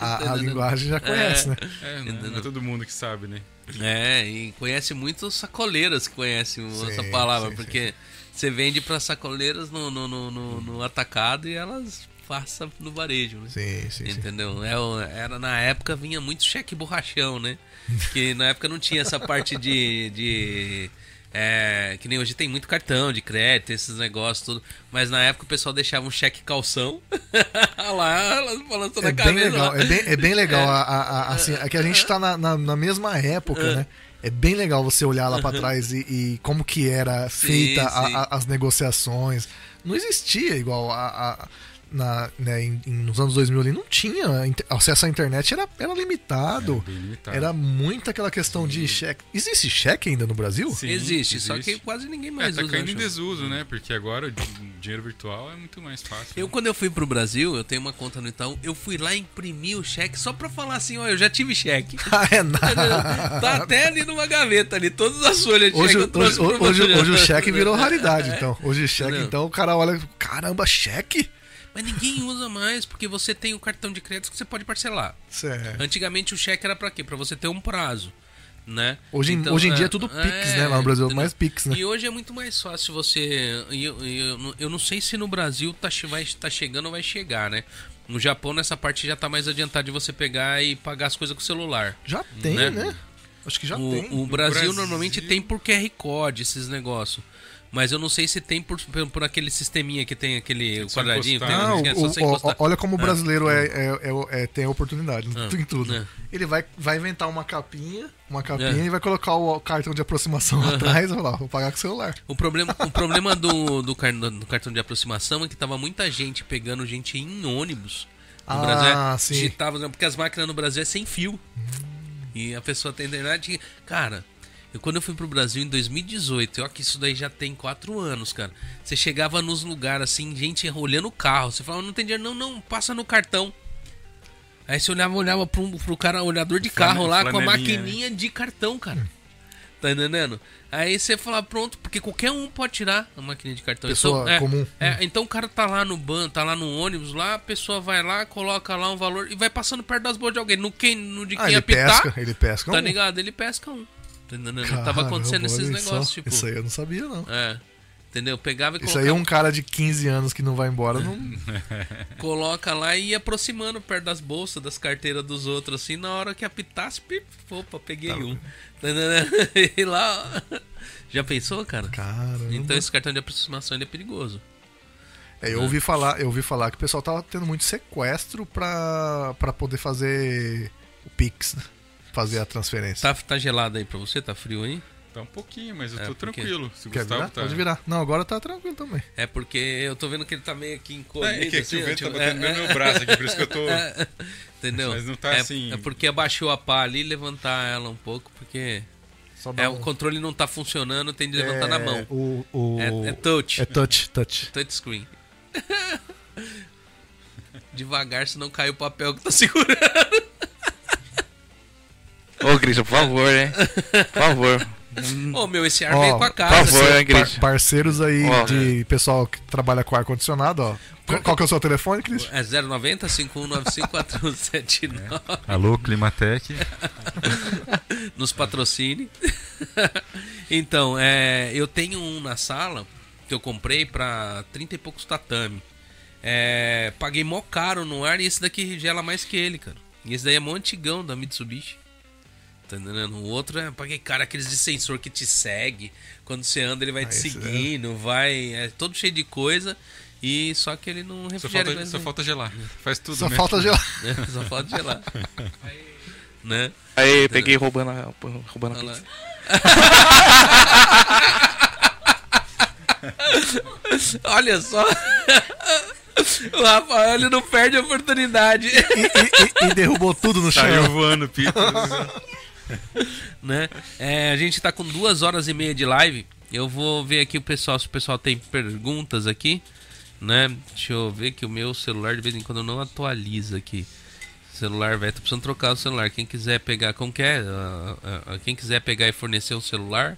[SPEAKER 2] A, a *laughs* linguagem já conhece, né?
[SPEAKER 3] É, não, é- não é todo mundo que sabe, né?
[SPEAKER 1] É, e conhece muito os sacoleiras que conhecem essa
[SPEAKER 2] Sim,
[SPEAKER 1] palavra,
[SPEAKER 2] sim,
[SPEAKER 1] porque você vende para sacoleiras no, no, no, no- atacado e elas passam no varejo, né?
[SPEAKER 2] Sim, sim, sim.
[SPEAKER 1] Entendeu? É Era, na época vinha muito cheque borrachão, né? *laughs* Que na época não tinha essa parte de. de é, que nem hoje tem muito cartão de crédito, esses negócios, tudo. Mas na época o pessoal deixava um cheque calção. *laughs* Lá, elas balançando
[SPEAKER 2] É
[SPEAKER 1] a
[SPEAKER 2] bem
[SPEAKER 1] cabeça.
[SPEAKER 2] legal,
[SPEAKER 1] lá.
[SPEAKER 2] é bem, é bem legal. A, a- a- assim, é que a gente tá na, na, na mesma época, né? É bem legal você olhar lá pra trás e, e como que era
[SPEAKER 1] Sim,
[SPEAKER 2] feita a-
[SPEAKER 1] sim.
[SPEAKER 2] a- as negociações. Não existia igual a- na, né, em- em- nos anos 2000 ali, não tinha. Inter- Acesso à internet era, era limitado.
[SPEAKER 3] É, bem limitado.
[SPEAKER 2] Era muito aquela questão de cheque. Existe cheque ainda no Brasil?
[SPEAKER 3] Sim,
[SPEAKER 1] existe, só
[SPEAKER 3] existe.
[SPEAKER 1] que quase ninguém
[SPEAKER 3] É,
[SPEAKER 1] mais
[SPEAKER 3] tá
[SPEAKER 1] usa.
[SPEAKER 3] caindo em desuso, né? Porque agora o di- dinheiro virtual é muito mais fácil.
[SPEAKER 1] Eu,
[SPEAKER 3] né?
[SPEAKER 1] quando eu fui pro Brasil, eu tenho uma conta no Itaú, eu fui lá imprimir o cheque só pra falar assim, ó, eu já tive cheque. *laughs*
[SPEAKER 2] Ah, é nada.
[SPEAKER 1] tá até ali numa gaveta ali, todas as folhas de
[SPEAKER 2] Hoje,
[SPEAKER 1] cheque
[SPEAKER 2] hoje, hoje, hoje, hoje o cheque virou raridade, então. Hoje o cheque,
[SPEAKER 1] Entendeu?
[SPEAKER 2] então, o cara olha, caramba, cheque?
[SPEAKER 1] Mas ninguém usa mais, porque você tem o cartão de crédito que você pode parcelar.
[SPEAKER 2] Certo.
[SPEAKER 1] Antigamente o cheque era pra quê? Pra você ter um prazo, né?
[SPEAKER 2] Hoje, em- hoje em dia é tudo Pix, né? Lá no Brasil,
[SPEAKER 1] entendeu?
[SPEAKER 2] mais Pix, né?
[SPEAKER 1] E hoje é muito mais fácil você. Eu, eu, não- eu não sei se no Brasil tá, vai, tá chegando ou vai chegar, né? No Japão, nessa parte já tá mais adiantado de você pegar e pagar as coisas com o celular.
[SPEAKER 2] Já tem,
[SPEAKER 1] Né?
[SPEAKER 2] né? Acho que já
[SPEAKER 1] o,
[SPEAKER 2] tem.
[SPEAKER 1] o Brasil,
[SPEAKER 3] Brasil-
[SPEAKER 1] normalmente tem por QR Code esses negócios. Mas eu não sei se tem por, por, por aquele sisteminha que tem aquele quadradinho. tem-
[SPEAKER 2] Ah, o-
[SPEAKER 1] é
[SPEAKER 2] o-
[SPEAKER 1] encostar.
[SPEAKER 2] olha como o brasileiro é, é- é- é- tem oportunidade
[SPEAKER 1] Ah,
[SPEAKER 2] em tudo.
[SPEAKER 1] é.
[SPEAKER 2] Ele vai, vai inventar uma capinha, uma capinha
[SPEAKER 1] É.
[SPEAKER 2] e vai colocar o cartão de aproximação atrás e vou pagar com o celular.
[SPEAKER 1] O problema, o problema do, do, car- do cartão de aproximação é que tava muita gente pegando gente em ônibus. No
[SPEAKER 2] Ah,
[SPEAKER 1] Brasil,
[SPEAKER 2] sim.
[SPEAKER 1] digitava, porque as máquinas no Brasil é sem fio. E a pessoa tem internet. e- Cara, eu, quando eu fui pro Brasil em 2018, ó, que isso daí já tem quatro anos, cara. Você chegava nos lugares assim, gente olhando o carro. Você falava, não tem dinheiro, não, não, passa no cartão. Aí você olhava, olhava pro, pro cara, olhador de
[SPEAKER 3] Flane-
[SPEAKER 1] carro lá com a
[SPEAKER 3] né?
[SPEAKER 1] maquininha de cartão, cara. Tá entendendo? Aí você fala, pronto, porque qualquer um pode tirar a maquininha de cartão.
[SPEAKER 2] Pessoa
[SPEAKER 1] então, é,
[SPEAKER 2] comum.
[SPEAKER 1] É, então o cara tá lá no ban, tá lá no ônibus lá, a pessoa vai lá, coloca lá um valor e vai passando perto das boas de alguém. No, quem, no de
[SPEAKER 2] Ah,
[SPEAKER 1] quem
[SPEAKER 2] ele
[SPEAKER 1] apitar,
[SPEAKER 2] pesca, ele pesca
[SPEAKER 1] tá
[SPEAKER 2] um.
[SPEAKER 1] ligado? Ele pesca um. Entendendo? Tava acontecendo esses
[SPEAKER 2] olha só.
[SPEAKER 1] negócios, tipo.
[SPEAKER 2] Isso aí eu não sabia, não.
[SPEAKER 1] É. Entendeu? Pegava e
[SPEAKER 2] Isso
[SPEAKER 1] colocava,
[SPEAKER 2] aí é um cara de 15 anos que não vai embora, não. *laughs*
[SPEAKER 1] coloca lá e ia aproximando perto das bolsas, das carteiras dos outros, assim, na hora que apitasse, pip, opa, peguei um. *laughs* Tá entendendo? *laughs* E lá. Já pensou, cara?
[SPEAKER 2] Caramba.
[SPEAKER 1] Então esse cartão de aproximação ele é perigoso.
[SPEAKER 2] É, eu ouvi falar, eu ouvi falar que o pessoal tava tendo muito sequestro pra, pra poder fazer o Pix, né? Fazer a transferência.
[SPEAKER 1] Tá, tá gelado aí pra você? Tá frio aí?
[SPEAKER 3] Tá um pouquinho, mas eu
[SPEAKER 1] É,
[SPEAKER 3] tô
[SPEAKER 1] porque-
[SPEAKER 3] tranquilo. Se o
[SPEAKER 2] Quer
[SPEAKER 3] Gustavo
[SPEAKER 2] virar?
[SPEAKER 3] tá.
[SPEAKER 2] Pode virar. Não, agora tá tranquilo também.
[SPEAKER 1] É porque eu tô vendo que ele tá meio aqui encolhido.
[SPEAKER 3] É, é que aqui
[SPEAKER 1] assim,
[SPEAKER 3] o vento tá
[SPEAKER 1] tipo,
[SPEAKER 3] batendo
[SPEAKER 1] é,
[SPEAKER 3] no
[SPEAKER 1] é,
[SPEAKER 3] meu braço aqui, por isso que eu tô. *laughs*
[SPEAKER 1] Entendeu?
[SPEAKER 3] Mas não tá
[SPEAKER 1] é,
[SPEAKER 3] assim-
[SPEAKER 1] É porque abaixou a pá ali, levantar ela um pouco, porque
[SPEAKER 2] Só dá
[SPEAKER 1] É,
[SPEAKER 2] um-
[SPEAKER 1] o controle não tá funcionando, tem de levantar na mão.
[SPEAKER 2] O, o...
[SPEAKER 1] É, é touch.
[SPEAKER 2] É touch, touch.
[SPEAKER 1] Touchscreen. *laughs* Devagar, senão cai o papel que tá segurando.
[SPEAKER 4] Ô, Christian, por favor, hein? Por favor.
[SPEAKER 1] Ô, meu, esse ar
[SPEAKER 2] Ó,
[SPEAKER 1] veio com a
[SPEAKER 4] por
[SPEAKER 1] casa.
[SPEAKER 4] favor, hein,
[SPEAKER 2] Par-
[SPEAKER 4] Christian?
[SPEAKER 2] parceiros aí
[SPEAKER 4] Ó.
[SPEAKER 2] de pessoal que trabalha com ar-condicionado, ó. Qual, qual que é o seu telefone, Cris?
[SPEAKER 1] É 090 5195 *laughs*
[SPEAKER 3] Alô, Climatec. *laughs*
[SPEAKER 1] nos patrocine. *laughs* então, é, eu tenho um na sala que eu comprei pra 30 e poucos tatame. É, paguei mó caro no ar e esse daqui gela mais que ele, cara. E esse daí é mó antigão da Mitsubishi. Tá entendendo? O outro é, paguei caro, aqueles de sensor que te segue. Quando você anda, ele vai
[SPEAKER 2] Ah,
[SPEAKER 1] te
[SPEAKER 2] esse
[SPEAKER 1] seguindo, vai. É todo cheio de coisa. E só que ele não
[SPEAKER 3] Só
[SPEAKER 1] refrigera.
[SPEAKER 3] falta,
[SPEAKER 1] mais
[SPEAKER 3] só falta gelar. Faz tudo,
[SPEAKER 2] Só
[SPEAKER 3] né?
[SPEAKER 2] falta gelar. *laughs*
[SPEAKER 1] É, só falta gelar. né?
[SPEAKER 4] Aí, peguei roubando a, roubando a
[SPEAKER 1] Olha lá.
[SPEAKER 4] pizza. *laughs*
[SPEAKER 1] Olha só. *laughs* O Rafael ele não perde a oportunidade.
[SPEAKER 2] E, e- e- e derrubou tudo no
[SPEAKER 3] Saiu
[SPEAKER 2] chão.
[SPEAKER 3] voando, pizza. *laughs*
[SPEAKER 1] né? É, a gente tá com duas horas e meia de live. Eu vou ver aqui o pessoal, se o pessoal tem perguntas aqui, né? Deixa eu ver que o meu celular de vez em quando não atualiza aqui. Celular, velho, tô precisando trocar o celular. Quem quiser pegar, como que é? Ah, ah, ah, quem quiser pegar e fornecer um celular,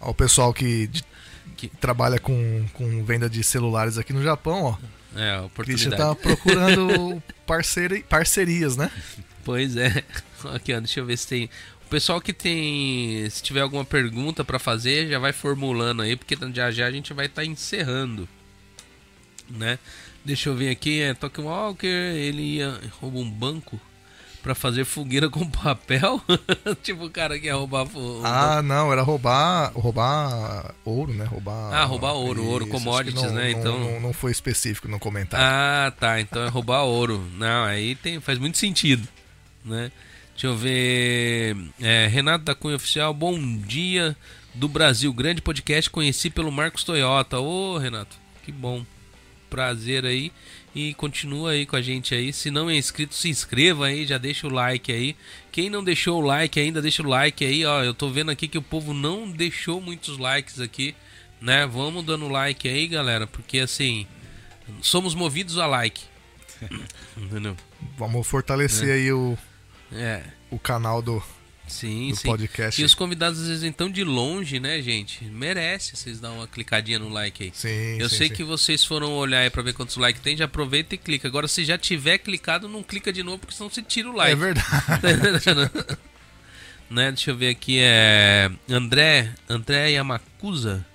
[SPEAKER 2] o pessoal que, de-
[SPEAKER 1] Que-
[SPEAKER 2] trabalha com, com venda de celulares aqui no Japão, ó.
[SPEAKER 1] é a
[SPEAKER 2] O Christian
[SPEAKER 1] oportunidade.
[SPEAKER 2] tá procurando *laughs* parceira, parcerias, né?
[SPEAKER 1] Pois é. *laughs* Aqui, ó, deixa eu ver se tem. O pessoal que tem. Se tiver alguma pergunta pra fazer, já vai formulando aí, porque já já a gente vai estar encerrando. Né? Deixa eu ver aqui. É Tokyo Walker, ele ia. rouba um banco pra fazer fogueira com papel. *laughs* tipo o cara que ia roubar. fo-
[SPEAKER 2] Ah, não, era roubar, roubar ouro, né? Roubar.
[SPEAKER 1] Ah, roubar ouro, ouro,
[SPEAKER 2] acho que
[SPEAKER 1] commodities,
[SPEAKER 2] não-
[SPEAKER 1] né?
[SPEAKER 2] não-
[SPEAKER 1] Então-
[SPEAKER 2] Não, não foi específico no comentário.
[SPEAKER 1] Ah, tá. Então é roubar ouro. Não, aí tem, faz muito sentido, né? Deixa eu ver. É, Renato da Cunha Oficial, bom dia do Brasil. Grande podcast, conheci pelo Marcos Toyota. Ô, Renato, que bom. Prazer aí. E continua aí com a gente aí. Se não é inscrito, se inscreva aí, já deixa o like aí. Quem não deixou o like ainda, deixa o like aí, ó. Eu tô vendo aqui que o povo não deixou muitos likes aqui, né? Vamos dando like aí, galera, porque assim, somos movidos a like. *laughs* Entendeu?
[SPEAKER 2] Vamos fortalecer aí o,
[SPEAKER 1] É,
[SPEAKER 2] o canal do,
[SPEAKER 1] sim,
[SPEAKER 2] do
[SPEAKER 1] sim.
[SPEAKER 2] podcast.
[SPEAKER 1] E os convidados às vezes então de longe, né, gente? Merece vocês dar uma clicadinha no like aí.
[SPEAKER 2] Sim,
[SPEAKER 1] Eu
[SPEAKER 2] sim,
[SPEAKER 1] sei
[SPEAKER 2] sim.
[SPEAKER 1] que vocês foram olhar aí pra ver quantos likes tem, já aproveita e clica. Agora, se já tiver clicado, não clica de novo, porque senão você tira o like.
[SPEAKER 2] É verdade. *laughs*
[SPEAKER 1] né? Deixa eu ver aqui, é. André, André Yamakusa.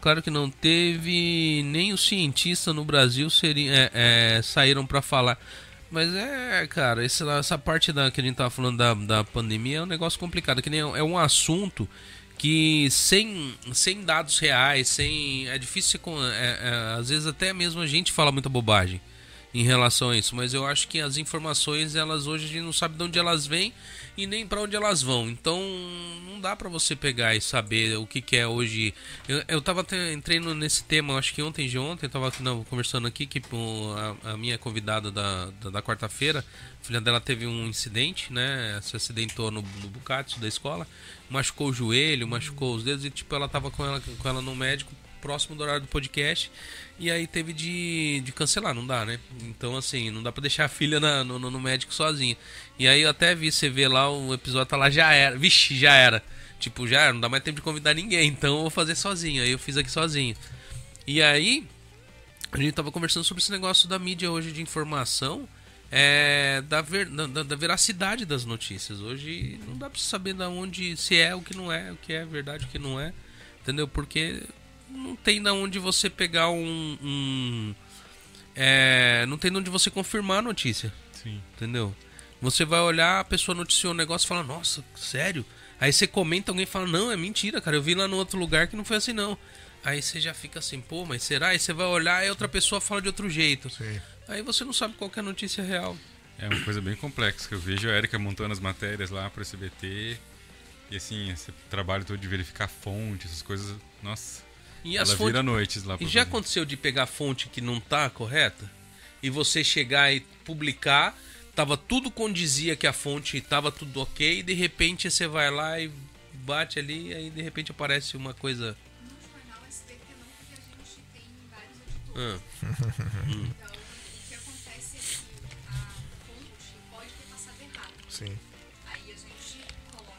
[SPEAKER 1] Claro que não teve nem o cientista no Brasil seria, é, é, saíram pra falar. Mas é, cara, essa, essa parte da, que a gente tava falando da, da pandemia é um negócio complicado, que nem é um assunto que sem, sem dados reais, sem. É difícil é, é, às vezes até mesmo a gente fala muita bobagem em relação a isso, mas eu acho que as informações, elas hoje a gente não sabe de onde elas vêm e nem para onde elas vão. Então não dá para você pegar e saber o que, que é hoje. Eu, eu tava até, entrei nesse tema, acho que ontem de ontem, eu tava não, conversando aqui que a, a minha convidada da, da, da quarta-feira, a filha dela teve um incidente, né? Se acidentou no, no Bucatsu da escola, machucou o joelho, machucou os dedos e tipo ela tava com ela com ela no médico próximo do horário do podcast e aí teve de, de cancelar, não dá, né? Então, assim, não dá pra deixar a filha na- no- no médico sozinha. E aí eu até vi, você vê lá, o episódio tá lá, já era. Vixe, já era. Tipo, já era, não dá mais tempo de convidar ninguém, então eu vou fazer sozinho. Aí eu fiz aqui sozinho. E aí, a gente tava conversando sobre esse negócio da mídia hoje de informação, é, da, ver, da, da veracidade das notícias. Hoje não dá pra saber da onde, se é o que não é, o que é verdade, o que não é. Entendeu? Porque não tem da onde você pegar um. um é, não tem de onde você confirmar a notícia.
[SPEAKER 3] Sim.
[SPEAKER 1] Entendeu? Você vai olhar, a pessoa noticiou um negócio e fala, nossa, sério? Aí você comenta, alguém fala, não, é mentira, cara, eu vi lá no outro lugar que não foi assim, não. Aí você já fica assim, pô, mas será? Aí você vai olhar e outra pessoa fala de outro jeito.
[SPEAKER 2] Sim.
[SPEAKER 1] Aí você não sabe qual que é a notícia real.
[SPEAKER 3] É uma coisa bem complexa que eu vejo a Erika montando as matérias lá para SBT. E assim, esse trabalho todo de verificar fonte, essas coisas, nossa.
[SPEAKER 1] E
[SPEAKER 3] ela
[SPEAKER 1] as
[SPEAKER 3] vira
[SPEAKER 1] fontes...
[SPEAKER 3] noites lá
[SPEAKER 1] E já
[SPEAKER 3] fazer.
[SPEAKER 1] aconteceu de pegar fonte que não tá correta? E você chegar e publicar, tava tudo condizia que a fonte tava tudo ok, e de repente você vai lá e bate ali, aí de repente aparece uma coisa.
[SPEAKER 5] No jornal SBT não, porque a gente tem vários editores.
[SPEAKER 1] Ah, *laughs*
[SPEAKER 5] Então, o que acontece é que a fonte pode ter passado errado.
[SPEAKER 2] Sim.
[SPEAKER 5] Aí a gente coloca.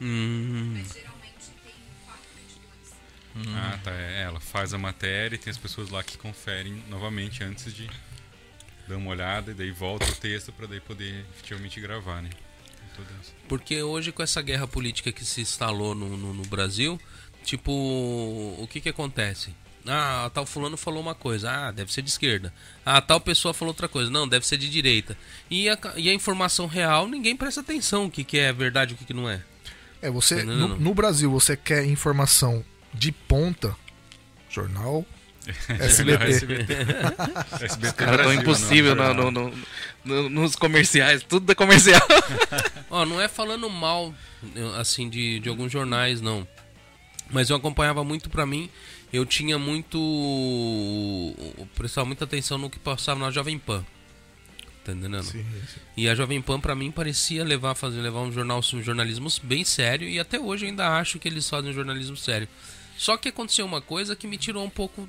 [SPEAKER 1] hum,
[SPEAKER 5] Mas geralmente tem quatro editores.
[SPEAKER 3] Ah, tá. É, ela faz a matéria e tem as pessoas lá que conferem novamente antes de dar uma olhada e daí volta o texto pra daí poder efetivamente gravar, né?
[SPEAKER 1] Porque hoje com essa guerra política que se instalou no, no, no Brasil, tipo, o que que acontece? Ah, tal fulano falou uma coisa, ah, deve ser de esquerda. Ah, tal pessoa falou outra coisa, não, deve ser de direita. E a, e a informação real, ninguém presta atenção o que, que é verdade e o que, que não é.
[SPEAKER 2] É, você.
[SPEAKER 1] Não, não,
[SPEAKER 2] No, no Brasil, você quer informação de ponta, jornal, SBT.
[SPEAKER 3] SBT. SBT
[SPEAKER 4] Cara, tão
[SPEAKER 3] Brasil,
[SPEAKER 4] impossível
[SPEAKER 3] não,
[SPEAKER 4] no, no- no- no- nos comerciais, tudo é comercial. *laughs*
[SPEAKER 1] Ó, não é falando mal, assim, de, de alguns jornais, não. Mas eu acompanhava muito pra mim. Eu tinha muito. eu Prestava muita atenção no que passava na Jovem Pan. Tá entendendo?
[SPEAKER 2] Sim, sim.
[SPEAKER 1] E a Jovem Pan, pra mim, parecia levar, fazer, levar um, jornal, um jornalismo bem sério. E até hoje eu ainda acho que eles fazem um jornalismo sério. Só que aconteceu uma coisa que me tirou um pouco.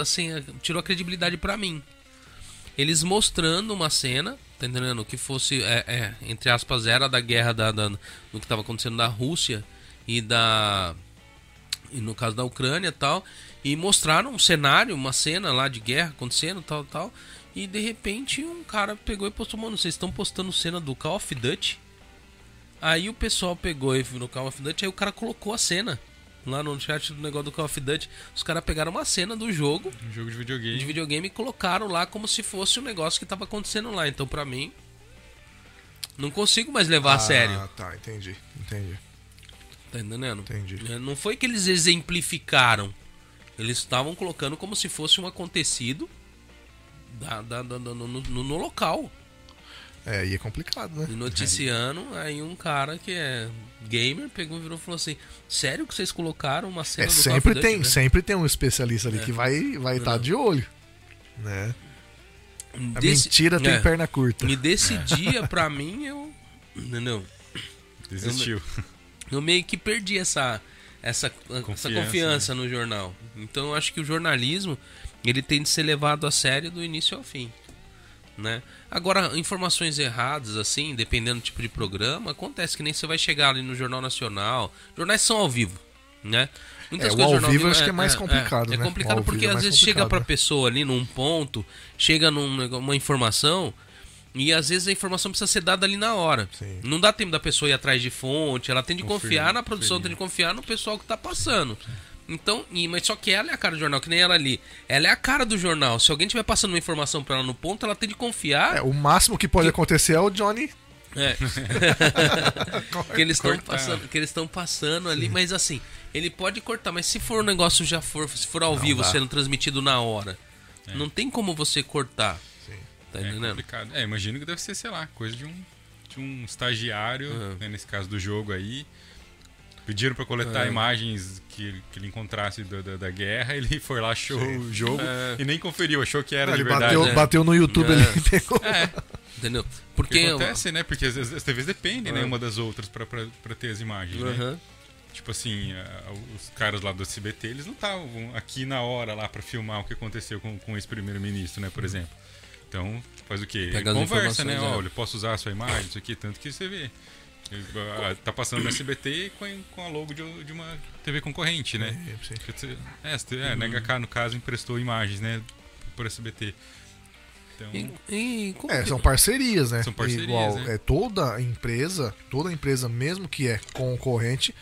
[SPEAKER 1] Assim, tirou a credibilidade pra mim. Eles mostrando uma cena, tá entendendo? Que fosse, é, é, entre aspas, era da guerra da, da, do que estava acontecendo da Rússia e da. E no caso da Ucrânia e tal. E mostraram um cenário, uma cena lá de guerra acontecendo, tal, tal. E de repente um cara pegou e postou, mano, vocês estão postando cena do Call of Duty? Aí o pessoal pegou e no Call of Duty, aí o cara colocou a cena. Lá no chat do negócio do Call of Duty, os caras pegaram uma cena do jogo
[SPEAKER 3] Um jogo de videogame.
[SPEAKER 1] de videogame e colocaram lá como se fosse um negócio que tava acontecendo lá. Então, pra mim, não consigo mais levar a sério.
[SPEAKER 2] Ah, tá, entendi. Entendi.
[SPEAKER 1] Tá entendendo?
[SPEAKER 2] Entendi.
[SPEAKER 1] É, Não foi que eles exemplificaram. Eles estavam colocando como se fosse um acontecido da- da- da- no, no- no local.
[SPEAKER 2] É, e é complicado, né?
[SPEAKER 1] E noticiando, aí um cara que é gamer pegou e virou e falou assim: Sério que vocês colocaram uma cena
[SPEAKER 2] É,
[SPEAKER 1] do
[SPEAKER 2] sempre
[SPEAKER 1] Duty,
[SPEAKER 2] tem,
[SPEAKER 1] né?"
[SPEAKER 2] sempre tem um especialista ali
[SPEAKER 1] É.
[SPEAKER 2] que vai vai estar
[SPEAKER 1] Não.
[SPEAKER 2] de olho, né? A
[SPEAKER 1] Desse-
[SPEAKER 2] mentira tem
[SPEAKER 1] é.
[SPEAKER 2] perna curta.
[SPEAKER 1] E desse dia, *laughs* pra mim, eu. Entendeu?
[SPEAKER 3] Desistiu.
[SPEAKER 1] eu meio que perdi essa essa essa
[SPEAKER 3] Confiança,
[SPEAKER 1] confiança no jornal. Então eu acho que o jornalismo ele tem de ser levado a sério do início ao fim, né? Agora informações erradas assim, dependendo do tipo de programa, acontece que nem você vai chegar ali no Jornal Nacional. Jornais são ao vivo, né?
[SPEAKER 2] É, o ao
[SPEAKER 1] Jornal
[SPEAKER 2] vivo eu acho que é mais complicado,
[SPEAKER 1] É,
[SPEAKER 2] né? O
[SPEAKER 1] complicado
[SPEAKER 2] ao
[SPEAKER 1] porque
[SPEAKER 2] vivo é
[SPEAKER 1] às vezes chega
[SPEAKER 2] complicado,
[SPEAKER 1] pra
[SPEAKER 2] né?
[SPEAKER 1] pessoa ali num ponto, chega numa informação e às vezes a informação precisa ser dada ali na hora.
[SPEAKER 2] Sim.
[SPEAKER 1] Não dá tempo da pessoa ir atrás de fonte, ela tem de confiar na produção, tem de confiar no pessoal que tá passando. Então, e, mas só que ela é a cara do jornal, que nem ela ali. Ela é a cara do jornal. Se alguém tiver passando uma informação pra ela no ponto, ela tem de confiar.
[SPEAKER 2] É, o máximo que pode acontecer é o Johnny.
[SPEAKER 1] É. *laughs* que eles estão passando, que eles estão passando ali, mas assim, ele pode cortar, mas se for um negócio já for, se for ao vivo
[SPEAKER 2] dá.
[SPEAKER 1] sendo transmitido na hora, não tem como você cortar.
[SPEAKER 2] Sim.
[SPEAKER 1] Tá
[SPEAKER 3] É
[SPEAKER 1] entendendo?
[SPEAKER 3] complicado. É, imagino que deve ser, sei lá, coisa de um, de um estagiário,
[SPEAKER 1] Uhum.
[SPEAKER 3] né, nesse caso do jogo aí. Pediram pra coletar
[SPEAKER 1] É.
[SPEAKER 3] imagens que, que ele encontrasse da, da, da guerra, *laughs* ele foi lá, achou
[SPEAKER 2] Sim.
[SPEAKER 3] o jogo
[SPEAKER 1] É.
[SPEAKER 3] e nem conferiu, achou que era
[SPEAKER 2] ele
[SPEAKER 3] de verdade.
[SPEAKER 2] bateu,
[SPEAKER 1] né?
[SPEAKER 2] bateu no YouTube
[SPEAKER 1] É.
[SPEAKER 2] ali *laughs* e pegou.
[SPEAKER 3] É,
[SPEAKER 1] Entendeu? Porque
[SPEAKER 3] que acontece, né? Porque as, as- TVs dependem, né,
[SPEAKER 1] É.
[SPEAKER 3] uma das outras pra ter as imagens, né?
[SPEAKER 1] Aham.
[SPEAKER 3] Tipo assim, a- os caras lá do SBT, eles não estavam aqui na hora lá pra filmar o que aconteceu com, com esse primeiro-ministro, né, por exemplo. Então, faz o quê?
[SPEAKER 1] Pega
[SPEAKER 3] Conversa, né?
[SPEAKER 1] é.
[SPEAKER 3] Olha, eu posso usar a sua imagem, isso aqui, tanto que você vê. Ah, Tá passando no SBT com, com a logo de, de uma TV concorrente, né? É, você- é, na HK, no caso, emprestou imagens, né? Por SBT. Então,
[SPEAKER 1] E, e
[SPEAKER 2] É,
[SPEAKER 1] que-
[SPEAKER 2] são parcerias, né?
[SPEAKER 3] São parcerias,
[SPEAKER 2] Igual,
[SPEAKER 3] né?
[SPEAKER 2] é toda empresa, toda empresa, mesmo que é concorrente,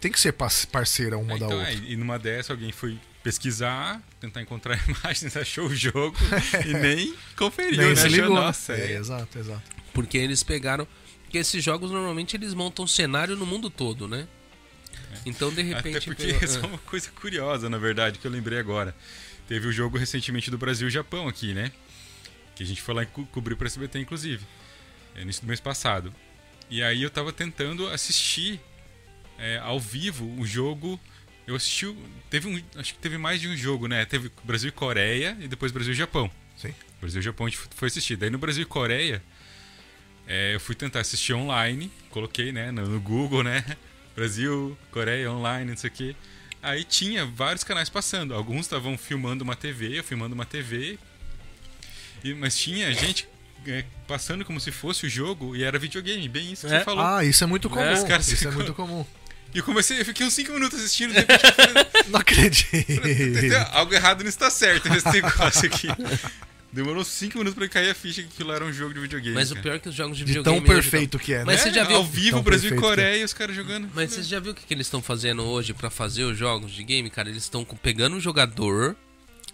[SPEAKER 2] tem que ser par- parceira uma
[SPEAKER 3] É,
[SPEAKER 2] da
[SPEAKER 3] então,
[SPEAKER 2] outra.
[SPEAKER 3] é, e numa dessa alguém foi pesquisar, tentar encontrar *laughs* imagens, *laughs* achou o jogo *laughs* e nem conferiu,
[SPEAKER 2] Nem
[SPEAKER 3] né?
[SPEAKER 2] se ligou.
[SPEAKER 3] Nossa,
[SPEAKER 2] é,
[SPEAKER 3] é.
[SPEAKER 2] exato, exato.
[SPEAKER 1] Porque eles pegaram. Porque esses jogos normalmente eles montam cenário no mundo todo, né? Então de repente.
[SPEAKER 3] Até porque
[SPEAKER 1] pegou- *laughs*
[SPEAKER 3] isso é uma coisa curiosa, na verdade, que eu lembrei agora. Teve o jogo recentemente do Brasil e Japão aqui, né? Que a gente foi lá e co cobrir para SBT, inclusive. É, início do mês passado. E aí eu tava tentando assistir é, ao vivo o jogo. Eu assisti. Teve um. Acho que teve mais de um jogo, né? Teve Brasil e Coreia e depois Brasil e Japão.
[SPEAKER 2] Sim.
[SPEAKER 3] Brasil e Japão a gente foi assistir. Daí no Brasil e Coreia, é, eu fui tentar assistir online, coloquei, né, no, Google, né, *laughs* Brasil, Coreia, online, não sei o quê. Aí tinha vários canais passando. Alguns estavam filmando uma TV, eu filmando uma TV. E, mas tinha gente é, passando como se fosse o jogo e era videogame, bem isso que
[SPEAKER 1] É.
[SPEAKER 3] você falou.
[SPEAKER 2] Ah, isso é muito comum.
[SPEAKER 3] os caras
[SPEAKER 2] isso é muito comum.
[SPEAKER 3] E eu comecei, eu fiquei uns 5 minutos assistindo, de repente *laughs* falei,
[SPEAKER 2] Não acredito.
[SPEAKER 3] "Tem- algo errado não está certo nesse negócio aqui. Demorou 5 minutos pra cair a ficha que aquilo era um jogo de videogame.
[SPEAKER 1] Mas o
[SPEAKER 3] cara.
[SPEAKER 1] pior é que os jogos de
[SPEAKER 2] De
[SPEAKER 1] videogame.
[SPEAKER 2] tão
[SPEAKER 1] hoje
[SPEAKER 2] perfeito que é, né?
[SPEAKER 1] Mas você já viu-
[SPEAKER 3] Ao vivo,
[SPEAKER 2] Tão
[SPEAKER 3] Brasil e
[SPEAKER 2] que é.
[SPEAKER 3] Coreia e os caras jogando.
[SPEAKER 1] Mas você já viu o que, que eles estão fazendo hoje pra fazer os jogos de game, cara? Eles estão pegando o jogador,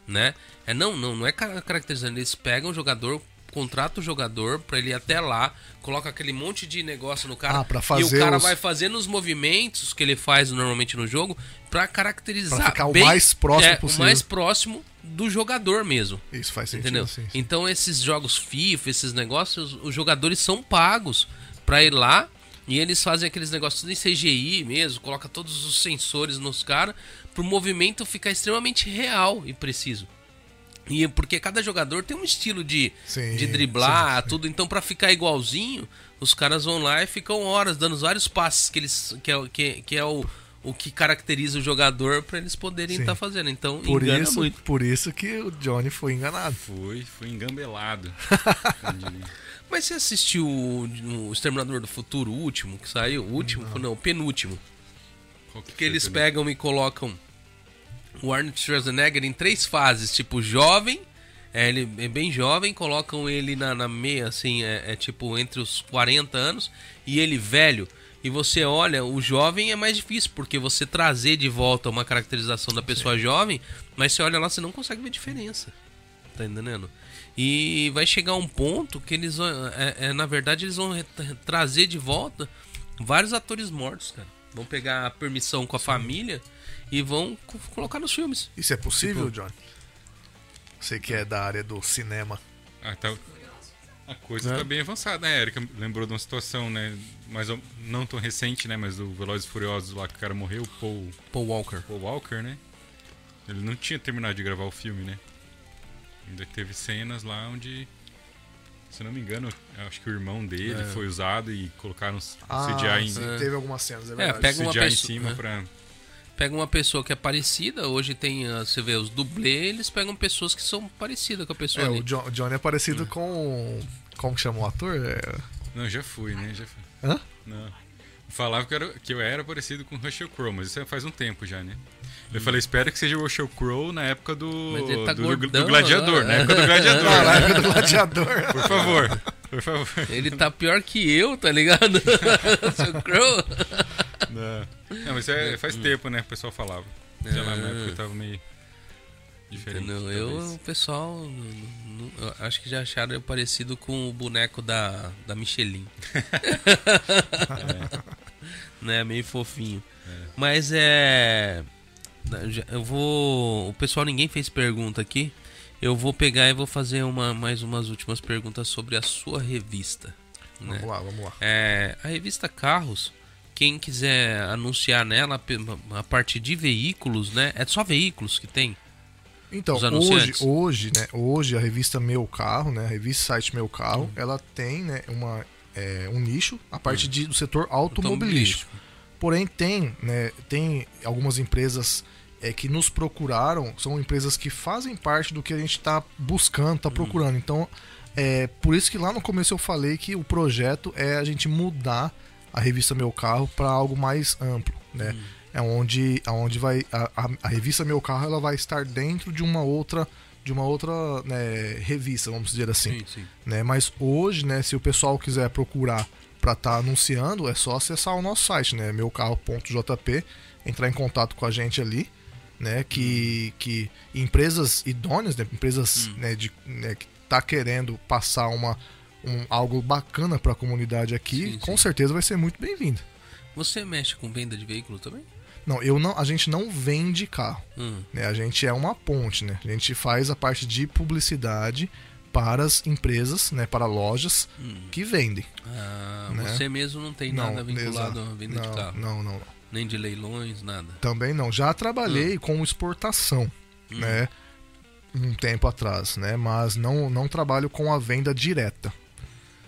[SPEAKER 1] né? É não, não, não é cara- caracterizando, eles pegam o jogador, contratam o jogador pra ele ir até lá, coloca aquele monte de negócio no cara
[SPEAKER 2] Ah, pra
[SPEAKER 1] e
[SPEAKER 2] fazer
[SPEAKER 1] o cara
[SPEAKER 2] os-
[SPEAKER 1] vai fazendo os movimentos que ele faz normalmente no jogo pra caracterizar
[SPEAKER 2] Pra ficar o
[SPEAKER 1] bem-
[SPEAKER 2] mais próximo
[SPEAKER 1] é,
[SPEAKER 2] possível.
[SPEAKER 1] o mais próximo do jogador mesmo.
[SPEAKER 2] Isso faz sentido,
[SPEAKER 1] Entendeu?
[SPEAKER 2] sim, sim.
[SPEAKER 1] Então esses jogos FIFA, esses negócios, os jogadores são pagos pra ir lá e eles fazem aqueles negócios em CGI mesmo, coloca todos os sensores nos caras pro movimento ficar extremamente real e preciso. E porque cada jogador tem um estilo de,
[SPEAKER 2] Sim,
[SPEAKER 1] de driblar, tudo, então pra ficar igualzinho, os caras vão lá e ficam horas dando vários passes que eles que é, que, que é o, o que caracteriza o jogador pra eles poderem estar fazendo. Então
[SPEAKER 2] Por
[SPEAKER 1] engana
[SPEAKER 2] isso,
[SPEAKER 1] muito.
[SPEAKER 2] por isso que o Johnny foi enganado.
[SPEAKER 3] Foi, foi engambelado. *laughs*
[SPEAKER 1] Mas você assistiu o, o Exterminador do Futuro, o último que saiu? O último? Não, o penúltimo.
[SPEAKER 3] Qual que
[SPEAKER 1] Que eles pegam e colocam o Arnold Schwarzenegger em três fases, tipo jovem, é, ele é bem jovem, colocam ele na, na meia, assim, é, é tipo entre os 40 anos, e ele velho. E você olha, o jovem é mais difícil, porque você trazer de volta uma caracterização da pessoa jovem, mas você olha lá, você não consegue ver diferença. Tá entendendo? E vai chegar um ponto que eles vão. É, é, na verdade, eles vão trazer de volta vários atores mortos, cara. Vão pegar a permissão com a família e vão co- colocar nos filmes.
[SPEAKER 2] Isso é possível,
[SPEAKER 1] Tipo-
[SPEAKER 2] Johnny? Você que é da área do cinema.
[SPEAKER 3] Ah, tá. A coisa
[SPEAKER 2] Né?
[SPEAKER 3] tá bem avançada, né? A Erika lembrou de uma situação, né? Mas não tão recente, né? Mas do Velozes e Furiosos lá que o cara morreu, o Paul,
[SPEAKER 1] Paul Walker.
[SPEAKER 3] Paul Walker, né? Ele não tinha terminado de gravar o filme, né? Ainda teve cenas lá onde, se não me engano, acho que o irmão dele
[SPEAKER 1] É.
[SPEAKER 3] foi usado e colocaram
[SPEAKER 2] Ah,
[SPEAKER 3] CGI, em,
[SPEAKER 2] sim,
[SPEAKER 1] É.
[SPEAKER 2] teve algumas cenas, é
[SPEAKER 1] É,
[SPEAKER 2] verdade.
[SPEAKER 1] pega uma
[SPEAKER 3] CGI em cima
[SPEAKER 1] é.
[SPEAKER 3] pra...
[SPEAKER 1] Pega uma pessoa que é parecida, hoje tem, ah, você vê, os dublês, eles pegam pessoas que são parecidas com a pessoa
[SPEAKER 2] É,
[SPEAKER 1] ali.
[SPEAKER 2] o Jo- Johnny é parecido com. Como que chama o ator? É...
[SPEAKER 3] Não, já fui, né? Já fui.
[SPEAKER 2] Hã?
[SPEAKER 3] Não. Falava que, era, que eu era parecido com o Russell Crowe, mas isso faz um tempo já, né? Eu falei, espero que seja o Russell Crowe na época do,
[SPEAKER 1] tá
[SPEAKER 3] do, do- do
[SPEAKER 1] gordão,
[SPEAKER 3] Gladiador,
[SPEAKER 1] né?
[SPEAKER 3] na época do *laughs* Gladiador.
[SPEAKER 2] Na
[SPEAKER 3] né?
[SPEAKER 2] época do gladiador.
[SPEAKER 3] Por favor, por favor.
[SPEAKER 1] Ele tá pior que eu, tá ligado? Seu Crow.
[SPEAKER 3] Não, Não, mas é, faz tempo, né? O pessoal falava. Já na época tava meio diferente.
[SPEAKER 1] Entendeu? Eu,
[SPEAKER 3] talvez.
[SPEAKER 1] o pessoal, n- n- eu acho que já acharam eu parecido com o boneco da, da Michelin. *laughs* *laughs* né, meio fofinho. Mas é. Já- Eu vou. O pessoal, ninguém fez pergunta aqui. Eu vou pegar e vou fazer uma, mais umas últimas perguntas sobre a sua revista. Né?
[SPEAKER 2] Vamos lá, vamos lá.
[SPEAKER 1] É, a revista Carros, quem quiser anunciar nela a parte de veículos, né? É só veículos que tem?
[SPEAKER 2] Então, hoje, hoje, né, hoje a revista Meu Carro, né, a revista site Meu Carro,
[SPEAKER 1] Hum.
[SPEAKER 2] ela tem, né, uma, é, um nicho, a parte de, do setor automobilístico. Porém, tem, né, tem algumas empresas é, que nos procuraram, são empresas que fazem parte do que a gente está buscando, está procurando. Então, é por isso que lá no começo eu falei que o projeto é a gente mudar a revista Meu Carro para algo mais amplo, né? É onde, aonde vai a, a, a revista Meu Carro ela vai estar dentro de uma outra de uma outra né, revista, vamos dizer assim
[SPEAKER 1] Sim, sim.
[SPEAKER 2] né? Mas hoje, né, se o pessoal quiser procurar para estar anunciando, é só acessar o nosso site, né, meucarro.jp, entrar em contato com a gente ali, né, que, que empresas idôneas, né, empresas né, de, né, que tá querendo passar uma um, algo bacana para a comunidade aqui,
[SPEAKER 1] Sim,
[SPEAKER 2] com
[SPEAKER 1] sim.
[SPEAKER 2] certeza vai ser muito bem-vindo.
[SPEAKER 1] Você mexe com venda de veículo também?
[SPEAKER 2] Não, eu não, a gente não vende carro,
[SPEAKER 1] Hum.
[SPEAKER 2] né? A gente é uma ponte, né? A gente faz a parte de publicidade para as empresas, né, para lojas que vendem.
[SPEAKER 1] Ah,
[SPEAKER 2] Né?
[SPEAKER 1] você mesmo não tem
[SPEAKER 2] Não,
[SPEAKER 1] nada vinculado à venda
[SPEAKER 2] não,
[SPEAKER 1] de carro?
[SPEAKER 2] Não, não, não.
[SPEAKER 1] Nem de leilões, nada?
[SPEAKER 2] Também não. Já
[SPEAKER 1] Hum.
[SPEAKER 2] trabalhei com exportação, né? Um tempo atrás, né? Mas não, não trabalho com a venda direta,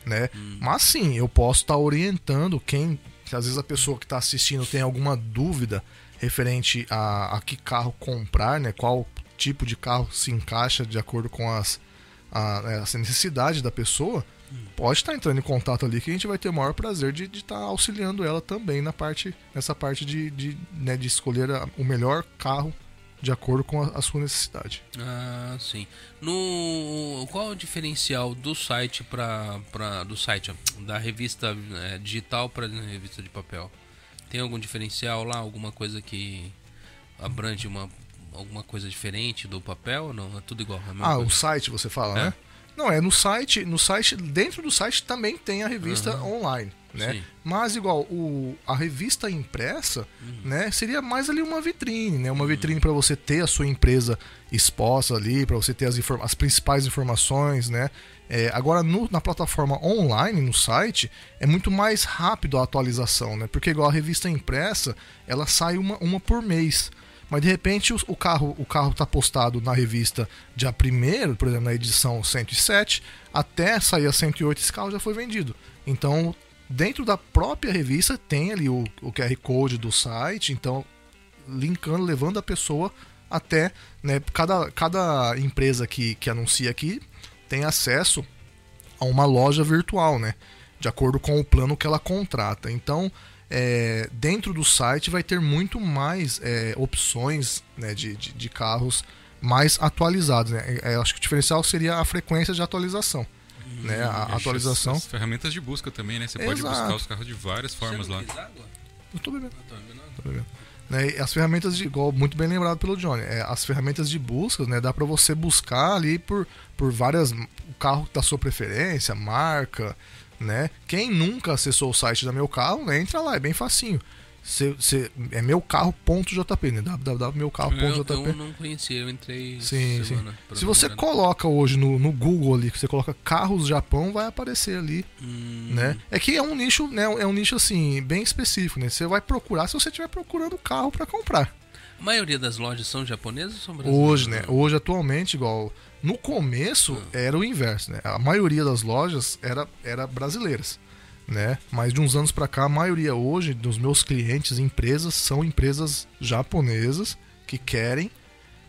[SPEAKER 2] né?
[SPEAKER 1] Hum.
[SPEAKER 2] Mas sim, eu posso estar orientando quem Se às vezes a pessoa que está assistindo tem alguma dúvida referente a, a que carro comprar, né? Qual tipo de carro se encaixa de acordo com as, a, né, essa necessidade da pessoa, pode estar entrando em contato ali que a gente vai ter o maior prazer de estar auxiliando ela também na parte, nessa parte de, de, né, de escolher a- o melhor carro de acordo com a, a sua necessidade.
[SPEAKER 1] Ah, sim. No qual é o diferencial do site para do site, da revista é, digital para revista de papel? Tem algum diferencial lá, alguma coisa que abrange uma alguma coisa diferente do papel ou não? É tudo igual, é
[SPEAKER 2] Ah,
[SPEAKER 1] coisa?
[SPEAKER 2] o site você fala,
[SPEAKER 1] É.
[SPEAKER 2] né? Não, é no site, no site, dentro do site também tem a revista online, né?
[SPEAKER 1] Sim.
[SPEAKER 2] Mas igual o a revista impressa,
[SPEAKER 1] Uhum.
[SPEAKER 2] né, seria mais ali uma vitrine, né? Uma vitrine para você ter a sua empresa exposta ali, para você ter as, as principais informações, né? É, agora no- na plataforma online, no site, é muito mais rápido a atualização, né? Porque igual a revista impressa, ela sai uma, uma por mês. Mas de repente o, carro o carro está postado na revista dia 1 por exemplo, na edição 107, até sair a 108 esse carro já foi vendido. Então, dentro da própria revista tem ali o, o QR Code do site, então linkando, levando a pessoa até, né, cada, cada empresa que, que anuncia aqui tem acesso a uma loja virtual, né? De acordo com o plano que ela contrata. Então, é, dentro do site vai ter muito mais é, opções né, de, de, de carros mais atualizados. Né? É, acho que o diferencial seria a frequência de atualização. né? A atualização.
[SPEAKER 3] As, as ferramentas de busca também, né? Você pode
[SPEAKER 2] Exato.
[SPEAKER 3] buscar os carros de várias formas lá.
[SPEAKER 2] Eu tô bebendo.
[SPEAKER 1] Ah, tá bebendo.
[SPEAKER 2] Tá ligado? Né, e as ferramentas de, igual muito bem lembrado pelo Johnny, é, as ferramentas de busca, né, dá para você buscar ali por, por várias o carro da sua preferência, marca, né? Quem nunca acessou o site da Meu Carro, né, entra lá, é bem facinho. Cê, cê, é meucarro.jp, né?
[SPEAKER 1] Eu,
[SPEAKER 2] www.meucarro.jp.
[SPEAKER 1] eu não conhecia, eu entrei
[SPEAKER 2] Sim,
[SPEAKER 1] semana
[SPEAKER 2] sim. Se você coloca hoje no, no Google ali, que você coloca carros Japão, vai aparecer ali.
[SPEAKER 1] Hum,
[SPEAKER 2] né? É que é um nicho, né? É um nicho assim bem específico, né? Você vai procurar se você estiver procurando carro para comprar.
[SPEAKER 1] A maioria das lojas são japonesas ou são brasileiras?
[SPEAKER 2] Hoje, né? Hoje, atualmente, igual. No começo era o inverso, né? A maioria das lojas era, era brasileiras, né? Mas de uns anos pra cá, a maioria hoje dos meus clientes, empresas, são empresas japonesas que querem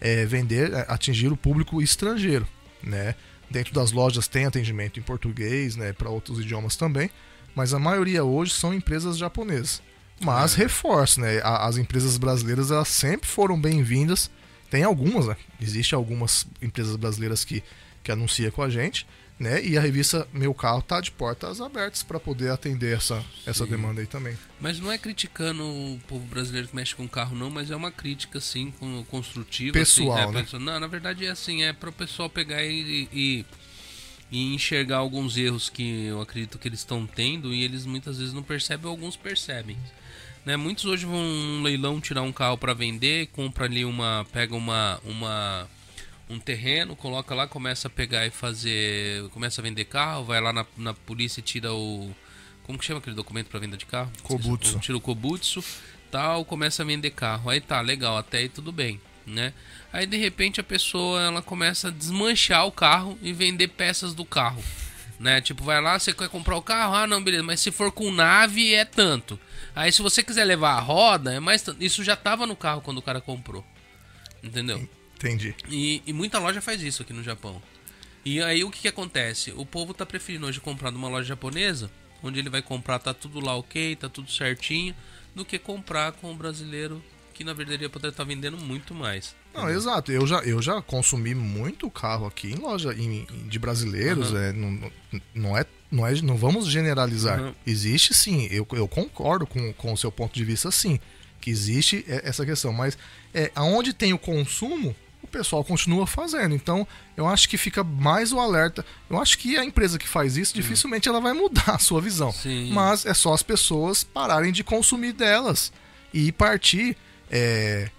[SPEAKER 2] é, vender, é, atingir o público estrangeiro, né? Dentro das lojas tem atendimento em português, né? Para outros idiomas também, mas a maioria hoje são empresas japonesas. Mas reforço, né? As empresas brasileiras elas sempre foram bem-vindas. Tem algumas, né? Existem algumas empresas brasileiras que, que anunciam com a gente, né? E a revista Meu Carro tá de portas abertas para poder atender essa, essa demanda aí também.
[SPEAKER 1] Mas não é criticando o povo brasileiro que mexe com carro, não, mas é uma crítica, assim, construtiva.
[SPEAKER 2] Pessoal,
[SPEAKER 1] assim,
[SPEAKER 2] né?
[SPEAKER 1] pessoal- Não, na verdade é assim, é para o pessoal pegar e, e, e enxergar alguns erros que eu acredito que eles estão tendo e eles muitas vezes não percebem, alguns percebem. Né? Muitos hoje vão num leilão tirar um carro para vender, compra ali uma, pega uma, uma um terreno, coloca lá, começa a pegar e fazer, começa a vender carro, vai lá na, na polícia e tira o como que chama aquele documento para venda de carro?
[SPEAKER 2] Kobutsu.
[SPEAKER 1] Tira o Kobutsu, tal, começa a vender carro. Aí tá, legal, até aí tudo bem, né? Aí de repente a pessoa ela começa a desmanchar o carro e vender peças do carro. Né? Tipo, vai lá, você quer comprar o carro? Ah, não, beleza, mas se for com nave é tanto. Aí se você quiser levar a roda, é mais. Isso já tava no carro quando o cara comprou. Entendeu?
[SPEAKER 2] Entendi.
[SPEAKER 1] E, e muita loja faz isso aqui no Japão. E aí o que, que acontece? O povo tá preferindo hoje comprar numa loja japonesa, onde ele vai comprar, tá tudo lá ok, tá tudo certinho, do que comprar com o brasileiro, que na verdade poderia estar vendendo muito mais.
[SPEAKER 2] Não, exato. Eu já, eu já consumi muito carro aqui em loja em- de brasileiros.
[SPEAKER 1] Aham.
[SPEAKER 2] é, não, não, é, não é. Não vamos generalizar.
[SPEAKER 1] Aham.
[SPEAKER 2] Existe sim, eu, eu concordo com, com o seu ponto de vista, sim. Que existe essa questão. Mas é, aonde tem o consumo, o pessoal continua fazendo. Então, eu acho que fica mais o alerta. Eu acho que a empresa que faz isso, dificilmente ela vai mudar a sua visão.
[SPEAKER 1] Sim.
[SPEAKER 2] Mas é só as pessoas pararem de consumir delas e partir. É,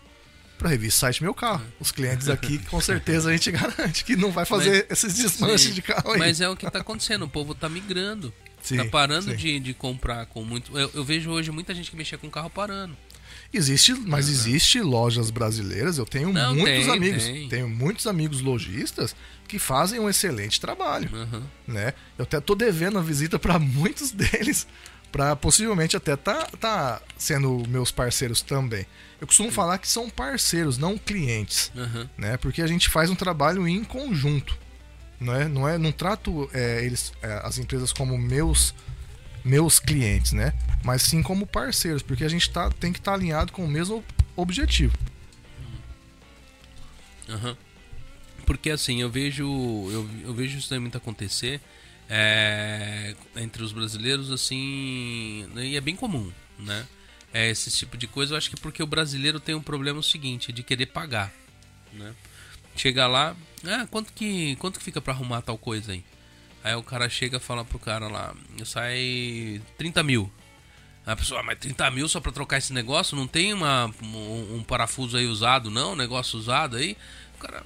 [SPEAKER 2] Pra revista site Meu Carro. Os clientes aqui, com certeza, a gente garante que não vai fazer esses desmanches
[SPEAKER 1] Sim,
[SPEAKER 2] de carro aí.
[SPEAKER 1] Mas é o que tá acontecendo, o povo tá migrando.
[SPEAKER 2] Sim,
[SPEAKER 1] tá parando
[SPEAKER 2] sim.
[SPEAKER 1] de, de comprar com muito. Eu, eu vejo hoje muita gente que mexia com carro parando.
[SPEAKER 2] Existe, mas existe lojas brasileiras, eu tenho
[SPEAKER 1] Não,
[SPEAKER 2] muitos
[SPEAKER 1] tem,
[SPEAKER 2] amigos,
[SPEAKER 1] tem.
[SPEAKER 2] tenho muitos amigos lojistas que fazem um excelente trabalho,
[SPEAKER 1] Aham.
[SPEAKER 2] né? Eu até tô devendo a visita para muitos *laughs* deles, Pra possivelmente até tá, tá sendo meus parceiros também. Eu costumo falar que são parceiros, não clientes,
[SPEAKER 1] Aham.
[SPEAKER 2] né? Porque a gente faz um trabalho em conjunto, não é? Não é, não trato é, eles, é, as empresas como meus meus clientes, né? Mas sim como parceiros, porque a gente tá, tem que estar alinhado com o mesmo objetivo.
[SPEAKER 1] Aham. Porque assim, eu vejo. Eu, eu vejo isso muito acontecer é, entre os brasileiros, assim. E é bem comum, né? É, esse tipo de coisa, eu acho que porque o brasileiro tem um problema o seguinte, de querer pagar. Né? Chega lá, ah, quanto que, quanto que fica pra arrumar tal coisa aí? Aí o cara chega e fala pro cara lá, sai 30 mil. A pessoa, "Ah, mas 30 mil só pra trocar esse negócio? Não tem uma, um, um parafuso aí usado, não? Um negócio usado aí? O cara.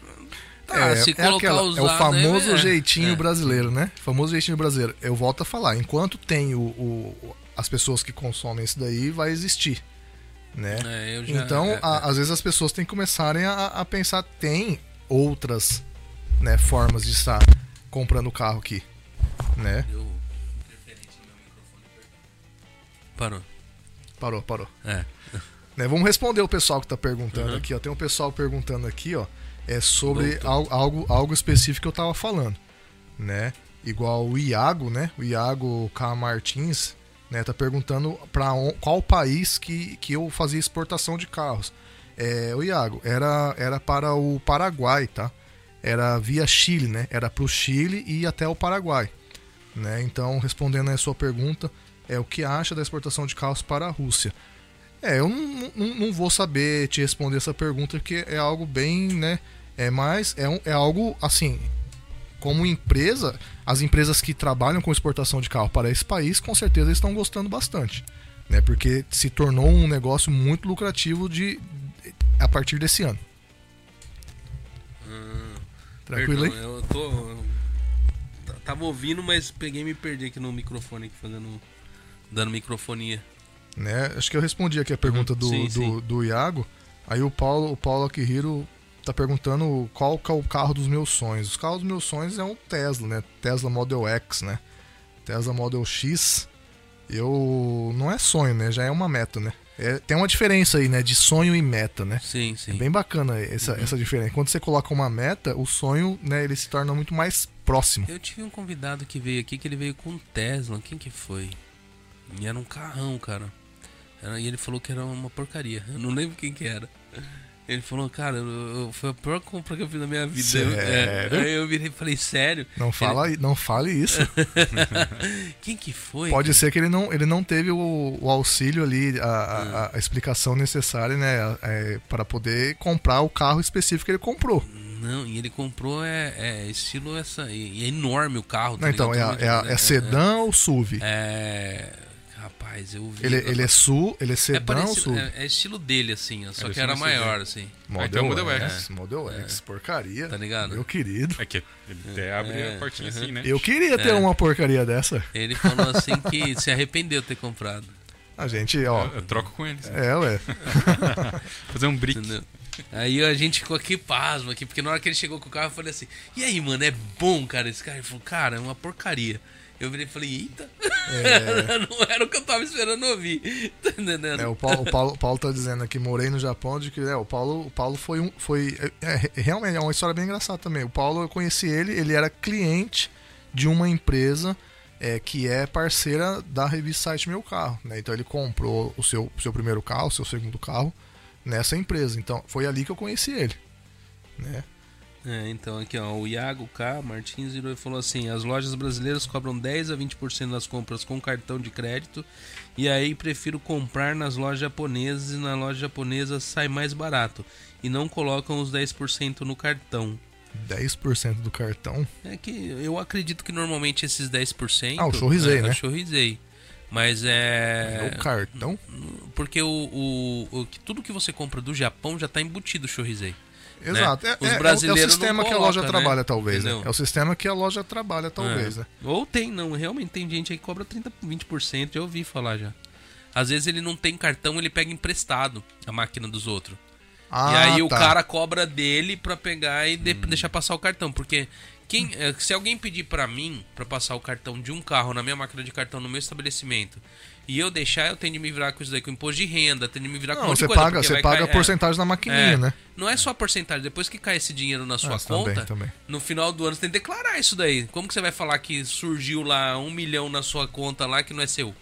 [SPEAKER 1] Tá,
[SPEAKER 2] é,
[SPEAKER 1] se
[SPEAKER 2] é aquela-
[SPEAKER 1] usado.
[SPEAKER 2] é o famoso
[SPEAKER 1] aí, é,
[SPEAKER 2] jeitinho
[SPEAKER 1] é.
[SPEAKER 2] brasileiro, né? Famoso jeitinho brasileiro. Eu volto a falar, enquanto tem o, o- as pessoas que consomem isso daí, vai existir, né?
[SPEAKER 1] É, já-
[SPEAKER 2] então,
[SPEAKER 1] é,
[SPEAKER 2] a-
[SPEAKER 1] é.
[SPEAKER 2] às vezes as pessoas têm que começarem a, a pensar, tem outras né, formas de estar comprando o carro aqui, né?
[SPEAKER 1] Parou.
[SPEAKER 2] Parou, parou.
[SPEAKER 1] É.
[SPEAKER 2] Né, vamos responder o pessoal que tá perguntando
[SPEAKER 1] Uhum.
[SPEAKER 2] aqui, ó. Tem um pessoal perguntando aqui, ó, é sobre algo, algo específico que eu tava falando, né? Igual o Iago, né? O Iago K. Martins, né? Tá perguntando para qual país que, que eu fazia exportação de carros. É, o Iago, era, era para o Paraguai, tá? Era via Chile, né? Era pro Chile e até o Paraguai, né? Então, respondendo a sua pergunta, é o que acha da exportação de carros para a Rússia? É, eu não vou saber te responder essa pergunta porque é algo bem, né? É mais, é, um, é algo assim. Como empresa, as empresas que trabalham com exportação de carro para esse país, com certeza estão gostando bastante, né? Porque se tornou um negócio muito lucrativo de a partir desse ano. Tranquilo
[SPEAKER 1] Perdão,
[SPEAKER 2] aí?
[SPEAKER 1] eu tô. Tava ouvindo, mas peguei e me perdi aqui no microfone, aqui fazendo. dando microfonia.
[SPEAKER 2] Né? Acho que eu respondi aqui a pergunta
[SPEAKER 1] Uhum,
[SPEAKER 2] do,
[SPEAKER 1] sim,
[SPEAKER 2] do,
[SPEAKER 1] sim.
[SPEAKER 2] do Iago. Aí o Paulo, o Paulo Akihiro tá perguntando qual que é o carro dos meus sonhos. Os carros dos meus sonhos é um Tesla, né? Tesla Model X, né? Tesla Model X. Eu não é sonho, né? Já é uma meta, né? É, tem uma diferença aí, né? De sonho e meta, né?
[SPEAKER 1] Sim, sim.
[SPEAKER 2] É bem bacana essa, essa diferença. Quando você coloca uma meta, o sonho, né? Ele se torna muito mais próximo.
[SPEAKER 1] Eu tive um convidado que veio aqui que ele veio com um Tesla. Quem que foi? E era um carrão, cara. Era- e ele falou que era uma porcaria. Eu não lembro quem que era. Ele falou, cara, eu, eu- foi a pior compra que eu fiz na minha vida. Eu- é,
[SPEAKER 2] Sério?
[SPEAKER 1] aí eu virei e falei, sério?
[SPEAKER 2] Não fala, não fale isso. *laughs*
[SPEAKER 1] Quem que foi?
[SPEAKER 2] Pode ser que ele não, ele não teve o, o auxílio ali, a, a- a explicação necessária, né? é, para poder comprar o carro específico que ele comprou.
[SPEAKER 1] Não, e ele comprou é, é estilo essa. E é enorme o carro. tá
[SPEAKER 2] Não, então, é, a- é, é sedã ou SUV?
[SPEAKER 1] É. Rapaz, eu vi.
[SPEAKER 2] Ele, ele é SUV, ele é
[SPEAKER 1] é,
[SPEAKER 2] sedã
[SPEAKER 1] parecido,
[SPEAKER 2] SUV?
[SPEAKER 1] é, é estilo dele, assim, ó, só
[SPEAKER 3] Ele
[SPEAKER 1] que era maior, assim.
[SPEAKER 3] Aí tem o Model
[SPEAKER 2] X. Model X, porcaria.
[SPEAKER 1] Tá ligado?
[SPEAKER 2] Meu querido.
[SPEAKER 3] É que ele até abre
[SPEAKER 1] É,
[SPEAKER 3] a portinha
[SPEAKER 1] uhum.
[SPEAKER 3] assim, né?
[SPEAKER 2] Eu queria ter
[SPEAKER 1] É.
[SPEAKER 2] uma porcaria dessa.
[SPEAKER 1] Ele falou assim que *laughs* se arrependeu de ter comprado.
[SPEAKER 2] A gente, ó.
[SPEAKER 3] Eu, eu troco com eles.
[SPEAKER 2] É, ué. *laughs*
[SPEAKER 3] Fazer um brick.
[SPEAKER 1] Entendeu? Aí a gente ficou aqui pasmo aqui, porque na hora que ele chegou com o carro eu falei assim, e aí, mano, é bom, cara, esse cara? Ele falou, cara, é uma porcaria. Eu virei e falei, eita, *laughs* não era o que eu tava esperando ouvir. Tá entendendo?
[SPEAKER 2] É, o Paulo, o Paulo, o Paulo tá dizendo aqui, morei no Japão, de que é, o Paulo, o Paulo foi um. Foi, é, é, realmente é uma história bem engraçada também. O Paulo, eu conheci ele, ele era cliente de uma empresa é, que é parceira da revista Site Meu Carro. Né? Então ele comprou o seu, seu primeiro carro, o seu segundo carro, nessa empresa. Então foi ali que eu conheci ele. Né?
[SPEAKER 1] É, então aqui ó, o Iago K. Martins virou e falou assim: as lojas brasileiras cobram 10 a 20% das compras com cartão de crédito, e aí prefiro comprar nas lojas japonesas e na loja japonesa sai mais barato, e não colocam os 10% no cartão.
[SPEAKER 2] 10% do cartão.
[SPEAKER 1] É que eu acredito que normalmente esses 10%.
[SPEAKER 2] Ah, o Chorrizei,
[SPEAKER 1] é,
[SPEAKER 2] né?
[SPEAKER 1] O Chorrizei. Mas é.
[SPEAKER 2] O cartão?
[SPEAKER 1] Porque o, o, o- que- tudo que você compra do Japão já tá embutido o Chorrizei.
[SPEAKER 2] Exato. É,
[SPEAKER 1] Os
[SPEAKER 2] é- é o- é
[SPEAKER 1] brasileiros
[SPEAKER 2] o sistema
[SPEAKER 1] não
[SPEAKER 2] que a loja
[SPEAKER 1] coloca, né?
[SPEAKER 2] trabalha, talvez. Né? É o sistema que a loja trabalha, talvez.
[SPEAKER 1] É.
[SPEAKER 2] Né?
[SPEAKER 1] Ou tem, não. Realmente tem gente aí que cobra 30, 20%. Já ouvi falar já. Às vezes ele não tem cartão, ele pega emprestado a máquina dos outros.
[SPEAKER 2] Ah,
[SPEAKER 1] e aí o
[SPEAKER 2] tá.
[SPEAKER 1] cara cobra dele pra pegar e de- deixar passar o cartão. Porque quem, eh, se alguém pedir pra mim pra passar o cartão de um carro na minha máquina de cartão no meu estabelecimento e eu deixar, eu tenho de me virar com isso daí, com imposto de renda, tenho de me virar com
[SPEAKER 2] Não, você
[SPEAKER 1] coisa.
[SPEAKER 2] paga, você paga
[SPEAKER 1] cair-
[SPEAKER 2] a
[SPEAKER 1] é.
[SPEAKER 2] porcentagem na maquininha,
[SPEAKER 1] É,
[SPEAKER 2] né?
[SPEAKER 1] Não é só a porcentagem, depois que cai esse dinheiro na sua
[SPEAKER 2] Ah, também,
[SPEAKER 1] conta,
[SPEAKER 2] também.
[SPEAKER 1] no final do ano você tem que declarar isso daí. Como que você vai falar que surgiu lá um milhão na sua conta lá que não é seu?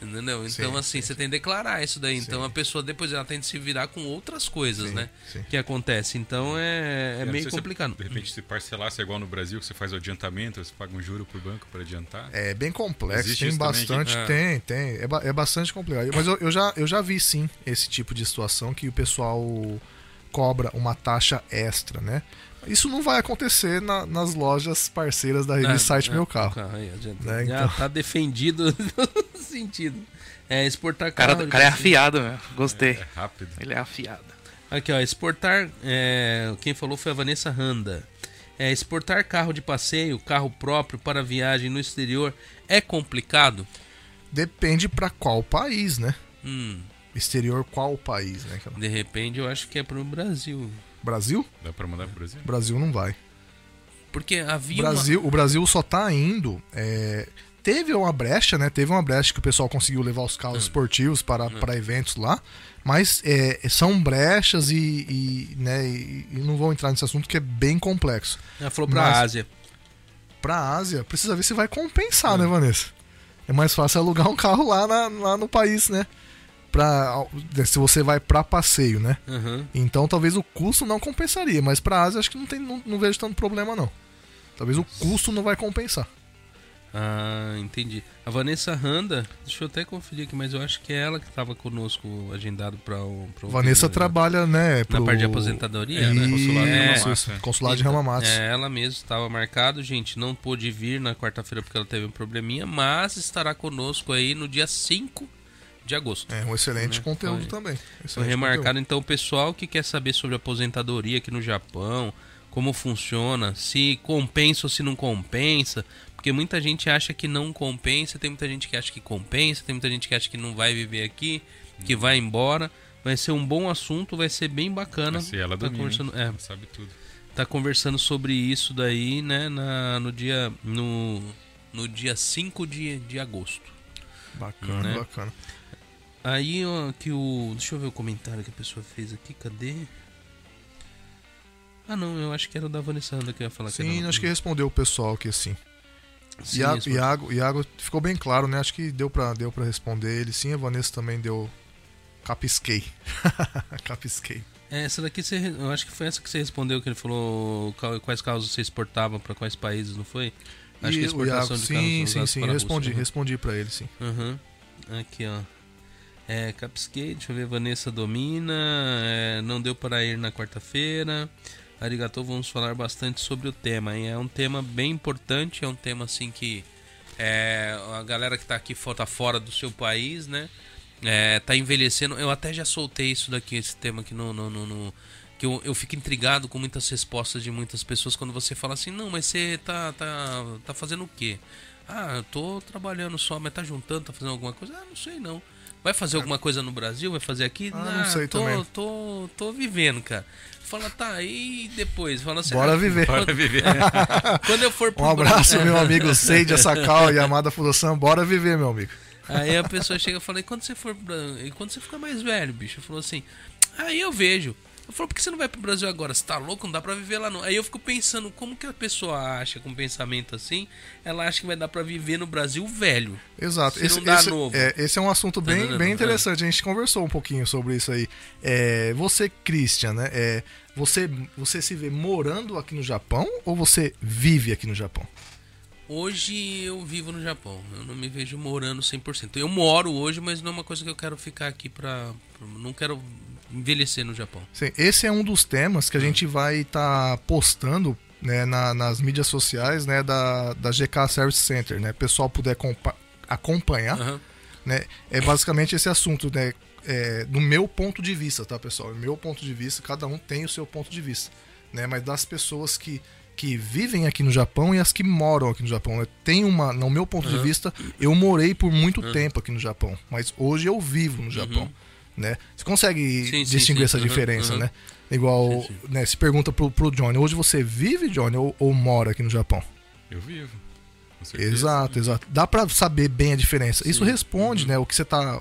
[SPEAKER 1] Entendeu? Então,
[SPEAKER 2] Sim,
[SPEAKER 1] assim, você tem que declarar isso daí. Então
[SPEAKER 2] Sim.
[SPEAKER 1] a pessoa depois ela tem que se virar com outras coisas,
[SPEAKER 2] Sim,
[SPEAKER 1] né?
[SPEAKER 2] sim.
[SPEAKER 1] Que acontece. Então é, é
[SPEAKER 3] não
[SPEAKER 1] meio
[SPEAKER 3] se
[SPEAKER 1] complicado.
[SPEAKER 3] de repente, se parcelasse igual no Brasil, que você faz o adiantamento, você paga um juro pro banco para adiantar.
[SPEAKER 2] É bem complexo,
[SPEAKER 3] Existe
[SPEAKER 2] tem bastante,
[SPEAKER 1] Ah.
[SPEAKER 2] tem, tem. É, é bastante complicado. Mas eu, eu já, eu já vi sim esse tipo de situação que o pessoal cobra uma taxa extra, né? Isso não vai acontecer na- nas lojas parceiras da revista Site
[SPEAKER 1] É,
[SPEAKER 2] Meu
[SPEAKER 1] é,
[SPEAKER 2] Carro.
[SPEAKER 1] aí, já,
[SPEAKER 2] Né,
[SPEAKER 1] já
[SPEAKER 2] então.
[SPEAKER 1] tá defendido *laughs* no sentido. É exportar
[SPEAKER 4] O cara,
[SPEAKER 1] carro.
[SPEAKER 4] o cara é afiado, meu. Gostei.
[SPEAKER 3] É rápido.
[SPEAKER 4] Ele é afiado.
[SPEAKER 1] Aqui, ó, exportar. é, quem falou foi a Vanessa Randa. É, exportar carro de passeio, carro próprio para viagem no exterior é complicado?
[SPEAKER 2] Depende pra qual país, né?
[SPEAKER 1] Hum,
[SPEAKER 2] Exterior, qual país, né? cara?
[SPEAKER 1] de repente eu acho que é pro Brasil.
[SPEAKER 2] Brasil?
[SPEAKER 3] Dá para mandar pro Brasil?
[SPEAKER 2] Brasil não vai.
[SPEAKER 1] Porque havia
[SPEAKER 2] Brasil, o Brasil só tá indo. é, teve uma brecha, né? Teve uma brecha que o pessoal conseguiu levar os carros esportivos para, para eventos lá. Mas é, são brechas e, e, né, e, e não vou entrar nesse assunto que é bem complexo.
[SPEAKER 1] uma. Ela falou pra
[SPEAKER 2] Mas-
[SPEAKER 1] Ásia.
[SPEAKER 2] Pra Ásia, precisa ver se vai compensar, né, Vanessa? É mais fácil alugar um carro lá, na- lá no país, né? Pra, se você vai pra passeio, né?
[SPEAKER 1] Aham.
[SPEAKER 2] Então talvez o custo não compensaria, mas pra Ásia acho que não, tem, não, não vejo tanto problema não. Talvez o custo não vai compensar.
[SPEAKER 1] Ah, entendi. A Vanessa Randa, deixa eu até conferir aqui, mas eu acho que é ela que estava conosco agendado para o. pra
[SPEAKER 2] Vanessa
[SPEAKER 1] né?
[SPEAKER 2] trabalha, né, pro...
[SPEAKER 1] parte de aposentadoria, né?
[SPEAKER 3] Consulado de
[SPEAKER 1] É,
[SPEAKER 3] é.
[SPEAKER 2] consulado de Ramamatos.
[SPEAKER 1] É, ela mesma estava marcado, gente. Não pôde vir na quarta-feira porque ela teve um probleminha, mas estará conosco aí no dia 5 de agosto.
[SPEAKER 2] É, um excelente
[SPEAKER 1] Né?
[SPEAKER 2] conteúdo
[SPEAKER 1] Foi-
[SPEAKER 2] também.
[SPEAKER 1] Foi
[SPEAKER 2] Excelente
[SPEAKER 1] remarcado, então, o pessoal que quer saber sobre aposentadoria aqui no Japão, como funciona, se compensa ou se não compensa, porque muita gente acha que não compensa, tem muita gente que acha que compensa, tem muita gente que acha que não vai viver aqui, que vai embora. Vai ser um bom assunto, vai ser bem bacana.
[SPEAKER 3] Se ela
[SPEAKER 1] tá
[SPEAKER 3] domina,
[SPEAKER 1] conversando, é,
[SPEAKER 3] Ela sabe tudo.
[SPEAKER 1] tá conversando sobre isso daí, né, na, no dia no, no dia 5 de, de agosto.
[SPEAKER 2] Bacana,
[SPEAKER 1] Né?
[SPEAKER 2] bacana.
[SPEAKER 1] Aí ó, que o. Deixa eu ver o comentário que a pessoa fez aqui, cadê? Ah não, eu acho que era o da Vanessa Randa que ia falar que
[SPEAKER 2] Sim,
[SPEAKER 1] era-
[SPEAKER 2] acho que respondeu o pessoal aqui assim.
[SPEAKER 1] Sim,
[SPEAKER 2] Iago,
[SPEAKER 1] isso-
[SPEAKER 2] Iago, Iago ficou bem claro, né? Acho que deu pra, deu pra responder ele. Sim, a Vanessa também deu. Capisquei. *laughs* Capisquei.
[SPEAKER 1] É, essa daqui você, eu acho que foi essa que você respondeu, que ele falou quais carros você exportava pra quais países, não foi? Acho
[SPEAKER 2] E
[SPEAKER 1] que a exportação
[SPEAKER 2] Iago,
[SPEAKER 1] de carros
[SPEAKER 2] sim,
[SPEAKER 1] são
[SPEAKER 2] sim, sim.
[SPEAKER 1] para
[SPEAKER 2] Respondi,
[SPEAKER 1] Rússia, né?
[SPEAKER 2] respondi pra ele, sim.
[SPEAKER 1] Uhum. Aqui, ó. É, Capskate, deixa eu ver, Vanessa domina. é, não deu para ir na quarta-feira. Arigatou, vamos falar bastante sobre o tema. hein? É um tema bem importante, é um tema assim que é, a galera que tá aqui tá fora do seu país, né? É, tá envelhecendo. Eu até já soltei isso daqui, esse tema aqui no. no, no- no- que eu, eu fico intrigado com muitas respostas de muitas pessoas quando você fala assim, não, mas você tá, tá, tá fazendo o quê? Ah, eu tô trabalhando só, mas tá juntando, tá fazendo alguma coisa? Ah, não sei não. Vai fazer alguma coisa no Brasil? Vai fazer aqui?
[SPEAKER 2] Ah, não sei
[SPEAKER 1] tô,
[SPEAKER 2] também.
[SPEAKER 1] Tô, tô vivendo, cara. Fala, tá, e depois? Fala assim,
[SPEAKER 2] Bora
[SPEAKER 1] ah,
[SPEAKER 2] viver.
[SPEAKER 1] Quando,
[SPEAKER 3] viver. *laughs*
[SPEAKER 1] quando eu for pro
[SPEAKER 2] Um abraço,
[SPEAKER 1] Brasil-
[SPEAKER 2] meu amigo *laughs* Seide Asakal e Amada Fudosan. Bora viver, meu amigo.
[SPEAKER 1] Aí a pessoa chega e fala, e quando você for e quando você ficar mais velho, bicho? Falou assim, aí eu vejo. Eu falo, por que você não vai pro Brasil agora? Você tá louco? Não dá pra viver lá não. Aí eu fico pensando, como que a pessoa acha, com um pensamento assim, ela acha que vai dar pra viver no Brasil velho.
[SPEAKER 2] Exato.
[SPEAKER 1] Se
[SPEAKER 2] Esse, esse- é, esse é um assunto bem, bem
[SPEAKER 1] É.
[SPEAKER 2] interessante. A gente conversou um pouquinho sobre isso aí. É, você, Christian, né? é, você, você se vê morando aqui no Japão ou você vive aqui no Japão?
[SPEAKER 1] Hoje eu vivo no Japão. Eu não me vejo morando 100%. Eu moro hoje, mas não é uma coisa que eu quero ficar aqui pra... pra- não quero envelhecer no Japão.
[SPEAKER 2] Sim, esse é um dos temas que a gente vai estar postando né, na- nas mídias sociais né, da, da GK Service Center. Né? O pessoal puder compa- acompanhar.
[SPEAKER 1] Aham.
[SPEAKER 2] né, é basicamente esse assunto, né? É, do meu ponto de vista, tá, pessoal? Do meu ponto de vista, cada um tem o seu ponto de vista, né? Mas das pessoas que, que vivem aqui no Japão e as que moram aqui no Japão. Eu tenho uma, no meu ponto de
[SPEAKER 1] Uhum.
[SPEAKER 2] vista, eu morei por muito tempo aqui no Japão, mas hoje eu vivo no Japão. Né? Você consegue
[SPEAKER 1] Sim, sim,
[SPEAKER 2] distinguir
[SPEAKER 1] sim.
[SPEAKER 2] essa
[SPEAKER 1] Uhum,
[SPEAKER 2] diferença,
[SPEAKER 1] uhum.
[SPEAKER 2] né? Igual,
[SPEAKER 1] Sim,
[SPEAKER 2] né, se pergunta pro, pro Johnny, hoje você vive, Johnny, ou, ou mora aqui no Japão?
[SPEAKER 3] Eu vivo. Com certeza.
[SPEAKER 2] Exato, exato. Dá pra saber bem a diferença. Isso
[SPEAKER 1] Sim.
[SPEAKER 2] responde,
[SPEAKER 1] Uhum.
[SPEAKER 2] né, o que você tá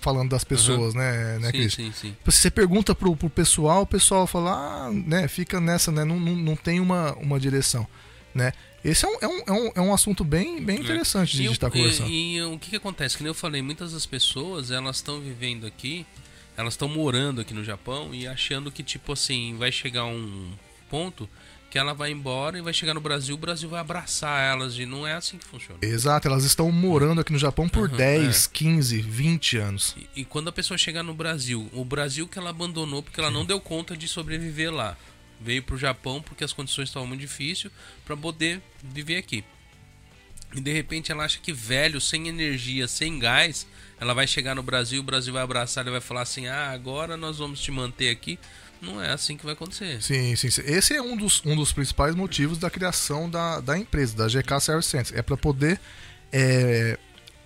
[SPEAKER 2] falando das pessoas, né, né,
[SPEAKER 1] sim,
[SPEAKER 2] Cris?
[SPEAKER 1] sim, sim.
[SPEAKER 2] Se você pergunta pro, pro pessoal, o pessoal fala, ah, né, fica nessa, né, não, não, não tem uma, uma direção, né? Esse é um, é um, é um, é um assunto bem, bem interessante de
[SPEAKER 1] E, o-
[SPEAKER 2] estar conversando.
[SPEAKER 1] e- e o que, que acontece? Que nem eu falei, muitas das pessoas elas estão vivendo aqui, elas estão morando aqui no Japão e achando que, tipo assim, vai chegar um ponto que ela vai embora e vai chegar no Brasil, o Brasil vai abraçar elas e não é assim que funciona.
[SPEAKER 2] Exato, elas estão morando aqui no Japão por
[SPEAKER 1] Uhum,
[SPEAKER 2] 10, 15, 20 anos.
[SPEAKER 1] E, e quando a pessoa chegar no Brasil, o Brasil que ela abandonou porque ela não deu conta de sobreviver lá. Veio pro Japão porque as condições estavam muito difíceis para poder viver aqui. E de repente ela acha que velho, sem energia, sem gás, ela vai chegar no Brasil, o Brasil vai abraçar e vai falar assim: "Ah, agora nós vamos te manter aqui". Não é assim que vai acontecer.
[SPEAKER 2] Sim, sim, sim. Esse é um dos, um dos principais motivos da criação da, da empresa, da GK Service Center. É para poder é,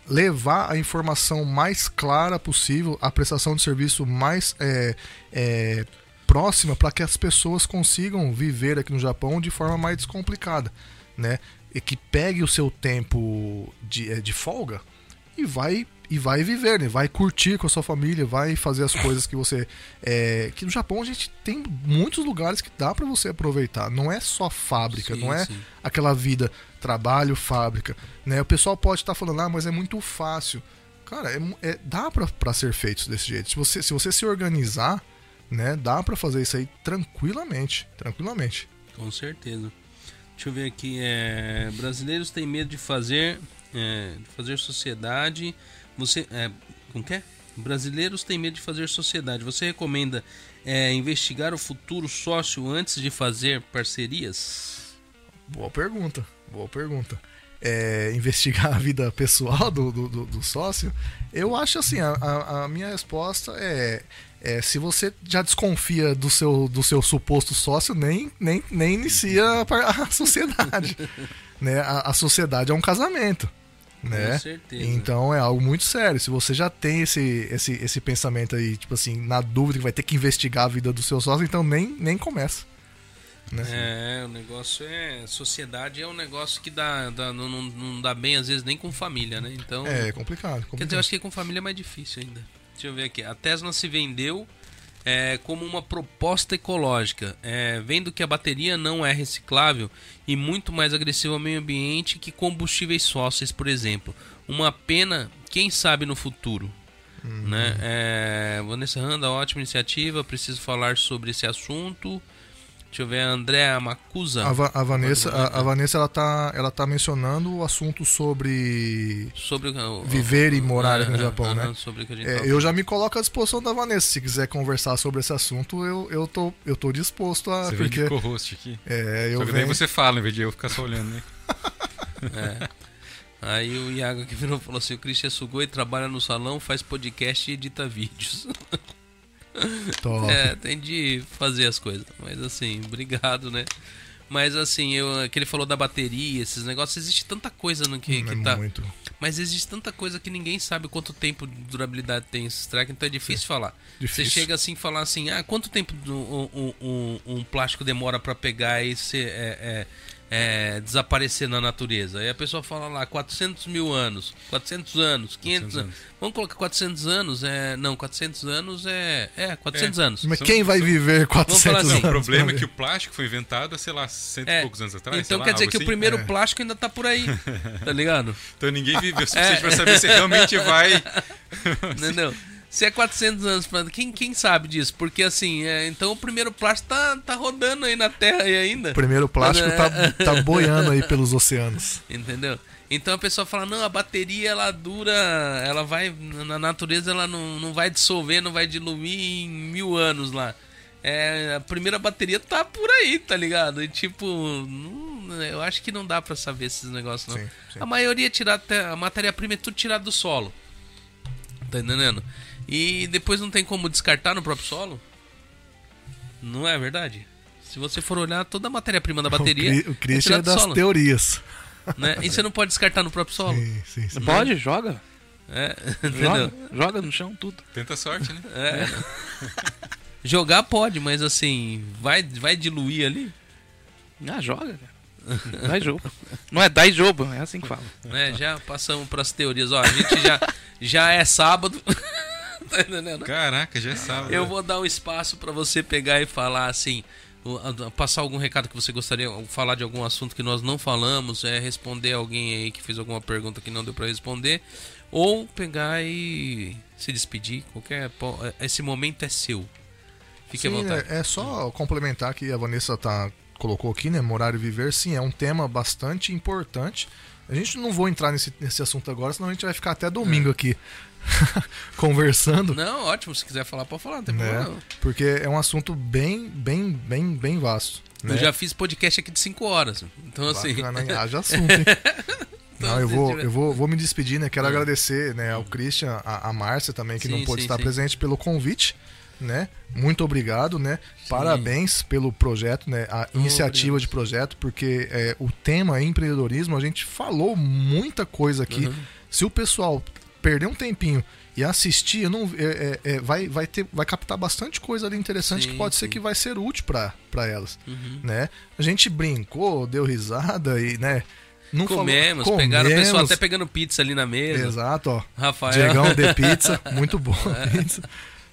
[SPEAKER 2] levar a informação mais clara possível, a prestação de serviço mais é, é, próxima para que as pessoas consigam viver aqui no Japão de forma mais descomplicada, né? E que pegue o seu tempo de, é, de folga e vai e vai viver, né? Vai curtir com a sua família, vai fazer as coisas que você é, que no Japão a gente tem muitos lugares que dá para você aproveitar. Não é só fábrica,
[SPEAKER 1] Sim,
[SPEAKER 2] não é
[SPEAKER 1] sim.
[SPEAKER 2] aquela vida trabalho, fábrica, né? O pessoal pode estar falando, ah, mas é muito fácil. Cara, é, é- dá pra ser feito desse jeito. Se você se, você se organizar, né, dá pra fazer isso aí tranquilamente, tranquilamente.
[SPEAKER 1] Com certeza. Deixa eu ver aqui. É, brasileiros têm medo de fazer, é, de fazer sociedade. Você, é, como que é? Brasileiros têm medo de fazer sociedade. Você recomenda é, investigar o futuro sócio antes de fazer parcerias?
[SPEAKER 2] Boa pergunta, boa pergunta. É, investigar a vida pessoal do, do, do- sócio, eu acho assim, a- a minha resposta é, é, se você já desconfia do seu, do seu suposto sócio, nem, nem, nem inicia a, *laughs* a sociedade. né? a, a sociedade é um casamento. Né?
[SPEAKER 1] Com certeza.
[SPEAKER 2] Então é algo muito sério. Se você já tem esse, esse, esse pensamento aí, tipo assim, na dúvida que vai ter que investigar a vida do seu sócio, então nem, nem começa. Né?
[SPEAKER 1] É, o negócio é. Sociedade é um negócio que dá, dá- não, não, não dá bem, às vezes, nem com família, né? Então.
[SPEAKER 2] É, complicado. complicado.
[SPEAKER 1] Quer dizer, eu acho que com família é mais difícil ainda. Deixa eu ver aqui. A Tesla se vendeu é, como uma proposta ecológica, é, vendo que a bateria não é reciclável e muito mais agressiva ao meio ambiente que combustíveis fósseis, por exemplo. Uma pena, quem sabe no futuro. Né? É, Vanessa Randa, ótima iniciativa. Preciso falar sobre esse assunto. Deixa eu ver, a Andréa Macusa.
[SPEAKER 2] A, Va- a Vanessa, a, a Vanessa ela tá, ela tá mencionando o assunto sobre.
[SPEAKER 1] sobre o- o-
[SPEAKER 2] Viver e morar no Japão, né?
[SPEAKER 1] Sobre o que a gente
[SPEAKER 2] É, eu já me coloco à disposição da Vanessa. Se quiser conversar sobre esse assunto, eu, eu, tô, eu tô disposto a.
[SPEAKER 3] Você vem
[SPEAKER 2] porque
[SPEAKER 3] de co-host aqui.
[SPEAKER 2] é, eu
[SPEAKER 3] Só que daí
[SPEAKER 2] venho.
[SPEAKER 3] você fala, em vez de eu ficar só olhando, né? *laughs*
[SPEAKER 1] É. Aí o Iago aqui virou e falou assim: o Christian Sugoi trabalha no salão, faz podcast e edita vídeos. *laughs*
[SPEAKER 2] Top.
[SPEAKER 1] É, tem de fazer as coisas. Mas assim, obrigado, né? Mas assim, eu, que ele falou da bateria, esses negócios, existe tanta coisa no que,
[SPEAKER 2] Não
[SPEAKER 1] que
[SPEAKER 2] é
[SPEAKER 1] tá.
[SPEAKER 2] muito.
[SPEAKER 1] Mas existe tanta coisa que ninguém sabe quanto tempo de durabilidade tem esses track, então é difícil falar.
[SPEAKER 2] Difícil.
[SPEAKER 1] Você chega assim e falar assim, ah, quanto tempo do- um, um- um plástico demora pra pegar e ser, é, é, é, desaparecer na natureza? Aí a pessoa fala lá, 400 mil anos, 400 anos, 500
[SPEAKER 3] 400
[SPEAKER 1] anos. Vamos colocar 400 anos, é... Não, 400 anos é... É, 400 anos.
[SPEAKER 2] Mas quem vai viver 400
[SPEAKER 1] falar assim,
[SPEAKER 2] anos?
[SPEAKER 3] O problema é que o plástico foi inventado há, sei lá, cento
[SPEAKER 1] É,
[SPEAKER 3] e poucos anos atrás. sei
[SPEAKER 1] Então
[SPEAKER 3] lá,
[SPEAKER 1] quer dizer que o
[SPEAKER 3] assim.
[SPEAKER 1] primeiro
[SPEAKER 2] É.
[SPEAKER 1] plástico ainda tá por aí, tá ligado?
[SPEAKER 3] Então ninguém viveu o
[SPEAKER 1] É.
[SPEAKER 3] suficiente pra saber se realmente vai. *laughs*
[SPEAKER 1] Entendeu? Se é 400 anos, pra- quem, quem sabe disso? Porque assim, é, então o primeiro plástico tá, tá rodando aí na Terra aí ainda.
[SPEAKER 2] O primeiro plástico tá,
[SPEAKER 1] é-
[SPEAKER 2] tá *laughs* boiando aí pelos oceanos.
[SPEAKER 1] Entendeu? Então a pessoa fala, não, a bateria ela dura, ela vai, na natureza ela não, não vai dissolver, não vai diluir em mil anos lá. É, a primeira bateria tá por aí, tá ligado? E tipo, não- eu acho que não dá pra saber esses negócios não.
[SPEAKER 2] Sim, sim.
[SPEAKER 1] A maioria é tirada, a matéria-prima é tudo tirado do solo. Tá entendendo? E depois não tem como descartar no próprio solo? Não é verdade? Se você for olhar toda a matéria-prima da *laughs* bateria,
[SPEAKER 2] o, Cri- o Christian é
[SPEAKER 1] do
[SPEAKER 2] das
[SPEAKER 1] solo,
[SPEAKER 2] teorias. *laughs*
[SPEAKER 1] né? E você não pode descartar no próprio solo.
[SPEAKER 2] Sim, sim, sim.
[SPEAKER 4] Pode? Joga?
[SPEAKER 1] É? *laughs*
[SPEAKER 4] Joga, joga no chão tudo.
[SPEAKER 3] Tenta sorte, né?
[SPEAKER 1] É. Jogar pode, mas assim, vai, vai diluir ali?
[SPEAKER 4] Ah, joga, cara. Dá jogo. Não é dá jogo, é assim que fala.
[SPEAKER 1] né? Já passamos para as teorias. Ó, a gente já, já é sábado. Tá entendendo?
[SPEAKER 3] Caraca, já é sábado.
[SPEAKER 1] Eu vou dar um espaço para você pegar e falar assim, passar algum recado que você gostaria, ou falar de algum assunto que nós não falamos, é responder alguém aí que fez alguma pergunta que não deu para responder, ou pegar e se despedir. Qualquer po- esse momento é seu. Fique à
[SPEAKER 2] Sim,
[SPEAKER 1] vontade.
[SPEAKER 2] É, é só complementar que a Vanessa tá, colocou aqui, né? Morar e viver, sim, é um tema bastante importante. A gente não vou entrar nesse, nesse assunto agora, senão a gente vai ficar até domingo aqui *laughs* conversando.
[SPEAKER 1] Não, ótimo. Se quiser falar, pode falar, não tem
[SPEAKER 2] Né?
[SPEAKER 1] problema. não.
[SPEAKER 2] Porque é um assunto bem, bem, bem, bem vasto. Né?
[SPEAKER 1] Eu já fiz podcast aqui de 5 horas. Então, assim.
[SPEAKER 2] Bacana, hein? *laughs* Haja assunto, hein? *laughs* Não, eu vou, eu vou, vou me despedir, né? Quero agradecer né, ao Christian, a, a Márcia também, que
[SPEAKER 1] Sim,
[SPEAKER 2] não pôde
[SPEAKER 1] sim,
[SPEAKER 2] estar
[SPEAKER 1] sim.
[SPEAKER 2] presente pelo convite, né? Muito obrigado, né? Parabéns pelo projeto, né? A iniciativa
[SPEAKER 1] obrigado.
[SPEAKER 2] de projeto, porque é, o tema empreendedorismo, a gente falou muita coisa aqui.
[SPEAKER 1] Uhum.
[SPEAKER 2] Se o pessoal perder um tempinho e assistir, eu não, é, é, é, vai, vai, ter, vai captar bastante coisa ali interessante
[SPEAKER 1] Sim,
[SPEAKER 2] que pode ser
[SPEAKER 1] sim.
[SPEAKER 2] que vai ser útil para elas,
[SPEAKER 1] Uhum.
[SPEAKER 2] né? A gente brincou, deu risada e, né? Não falou-
[SPEAKER 1] Comemos, pegaram o pessoal
[SPEAKER 2] comemos.
[SPEAKER 1] até pegando pizza ali na mesa.
[SPEAKER 2] Exato, ó.
[SPEAKER 1] Rafael.
[SPEAKER 2] Diegão de *laughs* pizza, muito boa
[SPEAKER 1] É.
[SPEAKER 2] pizza.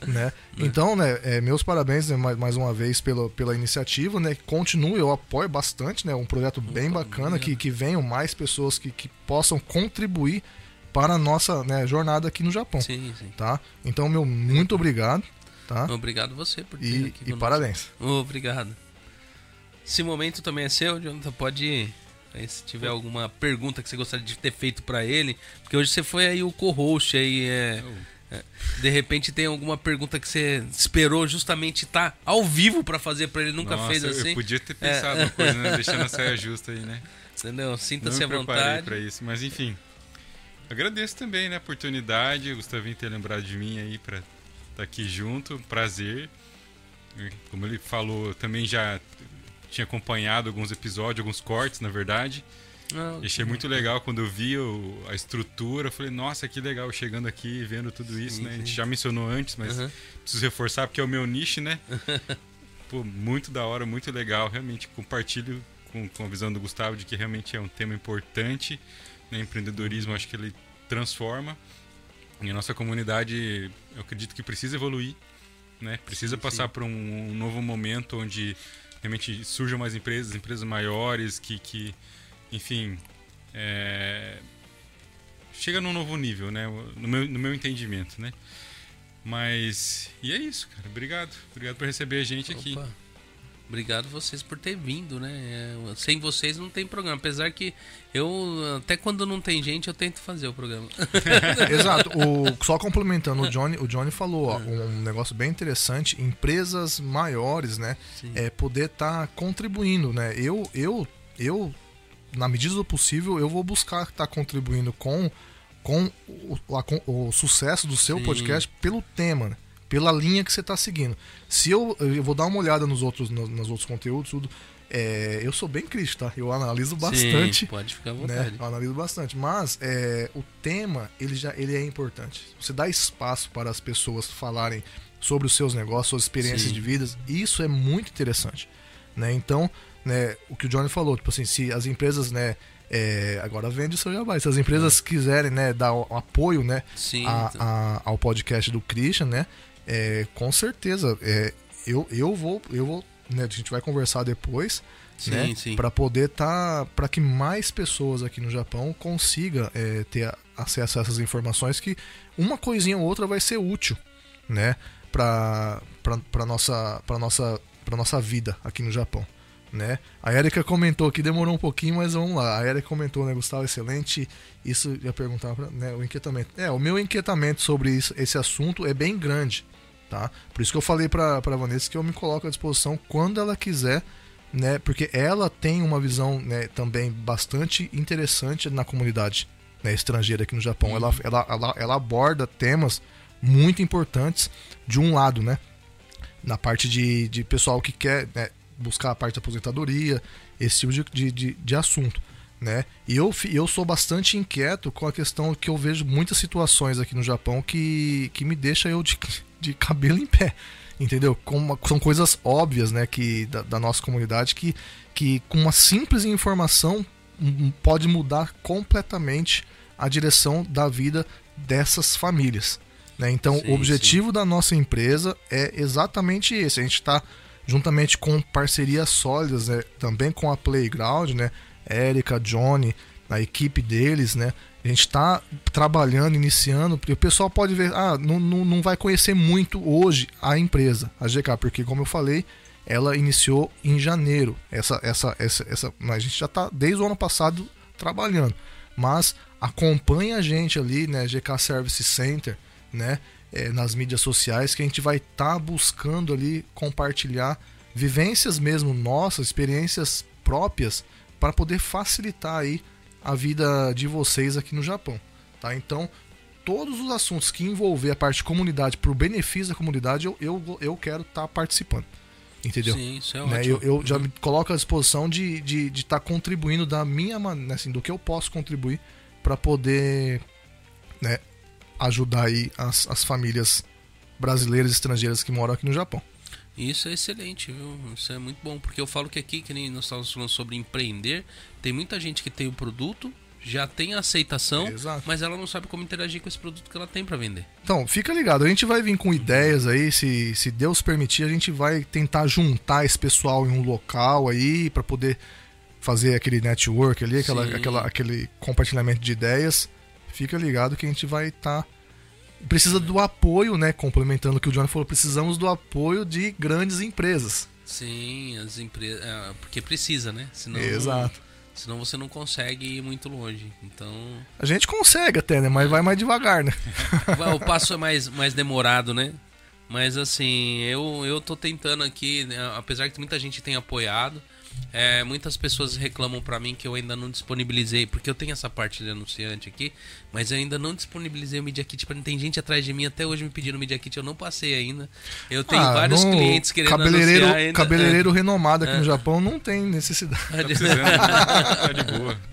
[SPEAKER 2] Né? Então, né, é, meus parabéns né, mais, mais uma vez pela, pela iniciativa, né? Continue, eu apoio bastante, né? Um projeto bem bacana, que, que venham mais pessoas que, que possam contribuir para a nossa né, jornada aqui no Japão,
[SPEAKER 1] Sim, sim.
[SPEAKER 2] tá? Então, meu, muito obrigado, tá?
[SPEAKER 1] Obrigado você por ter
[SPEAKER 2] E,
[SPEAKER 1] aqui
[SPEAKER 2] e parabéns.
[SPEAKER 1] Obrigado. Esse momento também é seu, Jonathan. Pode ir. Aí, se tiver alguma pergunta que você gostaria de ter feito pra ele, porque hoje você foi aí o co-host aí, é, é, de repente tem alguma pergunta que você esperou justamente estar ao vivo pra fazer pra ele, nunca
[SPEAKER 3] Nossa,
[SPEAKER 1] fez assim,
[SPEAKER 3] Eu podia ter pensado uma coisa, né? *laughs* Deixando a saia justa aí, né?
[SPEAKER 1] entendeu?
[SPEAKER 3] Não
[SPEAKER 1] Sinta-se
[SPEAKER 3] me
[SPEAKER 1] à
[SPEAKER 3] preparei
[SPEAKER 1] vontade.
[SPEAKER 3] pra isso, mas enfim. Agradeço também, né, a oportunidade, Gustavinho ter lembrado de mim aí pra estar aqui junto, prazer. Como ele falou, eu também já tinha acompanhado alguns episódios, alguns cortes, na verdade. E achei muito legal quando eu vi o- a estrutura. Eu falei, nossa, que legal chegando aqui e vendo tudo isso,
[SPEAKER 1] Sim,
[SPEAKER 3] né? A gente
[SPEAKER 1] sim.
[SPEAKER 3] já mencionou antes, mas
[SPEAKER 1] Uhum.
[SPEAKER 3] preciso reforçar porque é o meu nicho, né? *laughs* Pô, muito da hora, muito legal. Realmente compartilho com, com a visão do Gustavo de que realmente é um tema importante. Né? Empreendedorismo, acho que ele transforma. E a nossa comunidade, eu acredito que precisa evoluir, né? Precisa
[SPEAKER 1] Sim,
[SPEAKER 3] passar
[SPEAKER 1] sim.
[SPEAKER 3] por um, um novo momento onde realmente surjam mais empresas, empresas maiores, que, que enfim, é, chega num novo nível, né? No meu, no meu entendimento, né? Mas, e é isso, cara. Obrigado. Obrigado por receber a gente aqui.
[SPEAKER 1] Obrigado vocês por ter vindo, né? É, Sem vocês não tem programa. Apesar que eu, até quando não tem gente, eu tento fazer o programa. *laughs*
[SPEAKER 2] Exato. O, *laughs* só complementando, o Johnny, o Johnny falou ó, um negócio bem interessante. Empresas maiores, né?
[SPEAKER 1] Sim.
[SPEAKER 2] É, poder estar contribuindo, né? Eu, eu, eu, na medida do possível, eu vou buscar estar contribuindo com, com o, a- com o sucesso do seu
[SPEAKER 1] Sim.
[SPEAKER 2] podcast pelo tema, né? Pela linha que você está seguindo. Se eu, eu vou dar uma olhada nos outros, nos, nos outros conteúdos, tudo. É, eu sou bem crítico, tá? Eu analiso bastante
[SPEAKER 1] Sim, pode ficar à
[SPEAKER 2] né?
[SPEAKER 1] vontade.
[SPEAKER 2] Eu analiso bastante. Mas é, o tema, ele já ele é importante. Você dá espaço para as pessoas falarem sobre os seus negócios, suas experiências
[SPEAKER 1] Sim.
[SPEAKER 2] de vidas. Isso é muito interessante. Né? Então, né, o que o Johnny falou, tipo assim, se as empresas, né, é, agora vende o seu jabá. Se as empresas quiserem, né, dar apoio, né,
[SPEAKER 1] Sim,
[SPEAKER 2] a-
[SPEAKER 1] então.
[SPEAKER 2] a- ao podcast do Christian, né? É, com certeza, é, eu, eu vou, eu vou, né, a gente vai conversar depois,
[SPEAKER 1] sim,
[SPEAKER 2] né?
[SPEAKER 1] sim.
[SPEAKER 2] Para poder tá, para que mais pessoas aqui no Japão consiga é, ter acesso a essas informações que uma coisinha ou outra vai ser útil, né? Para para nossa para nossa para nossa vida aqui no Japão. Né? A Erika comentou que demorou um pouquinho, mas vamos lá. A Erika comentou, né, Gustavo, excelente. Isso ia perguntar para, né, o inquietamento. É, o meu inquietamento sobre isso, esse assunto é bem grande, tá? Por isso que eu falei para para Vanessa que eu me coloco à disposição quando ela quiser, né? Porque ela tem uma visão, né, também bastante interessante na comunidade né, estrangeira aqui no Japão. Ela, ela, ela, ela aborda temas muito importantes de um lado, né? Na parte de, de pessoal que quer né, buscar a parte da aposentadoria, esse tipo de, de, de, assunto. né? E eu, eu sou bastante inquieto com a questão que eu vejo muitas situações aqui no Japão que, que me deixa eu de, de cabelo em pé, entendeu? Uma- são coisas óbvias, né, que da, da nossa comunidade que, que com uma simples informação hum, pode mudar completamente a direção da vida dessas famílias. Né? Então,
[SPEAKER 1] Sim,
[SPEAKER 2] o objetivo da nossa empresa é exatamente esse. A gente está juntamente com parcerias sólidas, né? também com a Playground, né? Érica, Johnny, a equipe deles, né? A gente está trabalhando, iniciando, porque o pessoal pode ver, ah, não, não, não vai conhecer muito hoje a empresa, a GK, porque como eu falei, ela iniciou em janeiro. Essa, essa, essa, essa, a gente já está desde o ano passado trabalhando, mas acompanha a gente ali, né, GK Service Center, né, é, nas mídias sociais, que a gente vai estar buscando ali compartilhar vivências mesmo nossas, experiências próprias, para poder facilitar aí a vida de vocês aqui no Japão, tá? Então, todos os assuntos que envolver a parte de comunidade, para o benefício da comunidade, eu, eu, eu quero estar participando. Entendeu?
[SPEAKER 1] Sim, isso é
[SPEAKER 2] Né,
[SPEAKER 1] ótimo.
[SPEAKER 2] eu, eu já me coloco à disposição de estar de, de tá contribuindo da minha maneira, assim, do que eu posso contribuir para poder né, ajudar aí as, as famílias brasileiras e estrangeiras que moram aqui no Japão.
[SPEAKER 1] Isso é excelente, viu? Isso é muito bom, porque eu falo que aqui, que nem nós estávamos falando sobre empreender, tem muita gente que tem o produto, já tem a aceitação,
[SPEAKER 2] Exato.
[SPEAKER 1] mas ela não sabe como interagir com esse produto que ela tem para vender.
[SPEAKER 2] Então, fica ligado, a gente vai vir com ideias aí, se, se Deus permitir, a gente vai tentar juntar esse pessoal em um local aí para poder fazer aquele network ali, aquela,
[SPEAKER 1] Sim.
[SPEAKER 2] aquela, aquele compartilhamento de ideias. Fica ligado que a gente vai estar. Precisa do apoio, né? Complementando o que o Johnny falou, precisamos do apoio de grandes empresas.
[SPEAKER 1] Sim, as empresas. porque precisa, né? Senão,
[SPEAKER 2] Exato.
[SPEAKER 1] Senão você não consegue ir muito longe. Então.
[SPEAKER 2] A gente consegue até, né? Mas vai mais devagar, né? *laughs*
[SPEAKER 1] o passo é mais, mais demorado, né? Mas assim, eu, eu tô tentando aqui, né, apesar que muita gente tem apoiado, é, muitas pessoas reclamam pra mim que eu ainda não disponibilizei, porque eu tenho essa parte de anunciante aqui, mas eu ainda não disponibilizei o Media Kit. pra- Tem gente atrás de mim até hoje me pedindo o Media Kit, eu não passei ainda. Eu tenho
[SPEAKER 2] Ah,
[SPEAKER 1] vários
[SPEAKER 2] no
[SPEAKER 1] clientes querendo
[SPEAKER 2] cabeleireiro,
[SPEAKER 1] anunciar ainda.
[SPEAKER 2] Cabeleireiro renomado aqui
[SPEAKER 1] É.
[SPEAKER 2] no Japão não tem necessidade.
[SPEAKER 3] Tá precisando, tá de boa. *laughs*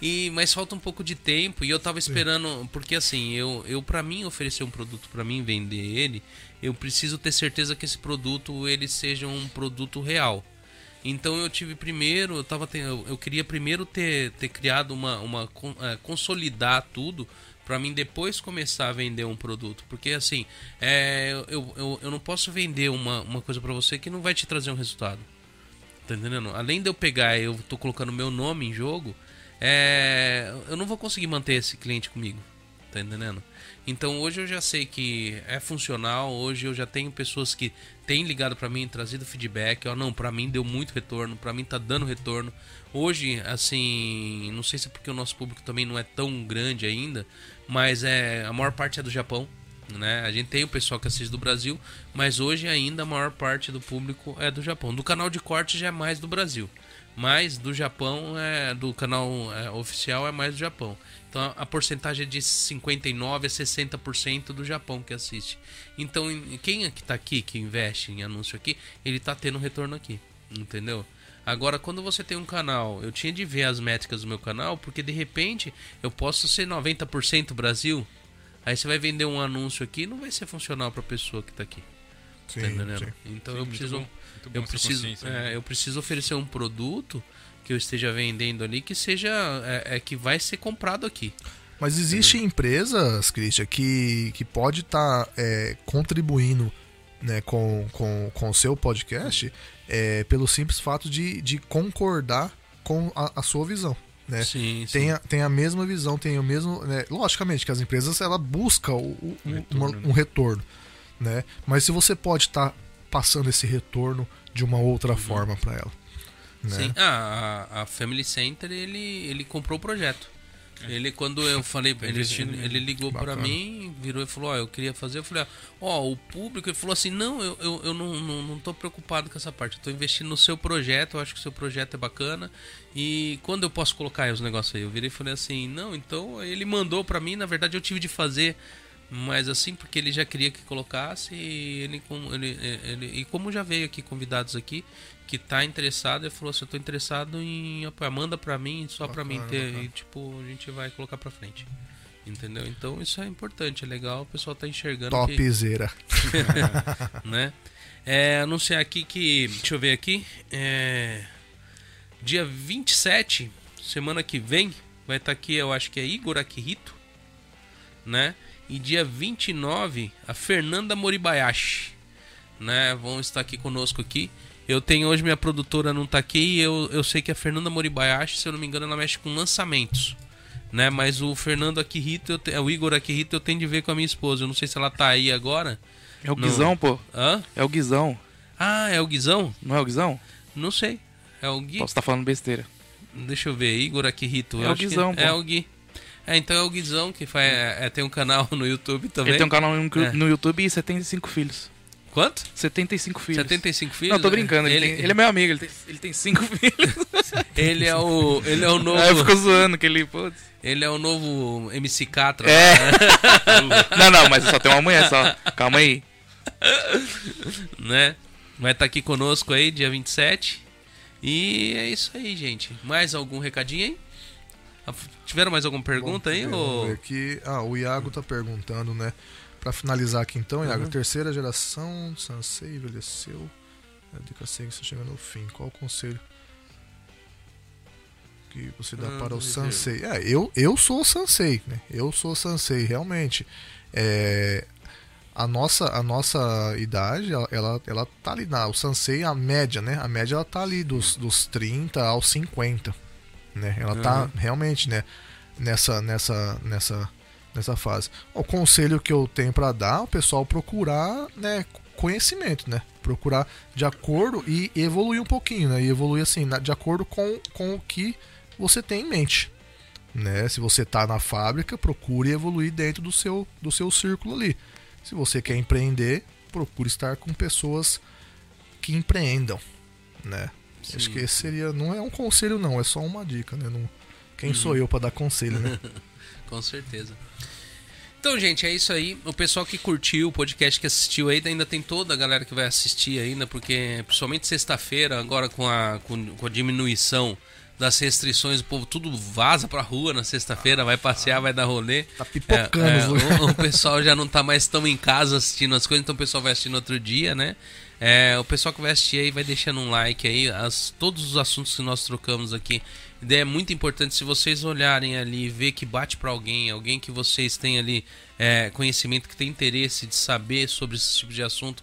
[SPEAKER 1] E, mas falta um pouco de tempo e eu tava esperando, porque assim, eu, eu para mim oferecer um produto para mim vender ele, eu preciso ter certeza que esse produto ele seja um produto real. Então eu tive primeiro, eu tava eu, eu queria primeiro ter, ter criado uma, uma é, consolidar tudo para mim depois começar a vender um produto, porque assim, é, eu, eu, eu não posso vender uma, uma coisa para você que não vai te trazer um resultado. Tá entendendo? Além de eu pegar eu tô colocando meu nome em jogo, é, eu não vou conseguir manter esse cliente comigo. Tá entendendo? Então hoje eu já sei que é funcional, hoje eu já tenho pessoas que têm ligado pra mim, trazido feedback, ó, não, pra mim deu muito retorno, pra mim tá dando retorno. Hoje, assim, não sei se é porque o nosso público também não é tão grande ainda, mas é a maior parte é do Japão, né? A gente tem o pessoal que assiste do Brasil, mas hoje ainda a maior parte do público é do Japão. Do canal de corte já é mais do Brasil, mas do Japão é do canal é, oficial é mais do Japão. Então a- porcentagem é de 59 a 60% do Japão que assiste. Então em- quem é que tá aqui que investe em anúncio aqui, ele tá tendo retorno aqui, entendeu? Agora, quando você tem um canal, eu tinha de ver as métricas do meu canal, porque de repente eu posso ser 90% Brasil, Aí você vai vender um anúncio aqui, não vai ser funcional para a pessoa que tá aqui.
[SPEAKER 2] Sim,
[SPEAKER 1] tá entendendo?
[SPEAKER 2] sim.
[SPEAKER 1] Então
[SPEAKER 3] Sim,
[SPEAKER 1] eu
[SPEAKER 3] muito
[SPEAKER 1] preciso
[SPEAKER 3] bom. Muito bom
[SPEAKER 1] eu preciso
[SPEAKER 3] consciência, né?
[SPEAKER 1] é, eu preciso oferecer um produto que eu esteja vendendo ali que seja é, é, que vai ser comprado aqui.
[SPEAKER 2] Mas existem empresas, Christian, que, que pode estar contribuindo né, com, com, com o seu podcast é, pelo simples fato de, de concordar com a, a sua visão. Né?
[SPEAKER 1] Sim, sim.
[SPEAKER 2] Tem, a, tem a mesma visão, tem o mesmo. né, logicamente que as empresas ela busca o, o-
[SPEAKER 3] Um retorno,
[SPEAKER 2] uma-
[SPEAKER 3] né?
[SPEAKER 2] um retorno. Né? Mas se você pode estar passando esse retorno de uma outra forma para ela. Né?
[SPEAKER 1] Sim. Ah, a, a Family Center ele, ele comprou o projeto. Ele, quando eu falei,
[SPEAKER 3] Tá
[SPEAKER 1] ele, ele, ligou
[SPEAKER 2] Bacana.
[SPEAKER 1] mim, virou e falou: Ó, eu queria fazer. Eu falei: Ó, o público. Ele falou assim: Não, eu, eu, eu não, não, não tô preocupado com essa parte. Eu tô investindo no seu projeto. Eu acho que o seu projeto é bacana. E quando eu posso colocar aí os negócios aí? Eu virei e falei assim: Não, então ele mandou pra mim. Na verdade, eu tive de fazer Mas assim, porque ele já queria que colocasse e ele, ele, ele- e como já veio aqui convidados aqui que tá interessado, ele falou assim, eu tô interessado em apoiar, manda pra mim, só pra mim ter
[SPEAKER 2] bacana.
[SPEAKER 1] e tipo, a gente vai colocar pra frente. Entendeu? Então isso é importante, é legal, o pessoal tá enxergando que
[SPEAKER 2] Topzera. *laughs*
[SPEAKER 1] né? É, anunciar aqui que, deixa eu ver aqui, é, dia 27, semana que vem, vai estar aqui, eu acho que é Igor Akihito, né? E dia 29, a Fernanda Moribayashi, né? Vão estar aqui conosco aqui. Eu tenho hoje minha produtora não tá aqui e eu, eu sei que a Fernanda Moribayashi, se eu não me engano, ela mexe com lançamentos. Né, mas o Fernando Akihito, te- o Igor Akihito, eu tenho de ver com a minha esposa. Eu não sei se ela tá aí agora.
[SPEAKER 4] É o
[SPEAKER 1] Não.
[SPEAKER 4] Guizão, pô.
[SPEAKER 1] Hã?
[SPEAKER 4] É o Guizão.
[SPEAKER 1] Ah, é o Guizão?
[SPEAKER 4] Não é o Guizão?
[SPEAKER 1] Não sei. É o Gui?
[SPEAKER 4] Posso estar falando besteira.
[SPEAKER 1] Deixa eu ver. Igor Akihito.
[SPEAKER 4] É
[SPEAKER 1] eu
[SPEAKER 4] o
[SPEAKER 1] acho que
[SPEAKER 4] Guizão, pô.
[SPEAKER 1] É o Gui. É, então é o Guizão que faz, é, tem um canal *laughs* no YouTube também.
[SPEAKER 4] Ele tem um canal no,
[SPEAKER 1] É.
[SPEAKER 4] no YouTube e 75 filhos.
[SPEAKER 1] Quanto?
[SPEAKER 4] 75 filhos.
[SPEAKER 1] 75 filhos?
[SPEAKER 4] Não, tô brincando. Ele,
[SPEAKER 1] Ele,
[SPEAKER 4] tem- ele é meu amigo, ele tem, ele tem cinco *laughs* filhos.
[SPEAKER 1] ele é o ele é o *laughs* novo
[SPEAKER 4] Aí eu fico zoando que ele, putz.
[SPEAKER 1] ele é o novo MC Catra.
[SPEAKER 4] É. *laughs* não, não, mas só tem uma mulher só. Calma aí.
[SPEAKER 1] né? Vai estar aqui conosco aí dia 27. E é isso aí, gente. Mais algum recadinho aí? Tiveram mais alguma pergunta aí?
[SPEAKER 2] Vamos
[SPEAKER 1] Ou...
[SPEAKER 2] aqui. Ah, o Iago tá perguntando, né? Pra finalizar aqui então, Iago,
[SPEAKER 1] Uhum.
[SPEAKER 2] terceira geração, Sansei envelheceu. A dica segue está chegando ao fim. Qual o conselho que você dá
[SPEAKER 1] Ah,
[SPEAKER 2] para o. Sansei? É, eu, eu sou o Sansei, né? Eu sou o Sansei, realmente. É, a nossa a nossa idade, ela, ela, ela tá ali na o Sansei, a média, né? A média ela tá ali dos, dos 30 aos 50, né? Ela tá
[SPEAKER 1] Uhum.
[SPEAKER 2] realmente, né, nessa nessa nessa nessa fase. O conselho que eu tenho para dar, o pessoal procurar, né, conhecimento, né? Procurar de acordo e evoluir um pouquinho, né? E evoluir assim, de acordo com, com o que você tem em mente. Né? Se você tá na fábrica, procure evoluir dentro do seu, do seu círculo ali. Se você quer empreender, procure estar com pessoas que empreendam, né? Acho
[SPEAKER 1] Sim.
[SPEAKER 2] que esse seria, não é um conselho não, é só uma dica, né? Não, quem sou eu para dar conselho, né? *laughs*
[SPEAKER 1] Com certeza. Então, gente, é isso aí. O pessoal que curtiu o podcast, que assistiu aí, ainda tem toda a galera que vai assistir ainda, porque principalmente sexta-feira, agora com a, com, com a diminuição das restrições, o povo tudo vaza pra rua na sexta-feira, vai passear, vai dar rolê.
[SPEAKER 2] Tá pipocando
[SPEAKER 1] É, é, o, o pessoal já não tá mais tão em casa assistindo as coisas, então o pessoal vai assistindo outro dia, né? É, o pessoal que vai assistir aí vai deixando um like aí. As, todos os assuntos que nós trocamos aqui. Ideia é muito importante se vocês olharem ali e ver que bate pra alguém, alguém que vocês têm ali é, conhecimento, que tem interesse de saber sobre esse tipo de assunto,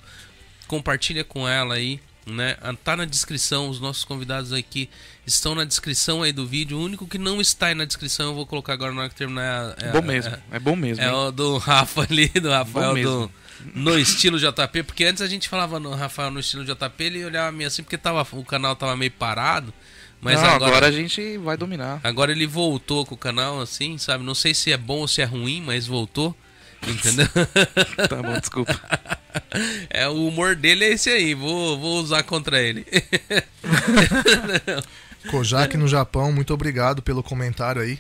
[SPEAKER 1] compartilha com ela aí, né? Ah, Tá na descrição, os nossos convidados aqui estão na descrição aí do vídeo. O único que não está aí na descrição, eu vou colocar agora na hora que terminar. é-
[SPEAKER 4] bom
[SPEAKER 1] é-
[SPEAKER 4] mesmo. É, bom mesmo.
[SPEAKER 1] é
[SPEAKER 4] hein?
[SPEAKER 1] o do Rafa ali, do Rafael
[SPEAKER 4] Bom
[SPEAKER 1] do. No Estilo JP, porque antes a gente falava no Rafael no Estilo JP, ele olhava meio assim, porque tava, o canal tava meio parado. Mas
[SPEAKER 4] Não,
[SPEAKER 1] agora,
[SPEAKER 4] agora... a gente vai dominar.
[SPEAKER 1] agora ele voltou com o canal, assim, sabe? Não sei se é bom ou se é ruim, mas voltou. Entendeu? *laughs*
[SPEAKER 4] Tá bom, desculpa.
[SPEAKER 1] é, o humor dele é esse aí, vou, vou usar contra ele. *laughs*
[SPEAKER 2] Kojak no Japão, muito obrigado pelo comentário aí.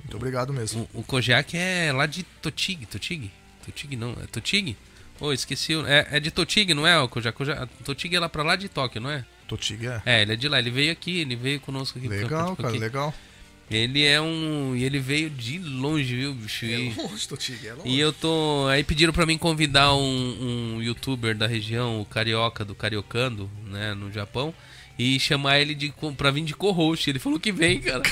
[SPEAKER 2] Muito obrigado mesmo.
[SPEAKER 1] o, o Kojak é lá de Totig, Totig? Totig não, é Totig? Pô, esqueci. o- É, é de Totig, não é o Kojak? Kojak Totig é lá pra lá de Tóquio, não é?
[SPEAKER 2] Totig é.
[SPEAKER 1] É, ele é de lá, ele veio aqui, ele veio conosco aqui.
[SPEAKER 2] Legal, cara,
[SPEAKER 1] aqui.
[SPEAKER 2] legal.
[SPEAKER 1] Ele é um. E ele veio de longe, viu, bicho? E,
[SPEAKER 2] longe, Totig, é longe.
[SPEAKER 1] e eu tô. Aí pediram pra mim convidar um, um youtuber da região, o Carioca, do Cariocando, né, no Japão. E chamar ele de, pra vir de co-host. Ele falou que vem, cara.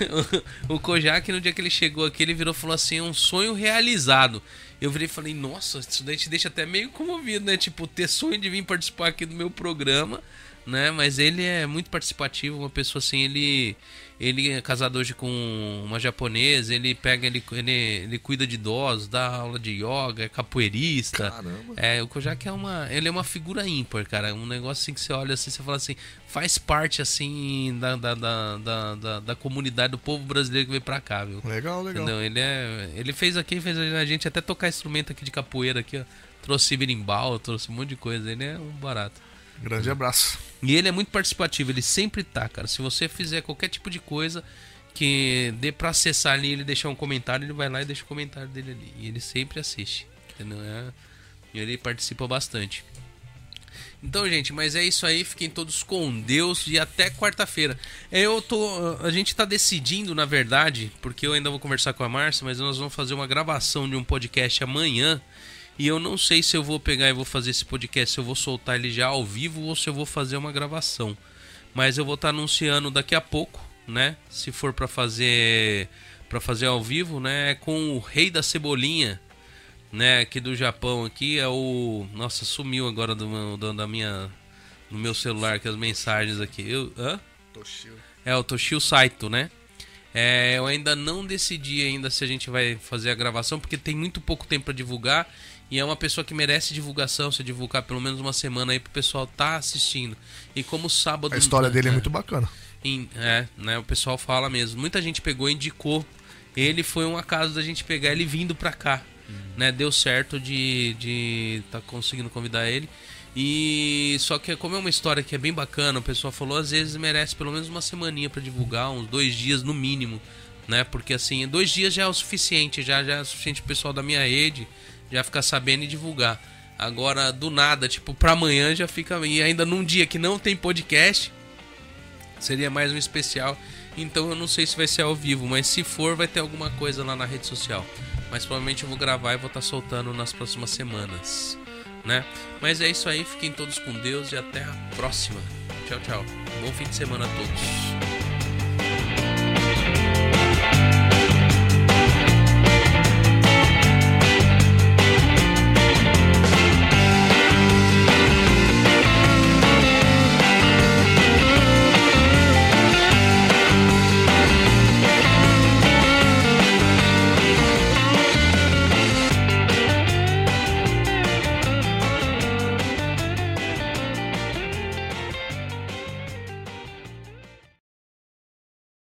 [SPEAKER 1] *laughs* o Kojak, no dia que ele chegou aqui, ele virou e falou assim: é um sonho realizado. Eu virei e falei, nossa, isso daí te deixa até meio comovido, né? Tipo, ter sonho de vir participar aqui do meu programa, né? Mas ele é muito participativo, uma pessoa assim, ele. Ele é casado hoje com uma japonesa, ele pega, ele, ele, ele cuida de idosos, dá aula de yoga, é capoeirista.
[SPEAKER 2] Caramba.
[SPEAKER 1] É, o Kojak é uma. Ele é uma figura ímpar, cara. Um negócio assim que você olha assim, você fala assim, faz parte assim da, da, da, da, da, da comunidade do povo brasileiro que veio pra cá, viu?
[SPEAKER 2] Legal, legal.
[SPEAKER 1] Entendeu? Ele é. Ele fez aqui, fez a gente até tocar instrumento aqui de capoeira aqui, ó. Trouxe berimbau, trouxe um monte de coisa. Ele é um barato.
[SPEAKER 2] Grande abraço.
[SPEAKER 1] E ele é muito participativo, ele sempre tá, cara. Se você fizer qualquer tipo de coisa, que dê pra acessar ali ele deixar um comentário, ele vai lá e deixa o comentário dele ali. E ele sempre assiste. Entendeu? É, e ele participa bastante. Então, gente, mas é isso aí. Fiquem todos com Deus e até quarta-feira. Eu tô. A gente tá decidindo, na verdade, porque eu ainda vou conversar com a Márcia, mas nós vamos fazer uma gravação de um podcast amanhã. E eu não sei se eu vou pegar e vou fazer esse podcast, se eu vou soltar ele já ao vivo ou se eu vou fazer uma gravação. Mas eu vou estar tá anunciando daqui a pouco, né? Se for para fazer para fazer ao vivo, né, é com o Rei da Cebolinha, né, aqui do Japão aqui é o, nossa, sumiu agora do, meu, do da minha no meu celular que as mensagens aqui. Eu, hã?
[SPEAKER 2] Toshio.
[SPEAKER 1] É o Toshio Saito, né? É, eu ainda não decidi ainda se a gente vai fazer a gravação porque tem muito pouco tempo para divulgar e é uma pessoa que merece divulgação, se divulgar pelo menos uma semana aí pro pessoal tá assistindo. E como sábado
[SPEAKER 2] A história dele é muito bacana.
[SPEAKER 1] em- é, né? O pessoal fala mesmo. Muita gente pegou e indicou. Ele foi um acaso da gente pegar ele vindo pra cá. Né? Deu certo de de tá conseguindo convidar ele. E só que como é uma história que é bem bacana, o pessoal falou, às vezes merece pelo menos uma semaninha pra divulgar, uns dois dias no mínimo, né? Porque assim, dois dias já é o suficiente, já, já é o suficiente o pessoal da minha rede já ficar sabendo e divulgar. Agora, do nada, tipo, pra amanhã já fica. E ainda num dia que não tem podcast, seria mais um especial. Então eu não sei se vai ser ao vivo, mas se for, vai ter alguma coisa lá na rede social. Mas provavelmente eu vou gravar e vou estar soltando nas próximas semanas, né? Mas é isso aí, fiquem todos com Deus e até a próxima. Tchau, tchau. Bom fim de semana a todos.